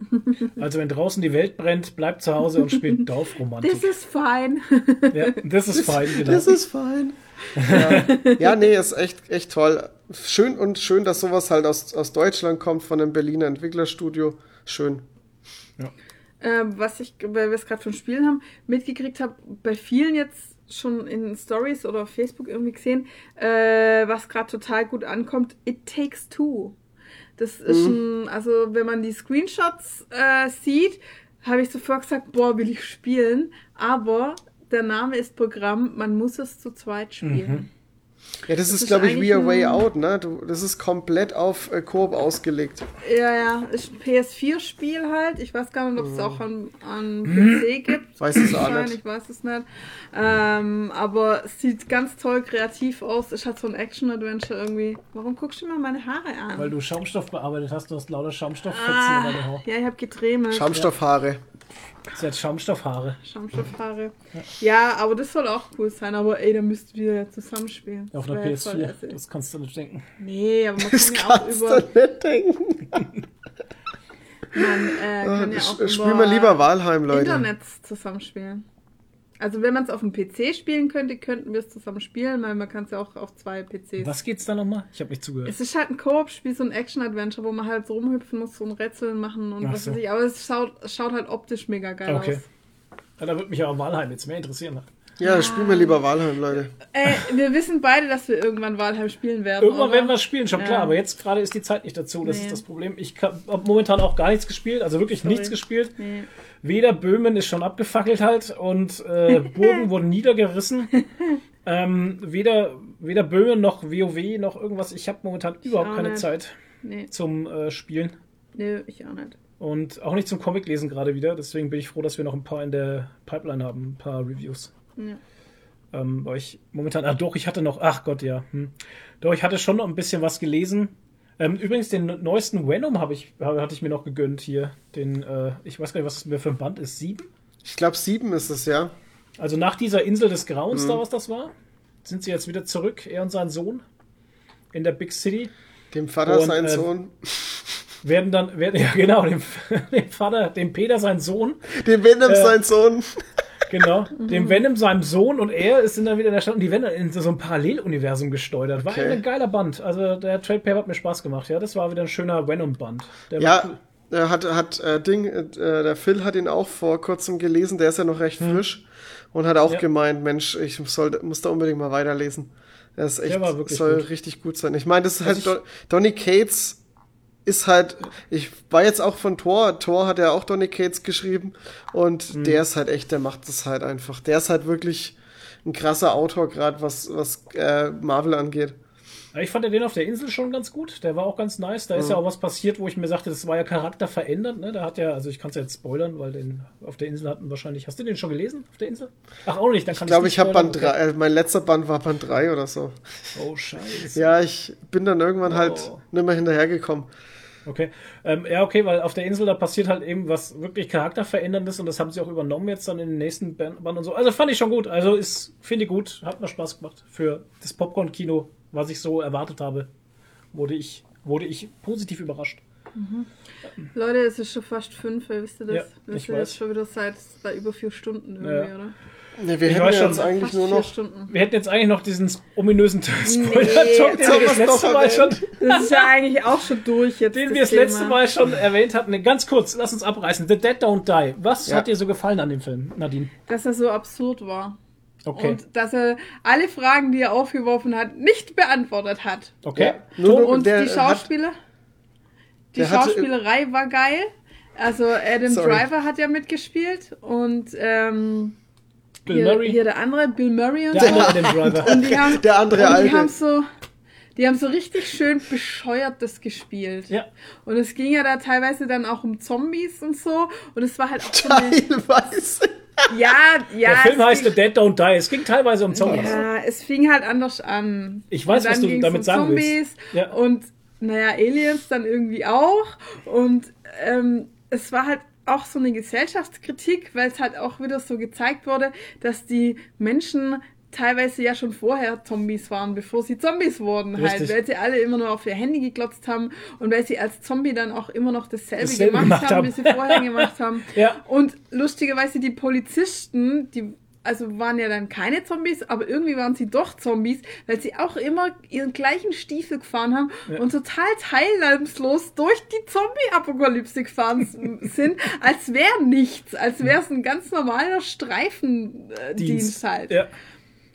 Also wenn draußen die Welt brennt, bleibt zu Hause und spielt Dorfromantik. Das ist fein. Ja, das ist fein, genau. Das ist fein. Ja, ja nee, ist echt, echt toll. Schön und schön, dass sowas halt aus, aus Deutschland kommt, von einem Berliner Entwicklerstudio. Schön. Ja. Ähm, was ich, weil wir es gerade von Spielen haben, mitgekriegt habe, bei vielen jetzt schon in Stories oder auf Facebook irgendwie gesehen, äh, was gerade total gut ankommt, It Takes Two. Das ist ein, also wenn man die Screenshots äh, sieht, habe ich sofort gesagt, boah, will ich spielen. Aber der Name ist Programm, man muss es zu zweit spielen. Ja, das, ist, ist glaube ich, We Are Way Out, ne? Du, das ist komplett auf äh, Koop ausgelegt. Ja, ja, ist ein PS4-Spiel halt. Ich weiß gar nicht, ob es auch an, an PC gibt. Weiß es auch nicht. Ich weiß es nicht. Ähm, aber es sieht ganz toll kreativ aus. Ist halt so ein Action-Adventure irgendwie. Warum guckst du mir meine Haare an? Weil du Schaumstoff bearbeitet hast, du hast lauter Schaumstofffetzen ah, in deiner Haare. ja, ich habe gedremelt. Schaumstoffhaare. Sie hat Schaumstoffhaare. Schaumstoffhaare. Ja, aber das soll auch cool sein. Aber ey, da müssten wir ja zusammenspielen. Auf Das einer wär voll PS4. assig. Das kannst du nicht denken. Nee, aber man Das kann ja auch kannst über. du nicht denken. Man äh, kann ja auch Spielen über wir lieber Walheim, Leute. Internet zusammenspielen. Also wenn man es auf dem PC spielen könnte, könnten wir es zusammen spielen, weil man kann es ja auch auf zwei PCs. Was geht's da nochmal? Ich habe nicht zugehört. Es ist halt ein Koop-Spiel, so ein Action-Adventure, wo man halt so rumhüpfen muss, so ein Rätseln machen und Ach was so. weiß ich. Aber es schaut, schaut halt optisch mega geil Okay. aus. Ja, da würde mich aber Walheim jetzt mehr interessieren. Ja, spielen wir lieber Walheim, Leute. Äh, wir wissen beide, dass wir irgendwann Valheim spielen werden. Irgendwann oder? werden wir es spielen, schon klar, Ja. aber jetzt gerade ist die Zeit nicht dazu. Das Nee. ist das Problem. Ich habe momentan auch gar nichts gespielt, also wirklich Sorry. nichts gespielt. Nee. Weder Böhmen ist schon abgefackelt halt und äh, Burgen wurden niedergerissen. Ähm, weder, weder Böhmen noch WoW noch irgendwas. Ich habe momentan überhaupt auch keine nicht. Zeit Nee, zum äh, Spielen. nee, ich auch nicht. Und auch nicht zum Comic lesen gerade wieder. Deswegen bin ich froh, dass wir noch ein paar in der Pipeline haben, ein paar Reviews. Ja. Ähm, weil ich momentan, ah doch, ich hatte noch, ach Gott, ja. Hm. Doch, ich hatte schon noch ein bisschen was gelesen. Ähm, übrigens, den neuesten Venom habe ich, habe- hatte ich mir noch gegönnt hier. Den, äh, ich weiß gar nicht, was das mir für ein Band ist. Sieben? Ich glaube, sieben ist es, ja. Also nach dieser Insel des Grauens, Mhm. da was das war, sind sie jetzt wieder zurück, er und sein Sohn, in der Big City. Dem Vater, Und, sein äh, Sohn. Werden dann, werden, ja genau, dem, dem Vater, dem Peter, sein Sohn, Dem Venom, äh, sein Sohn. Genau, dem Venom, seinem Sohn und er sind dann wieder in der Stadt und die werden dann in so ein Paralleluniversum gesteuert. War Okay. ein geiler Band. Also der Trade Paper hat mir Spaß gemacht. Ja, das war wieder ein schöner Venom-Band. Ja, cool. er hat, hat äh, Ding, äh, der Phil hat ihn auch vor kurzem gelesen, der ist ja noch recht frisch und hat auch Ja. gemeint, Mensch, ich soll, muss da unbedingt mal weiterlesen. Er ist echt, Der war wirklich soll gut. richtig gut sein. Ich meine, das ist Also halt, Don, Donny Cates ist halt, ich war jetzt auch von Thor, Thor hat ja auch Donny Cates geschrieben und Mhm. der ist halt echt, der macht das halt einfach. Der ist halt wirklich ein krasser Autor, gerade was, was äh, Marvel angeht. Ich fand ja den auf der Insel schon ganz gut. Der war auch ganz nice. Da ist Mhm. ja auch was passiert, wo ich mir sagte, das war ja Charakter verändert. Ne? Da hat ja, also ich kann es ja jetzt spoilern, weil den auf der Insel hatten wahrscheinlich. Hast du den schon gelesen auf der Insel? Ach auch nicht. Dann kann Ich glaube, ich habe. Band 3, äh, mein letzter Band war Band 3 oder so. Okay. Oh Scheiße. Ja, ich bin dann irgendwann halt Oh. nicht mehr hinterhergekommen. Okay. Ähm, ja, okay, weil auf der Insel da passiert halt eben was wirklich charakterveränderndes und das haben sie auch übernommen jetzt dann in den nächsten Band und so. Also fand ich schon gut. Also ist, finde ich gut. Hat mir Spaß gemacht. Für das Popcorn-Kino, was ich so erwartet habe, wurde ich, wurde ich positiv überrascht. Leute, es ist schon fast fünf, wisst ihr das? Ja, sind weiß. jetzt schon wieder seit über vier Stunden irgendwie, Ja. oder? Ne, wir Ich hätten schon, jetzt eigentlich nur noch. Stunden. Wir hätten jetzt eigentlich noch diesen ominösen Spoiler-Talk, Nee, den wir das letzte Mal schon. Das ist ja eigentlich auch schon durch jetzt. den das wir das Thema. letzte Mal schon erwähnt hatten. Ganz kurz, lass uns abreißen. The Dead Don't Die. Was Ja. hat dir so gefallen an dem Film, Nadine? Dass er so absurd war. Okay. Und dass er alle Fragen, die er aufgeworfen hat, nicht beantwortet hat. okay. Ja, nur Und der die hat- Schauspieler? die der hatte- Schauspielerei war geil. Also Adam Sorry. Driver hat ja mitgespielt und ähm, Bill hier, Murray. hier der andere, Bill Murray und der so. andere Driver. Und die haben, Der andere und die Alte. haben so, die haben so richtig schön bescheuertes gespielt. Ja. Und es ging ja da teilweise dann auch um Zombies und so. Und es war halt auch so eine, Teilweise. ja, ja. Der Film heißt The Dead Don't Die. Es ging teilweise um Zombies. ja, es fing halt anders an. Ich weiß, was du damit um sagen willst. Zombies Ja. Und naja, Aliens dann irgendwie auch. Und ähm, es war halt auch so eine Gesellschaftskritik, weil es halt auch wieder so gezeigt wurde, dass die Menschen teilweise ja schon vorher Zombies waren, bevor sie Zombies wurden halt, Richtig. weil sie alle immer nur auf ihr Handy geglotzt haben und weil sie als Zombie dann auch immer noch dasselbe, Dasselbe gemacht, gemacht haben, haben. wie sie vorher gemacht haben. Ja. Und lustigerweise die Polizisten, die also waren ja dann keine Zombies, aber irgendwie waren sie doch Zombies, weil sie auch immer ihren gleichen Stiefel gefahren haben Ja. und total teilnahmslos durch die Zombie-Apokalypse gefahren sind, als wäre nichts, als wäre es ein ganz normaler Streifendienst Dienst. halt. Ja.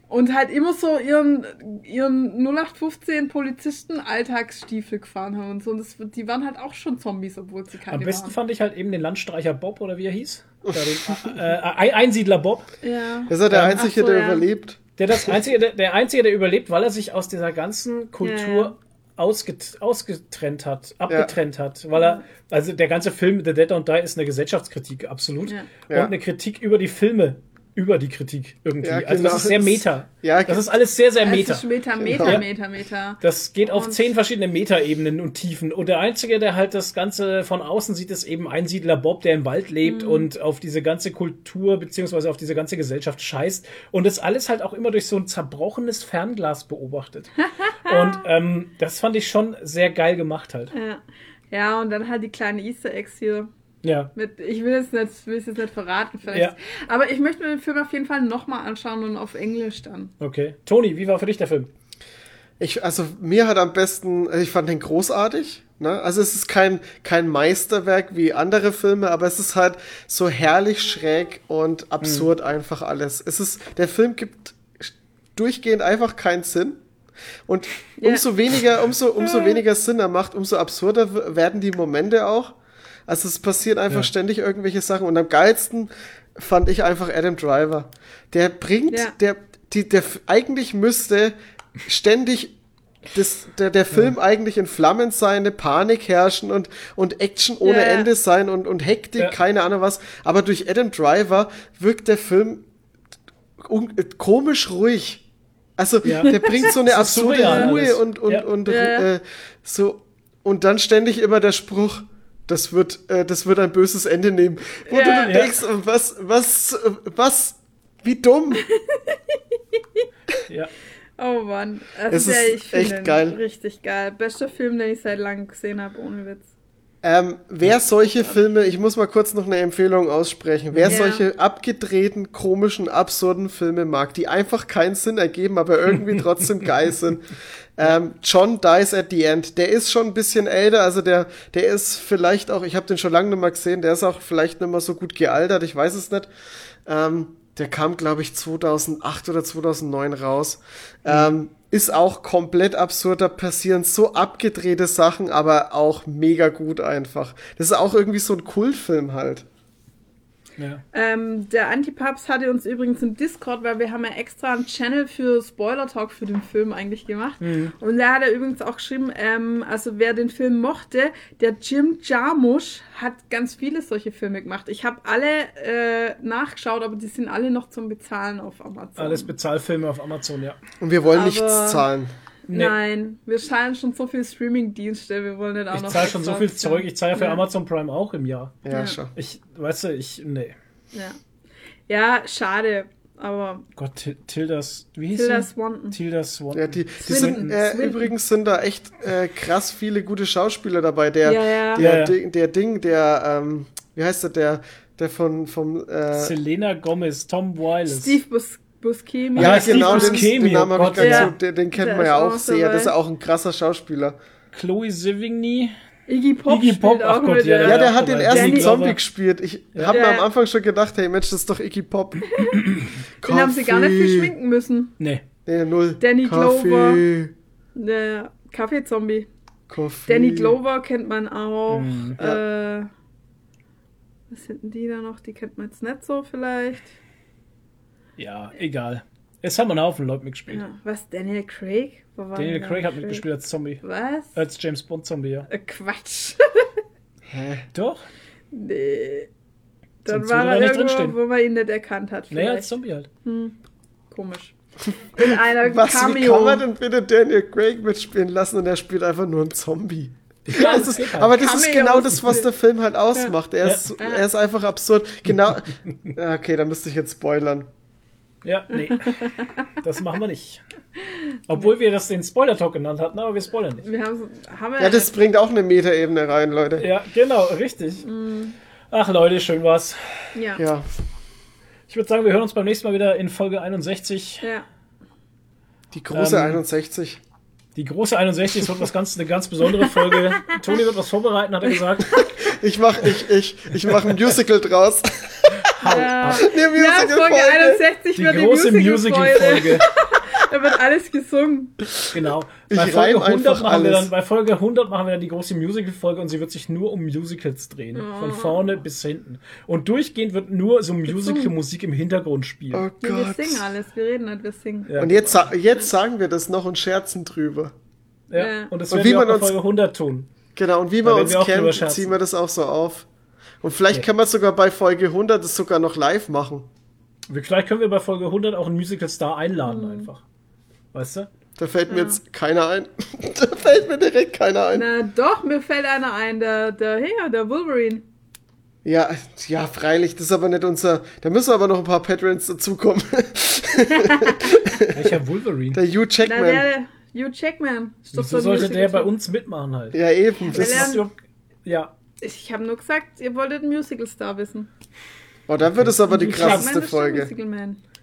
Und halt immer so ihren, ihren 0815 Polizisten Alltagsstiefel gefahren haben und so. Und das, die waren halt auch schon Zombies, obwohl sie keine Am besten waren. fand ich halt eben den Landstreicher Bob oder wie er hieß. Ja, den, äh, äh, Einsiedler Bob. Ja. Ist ja der Ähm, Einzige, so, der ja. überlebt. Der das einzige, der, der einzige, der überlebt, weil er sich aus dieser ganzen Kultur Ja, ja. Ausget, ausgetrennt hat, abgetrennt hat, weil er, also der ganze Film The Dead Don't Die ist eine Gesellschaftskritik, absolut. Ja. Und Ja. eine Kritik über die Filme, über die Kritik irgendwie. Ja, Also genau. das ist sehr meta. Ja, das ist alles sehr, sehr meta. ist Meter, Meter, Genau. Meter, Meter. Das geht auf Und- zehn verschiedene Metaebenen und Tiefen. Und der Einzige, der halt das Ganze von außen sieht, ist eben Einsiedler Bob, der im Wald lebt Mhm. und auf diese ganze Kultur beziehungsweise auf diese ganze Gesellschaft scheißt. Und das alles halt auch immer durch so ein zerbrochenes Fernglas beobachtet. und ähm, das fand ich schon sehr geil gemacht halt. Ja. ja, und dann halt die kleinen Easter Eggs hier. Ja. Mit, ich will es will es jetzt nicht verraten, vielleicht. Ja. Aber ich möchte mir den Film auf jeden Fall nochmal anschauen und auf Englisch dann. Okay. Toni, wie war für dich der Film? Ich, also mir hat am besten, also ich fand den großartig. Ne? Also es ist kein, kein Meisterwerk wie andere Filme, aber es ist halt so herrlich schräg und absurd einfach alles. Es ist, der Film gibt durchgehend einfach keinen Sinn. Und Ja. umso weniger, umso, umso weniger Sinn er macht, umso absurder werden die Momente auch. Also es passieren einfach Ja. ständig irgendwelche Sachen. Und am geilsten fand ich einfach Adam Driver. Der bringt, Ja. der, die, der eigentlich müsste ständig das, der, der Film eigentlich in Flammen sein, eine Panik herrschen und, und Action ohne Ja, ja. Ende sein und, und Hektik, Ja. keine Ahnung was. Aber durch Adam Driver wirkt der Film un komisch ruhig. Also Ja. der bringt so eine absurde Ruhe und, und, Ja. und Ja, ja. Äh, so und dann ständig immer der Spruch, das wird, äh, das wird ein böses Ende nehmen. Wo Ja. du dann Ja. denkst, was, was, was, wie dumm. Ja. Oh Mann. Also Es ja, ist ich finde echt geil. Richtig geil. Bester Film, den ich seit langem gesehen habe, ohne Witz. Ähm, wer solche Filme, ich muss mal kurz noch eine Empfehlung aussprechen, wer Ja. solche abgedrehten, komischen, absurden Filme mag, die einfach keinen Sinn ergeben, aber irgendwie trotzdem geil sind. Ähm, John Dies at the End, der ist schon ein bisschen älter, also der, der ist vielleicht auch, ich habe den schon lange nicht mehr gesehen, der ist auch vielleicht nicht mehr so gut gealtert, ich weiß es nicht. Ähm, der kam, glaube ich, 2008 oder 2009 raus. Ähm, ist auch komplett absurd, da passieren so abgedrehte Sachen, aber auch mega gut einfach. Das ist auch irgendwie so ein Kultfilm halt. Ja. Ähm, der Antipaps hatte uns übrigens im Discord, weil wir haben ja extra einen Channel für Spoiler Talk für den Film eigentlich gemacht. Mhm. Und da hat er übrigens auch geschrieben, ähm, also wer den Film mochte, der Jim Jarmusch hat ganz viele solche Filme gemacht. Ich habe alle äh, nachgeschaut, aber die sind alle noch zum Bezahlen auf Amazon. Alles Bezahlfilme auf Amazon, ja. Und wir wollen Aber- nichts zahlen. Nee. Nein, wir zahlen schon so viel Streaming-Dienste, wir wollen nicht auch Ich noch. zahle schon so viel Zeug, ich zahle ja für Ja. Amazon Prime auch im Jahr. Ja, Ja. schon. Ich, weißt du, ich, nee. Ja. ja, schade, aber Gott, Til- Tildas, wie hieß Tilda? Swanton. Tilda Swanton. Ja, die, die sind, äh, übrigens sind da echt äh, krass viele gute Schauspieler dabei. Der, Ja, ja. Der, Ja, ja. Ding, der Ding, der, ähm, wie heißt der, der, der von, vom, äh, Selena Gomez, Tom Wiles. Steve Bus Buscemi. ja, Steve genau, den, Buscemi, den Namen oh habe ich Gott, gar nicht ja. so, den, den kennt Der man ja auch auch sehr. dabei. Das ist ja auch ein krasser Schauspieler. Chloe Sevigny. Iggy Pop, Iggy Pop, ach auch Gott, mit, ja, ja. Ja, Ja, der hat den ersten Danny Zombie Glover. gespielt. Ich habe mir Ja. am Anfang schon gedacht, hey Mensch, das ist doch Iggy Pop. Den haben sie gar nicht viel schminken müssen. Nee. Nee, null. Danny Kaffee, Glover. Der Kaffeezombie. Kaffee. Danny Glover kennt man auch. Mhm. Äh, was sind denn die da noch? Die kennt man jetzt nicht so vielleicht. Ja, egal. Es haben einen Haufen Leute mitgespielt. Ja, was? Daniel Craig? Wo war Daniel Craig hat mitgespielt als Zombie. Was? Als James Bond Zombie, ja. Äh, Quatsch. Doch? nee. Dann Sonst war er nicht irgendwo, drinstehen. wo man ihn nicht erkannt hat. Naja, als Vielleicht. Zombie halt. Komisch. In einer Was, wie kann Cameo. man denn bitte Daniel Craig mitspielen lassen und er spielt einfach nur einen Zombie? Ja, Das ist, aber das ist Cameo genau ist das, was der Film halt ausmacht. Er, Ja. ist, er ist einfach absurd. Genau. Okay, da müsste ich jetzt spoilern. Ja, nee. Das machen wir nicht. Obwohl wir das den Spoiler-Talk genannt hatten, aber wir spoilern nicht. Wir haben, haben wir Ja, das bringt auch eine Metaebene rein, Leute. Ja, genau, richtig. Ach Leute, schön war's. ja. Ja. Ich würde sagen, wir hören uns beim nächsten Mal wieder in Folge 61. ja. Die große Ähm, 61. Die große 61 wird was ganz, eine ganz besondere Folge. Toni wird was vorbereiten, hat er gesagt. Ich mach, ich, ich, ich mach ein Musical draus. Ja, Eine ja Folge Musical-Folge. 61 Die wird große Musical-Folge. Musical-Folge. Da wird alles gesungen. Genau. Ich Bei Folge, reim 100 einfach machen wir alles. dann, bei Folge 100 machen wir dann die große Musical-Folge und sie wird sich nur um Musicals drehen. Von vorne bis hinten. Und durchgehend wird nur so Musical-Musik im Hintergrund spielen. Oh Ja, wir Gott. singen alles, wir reden nicht, wir singen. Ja. Und jetzt, jetzt sagen wir das noch und scherzen drüber. Ja. Ja. Und das Und werden wie wir auch man uns- Folge 100 tun. Genau, und wie man uns wir kennt, ziehen wir das auch so auf. Und vielleicht können wir sogar bei Folge 100 das sogar noch live machen. Vielleicht können wir bei Folge 100 auch einen Musical-Star einladen Mhm. einfach. Weißt du? Da fällt mir jetzt keiner ein. da fällt mir direkt keiner ein. Na doch, mir fällt einer ein, der, der, hey, der Wolverine. Ja, ja, freilich, das ist aber nicht unser. Da müssen aber noch ein paar Patrons dazukommen. Welcher Wolverine? der Hugh Na, Jackman. der, Hugh Jackman. Ist doch Wieso sollte der bei uns mitmachen halt? ja, eben. Das ist, Ja. Ich habe nur gesagt, ihr wolltet einen Musical-Star wissen. oh, dann wird es aber die krasseste Jackman ist der Folge.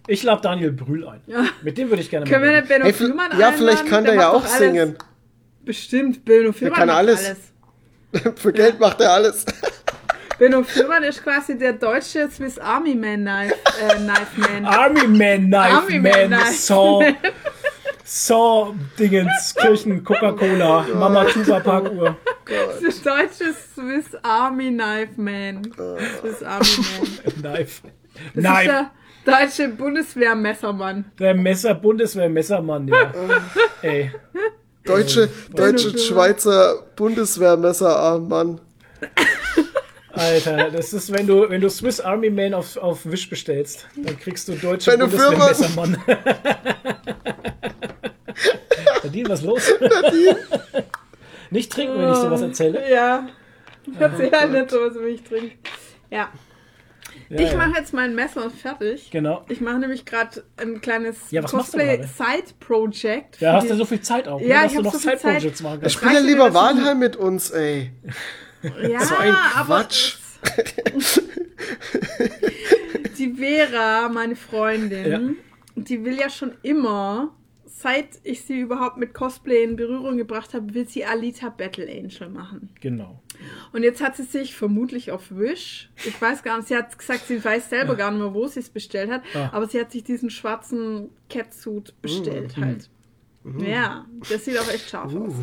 Ich lade Daniel Brühl ein. Mit dem würde ich gerne Können wir nicht Benno Hey, Fürmann ja, vielleicht kann der, ja macht auch alles. singen. Bestimmt, Benno Fürmann kann macht alles. Für Geld macht er alles. Benno Fürmann ist quasi der deutsche Swiss Army Man Knife, äh, Knife Man. Army Man, Knife Army Man, Man, Knife Saw, Saw, Dingens, Kirchen, Coca-Cola, Mama Tuba Parkuhr. Der deutsche Swiss Army Knife Man. Swiss Army Man. Knife. Das Knife. Deutsche Bundeswehrmessermann. Der Messer, Bundeswehr-Messermann, ja. Ey. Deutsche, deutsche Schweizer Bundeswehrmesserarm, Mann. Alter, das ist, wenn du, wenn du Swiss Army Man auf, auf Wish bestellst, dann kriegst du deutsche Wenn Bundeswehr-Messermann. Nadine, was los? Nicht trinken, wenn ich sowas erzähle. Ja. Ich erzähle halt nicht so, was ich trinke. Ja. Ja, ich ja. mache jetzt mein Messer fertig. Genau. Ich mache nämlich gerade ein kleines Ja? Cosplay-Side-Project. Ja, hast du so viel Zeit auch, Ja, ne, dass ich du hab noch so viel Zeit. machen Ich kannst. spiele ja lieber? Walheim mit uns, ey. ja, So ein aber Quatsch. die Vera, meine Freundin, die will ja schon immer, seit ich sie überhaupt mit Cosplay in Berührung gebracht habe, will sie Alita Battle Angel machen. Genau. Und jetzt hat sie sich vermutlich auf Wish, ich weiß gar nicht, sie hat gesagt, sie weiß selber gar nicht mehr, wo sie es bestellt hat, Ah. aber sie hat sich diesen schwarzen Catsuit bestellt Mhm. halt. Ja, das sieht auch echt scharf aus.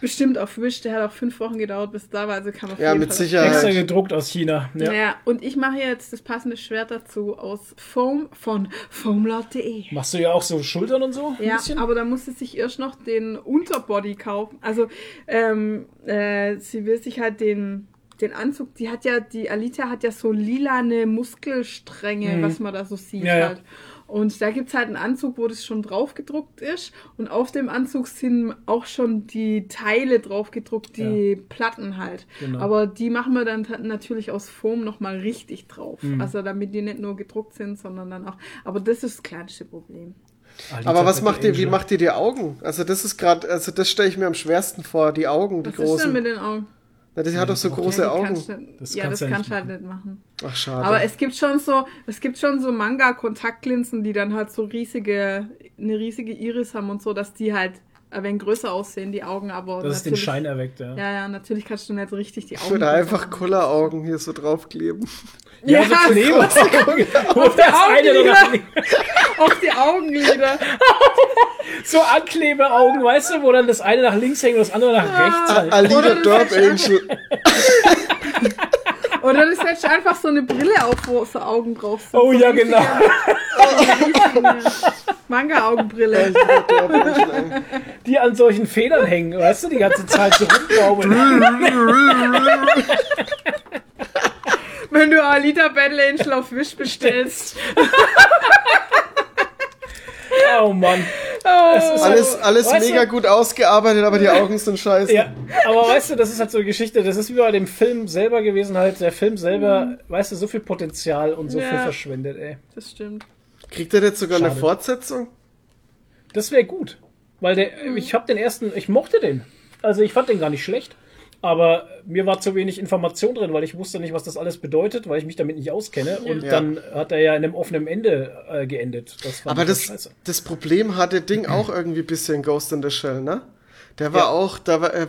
Bestimmt auf Wish, der hat auch fünf Wochen gedauert, bis da war, also kann man auf Ja, jeden mit Fall- Sicherheit. Extra gedruckt aus China. Ja. Ja. und ich mache jetzt das passende Schwert dazu aus Foam von foamlord.de. Machst du ja auch so Schultern und so? Ein Ja, bisschen? aber da muss sie sich erst noch den Unterbody kaufen. Also, ähm, äh, sie will sich halt den, den Anzug, die hat ja, die Alita hat ja so lilane Muskelstränge, was man da so sieht Mhm. Ja, ja. Und da gibt's halt einen Anzug, wo das schon drauf gedruckt ist. Und auf dem Anzug sind auch schon die Teile drauf gedruckt, die Platten halt. Genau. Aber die machen wir dann natürlich aus Foam nochmal richtig drauf. Mhm. Also damit die nicht nur gedruckt sind, sondern dann auch. Aber das ist das kleinste Problem. Aber was macht ihr, wie macht ihr die Augen? Also das ist gerade, also das stelle ich mir am schwersten vor, die Augen, die Was ist denn großen. mit den Augen? Na, die hat doch so große Ja, Augen. Das ja, das ja kannst du halt nicht machen. Ach, schade. Aber es gibt schon so, es gibt schon so Manga-Kontaktlinsen, die dann halt so riesige, eine riesige Iris haben und so, dass die halt ein wenig größer aussehen, die Augen, aber Das ist den natürlich- Schein erweckt, ja. Ja, ja, natürlich kannst du nicht richtig die ich Augen. würde größer einfach. Kulleraugen hier so draufkleben. Ja, Ja, so Kleber. Wo das Augen eine wieder. noch Auf die Augenlider. so Anklebeaugen, weißt du, wo dann das eine nach links hängt und das andere nach rechts. Halt. Alida ist Angel. Oder du setzt einfach so eine Brille auf, wo so Augen drauf sind. Oh so ja, genau. Manga-Augenbrille. Die an solchen Federn hängen, weißt du, die ganze Zeit so rumrauben. Wenn du Alita Battle Angel auf Wish bestellst. oh Mann. Oh. ist Alles, alles Weißt mega du- gut ausgearbeitet, aber die Augen sind scheiße. Ja, aber weißt du, das ist halt so eine Geschichte, das ist wie bei dem Film selber gewesen, halt, der Film selber, weißt du, so viel Potenzial und so Ja. viel verschwendet, ey. Das stimmt. Kriegt er jetzt sogar eine Schade. Fortsetzung? Das wäre gut. Weil der, ich habe den ersten, ich mochte den. Also ich fand den gar nicht schlecht. Aber mir war zu wenig Information drin, weil ich wusste nicht, was das alles bedeutet, weil ich mich damit nicht auskenne. Und Ja. dann hat er ja in einem offenen Ende äh, geendet. Das Aber das, das Problem hatte Ding auch irgendwie ein bisschen Ghost in the Shell, ne? Der war Ja. auch, da war, äh,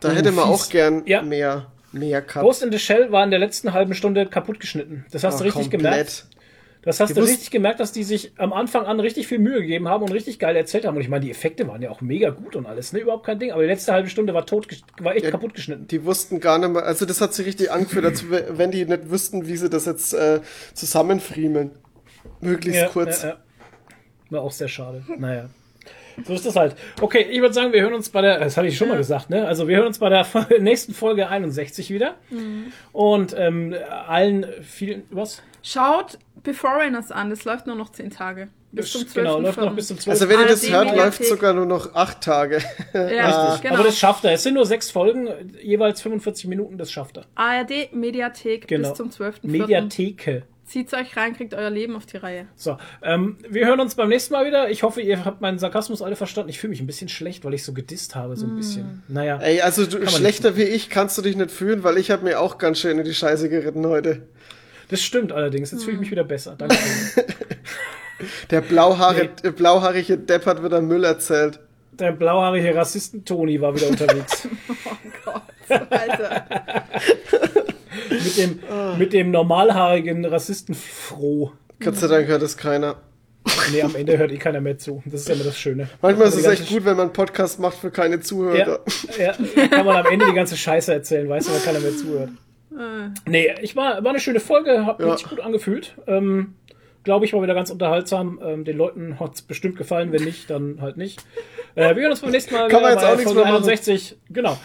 da Oh, hätte man fies. auch gern Ja. mehr, mehr gehabt. Ghost in the Shell war in der letzten halben Stunde kaputt geschnitten. Das hast du Oh, richtig komplett. gemerkt. Das hast die du richtig gemerkt, dass die sich am Anfang an richtig viel Mühe gegeben haben und richtig geil erzählt haben. Und ich meine, die Effekte waren ja auch mega gut und alles, ne? Überhaupt kein Ding. Aber die letzte halbe Stunde war tot, war echt ja, kaputt geschnitten. Die wussten gar nicht mehr, also das hat sich richtig angefühlt, als wenn die nicht wüssten, wie sie das jetzt äh, zusammenfriemeln. Möglichst ja, kurz. Ja, war auch sehr schade. Naja. So ist das halt. Okay, ich würde sagen, wir hören uns bei der, das hatte ich schon ja. mal gesagt, ne? Also wir hören uns bei der nächsten Folge 61 wieder. Mhm. Und ähm, allen vielen, was? Schaut Beforeigners an, das läuft nur noch 10 Tage. Bis zum 12. Genau, läuft noch bis zum 12. Also wenn ihr das hört, läuft sogar nur noch 8 Tage. Ja, Richtig. Genau. Aber das schafft er. Es sind nur 6 Folgen, jeweils 45 Minuten, das schafft er. ARD Mediathek genau. bis zum 12. Mediatheke. Zieht euch rein, kriegt euer Leben auf die Reihe. So, ähm, wir hören uns beim nächsten Mal wieder. Ich hoffe, ihr habt meinen Sarkasmus alle verstanden. Ich fühle mich ein bisschen schlecht, weil ich so gedisst habe, so ein mm. bisschen. Naja. Ey, also du, schlechter wie ich kannst du dich nicht fühlen, weil ich habe mir auch ganz schön in die Scheiße geritten heute. Das stimmt allerdings. Jetzt fühle ich mich wieder besser. Danke. Der blauhaarige, nee. blauhaarige Depp hat wieder Müll erzählt. Der blauhaarige Rassisten Toni war wieder unterwegs. oh Gott, Alter mit dem, ah. mit dem normalhaarigen Rassisten froh. Gott sei Dank hört es keiner. Nee, am Ende hört eh keiner mehr zu. Das ist ja immer das Schöne. Manchmal ist es echt gut, wenn man einen Podcast macht für keine Zuhörer. Ja, ja, kann man am Ende die ganze Scheiße erzählen, weißt du, weil keiner mehr zuhört. Ah. Nee, ich war, war eine schöne Folge, hat ja. sich gut angefühlt. Ähm, Glaube ich, war wieder ganz unterhaltsam. Ähm, den Leuten hat es bestimmt gefallen, wenn nicht, dann halt nicht. Äh, wir hören uns beim nächsten Mal. Kann man jetzt auch nichts mehr 61. Machen. Genau.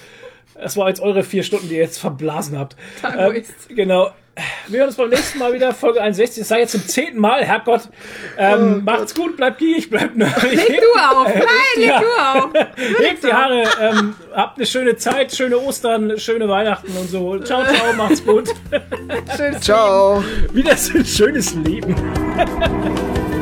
Es war jetzt eure vier Stunden, die ihr jetzt verblasen habt. Ähm, genau. Wir hören uns beim nächsten Mal wieder, Folge 61. Das sei jetzt zum zehnten Mal, Herrgott. Ähm, oh, macht's gut, bleibt gierig, bleibt nerdig. Leg du auf, nein, leg du auf. Legt die Haare, ähm, habt eine schöne Zeit, schöne Ostern, schöne Weihnachten und so. Ciao, ciao, macht's gut. ciao. Wieder so ein schönes Leben.